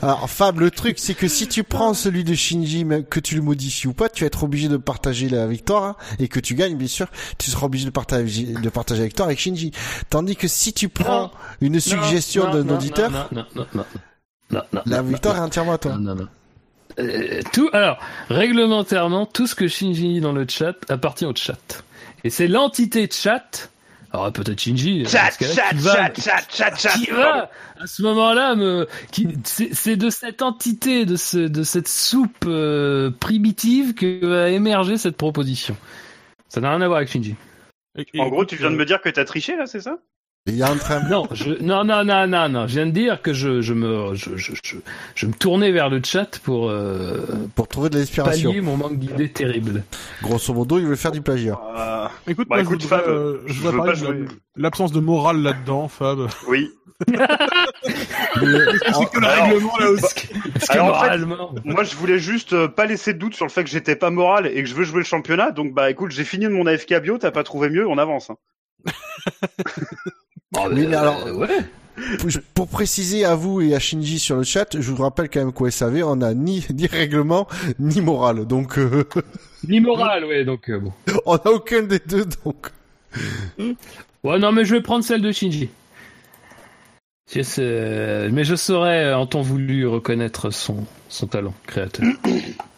Alors Fab, le truc c'est que si tu prends celui de Shinji, que tu le modifies ou pas, tu vas être obligé de partager la victoire hein, et que tu gagnes bien sûr, tu seras obligé de partager de partager la victoire avec Shinji. Tandis que si tu prends une suggestion d'un auditeur, Non, non, non, non. Non, non, la victoire non, est entièrement à toi. Non, non, non. Euh, tout, alors, réglementairement, tout ce que Shinji dit dans le chat appartient au chat. Et c'est l'entité chat. Alors peut-être Shinji. Chat, chat, qui va- chat, chat, chat, chat. qui va à ce moment-là me qui c'est c'est de cette entité de ce de cette soupe euh, primitive que va émerger cette proposition. Ça n'a rien à voir avec Shinji. Et- et En gros, tu viens de euh, me dire que t'as triché, là, c'est ça? Il y a un train. Non, je non non non non non, je viens de dire que je je me je je je, je me tournais vers le chat pour euh, Pour trouver de l'inspiration. pallier mon manque d'idées terrible. Grosso modo, il veut faire du plagiat. Euh, Écoute, Bah, moi, écoute, je voudrais, Fab, euh, je je voudrais veux pas jouer. la- l'absence de morale là-dedans, Fab. Oui. Mais, C'est que le alors- règlement là aussi. Alors, en fait, moralement, Moi, je voulais juste euh, pas laisser de doute sur le fait que j'étais pas moral et que je veux jouer le championnat. Donc, bah, écoute, j'ai fini de mon AFK bio, t'as pas trouvé mieux, on avance. hein. Oui, mais alors- euh, ouais. pour, pour préciser à vous et à Shinji sur le chat, je vous rappelle quand même qu'au SAV, on a ni, ni règlement, ni morale. Donc, euh, Ni moral, ouais, donc euh, bon. on a aucun des deux, donc. Ouais, non, mais je vais prendre celle de Shinji. Je sais- Mais je saurais, en temps voulu, reconnaître son, son talent créateur.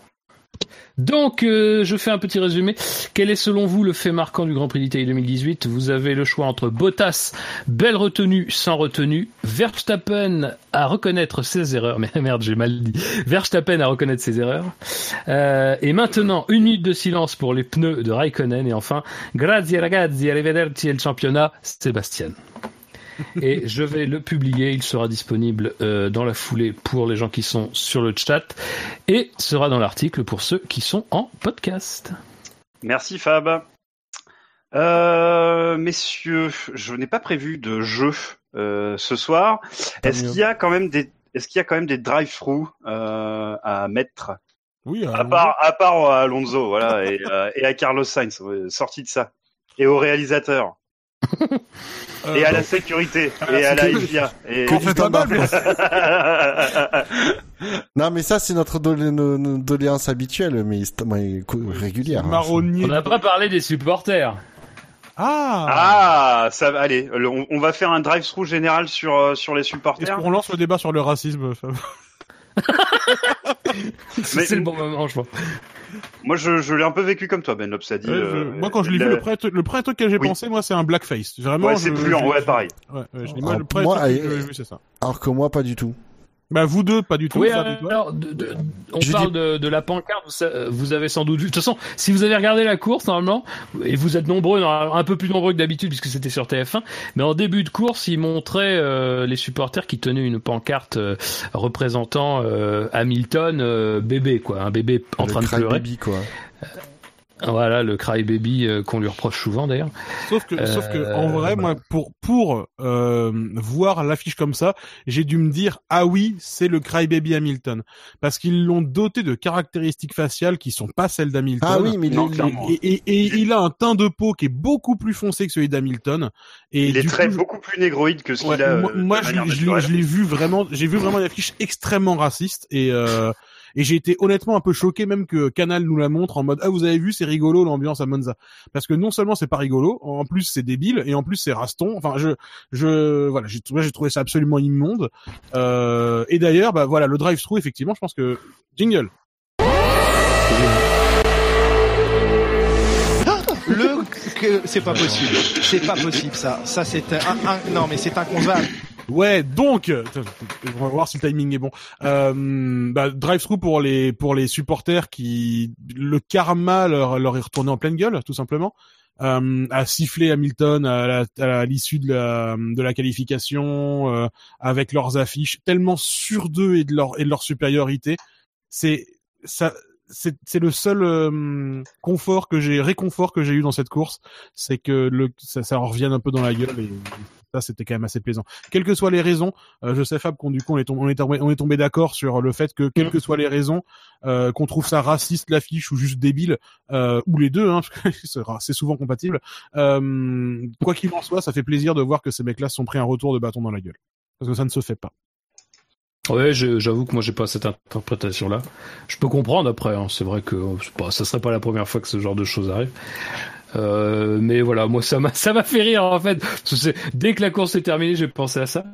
Donc, euh, je fais un petit résumé. Quel est selon vous le fait marquant du Grand Prix d'Italie 2018 Vous avez le choix entre Bottas, belle retenue, sans retenue, Verstappen à reconnaître ses erreurs. Mais merde, j'ai mal dit. Verstappen à reconnaître ses erreurs. Euh, et maintenant, une minute de silence pour les pneus de Raikkonen. Et enfin, grazie ragazzi, arrivederci el championnat, Sébastien. Et je vais le publier, il sera disponible euh, dans la foulée pour les gens qui sont sur le chat et sera dans l'article pour ceux qui sont en podcast. Merci, Fab. Euh, messieurs, je n'ai pas prévu de jeu euh, ce soir. Est-ce qu'il y a quand même des est-ce qu'il y a quand même des drive-through euh, à mettre? Oui, à part à part à Alonso, voilà, et, euh, et à Carlos Sainz, sorti de ça, et au réalisateur, euh, et à la sécurité, à la et à la. FIA. Et... Fait un mal, mais- Non, mais ça, c'est notre dolé- no- no- doléance habituelle, mais, cou- régulière. hein. marronnier. On n'a pas parlé des supporters. Ah. ah, ça va, allez, le- on, on va faire un drive-through général sur euh, sur les Est-ce supporters. qu'on lance le débat sur le racisme, C'est Mais- c'est le bon moment, je pense. Moi, je, je l'ai un peu vécu comme toi, Ben Lopes a dit. Je- euh, moi, quand je l'ai la- vu, le premier, truc- le premier truc que j'ai Oui. pensé, moi, c'est un blackface. Vraiment. Ouais, c'est plus en- ouais, pareil. Ouais, ouais, je dis, moi, le premier moi, truc que j'ai vu, c'est ça. Alors que moi, pas du tout. Bah, vous deux, pas du tout. Oui, toi. alors, de- de- on Je parle dis- de, de la pancarte, vous, avez sans doute vu. De toute façon, si vous avez regardé la course, normalement, et vous êtes nombreux, un peu plus nombreux que d'habitude puisque c'était sur TF1, mais en début de course, ils montraient euh, les supporters qui tenaient une pancarte euh, représentant euh, Hamilton euh, bébé, quoi, un bébé en Le train de pleurer. baby, quoi. Voilà, le cry baby euh, qu'on lui reproche souvent d'ailleurs. Sauf que, sauf que, Euh, en vrai, moi, pour pour euh, voir l'affiche comme ça, j'ai dû me dire ah oui, c'est le Crybaby Hamilton, parce qu'ils l'ont doté de caractéristiques faciales qui sont pas celles d'Hamilton. Ah oui, mais Non, les- clairement. Et, et, et il a un teint de peau qui est beaucoup plus foncé que celui d'Hamilton. Et Il est très coup, beaucoup plus négroïde que ce Ouais, qu'il a. moi, euh, moi, je, manière l'ai- je l'ai- naturelle. je l'ai vu vraiment, j'ai vu vraiment une affiche extrêmement raciste et euh, et j'ai été honnêtement un peu choqué même que Canal nous la montre en mode ah vous avez vu c'est rigolo l'ambiance à Monza. Parce que non seulement c'est pas rigolo en plus c'est débile et en plus c'est raston. Enfin je je voilà j'ai trouvé ça absolument immonde. Euh, et d'ailleurs bah voilà le drive-thru effectivement je pense que jingle que c'est pas possible. C'est pas possible ça. Ça c'est un, un- non mais c'est inconcevable. Ouais, donc, euh, on va voir si le timing est bon. Euh, bah, drive-thru pour les pour les supporters qui le karma leur leur est retourné en pleine gueule, tout simplement. Euh, à siffler Hamilton à l'issue de la de la qualification euh, avec leurs affiches tellement sur d'eux et de leur et de leur supériorité. C'est ça. C'est le seul euh, confort que j'ai réconfort que j'ai eu dans cette course, c'est que ça, ça revienne un peu dans la gueule et ça c'était quand même assez plaisant quelles que soient les raisons, euh, je sais Fab qu'on du coup on est tombé, d'accord sur le fait que quelles que soient les raisons, euh, qu'on trouve ça raciste l'affiche ou juste débile ou les deux, hein, c'est souvent compatible. Quoi qu'il en soit, ça fait plaisir de voir que ces mecs-là sont pris un retour de bâton dans la gueule parce que ça ne se fait pas. Ouais, j'avoue que moi j'ai pas cette interprétation-là. Je peux comprendre après. hein. C'est vrai que euh, pas, ça serait pas la première fois que ce genre de choses arrive. Euh, mais voilà, moi ça m'a ça m'a fait rire en fait. Dès que la course est terminée, j'ai pensé à ça.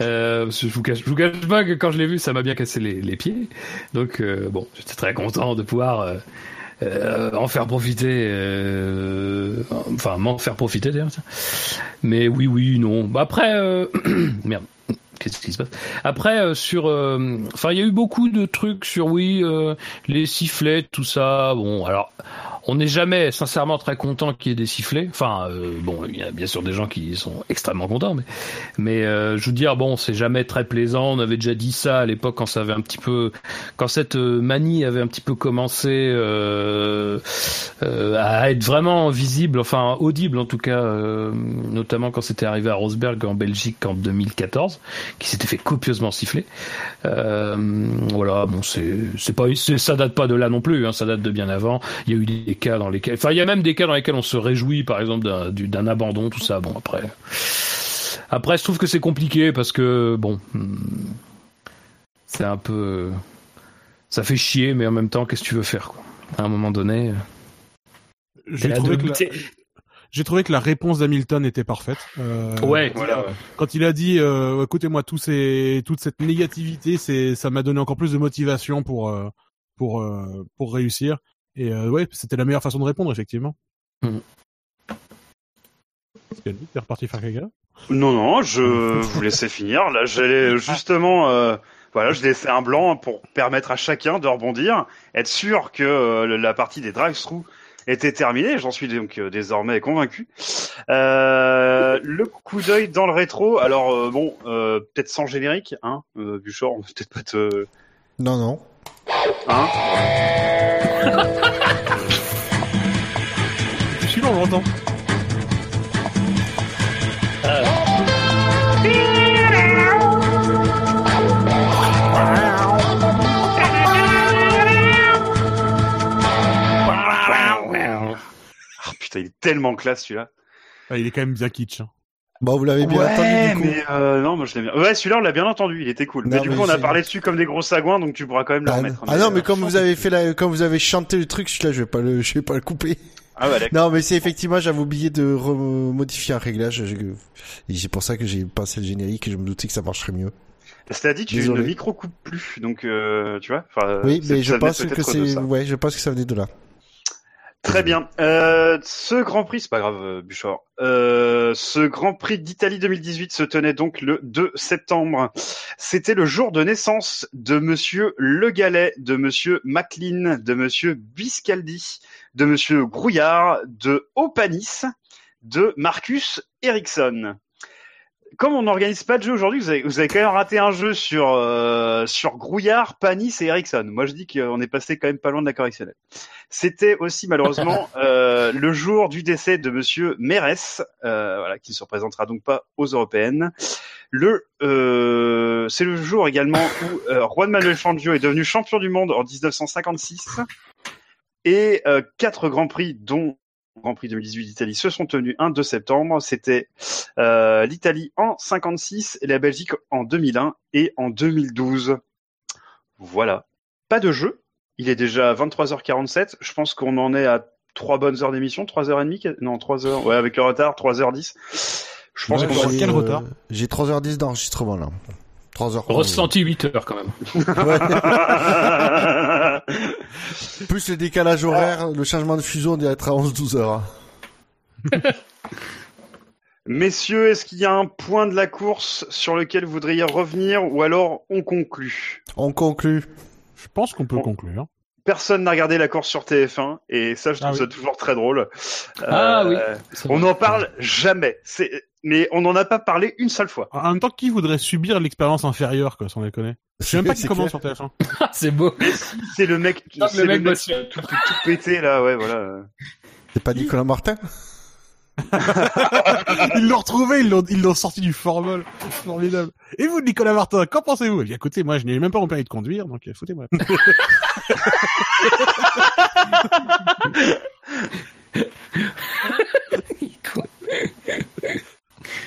Euh, je vous cache, je vous cache pas que quand je l'ai vu, ça m'a bien cassé les, les pieds. Donc euh, bon, j'étais très content de pouvoir euh, euh, en faire profiter. enfin, m'en faire profiter d'ailleurs. Mais oui, oui, non. Bah, après, merde. Qu'est-ce qui se passe? Après, euh, sur, euh, enfin, il y a eu beaucoup de trucs sur oui, euh, les sifflets, tout ça. Bon, alors, on n'est jamais sincèrement très content qu'il y ait des sifflets. Enfin, euh, bon, il y a bien sûr des gens qui sont extrêmement contents, mais, mais euh, je veux dire, bon, c'est jamais très plaisant. On avait déjà dit ça à l'époque quand ça avait un petit peu, quand cette euh, manie avait un petit peu commencé euh, euh, à être vraiment visible, enfin audible en tout cas, euh, notamment quand c'était arrivé à Rosberg en Belgique en 2014 qui s'était fait copieusement siffler. Voilà, bon, c'est pas, ça date pas de là non plus, hein, ça date de bien avant. Il y a eu cas dans lesquels, enfin, il y a même des cas dans lesquels on se réjouit, par exemple, d'un du- d'un abandon, tout ça. Bon, après, après, je trouve que c'est compliqué parce que bon, c'est un peu, ça fait chier, mais en même temps, qu'est-ce que tu veux faire, quoi? À un moment donné. J'ai là trouvé, de- que la... t'es- j'ai trouvé que la réponse d'Hamilton était parfaite. Euh, Ouais, quand il voilà, ouais. Quand il a dit, euh, écoutez-moi, ces, toute cette négativité, c'est, ça m'a donné encore plus de motivation pour, euh, pour, euh, pour réussir. Et euh, ouais, c'était la meilleure façon de répondre, effectivement. T'es reparti faire caca? Non, non, je vous laissais finir. Là, j'allais justement, euh, voilà, je laissais un blanc pour permettre à chacun de rebondir, être sûr que euh, la partie des drive-thru était terminée. J'en suis donc euh, désormais convaincu. Euh, le coup d'œil dans le rétro. Alors euh, bon, euh, peut-être sans générique, hein, euh, Buchor, peut-être pas te, Non, non. hein? L'entend. Ah, putain, il est tellement classe celui-là. Ah, il est quand même bien kitsch. hein. Bon, vous l'avez bien ouais, entendu, du coup. mais euh, non, moi je l'ai bien. Ouais, celui-là on l'a bien entendu, il était cool. Non, mais du mais coup, on a parlé dessus comme des gros sagouins, donc tu pourras quand même le Ah, remettre. ah non, mais euh, comme vous avez fait la, comme vous avez chanté le truc, celui-là, je vais pas le, je vais pas le couper. Ah bah. Non, mais c'est effectivement, j'avais oublié de remodifier un réglage. Je- et C'est pour ça que j'ai passé le générique et je me doutais que ça marcherait mieux. Cela dit, tu Désolé. ne micro-coupes plus, donc euh, tu vois. Oui, mais je pense que c'est, ouais, je pense que ça venait de là. Très bien. Euh, ce Grand Prix, c'est pas grave, euh, Bouchard. Euh, ce Grand Prix d'Italie 2018 se tenait donc le 2 septembre. C'était le jour de naissance de Monsieur Le Gallet, de Monsieur Maclean, de Monsieur Biscaldi, de Monsieur Grouillard, de Opanis, de Marcus Ericsson. Comme on n'organise pas de jeu aujourd'hui, vous avez, vous avez quand même raté un jeu sur euh, sur Grouillard, Panis et Ericsson. Moi, je dis qu'on est passé quand même pas loin de la correctionnelle. C'était aussi malheureusement euh, le jour du décès de Monsieur Mérès, euh, voilà, qui ne se représentera donc pas aux européennes. Le, euh, c'est le jour également où euh, Juan Manuel Fangio est devenu champion du monde en 1956 et euh, quatre grands prix, dont Grand Prix 2018 d'Italie, se sont tenus un 2 septembre. C'était euh, l'Italie en 56 et la Belgique en 2001 et en 2012. Voilà. Pas de jeu. Il est déjà 23h47. Je pense qu'on en est à trois bonnes heures d'émission, trois heures et demie, non trois heures. Ouais, avec le retard, 3h10. Je pense Ouais, qu'on quel J'ai, retard J'ai 3h10 d'enregistrement là. 3h. Ressenti 8 heures quand même. Plus le décalage horaire, le changement de fuseau, on doit être à 11-12 heures. hein. Messieurs, est-ce qu'il y a un point de la course sur lequel vous voudriez revenir ou alors on conclut? On conclut. Je pense qu'on peut conclure. Personne n'a regardé la course sur TF1 et ça je trouve Ah oui. ça toujours très drôle. Ah Euh, oui. On n'en parle jamais. C'est mais on n'en a pas parlé une seule fois. En même temps, qui voudrait subir l'expérience inférieure, quoi, sans déconner? Je sais même pas qui C'est commence sur TF1. Ah, c'est beau. C'est le mec, Ah, le c'est mec bosse. tout, tout, tout pété là, ouais, voilà. C'est pas Nicolas Martin? Ils l'ont retrouvé, ils l'ont, sorti du formol. Formidable. Et vous, Nicolas Martin, qu'en pensez-vous? Eh bien, Écoutez, moi, je n'ai même pas mon permis de conduire, donc euh, foutez-moi.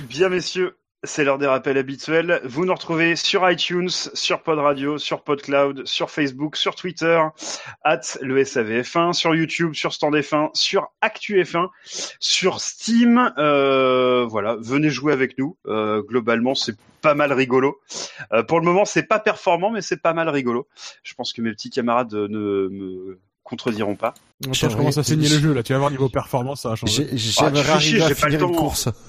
Bien messieurs, c'est l'heure des rappels habituels. Vous nous retrouvez sur iTunes, sur Pod Radio, sur PodCloud, sur Facebook, sur Twitter, at le SAVF1, sur YouTube, sur Stand F1, sur ActuF1, sur Steam. Euh, voilà, venez jouer avec nous. Euh, globalement, c'est pas mal rigolo. Euh, pour le moment, c'est pas performant, mais c'est pas mal rigolo. Je pense que mes petits camarades ne me contrediront pas. Attends, je commence à saigner le jeu, là. Tu vas voir niveau performance, ça va changer. J'ai- J'aimerais Ah, arriver à j'ai pas le finir une course.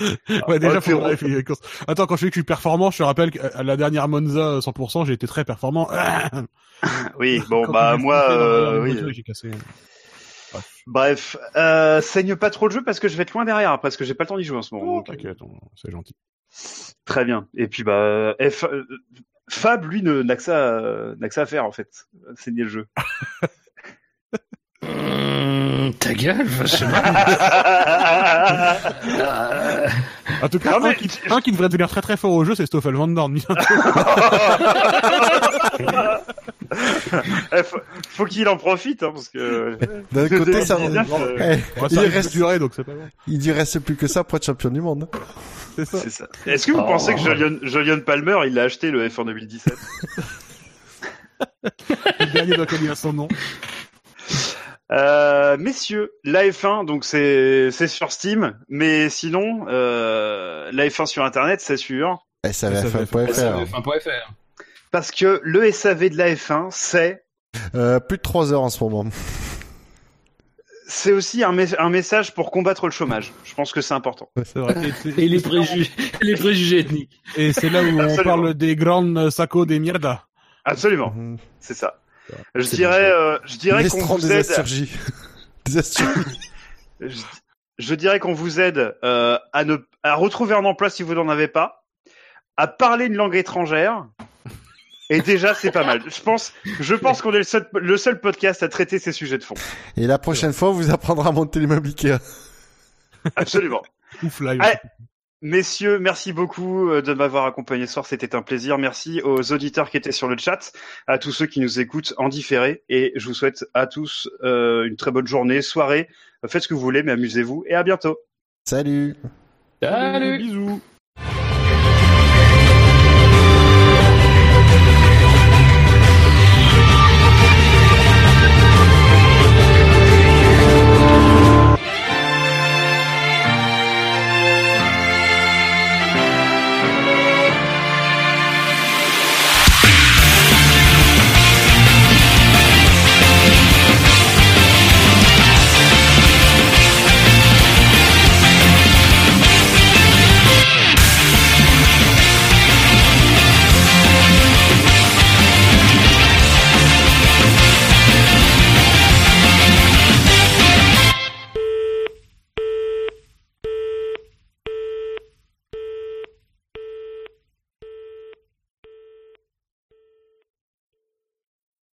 Ouais, déjà, Ah, faut qu'on finir les courses. Attends, quand je dis que je suis performant, je te rappelle qu'à la dernière Monza 100%, j'ai été très performant. Oui, bon, Quand bah moi, euh, oui. j'ai cassé. Bref, euh, saigne pas trop le jeu parce que je vais être loin derrière après parce que j'ai pas le temps d'y jouer en ce moment. Oh, euh, t'inquiète, c'est gentil. Très bien. Et puis bah F- euh, Fab lui euh, n'a que ça à faire en fait, saigner le jeu. Ta gueule, je sais pas. En tout cas, Non, mais- un, qui, un qui devrait devenir très très fort au jeu, c'est Stoffel Van Dorn. Eh, faut, faut qu'il en profite hein, parce que D'un côté, ça, 2019, euh, Eh, Ouais, il, ça reste, durer, donc c'est pas bon. il lui reste plus que ça pour être champion du monde. C'est ça. Est-ce que vous Oh. pensez que Julian, Julian Palmer il a acheté le F1 2017 Le dernier doit connaître son nom. Euh, Messieurs, la F1 donc c'est c'est sur Steam, mais sinon euh, la F1 sur internet c'est sûr SAVF1.fr. SAVF1.fr. parce que le SAV de la F1 c'est Euh, plus de 3 heures en ce moment. c'est aussi un, mes- un message pour combattre le chômage. Je pense que c'est important. C'est vrai. Et c'est- Et les préjugés, les préjugés ethniques. Et c'est là où on Absolument. parle des grandes sacos des mierda. Absolument, Mhm. c'est ça. Je C'est dirais, euh, je dirais qu'on vous des aide. asturgies. Des asturgies. Je, je dirais qu'on vous aide euh, à ne à retrouver un emploi si vous n'en avez pas, à parler une langue étrangère. Et déjà, c'est pas mal. Je pense, je pense qu'on est le seul, le seul podcast à traiter ces sujets de fond. Et la prochaine fois, on vous apprendra à monter l'immeuble Ikea. Absolument. Ouf, là. Allez. Messieurs, merci beaucoup euh, de m'avoir accompagné ce soir. C'était un plaisir. Merci aux auditeurs qui étaient sur le chat, à tous ceux qui nous écoutent en différé. Et je vous souhaite à tous euh, une très bonne journée, soirée. Faites ce que vous voulez, mais amusez-vous. Et à bientôt. Salut Salut. Bisous.